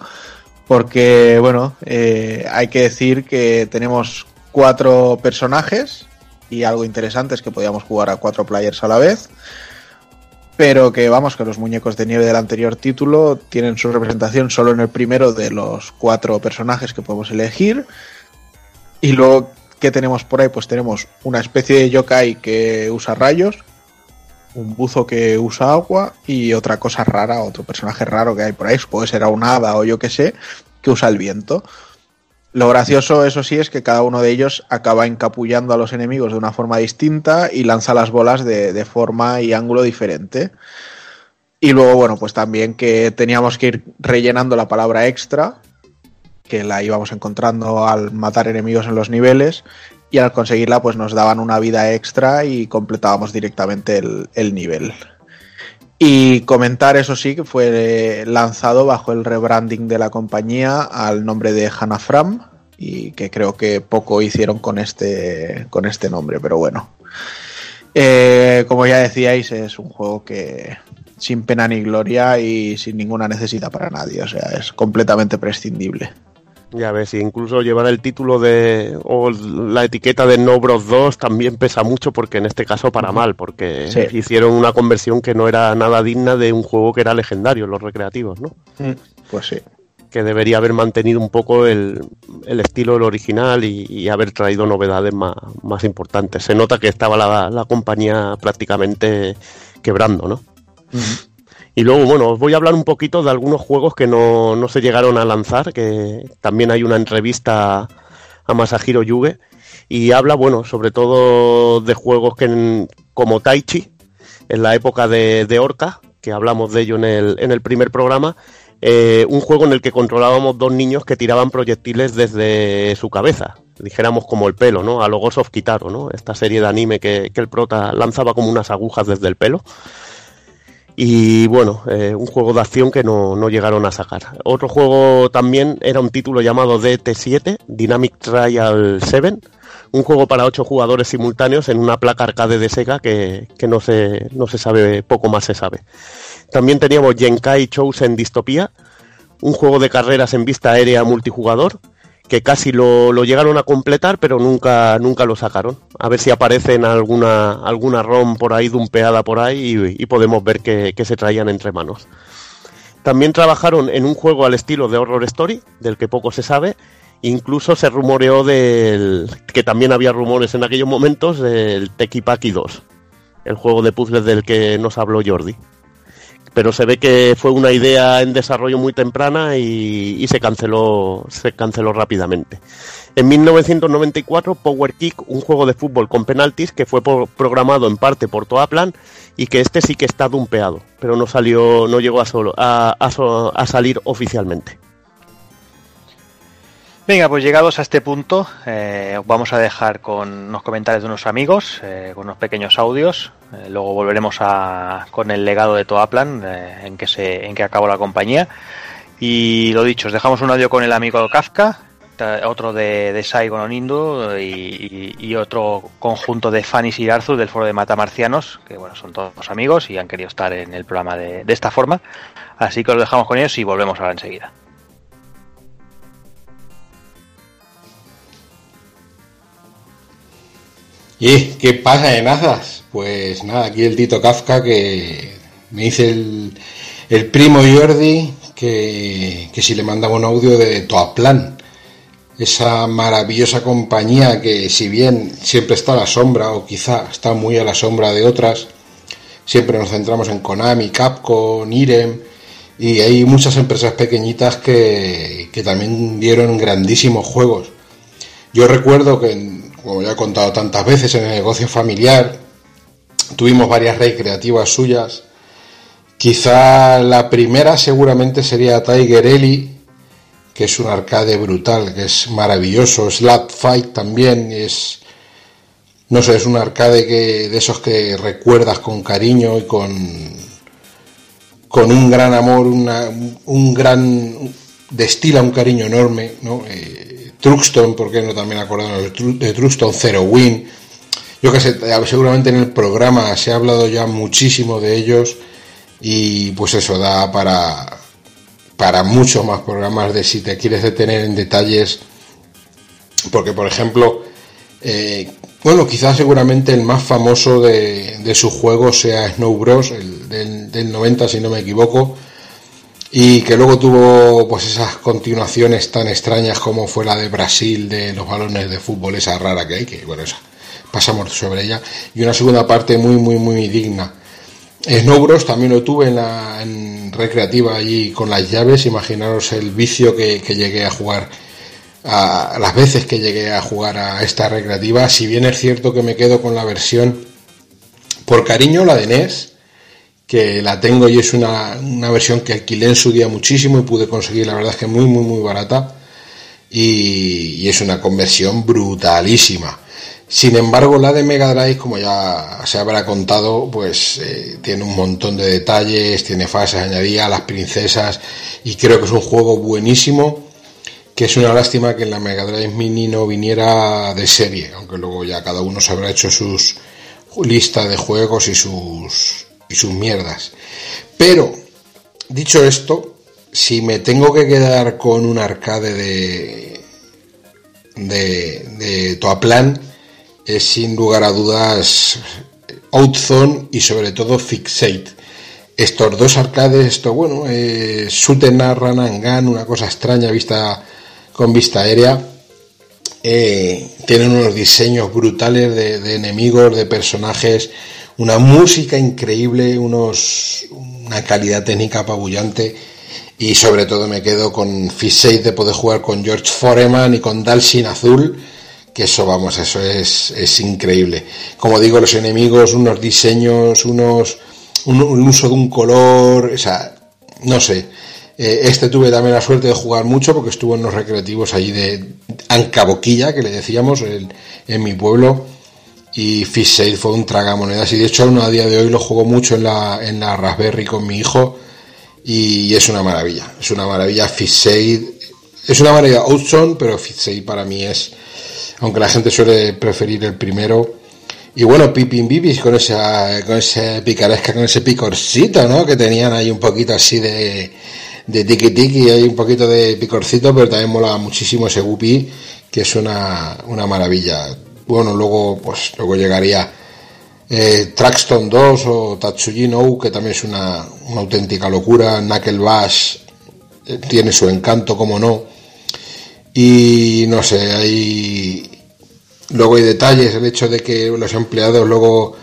porque, bueno, eh, hay que decir que tenemos cuatro personajes y algo interesante es que podíamos jugar a cuatro players a la vez. pero que vamos, que los muñecos de nieve del anterior título tienen su representación solo en el primero de los cuatro personajes que podemos elegir. Y luego, ¿qué tenemos por ahí? Pues tenemos una especie de yokai que usa rayos, un buzo que usa agua y otra cosa rara, otro personaje raro que hay por ahí, puede ser un hada o yo que sé, que usa el viento. Lo gracioso, eso sí, es que cada uno de ellos acaba encapullando a los enemigos de una forma distinta y lanza las bolas de, de forma y ángulo diferente. Y luego, bueno, pues también que teníamos que ir rellenando la palabra extra, que la íbamos encontrando al matar enemigos en los niveles, y al conseguirla, pues nos daban una vida extra y completábamos directamente el, el nivel. Y comentar, eso sí, que fue lanzado bajo el rebranding de la compañía al nombre de Hanafram y que creo que poco hicieron con este, con este nombre, pero bueno. Eh, como ya decíais, es un juego que sin pena ni gloria y sin ninguna necesidad para nadie, o sea, es completamente prescindible. Ya ves, y incluso llevar el título de o la etiqueta de No Bros 2 también pesa mucho porque en este caso para mal, porque Sí. hicieron una conversión que no era nada digna de un juego que era legendario en los recreativos, ¿no? Pues sí. Que debería haber mantenido un poco el, el estilo del original y, y haber traído novedades más, más importantes. Se nota que estaba la, la compañía prácticamente quebrando, ¿no? Y luego, bueno, os voy a hablar un poquito de algunos juegos que no, no se llegaron a lanzar, que también hay una entrevista a Masahiro Yuge, y habla, bueno, sobre todo de juegos que como Taichi, en la época de, Orca, que hablamos de ello en el, en el primer programa, eh, un juego en el que controlábamos dos niños que tiraban proyectiles desde su cabeza, dijéramos como el pelo, ¿no? A lo Ghost of Kitaro, ¿no? Esta serie de anime que, que el prota lanzaba como unas agujas desde el pelo. Y bueno, eh, un juego de acción que no, no llegaron a sacar. Otro juego también era un título llamado DT7, Dynamic Trial 7, un juego para ocho jugadores simultáneos en una placa arcade de Sega que, que no, se, no se sabe, poco más se sabe. También teníamos Genkai Chosen Dystopia, un juego de carreras en vista aérea multijugador, que casi lo, lo llegaron a completar, pero nunca, nunca lo sacaron. A ver si aparece en alguna, alguna ROM por ahí, dumpeada por ahí, y, podemos ver que, que se traían entre manos. También trabajaron en un juego al estilo de Horror Story, del que poco se sabe. Incluso se rumoreó del que también había rumores en aquellos momentos del Teki Paki 2, el juego de puzzles del que nos habló Jordi. Pero se ve que fue una idea en desarrollo muy temprana y, se canceló se canceló rápidamente. En 1994, Power Kick, un juego de fútbol con penaltis que fue programado en parte por Toaplan y que este sí que está dumpeado, pero no salió, no llegó a, solo, a, a so- a salir oficialmente. Venga, pues llegados a este punto, eh, os vamos a dejar con unos comentarios de unos amigos, eh, con unos pequeños audios. Eh, luego volveremos a, con el legado de Toaplan, eh, en que se, en que acabó la compañía. Y lo dicho, os dejamos un audio con el amigo Kafka, otro de, de Saigon Onindo y otro conjunto de Fanis y Arthur del foro de Matamarcianos, que bueno, son todos amigos y han querido estar en el programa de, de esta forma. Así que os dejamos con ellos y volvemos ahora enseguida. ¿Y qué pasa de nazas? Pues nada, aquí el Tito Kafka que me dice el, el primo Jordi que, que si le mandaba un audio de Toaplan, esa maravillosa compañía que si bien siempre está a la sombra o quizá está muy a la sombra de otras, siempre nos centramos en Konami, Capcom, Irem y hay muchas empresas pequeñitas que, que también dieron grandísimos juegos. Yo recuerdo que, en- como ya he contado tantas veces, en el negocio familiar tuvimos varias recreativas suyas. Quizá la primera seguramente sería Tiger Ellie, que es un arcade brutal, que es maravilloso. Slap Fight también es, no sé, es un arcade que de esos que recuerdas con cariño y con con un gran amor, un gran destila un cariño enorme, ¿no? Eh, Truxton, ¿por qué no también acordarnos de, Tru- de Truxton Zero Win? Yo que sé, eh, seguramente en el programa se ha hablado ya muchísimo de ellos y pues eso da para para muchos más programas de si te quieres detener en detalles. Porque por ejemplo eh, Bueno, quizás seguramente el más famoso de, de sus juegos sea Snow Bros, el del, del 90 si no me equivoco, y que luego tuvo pues esas continuaciones tan extrañas como fue la de Brasil de los balones de fútbol, esa rara que hay, que bueno, esa pasamos sobre ella, y una segunda parte muy, muy, muy digna. Snow Bros también lo tuve en la recreativa allí con las llaves, imaginaros el vicio que, que llegué a jugar a las veces que llegué a jugar a esta recreativa, si bien es cierto que me quedo con la versión por cariño, la de NES, que la tengo y es una, una versión que alquilé en su día muchísimo y pude conseguir, la verdad es que muy, muy, muy barata y, es una conversión brutalísima. Sin embargo, la de Mega Drive, como ya se habrá contado, pues eh, tiene un montón de detalles, tiene fases añadidas, las princesas, y creo que es un juego buenísimo que es una lástima que en la Mega Drive Mini no viniera de serie, aunque luego ya cada uno se habrá hecho sus lista de juegos y sus y sus mierdas. Pero dicho esto, si me tengo que quedar con un arcade de de, de Toaplan es sin lugar a dudas Outzone y sobre todo Fixate. Estos dos arcades, esto bueno, eh, Sutena, Ranangan, una cosa extraña vista con vista aérea. Eh, tienen unos diseños brutales de, enemigos, de personajes, una música increíble, unos, una calidad técnica apabullante y sobre todo me quedo con Fish de poder jugar con George Foreman y con Dalsin Azul, que eso vamos, eso es, es increíble. Como digo, los enemigos, unos diseños, unos un, uso de un color, o sea, no sé, eh, este tuve también la suerte de jugar mucho porque estuvo en los recreativos allí de Ancaboquilla, que le decíamos, en mi pueblo. Y Fish Sale fue un tragamonedas. Y de hecho, aún a día de hoy lo juego mucho en la, en la Raspberry con mi hijo. Y es una maravilla. Es una maravilla. Fish Sale. Es una maravilla Outzone, pero Fish Sale para mí es. Aunque la gente suele preferir el primero. Y bueno, Pipin Bibis con esa, con esa picaresca, con ese picorcito, ¿no? Que tenían ahí un poquito así de, de tiki tiki, hay un poquito de picorcito, pero también mola muchísimo ese Guppy, que es una, una maravilla. Bueno, luego, pues, luego llegaría eh, Traxton 2 o Tatsuji no, que también es una, una auténtica locura. Knuckle Bash eh, tiene su encanto, como no. Y no sé, hay. Luego hay detalles, el hecho de que los empleados luego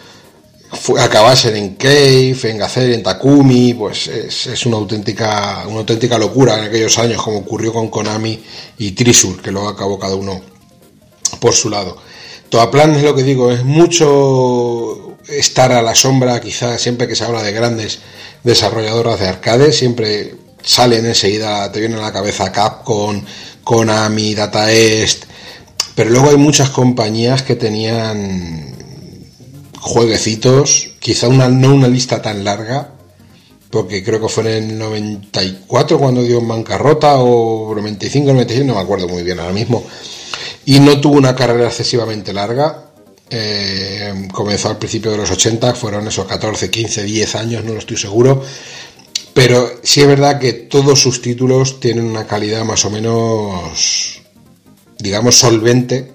acabasen en Cave, en Gazer, en Takumi, pues es, es, una auténtica una auténtica locura en aquellos años, como ocurrió con Konami y Trisur, que luego acabó cada uno por su lado. Toaplan es lo que digo, es mucho estar a la sombra, quizás siempre que se habla de grandes desarrolladoras de arcade, siempre salen enseguida, te viene a la cabeza Capcom, Konami, Data East, pero luego hay muchas compañías que tenían jueguecitos, quizá una, no una lista tan larga, porque creo que fue en el 94 cuando dio en bancarrota, o 95, 96, no me acuerdo muy bien ahora mismo, y no tuvo una carrera excesivamente larga. Eh, comenzó al principio de los 80, fueron esos 14, 15, 10 años, no lo estoy seguro. Pero sí es verdad que todos sus títulos tienen una calidad más o menos, digamos, solvente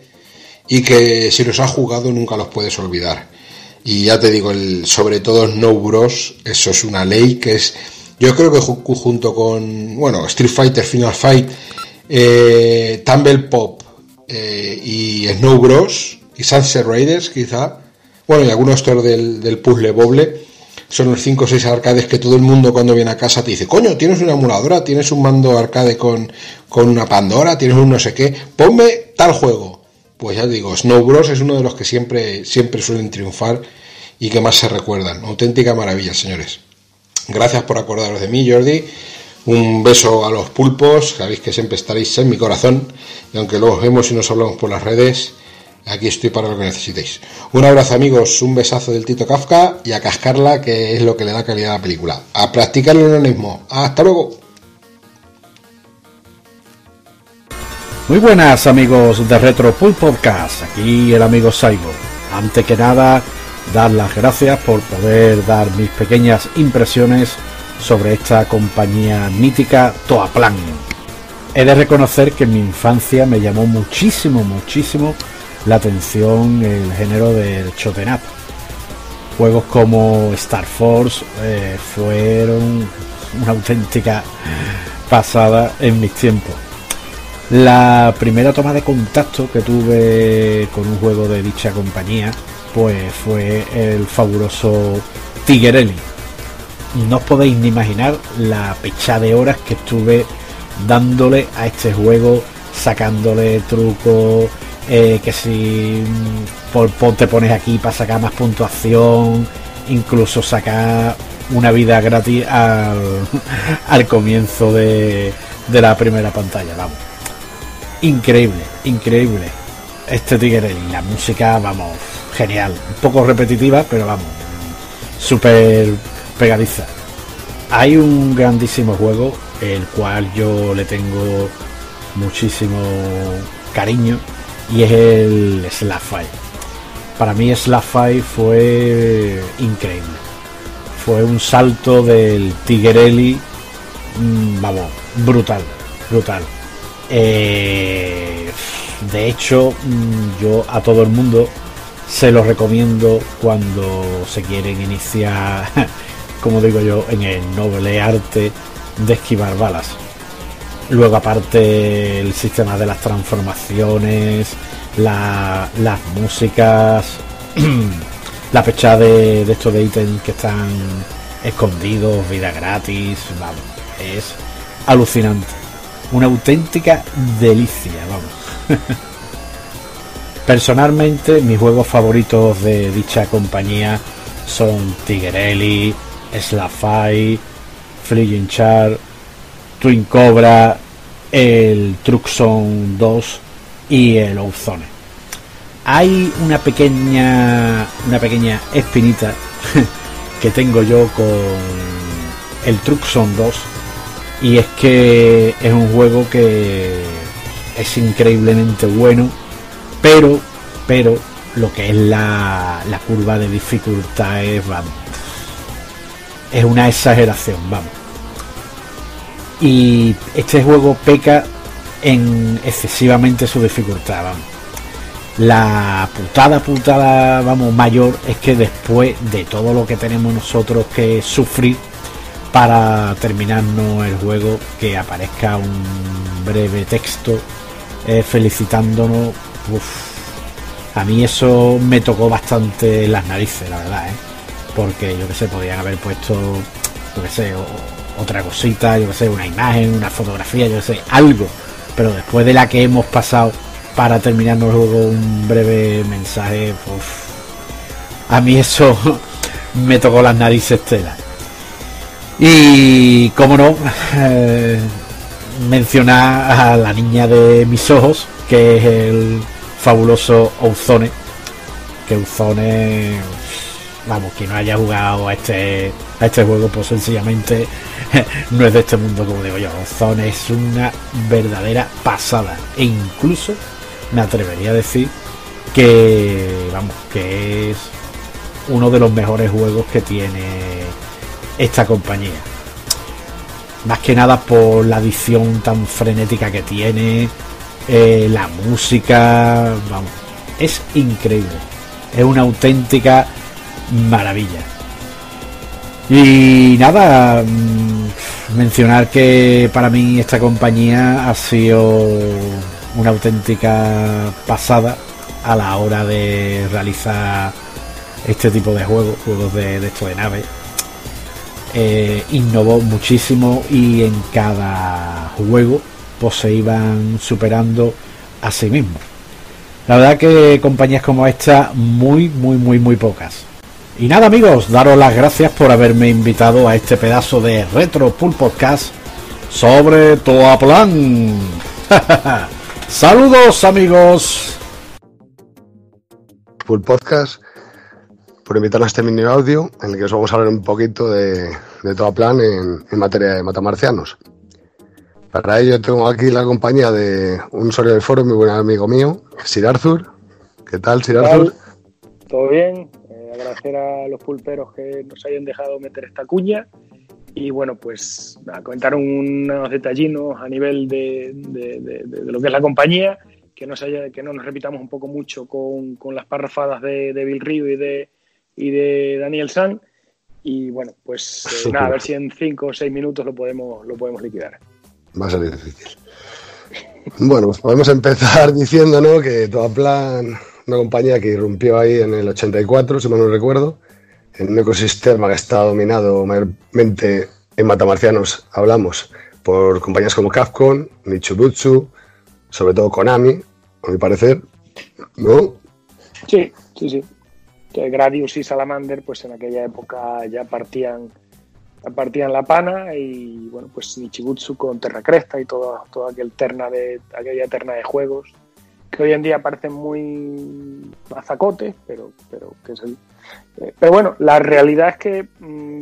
y que si los has jugado nunca los puedes olvidar. Y ya te digo, el, sobre todo Snow Bros, eso es una ley que es, yo creo que junto con, bueno, Street Fighter, Final Fight, eh, Tumble Pop eh, y Snow Bros y Sunset Raiders quizá, bueno, y algunos estos del, del puzzle boble, son los 5 o 6 arcades que todo el mundo cuando viene a casa te dice, coño, tienes una emuladora, tienes un mando arcade con, con una Pandora, tienes un no sé qué, ponme tal juego. Pues ya digo, Snow Bros es uno de los que siempre, siempre suelen triunfar y que más se recuerdan. Auténtica maravilla, señores. Gracias por acordaros de mí, Jordi. Un beso a los pulpos, sabéis que siempre estaréis en mi corazón. Y aunque luego vemos y nos hablamos por las redes, aquí estoy para lo que necesitéis. Un abrazo, amigos, un besazo del Tito Kafka y a cascarla, que es lo que le da calidad a la película. A practicar el onanismo. Hasta luego. Muy buenas amigos de Retro Pool Podcast, aquí el amigo Saigo. Antes que nada, dar las gracias por poder dar mis pequeñas impresiones sobre esta compañía mítica Toaplan. He de reconocer que en mi infancia me llamó muchísimo, muchísimo la atención el género del shoot'em up. Juegos como Star Force eh, fueron una auténtica pasada en mis tiempos. La primera toma de contacto que tuve con un juego de dicha compañía, pues fue el fabuloso Tigerelli. No os podéis ni imaginar la pecha de horas que estuve dándole a este juego, sacándole trucos, eh, que si mm, por, por- te pones aquí para sacar más puntuación, incluso sacar una vida gratis al, comienzo de, de la primera pantalla, vamos. Increíble, increíble. Este Tigerelli, la música, vamos, genial. Un poco repetitiva, pero vamos, súper pegadiza. Hay un grandísimo juego, el cual yo le tengo muchísimo cariño, y es el Slapfire. Para mí Slapfire fue increíble. Fue un salto del Tigerelli, mm, vamos, brutal, brutal. Eh, de hecho, mm, yo a todo el mundo se lo recomiendo cuando se quieren iniciar, como digo yo, en el noble arte de esquivar balas. Luego aparte el sistema de las transformaciones, la- las músicas, la fecha de, de estos de ítems que están escondidos, vida gratis, vamos, es alucinante. Una auténtica delicia, vamos. Personalmente, mis juegos favoritos de dicha compañía son Tigerelli, Slafai, Fleeing Char, Twin Cobra, el Truxon 2 y el Ozone. Hay una pequeña una pequeña espinita que tengo yo con el Truxon 2 y es que es un juego que es increíblemente bueno, pero pero lo que es la, la curva de dificultad es vamos, es una exageración, vamos. Y este juego peca en excesivamente su dificultad, vamos. La putada, putada, vamos, mayor es que después de todo lo que tenemos nosotros que sufrir para terminarnos el juego, que aparezca un breve texto eh, felicitándonos, uf, a mí eso me tocó bastante las narices, la verdad, ¿eh? Porque yo que sé, podían haber puesto, yo que sé, otra cosita, yo que sé, una imagen, una fotografía, yo que sé, algo, pero después de la que hemos pasado para terminarnos luego un breve mensaje, uf, a mí eso me tocó las narices tela. Y como no, eh, mencionar a la niña de mis ojos, que es el fabuloso Ozone, que Ozone, vamos, quien no haya jugado a este, este juego, pues sencillamente no es de este mundo, como digo yo. Ozone es una verdadera pasada, e incluso me atrevería a decir que, vamos, que es uno de los mejores juegos que tiene esta compañía. Más que nada por la edición tan frenética que tiene, eh, la música, vamos, es increíble. Es una auténtica maravilla. Y nada, mm, mencionar que para mí esta compañía ha sido una auténtica pasada a la hora de realizar este tipo de juegos, juegos de, esto de nave. Eh, innovó muchísimo y en cada juego pues se iban superando a sí mismos. La verdad que compañías como esta muy, muy, muy, muy pocas. Y nada amigos, daros las gracias por haberme invitado a este pedazo de Retro Pool Podcast sobre Toaplan. Saludos amigos. Full Podcast por invitarnos a este mini audio en el que os vamos a hablar un poquito de, de todo plan en, en materia de matamarcianos. Para ello tengo aquí la compañía de un usuario del foro, muy buen amigo mío, Sir Arthur. ¿Qué tal, Sir ¿Qué Arthur? ¿Todo bien? Agradecer a los pulperos que nos hayan dejado meter esta cuña. Y bueno, pues a comentar unos detallinos a nivel de, de- de- de lo que es la compañía, que que no, se haya- que no nos repitamos un poco mucho con, con las parrafadas de, Bill Rio y de, y de Daniel San. Y bueno, pues eh, nada, a ver si en 5 o 6 minutos lo podemos, lo podemos liquidar. Va a ser difícil. Bueno, pues podemos empezar diciendo ¿no? que Toaplan, una compañía que irrumpió ahí en el 84, si mal no recuerdo, en un ecosistema que está dominado mayormente en matamarcianos, hablamos, por compañías como Capcom, Nichibutsu, sobre todo Konami, a mi parecer, ¿no? Sí, sí, sí. Que Gradius y Salamander, pues en aquella época ya partían, partían la pana y bueno, pues Nichibutsu con Terra Cresta y todo, todo aquel terna de, aquella terna de juegos que hoy en día parecen muy mazacotes, pero, pero que es el, eh, pero bueno, la realidad es que mm,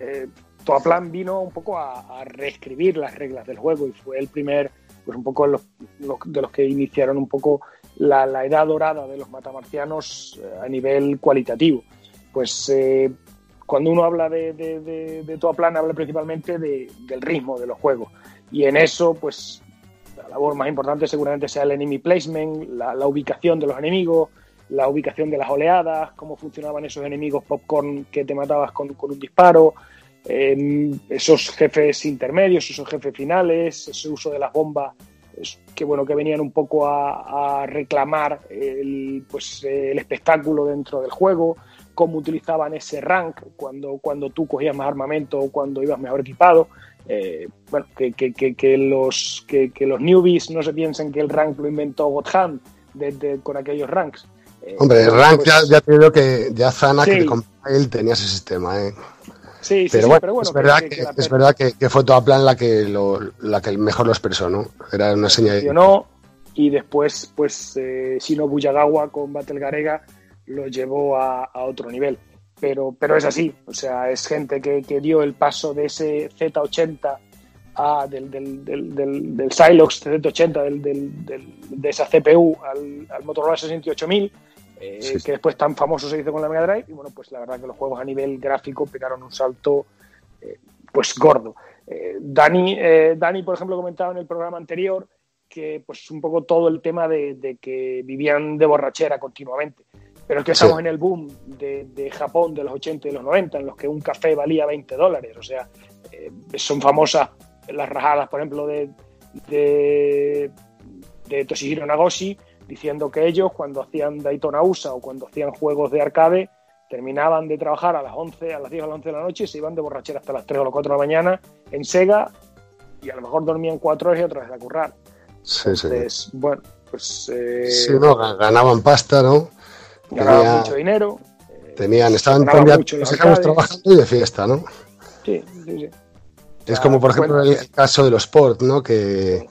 eh, Toaplan vino un poco a, reescribir las reglas del juego y fue el primer, pues un poco de los que iniciaron un poco la, edad dorada de los matamarcianos eh, a nivel cualitativo. Pues eh, cuando uno habla de, de, Toaplan habla principalmente de- del ritmo de los juegos y en eso pues la labor más importante seguramente sea el enemy placement, la, ubicación de los enemigos, la ubicación de las oleadas, cómo funcionaban esos enemigos popcorn que te matabas con, con un disparo, eh, esos jefes intermedios, esos jefes finales, ese uso de las bombas que bueno que venían un poco a, reclamar el, pues, el espectáculo dentro del juego, cómo utilizaban ese rank cuando, cuando tú cogías más armamento o cuando ibas mejor equipado. Eh, bueno, que, que, que, que los, que, los newbies no se piensen que el rank lo inventó desde, con aquellos ranks. Eh, Hombre, bueno, Rank pues- ya, ya te digo que ya Zana Sí. que él tenía ese sistema, ¿eh? Sí, sí, pero, sí, bueno, pero bueno, es verdad que- que, que la es verdad que, que fue Toaplan la que lo, la que mejor lo expresó, ¿no? Era una señal de y después pues eh, Shinobu Yagawa con Battle Garega lo llevó a, a otro nivel pero pero es así o sea es gente que, que dio el paso de ese Z80 a, del, del, del, del, del Silox Z80 del, del, del- de esa CPU al, al Motorola 68000 eh, Sí, sí. que después tan famoso se hizo con la Mega Drive y bueno pues la verdad que los juegos a nivel gráfico pegaron un salto eh, pues gordo eh, Dani, eh, Dani, por ejemplo, comentaba en el programa anterior que pues un poco todo el tema de, de que vivían de borrachera continuamente. Pero es que Sí. estamos en el boom de, de Japón de los 80 y los 90, en los que un café valía 20 dólares. O sea, eh, son famosas las rajadas, por ejemplo, de, de, de Toshihiro Nagoshi, diciendo que ellos, cuando hacían Daytona USA o cuando hacían juegos de arcade, terminaban de trabajar a las 11, a las 10 o a las 11 de la noche y se iban de borrachera hasta las 3 o las 4 de la mañana en Sega y a lo mejor dormían 4 horas y otra vez a currar. Sí, sí. Entonces, bueno, pues eh, Sí, no, ga- ganaban pasta, ¿no? Ganaban Tenía- mucho dinero. tenían, estaban todo arcades. trabajando y de fiesta, ¿no? Sí, sí, sí. Es como, por ejemplo, bueno. el, caso de los port, ¿no? Que,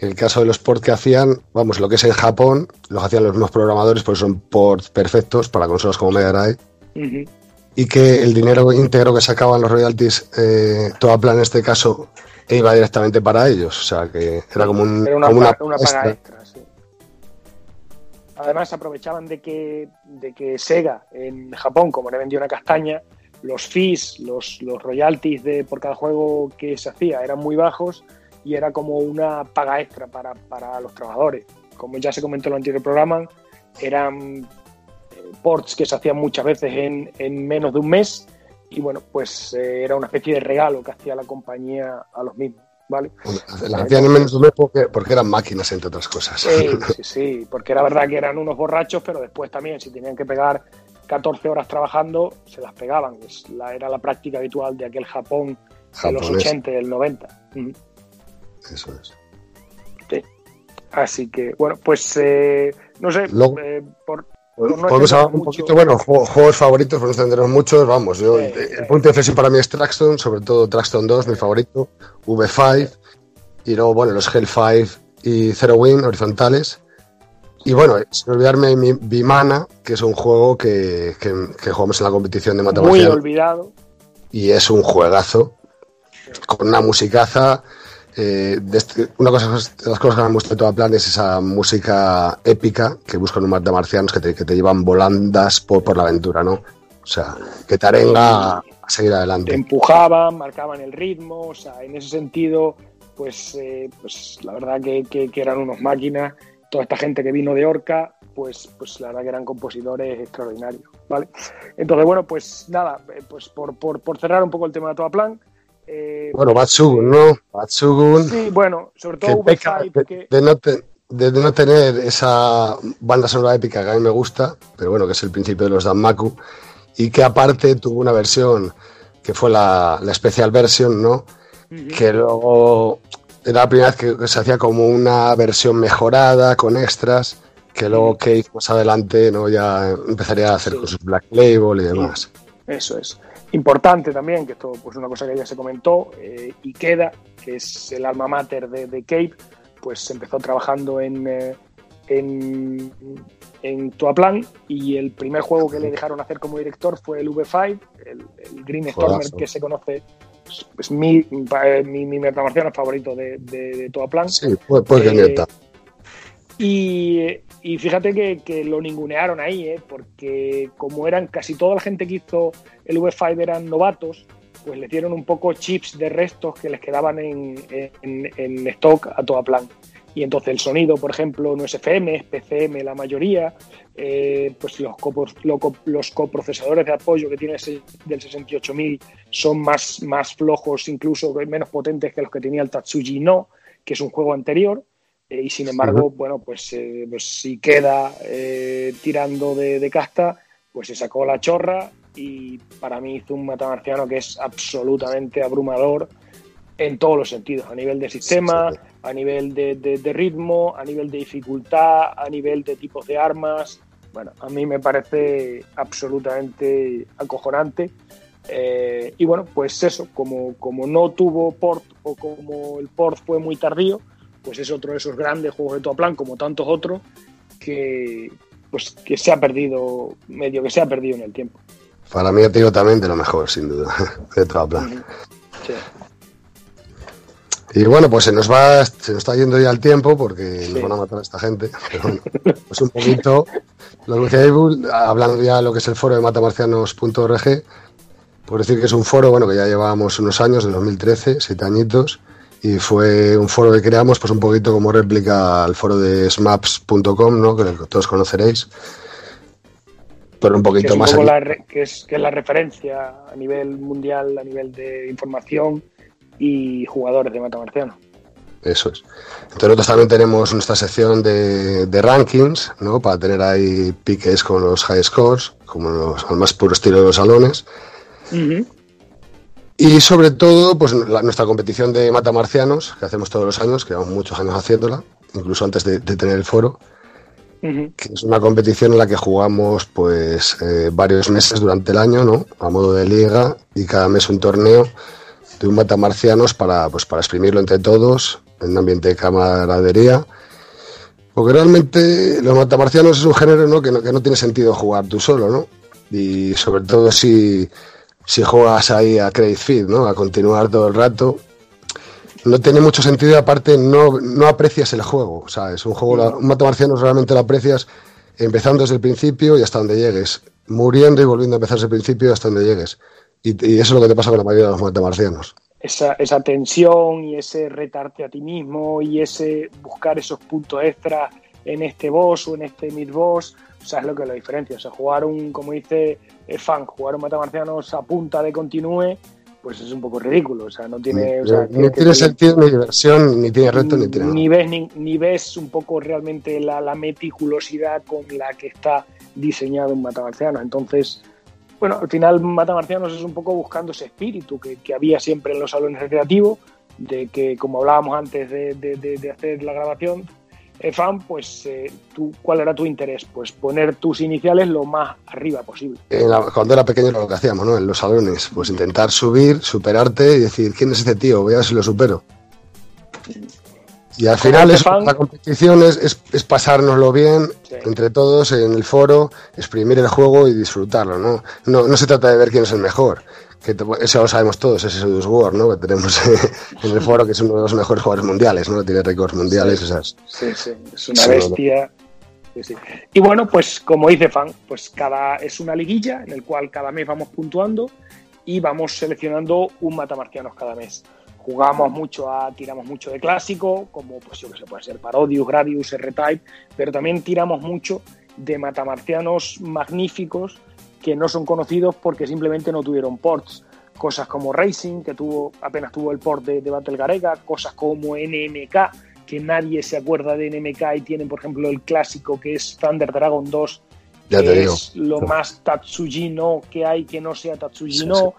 el caso de los port que hacían, vamos, lo que es en Japón, los hacían los mismos programadores, pues son ports perfectos para consolas como Mega Drive. Y que el dinero íntegro que sacaban los royalties, eh, Toaplan en este caso, iba directamente para ellos. O sea, que era como, un, Era una, como una pa- una paga extra. extra, sí. Además, aprovechaban de que, de que Sega en Japón, como le vendió una castaña, los fees, los, royalties de, por cada juego que se hacía eran muy bajos y era como una paga extra para, para los trabajadores. Como ya se comentó en el anterior programa, eran eh, ports que se hacían muchas veces en, en menos de un mes y bueno, pues eh, era una especie de regalo que hacía la compañía a los mismos, ¿vale? Las hacían en porque, porque eran máquinas, entre otras cosas. Sí, sí, sí, porque era verdad que eran unos borrachos, pero después también, si tenían que pegar 14 horas trabajando, se las pegaban. Es la, era la práctica habitual de aquel Japón de los Japonés. 80 y del 90. Ujú. Eso es. Sí. Así que, bueno, pues eh, no sé, Luego- eh, por, Podemos extendernos hablar un poquito, bueno, ju- juegos favoritos, por no extendernos muchos, vamos, yo, el, el punto de inflexión para mí es Traxton, sobre todo Traxton 2, mi favorito, V5, y luego, bueno, los Hell 5 y Zero Wing horizontales. Y bueno, sin olvidarme mi Vimana, que es un juego que, que, que jugamos en la competición de muy Matamarciano, olvidado. y es un juegazo, con una musicaza. Eh, este- una cosa, de las cosas que me gusta de toda plan es esa música épica que buscan un mar de marcianos que te, que te llevan volandas por, por la aventura, ¿no? O sea, que te arenga a, seguir te adelante. empujaban, marcaban el ritmo, o sea, en ese sentido, pues, eh, pues la verdad que, que- que eran unos máquinas toda esta gente que vino de Orca, pues, pues la verdad que eran compositores extraordinarios, ¿vale? Entonces, bueno, pues nada, eh, pues por, por, por cerrar un poco el tema de Toa Plan. Eh, Bueno, Batsugun, ¿no? Batsugun. sí, bueno, sobre que todo peca V5, de, que, de no te- de no tener esa banda sonora épica que a mí me gusta, pero bueno, que es el principio de los Danmaku, y que aparte tuvo una versión que fue la, la special version, ¿no? Que luego era la primera vez que se hacía como una versión mejorada, con extras, que luego Cave más adelante, ¿no? Ya empezaría a hacer con sus Black Label y demás. Eso es. Importante también, que esto pues una cosa que ya se comentó, eh, Ikeda, que es el alma mater de, de Cape, pues empezó trabajando en, eh, en, en Toaplan y el primer juego que le dejaron hacer como director fue el V5, el, el Green Stormer que se conoce, es pues, mi, eh, mi, mi metamarciano favorito de, de, de Toaplan. Sí, pues, pues que Eh. Y, y fíjate que, que lo ningunearon ahí, ¿eh? porque como eran casi toda la gente que hizo el V5 eran novatos, pues le dieron un poco chips de restos que les quedaban en, en- en stock a toda plan. Y entonces el sonido, por ejemplo, no es FM, es PCM la mayoría. eh, pues los, copos- lo los coprocesadores de apoyo que tiene ese del 68000 son más, más flojos, incluso menos potentes que los que tenía el Tatsuji No, que es un juego anterior. Eh, y sin embargo, bueno, pues, eh, pues si queda eh, tirando de, de casta, pues se sacó la chorra y para mí hizo un matamarciano que es absolutamente abrumador en todos los sentidos, a nivel de sistema, a nivel de, de- de ritmo, a nivel de dificultad, a nivel de tipos de armas. Bueno, a mí me parece absolutamente acojonante. Eh, y bueno, pues eso, como, como no tuvo port o como el port fue muy tardío, pues es otro de esos grandes juegos de Toaplan, como tantos otros, que pues que se ha perdido, medio que se ha perdido en el tiempo. Para mí, te digo también de lo mejor, sin duda, de toda plan. Sí. Y bueno, pues se nos va, se nos está yendo ya el tiempo porque nos van a matar a esta gente. Pero bueno, pues un poquito. Los Wikiable, hablando ya de lo que es el foro de matamarcianos.org, por decir que es un foro, bueno, que ya llevábamos unos años, de 2013, siete añitos, y fue un foro que creamos, pues un poquito como réplica al foro de smaps.com, ¿no? Que todos conoceréis. Pero un que poquito es, más la re- que, es, que es la referencia a nivel mundial, a nivel de información y jugadores de matamarciano. Eso es. Entonces nosotros también tenemos nuestra sección de, de rankings, ¿no? Para tener ahí piques con los high scores, como los, al más puro estilo de los salones. Y sobre todo, pues la- nuestra competición de matamarcianos, que hacemos todos los años, que llevamos muchos años haciéndola, incluso antes de, de tener el foro, que es una competición en la que jugamos pues eh, varios meses durante el año, ¿no? A modo de liga y cada mes un torneo de un matamarcianos para, pues, para exprimirlo entre todos en un ambiente de camaradería. Porque realmente los matamarcianos es un género ¿no? Que, no, que no tiene sentido jugar tú solo, ¿no? Y sobre todo si, si juegas ahí a credit feed, ¿no? A continuar todo el rato. No tiene mucho sentido y aparte no, no aprecias el juego. O sea, es un juego, un matamarcianos realmente lo aprecias empezando desde el principio y hasta donde llegues. Muriendo y volviendo a empezar desde el principio y hasta donde llegues. Y, y eso es lo que te pasa con la mayoría de los matamarcianos. Esa, esa tensión y ese retarte a ti mismo y ese buscar esos puntos extra en este boss o en este mid boss, o sea, es lo que lo diferencia. O sea, jugar un, como dice eh, Fan, jugar un matamarcianos a punta de continúe, pues es un poco ridículo. O sea, no tiene. o sea, que- que tiene sentido ni diversión, ni tiene reto, ni tiene ni ves, ni, ni ves un poco realmente la, la meticulosidad con la que está diseñado un matamarciano. Entonces, bueno, al final Matamarcianos es un poco buscando ese espíritu que, que había siempre en los salones recreativos, de que como hablábamos antes de, de- de- de hacer la grabación, eh, fan, pues eh, tú, ¿cuál era tu interés? Pues poner tus iniciales lo más arriba posible. En la- cuando era pequeño era lo que hacíamos, ¿no? En los salones, pues intentar subir, superarte y decir, ¿quién es este tío? Voy a ver si lo supero. Y al final es, la competición es, es, es pasárnoslo bien entre todos en el foro, exprimir el juego y disfrutarlo, ¿no? No, no se trata de ver quién es el mejor, que eso lo sabemos todos, ese es War, ¿no? Que tenemos en el foro, que es uno de los mejores jugadores mundiales, ¿no? Tiene récords mundiales, esas. Sí, sí, es una Sí, bestia. Sí, sí. Y bueno, pues como dice Fan, pues cada es una liguilla en el cual cada mes vamos puntuando y vamos seleccionando un matamarcianos cada mes. jugamos mucho a, tiramos mucho de clásico, como pues yo que sé, puede ser Parodius, Gradius, R-Type, pero también tiramos mucho de matamarcianos magníficos que no son conocidos porque simplemente no tuvieron ports. Cosas como Racing, que tuvo apenas tuvo el port de, de Battle Garega, cosas como NMK, que nadie se acuerda de NMK y tienen, por ejemplo, el clásico que es Thunder Dragon 2, Ya que es lo más Tatsujino que hay que no sea Tatsujino.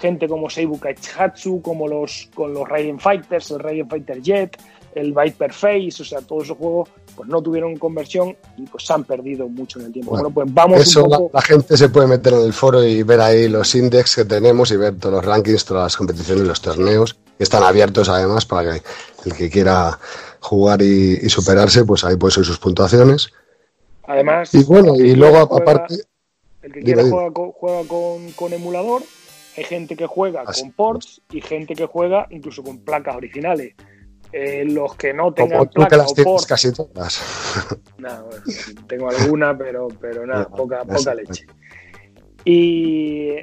Gente como Seibu Kaihatsu, como los con los Raiden Fighters, el Raiden Fighter Jet, el Viper Face, o sea, todos esos juegos pues no tuvieron conversión y pues se han perdido mucho en el tiempo. Bueno, pues vamos Eso un la, poco. la gente se puede meter en el foro y ver ahí los index que tenemos y ver todos los rankings, todas las competiciones, los torneos, que están abiertos además para que el que quiera jugar y, y superarse, pues ahí puede ser sus puntuaciones. Además, Y bueno, y el que luego juega- aparte, el que quiera juega, con, juega con, con emulador, hay gente que juega Así con ports y gente que juega incluso con placas originales. Eh, los que no tengan como tú que placa las o tienes casi todas. Nada, bueno, tengo alguna, pero, pero nada, Ya, poca, poca leche. Y,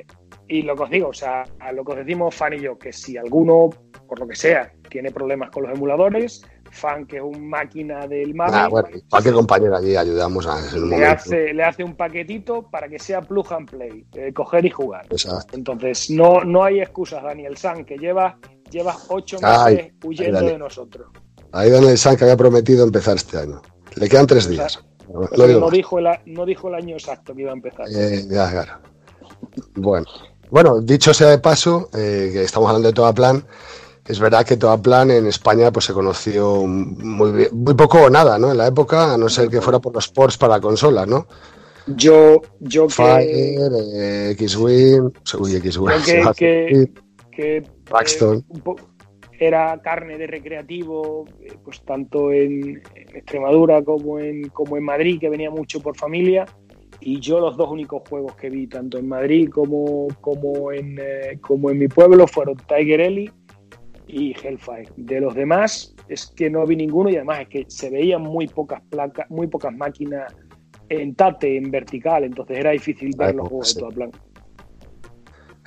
y lo que os digo, o sea, a lo que os decimos Fan y yo, que si alguno, por lo que sea, tiene problemas con los emuladores, Fan, que es un máquina del Mavi, Ah, bueno, cualquier compañero allí ayudamos a, en un le, momento. hace, le hace un paquetito para que sea plug and play, eh, coger y jugar. Exacto. Entonces, no, no hay excusas, Daniel San, que llevas llevas ocho meses Ay, huyendo de nosotros. Ahí Daniel San que había prometido empezar este año. Le quedan tres días. Digo no, dijo el, a- no dijo el año exacto que iba a empezar. Eh, ya, claro. Bueno, bueno, dicho sea de paso, eh, que estamos hablando de Toda Plan, es verdad que Toda Plan en España pues se conoció muy, bien- muy poco o nada, ¿no? En la época, a no ser que fuera por los ports para consolas, ¿no? Yo, yo que, Fire, eh, X-Wing, uy, X-Wing, que, que, que, eh, un po- era carne de recreativo, eh, pues tanto en, en Extremadura como en, como en Madrid, que venía mucho por familia. Y yo los dos únicos juegos que vi, tanto en Madrid como, como, en, eh, como en mi pueblo, fueron Tiger Ellie y Hellfire. De los demás es que no vi ninguno y además es que se veían muy pocas placas, muy pocas máquinas en tate, en vertical, entonces era difícil ver los pues juegos sí. de toda plan.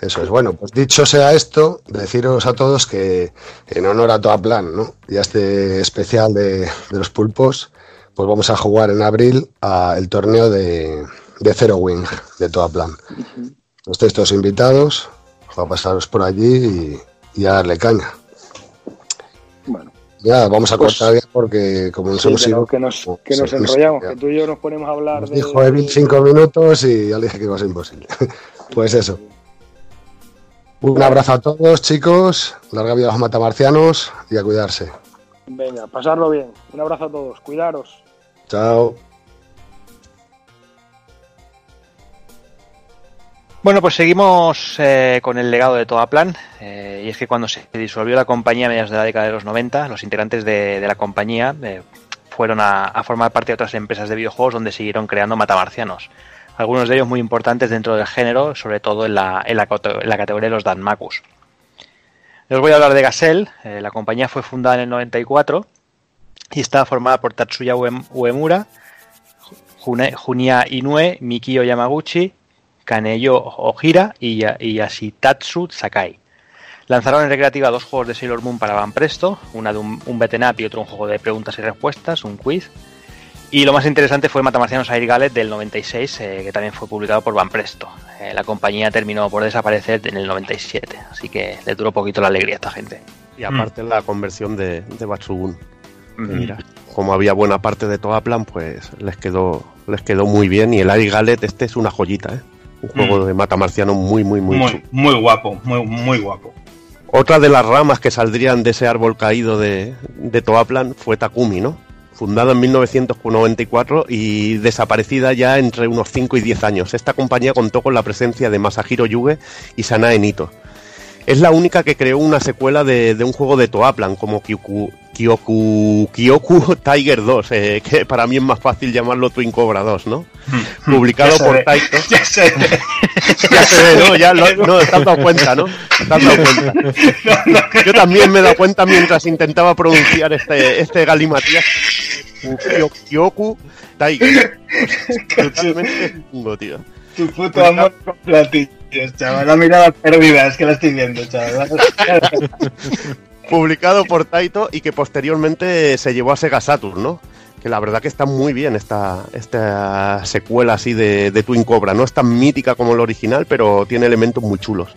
Eso es bueno, pues dicho sea esto, deciros a todos que en honor a Toda Plan, ¿no? Y a este especial de, de los pulpos, pues vamos a jugar en abril a el torneo de, de Zero Wing de Toda Plan. Estáis todos invitados, a pasaros por allí y, y a darle caña. Bueno. Ya, vamos a Pues- cortar ya porque como nos Sí, hemos que, ido... no- que nos, que nos Sí, enrollamos, ya. que tú y yo nos ponemos a hablar Nos de... dijo Evil cinco minutos y ya le dije que iba a ser imposible. pues eso. Un abrazo a todos, chicos. Larga vida a los matamarcianos y a cuidarse. Venga, pasarlo bien. Un abrazo a todos, cuidaros. Chao. Bueno, pues seguimos eh, con el legado de Toaplan. Eh, y es que cuando se disolvió la compañía a mediados de la década de los 90, los integrantes de, de la compañía eh, fueron a, a formar parte de otras empresas de videojuegos donde siguieron creando matamarcianos. Algunos de ellos muy importantes dentro del género, sobre todo en la, en la, categoría de los Danmakus. Les voy a hablar de Gazelle. Eh, la compañía fue fundada en el 94 y está formada por Tatsuya Uem- Uemura, Junya Inoue, Mikio Yamaguchi, Kaneyo Ojira y, y Yashitatsu Sakai. Lanzaron en recreativa dos juegos de Sailor Moon para Van Presto, una de un, un y otro un juego de preguntas y respuestas, un quiz. Y lo más interesante fue Matamarcianos Air Gallet del 96, eh, que también fue publicado por Van Presto. Eh, la compañía terminó por desaparecer en el 97, así que le duró poquito la alegría a esta gente. Y aparte la conversión de, de Batsugun. mira, como había buena parte de toda plan, pues les quedó, les quedó muy bien. Y el Ari Gallet, este es una joyita, ¿eh? Un juego Mm. de mata marciano muy, muy, muy, Muy, muy guapo, muy, muy guapo. Otra de las ramas que saldrían de ese árbol caído de, de Toaplan fue Takumi, ¿no? Fundada en 1994 y desaparecida ya entre unos 5 y 10 años. Esta compañía contó con la presencia de Masahiro Yuge y Sanae Nito. Es la única que creó una secuela de, de un juego de Toaplan como Kyoku, Kyoku, Kyoku Tiger 2, eh, que para mí es más fácil llamarlo Twin Cobra 2, ¿no? Publicado Ya se por ve, Taito. Ya sé. Ya se ve, ¿no? Ya lo, no, te has dado cuenta, ¿no? Te has dado cuenta. Yo también me he dado cuenta mientras intentaba pronunciar este, este galimatías. Kyo- Kyoku Tiger. Totalmente chungo, tío. Tu puto amor con platillo. Dios, chaval, la mirada perdida, es que la estoy viendo, chaval. Publicado por Taito y que posteriormente se llevó a Sega Saturn, ¿no? Que la verdad que está muy bien esta, esta secuela así de, de Twin Cobra. No es tan mítica como el original, pero tiene elementos muy chulos.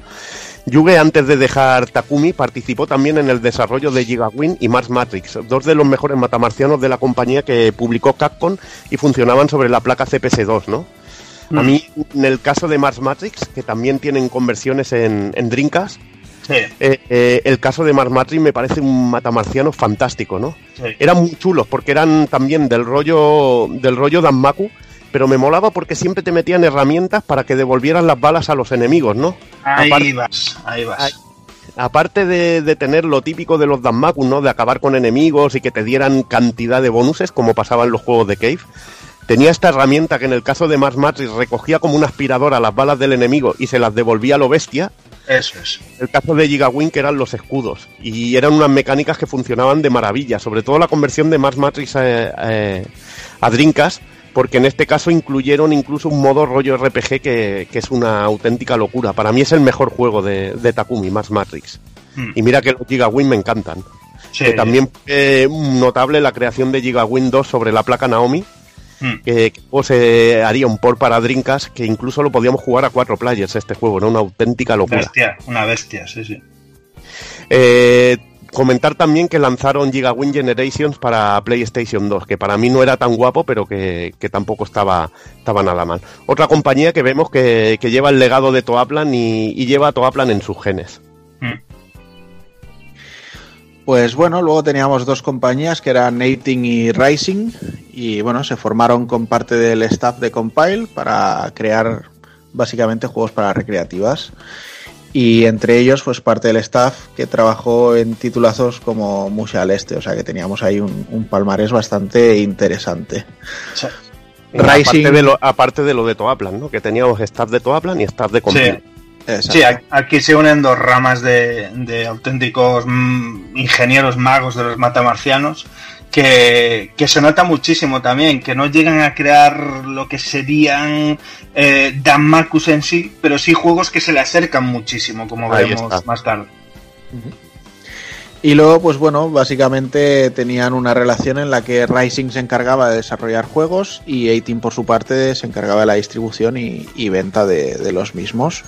Yuge, antes de dejar Takumi, participó también en el desarrollo de Gigawin y Mars Matrix, dos de los mejores matamarcianos de la compañía que publicó Capcom y funcionaban sobre la placa CPS-2, ¿no? A mí, en el caso de Mars Matrix, que también tienen conversiones en, en Dreamcast, Sí, eh, eh, el caso de Mars Matrix me parece un matamarciano fantástico, ¿no? sí. Eran muy chulos porque eran también del rollo del rollo Danmaku, pero me molaba porque siempre te metían herramientas para que devolvieran las balas a los enemigos, ¿no? Ahí Aparte- vas, ahí vas. Aparte de, de tener lo típico de los Danmaku, ¿no? De acabar con enemigos y que te dieran cantidad de bonuses, como pasaba en los juegos de Cave, tenía esta herramienta que en el caso de Mars Matrix recogía como una aspiradora las balas del enemigo y se las devolvía a lo bestia. Eso es. El caso de Gigawin, que eran los escudos. Y eran unas mecánicas que funcionaban de maravilla. Sobre todo la conversión de Mars Matrix eh, eh, a Dreamcast, porque en este caso incluyeron incluso un modo rollo RPG que, que es una auténtica locura. Para mí es el mejor juego de, de Takumi, Mars Matrix. Mm. Y mira que los Gigawin me encantan. Sí. Que también fue notable la creación de Gigawin 2 sobre la placa Naomi, Mm. que, que luego se haría un port para Dreamcast, que incluso lo podíamos jugar a cuatro players este juego, era una auténtica locura. Bestia, una bestia, sí, sí. Eh, comentar también que lanzaron Gigawin Generations para PlayStation 2, que para mí no era tan guapo, pero que, que tampoco estaba, estaba nada mal. Otra compañía que vemos que, que lleva el legado de Toaplan y, y lleva a Toaplan en sus genes. Pues bueno, luego teníamos dos compañías que eran 18 y Rising y bueno, se formaron con parte del staff de Compile para crear básicamente juegos para recreativas. Y entre ellos, pues parte del staff que trabajó en titulazos como Musha al Este, o sea que teníamos ahí un, un palmarés bastante interesante. Rising- Aparte de, lo, aparte de lo de Toaplan, ¿no? que teníamos staff de Toaplan y staff de Compile. Sí, a- aquí se unen dos ramas de, de auténticos mm, ingenieros magos de los matamarcianos que, que se nota muchísimo también, que no llegan a crear lo que serían eh, Danmakus en sí, pero sí juegos que se le acercan muchísimo, como Ahí veremos está. más tarde. Y luego, pues bueno, básicamente tenían una relación en la que Rising se encargaba de desarrollar juegos y 18 por su parte se encargaba de la distribución y, y venta de, de los mismos.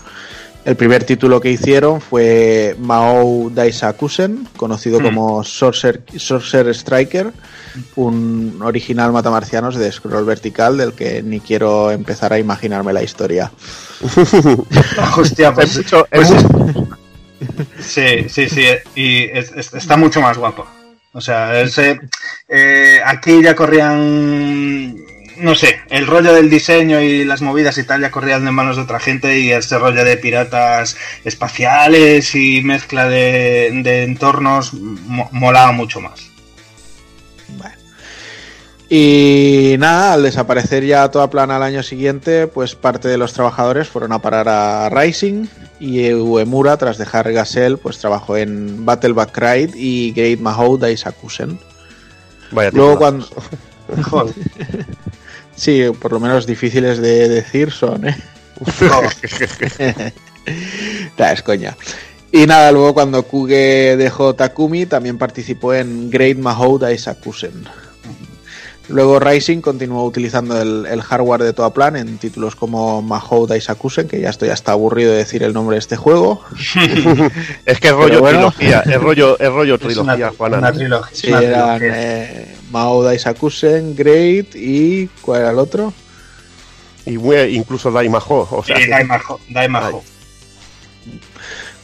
El primer título que hicieron fue Mao Daisakusen, conocido Hmm. como Sorcerer, Sorcerer Striker, un original matamarcianos de scroll vertical del que ni quiero empezar a imaginarme la historia. Hostia, pues, mucho- pues- sí, sí, sí, y es- es- está mucho más guapo. O sea, ese, eh, aquí ya corrían, no sé, el rollo del diseño y las movidas y tal ya corrían de manos de otra gente y este rollo de piratas espaciales y mezcla de, de entornos mo- molaba mucho más. Y nada, al desaparecer ya toda plana al año siguiente, pues parte de los trabajadores fueron a parar a Rising y Uemura, tras dejar Gazelle, pues trabajó en Battle Back Ride y Great Mahou Daisakusen. Vaya Luego cuando... sí, por lo menos difíciles de decir son, ¿eh? Nah, es coña. Y nada, luego cuando Kuge dejó Takumi, también participó en Great Mahou Daisakusen. Luego Rising continuó utilizando el, el hardware de toda plan en títulos como Mahou Daisakusen, que ya estoy hasta aburrido de decir el nombre de este juego. es que es rollo bueno. trilogía, es rollo, es rollo Es trilogía, una- Juana. una trilogía. Sí, Una eran trilogía. eh, Mahou Daisakusen, Great y... ¿Cuál era el otro? Y incluso Daimajo, o sea, Sí, Daimajo.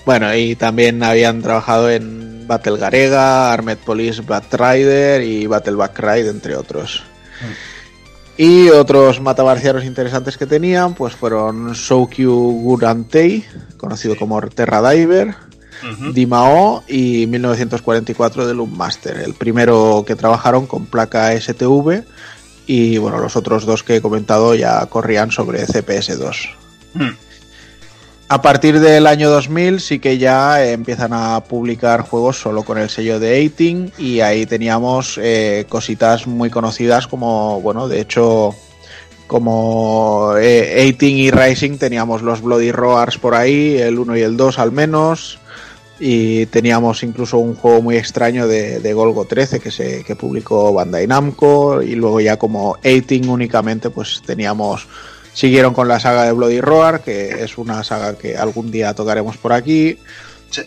Bueno, y también habían trabajado en Battle Garega, Armed Police Bat Rider y Battle Back Ride, entre otros. Y otros matamarcianos interesantes que tenían, pues fueron Soukyu Gurantei, conocido como Terra Diver, Dimao y 1944 de Loopmaster. El primero que trabajaron con placa STV y bueno, los otros dos que he comentado ya corrían sobre CPS2. Hmm. A partir del año 2000 sí que ya eh, empiezan a publicar juegos solo con el sello de 18 y ahí teníamos eh, cositas muy conocidas como, bueno, de hecho como eh, 18 y Rising teníamos los Bloody Roars por ahí, el 1 y el 2 al menos. Y teníamos incluso un juego muy extraño de, de Golgo 13 que se que publicó Bandai Namco. Y luego ya como 18 únicamente, pues teníamos. Siguieron con la saga de Bloody Roar, que es una saga que algún día tocaremos por aquí.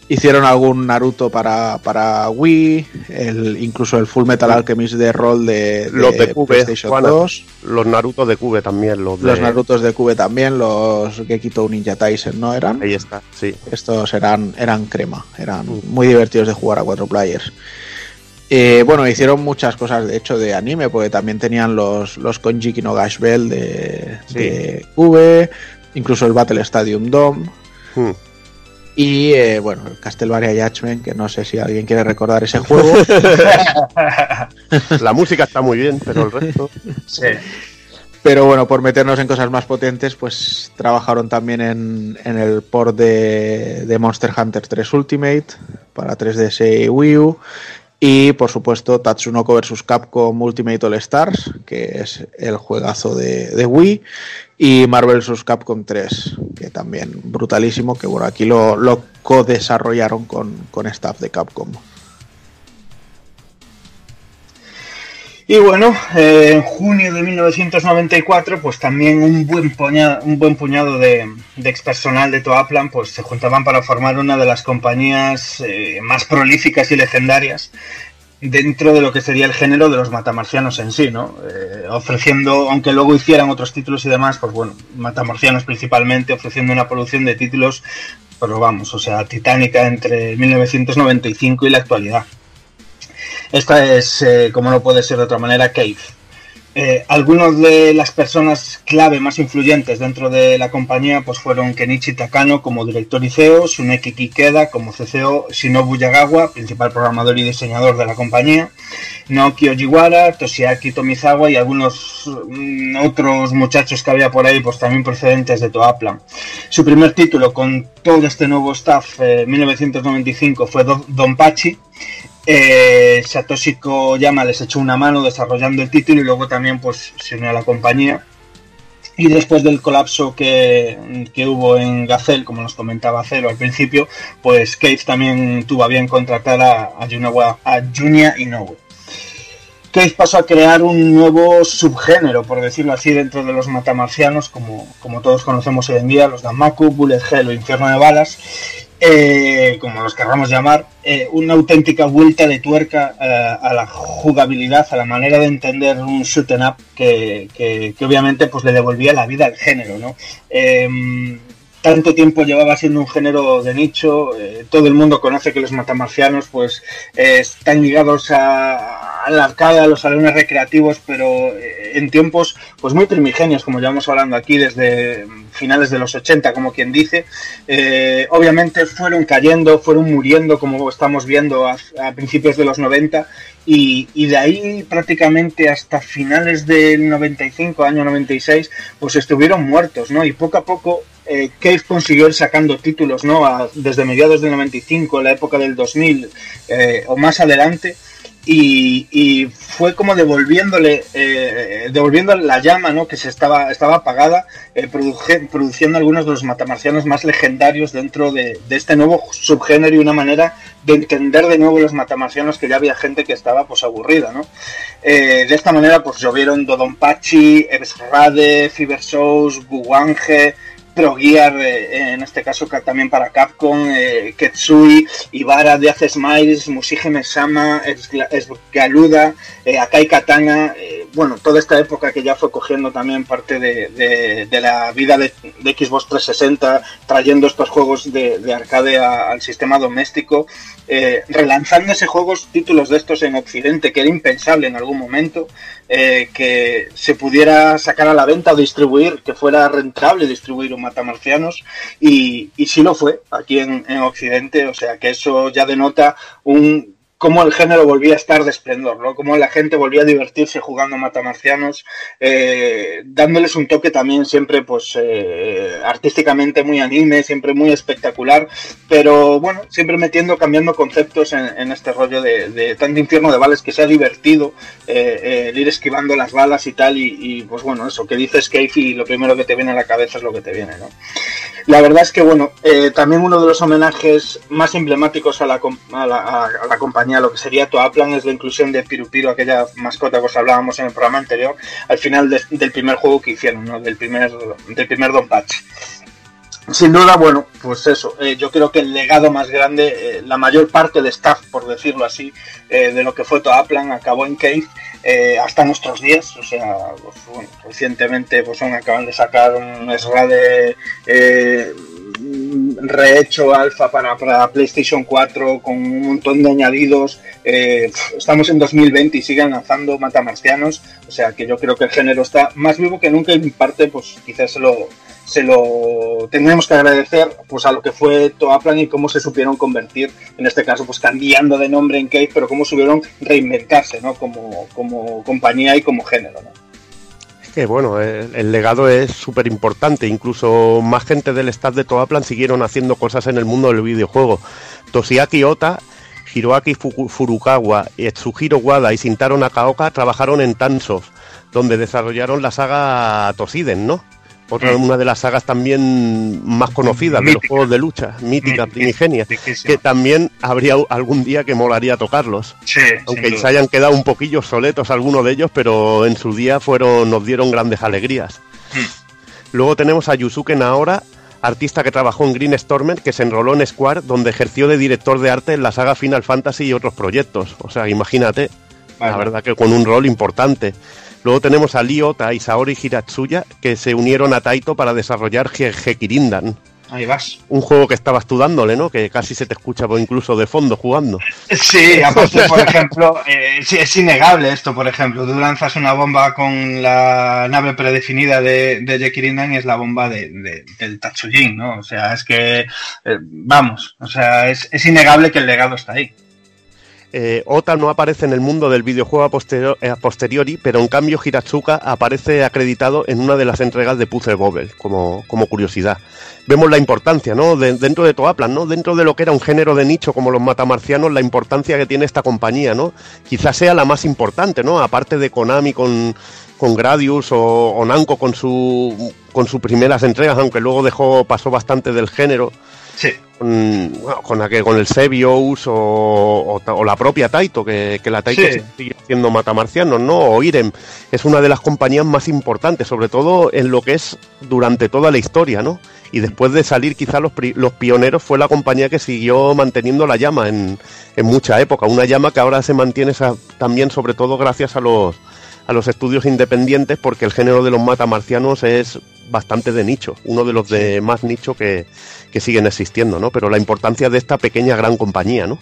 Hicieron algún Naruto para, para Wii, el, incluso el Full Metal Alchemist de rol de, Los de Cube, PlayStation Juana, 2. los Narutos de Cube también, los de... Los Narutos de Cube también, los Gekito Ninja Tyson, ¿no eran? Ahí está, sí. Estos eran, eran crema, eran muy divertidos de jugar a cuatro players. Eh, bueno, hicieron muchas cosas, de hecho, de anime, porque también tenían los, los Konjiki no Gash Bell de, Sí. de Cube, incluso el Battle Stadium Dome. Hmm. Y eh, bueno, el Castlevania Judgment, que no sé si alguien quiere recordar ese juego. La música está muy bien, pero el resto... Sí. Pero bueno, por meternos en cosas más potentes, pues trabajaron también en, en el port de, de Monster Hunter 3 Ultimate para 3DS y Wii U. Y por supuesto Tatsunoko vs Capcom Ultimate All Stars, que es el juegazo de, de Wii. Y Marvel vs Capcom 3, que también brutalísimo, que bueno, aquí lo, lo co-desarrollaron con, con staff de Capcom. Y bueno, eh, en junio de 1994, pues también un buen, puñado, un buen puñado de, de ex personal de Toaplan pues se juntaban para formar una de las compañías eh, más prolíficas y legendarias dentro de lo que sería el género de los matamarcianos en sí, ¿no? Eh, ofreciendo, aunque luego hicieran otros títulos y demás, pues bueno, matamarcianos principalmente, ofreciendo una producción de títulos, pero vamos, o sea, titánica entre 1995 y la actualidad. Esta es, eh, como no puede ser de otra manera, Cave. Eh, algunos de las personas clave más influyentes dentro de la compañía pues fueron Kenichi Takano como director y CEO, Tsuneki Kikeda como CCO, Shinobu Yagawa, principal programador y diseñador de la compañía, Naoki Ojiwara, Toshiaki Tomizawa y algunos mm, otros muchachos que había por ahí pues también procedentes de Toaplan. Su primer título con todo este nuevo staff eh, en 1995 fue Do- Don Pachi, eh, Satoshi Koyama les echó una mano desarrollando el título y luego también pues se unió a la compañía. Y después del colapso que, que hubo en Gazelle, como nos comentaba Cero al principio, pues Cave también tuvo a bien contratar a, a, Junawa- a Junya Inoue. Cave pasó a crear un nuevo subgénero, por decirlo así, dentro de los matamarcianos, como, como todos conocemos hoy en día, los Danmaku, Bullet Hell o Infierno de Balas, eh, como los querramos llamar, eh, una auténtica vuelta de tuerca eh, a la jugabilidad, a la manera de entender un shoot 'em up que, que- que obviamente pues le devolvía la vida al género, ¿no? Tanto tiempo llevaba siendo un género de nicho, eh, todo el mundo conoce que los matamarcianos pues eh, están ligados a, a la arcade, a los salones recreativos, pero eh, en tiempos pues muy primigenios, como llevamos hablando aquí desde finales de los 80, como quien dice, obviamente fueron cayendo, fueron muriendo, como estamos viendo a, a principios de los 90, y, y de ahí prácticamente hasta finales del 95, año 96, pues estuvieron muertos, ¿no? Y poco a poco eh, Cave consiguió ir sacando títulos, ¿no? Desde mediados del 95, la época del 2000 eh, o más adelante. Y, fue como devolviéndole, eh, devolviendo la llama, ¿no? Que se estaba, estaba apagada, eh, produje- produciendo algunos de los matamarcianos más legendarios dentro de, de este nuevo subgénero y una manera de entender de nuevo los matamarcianos que ya había gente que estaba pues aburrida, ¿no? Eh, de esta manera pues llovieron Dodonpachi, Ebbsrade, Fever Souls, Guwange, Pro Gear, eh, en este caso ca- también para Capcom, eh, Ketsui, Ibara, Death Smiles, Musige Mesama, Esgaluda, eh, Akai Katana, eh, bueno, toda esta época que ya fue cogiendo también parte de, la vida de, de Xbox 360, trayendo estos juegos de, de arcade a- al sistema doméstico, eh, relanzándose juegos, títulos de estos en Occidente, que era impensable en algún momento, eh, que se pudiera sacar a la venta o distribuir, que fuera rentable distribuir un Matamarcianos, y, y sí lo fue aquí en Occidente, o sea que eso ya denota un cómo el género volvía a estar de esplendor, ¿no? Cómo la gente volvía a divertirse jugando matamarcianos, eh, dándoles un toque también siempre, pues, eh, artísticamente muy anime, siempre muy espectacular, pero bueno, siempre metiendo, cambiando conceptos en, en este rollo de, de tanto infierno de balas que sea divertido eh, eh, el ir esquivando las balas y tal, y, y, pues bueno, eso, que dices Cave y lo primero que te viene a la cabeza es lo que te viene, ¿no? La verdad es que, bueno, eh, también uno de los homenajes más emblemáticos a la, a la, a la compañía, lo que sería Toaplan, es la inclusión de Pirupiru, aquella mascota que os hablábamos en el programa anterior, al final de- del primer juego que hicieron. Del primer, del primer Don Patch. Sin duda, bueno, pues eso, eh, yo creo que el legado más grande, eh, la mayor parte de staff, por decirlo así, eh, de lo que fue Toaplan acabó en Cave hasta nuestros días, o sea, pues, bueno, recientemente pues acaban de sacar un SRA de rehecho alfa para, PlayStation 4 con un montón de añadidos, eh, estamos en 2020 y siguen lanzando matamarcianos, o sea que yo creo que el género está más vivo que nunca y en parte pues quizás se lo se lo tendremos que agradecer pues a lo que fue Toaplan y cómo se supieron convertir, en este caso pues cambiando de nombre en Cave, pero cómo supieron reinventarse, ¿no? Como, como compañía y como género. Que bueno, el, legado es súper importante. Incluso más gente del staff de Toaplan siguieron haciendo cosas en el mundo del videojuego. Toshiaki Ota, Hiroaki Furukawa, Etsuhiro Wada y Shintaro Nakaoka trabajaron en Tansoft, donde desarrollaron la saga Tosiden, ¿no? Otra, una de las sagas también más conocidas de los juegos de lucha, mítica, primigenia, que también habría algún día que molaría tocarlos. Sí, Aunque se hayan quedado un poquillo soletos algunos de ellos, pero en su día fueron, nos dieron grandes alegrías. Luego tenemos a Yusuke Naora, artista que trabajó en Green Stormer, que se enroló en Square, donde ejerció de director de arte en la saga Final Fantasy y otros proyectos. O sea, imagínate, la verdad que con un rol importante. Luego tenemos a Lee Ota y Saori Hiratsuya, que se unieron a Taito para desarrollar He- Hekirindan. Ahí vas. Un juego que estabas tú dándole, ¿no? Que casi se te escucha pues, incluso de fondo jugando. Sí, aparte, por ejemplo, eh, sí, es innegable esto, por ejemplo. Tú lanzas una bomba con la nave predefinida de, de Jekirindan y es la bomba de, de- del Tatsujin, ¿no? O sea, es que, eh, vamos, o sea, es, es innegable que el legado está ahí. Eh, Ota no aparece en el mundo del videojuego eh, a posteriori, pero en cambio Hiratsuka aparece acreditado en una de las entregas de Puzzle Bobble, como, como curiosidad. Vemos la importancia, ¿no? De- dentro de Toaplan, ¿no? Dentro de lo que era un género de nicho como los matamarcianos, la importancia que tiene esta compañía, ¿no? Quizás sea la más importante, ¿no? Aparte de Konami con, con Gradius o, o Namco con su con sus primeras entregas, aunque luego dejó pasó bastante del género Sí. con, bueno, con, aquel- con el Sebius o, o, o la propia Taito, que, que la Taito Sí. sigue haciendo matamarcianos, ¿no? O Irem es una de las compañías más importantes, sobre todo en lo que es durante toda la historia, ¿no? Y después de salir quizá los, los pioneros fue la compañía que siguió manteniendo la llama en, en mucha época, una llama que ahora se mantiene esa- también sobre todo gracias a los a los estudios independientes porque el género de los matamarcianos es bastante de nicho, uno de los de más nicho que, que siguen existiendo, ¿no? Pero la importancia de esta pequeña gran compañía, ¿no?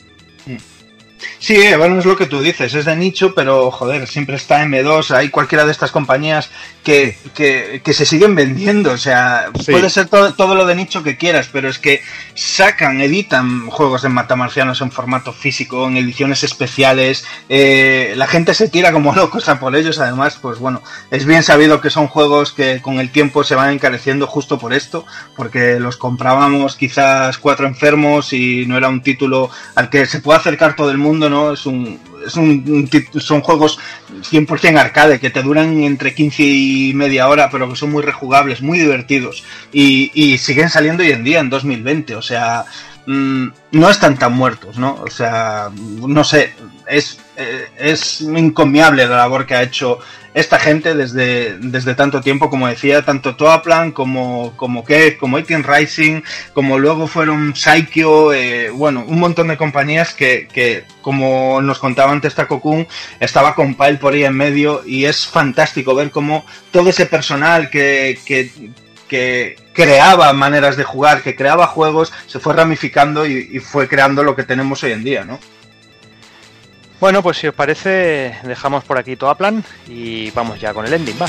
Sí, bueno, es lo que tú dices, es de nicho, pero joder, siempre está M2, hay cualquiera de estas compañías que, que, que se siguen vendiendo, o sea, Sí. puede ser todo, todo lo de nicho que quieras, pero es que sacan, editan juegos de matamarcianos en formato físico, en ediciones especiales, eh, la gente se tira como locos a por ellos, además, pues bueno, es bien sabido que son juegos que con el tiempo se van encareciendo justo por esto, porque los comprábamos quizás cuatro enfermos y no era un título al que se puede acercar todo el mundo, ¿no? Es un, son juegos 100% arcade que te duran entre 15 y media hora, pero que son muy rejugables, muy divertidos y, y siguen saliendo hoy en día en 2020, o sea, mm, no están tan muertos, ¿no? O sea, no sé, es, eh, es encomiable la labor que ha hecho esta gente desde, desde tanto tiempo, como decía, tanto Toaplan como, como Kev, como 18 Rising, como luego fueron Saikyo, eh, bueno, un montón de compañías que, que, como nos contaba antes Takokun, estaba con Pile por ahí en medio y es fantástico ver cómo todo ese personal que, que, que creaba maneras de jugar, que creaba juegos, se fue ramificando y, y fue creando lo que tenemos hoy en día, ¿no? Bueno, pues si os parece, dejamos por aquí Toaplan y vamos ya con el ending, va.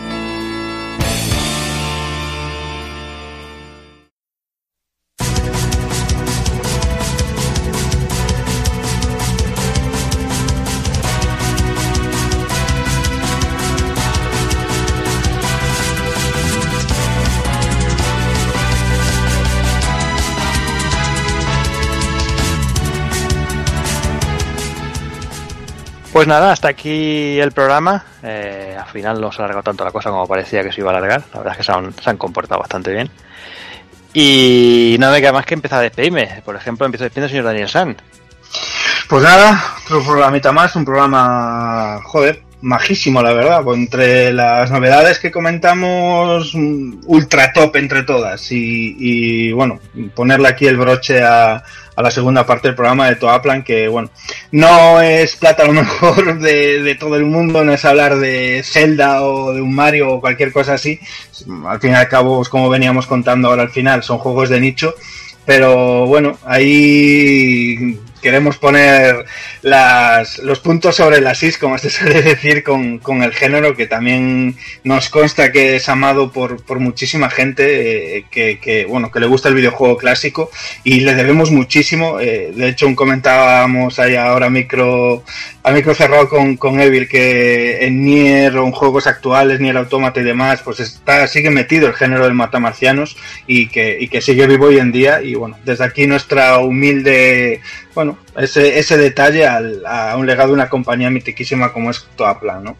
Pues nada, hasta aquí el programa. Eh, al final no se ha alargado tanto la cosa como parecía que se iba a alargar. La verdad es que se han, comportado bastante bien. Y no me queda más que empezar a despedirme. Por ejemplo, empiezo despidiendo al señor Daniel San. Pues nada, otro programita más, un programa, joder, majísimo, la verdad. Pues entre las novedades que comentamos, mm, ultra top entre todas. Y, bueno, ponerle aquí el broche a, a la segunda parte del programa de Toaplan, que bueno, no es plata a lo mejor de, de todo el mundo, no es hablar de Zelda o de un Mario o cualquier cosa así. Al fin y al cabo, como veníamos contando ahora al final, son juegos de nicho. Pero bueno, ahí queremos poner las, los puntos sobre las is, como se suele decir, con, con, el género, que también nos consta que es amado por, muchísima gente eh, que, que, bueno, que le gusta el videojuego clásico y le debemos muchísimo. Eh, de hecho, un comentábamos ahí ahora micro, a micro cerrado con, con Evil que en Nier o en juegos actuales, Nier Automata y demás, pues está, sigue metido el género del matamarcianos y que, y que sigue vivo hoy en día. Y bueno, desde aquí nuestra humilde bueno, ese, ese detalle al, a un legado de una compañía mitiquísima como es Toaplan, ¿no?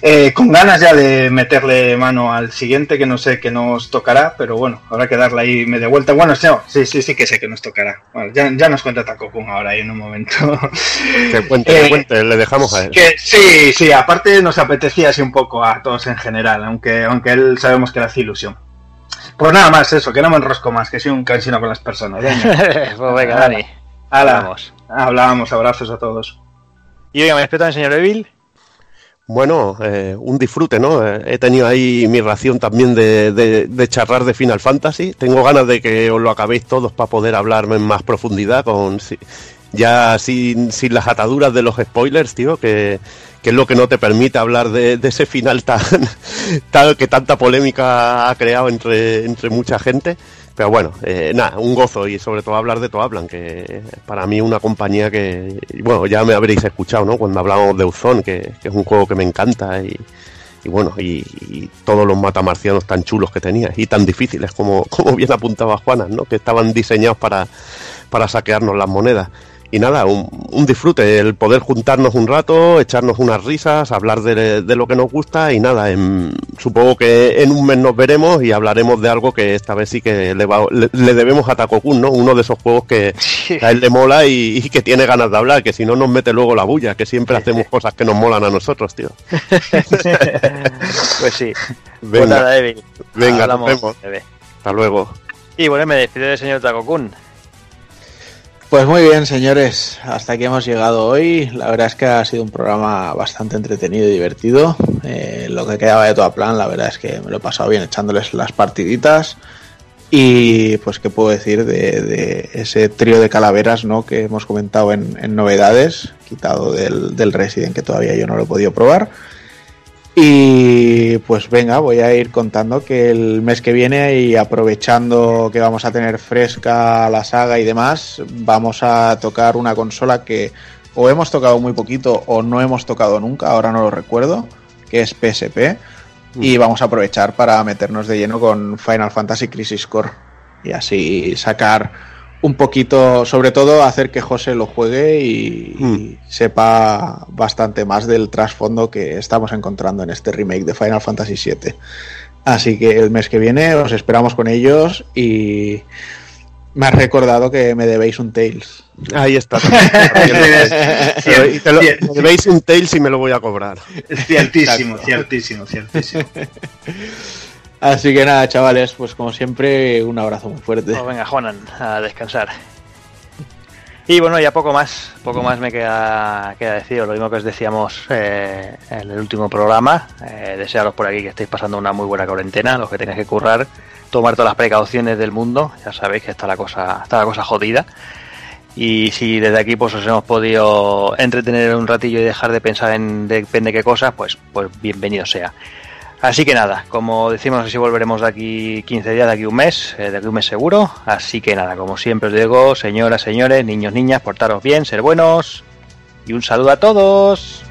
Eh, con ganas ya de meterle mano al siguiente, que no sé qué nos tocará, pero bueno, habrá que darle ahí media vuelta. Bueno, sí, sí, sí que sé que nos tocará. Bueno, ya, ya nos cuenta Takokun ahora ahí en un momento. Que cuente, que cuente, le dejamos a él. Que, sí, sí, aparte nos apetecía así un poco a todos en general, aunque, aunque él sabemos que le hace ilusión. Pues nada más eso, que no me enrosco más, que soy un cansino con las personas. pues venga, Dani. Hablamos. Hablábamos, abrazos a todos. Y oiga, me respeto al señor Evil. Bueno, eh, un disfrute, ¿no? Eh, he tenido ahí mi ración también de, de, de, charlar de Final Fantasy. Tengo ganas de que os lo acabéis todos para poder hablarme en más profundidad, con ya sin, sin las ataduras de los spoilers, tío, que, que es lo que no te permite hablar de, de ese final tan, tan, que tanta polémica ha creado entre, entre mucha gente. Pero bueno, eh, nada, un gozo y sobre todo hablar de Toaplan, que para mí una compañía que, bueno, ya me habréis escuchado, ¿no? Cuando hablamos de Uzón, que, es un juego que me encanta y, bueno, y, todos los matamarcianos tan chulos que tenía y tan difíciles como, como bien apuntaba Juanas, ¿no? Que estaban diseñados para, para saquearnos las monedas y nada, un, un, disfrute, el poder juntarnos un rato, echarnos unas risas, hablar de, de lo que nos gusta y nada, en, supongo que en un mes nos veremos y hablaremos de algo que esta vez sí que le, va, le, le debemos a Takokun, ¿no? Uno de esos juegos que, a él le mola y, y, que tiene ganas de hablar, que si no nos mete luego la bulla, que siempre hacemos cosas que nos molan a nosotros, tío. pues sí. Venga, pues nada. Venga, nos vemos. Hasta luego. Y bueno, me despido del señor Takokun. Pues muy bien, señores, hasta aquí hemos llegado hoy. La verdad es que ha sido un programa bastante entretenido y divertido. Eh, lo que quedaba de todo plan, la verdad es que me lo he pasado bien echándoles las partiditas. Y pues, ¿qué puedo decir de, ese trío de calaveras ¿no? que hemos comentado en, en novedades, quitado del, del, Resident, que todavía yo no lo he podido probar? Y pues venga, voy a ir contando que el mes que viene y aprovechando que vamos a tener fresca la saga y demás, vamos a tocar una consola que o hemos tocado muy poquito o no hemos tocado nunca, ahora no lo recuerdo, que es PSP. Y vamos a aprovechar para meternos de lleno con Final Fantasy Crisis Core y así sacar un poquito, sobre todo hacer que José lo juegue y, mm. y, sepa bastante más del trasfondo que estamos encontrando en este remake de Final Fantasy VII. Así que el mes que viene os esperamos con ellos y me has recordado que me debéis un Tails. Ahí está. y te lo, me debéis un Tails y me lo voy a cobrar. Ciertísimo, ciertísimo, ciertísimo. Así que nada, chavales, pues como siempre, un abrazo muy fuerte. Oh, venga, Juanan, a descansar. Y bueno, ya poco más, poco más me queda, queda decir, lo mismo que os decíamos eh, en el último programa. Eh, desearos por aquí que estéis pasando una muy buena cuarentena, los que tengáis que currar, tomar todas las precauciones del mundo, ya sabéis que está la cosa, está la cosa jodida. Y si desde aquí pues os hemos podido entretener un ratillo y dejar de pensar en depende qué cosas, pues, pues bienvenido sea. Así que nada, como decimos, si volveremos de aquí 15 días, de aquí un mes, eh, de aquí un mes seguro. Así que nada, como siempre os digo, señoras, señores, niños, niñas, portaros bien, ser buenos. Y un saludo a todos.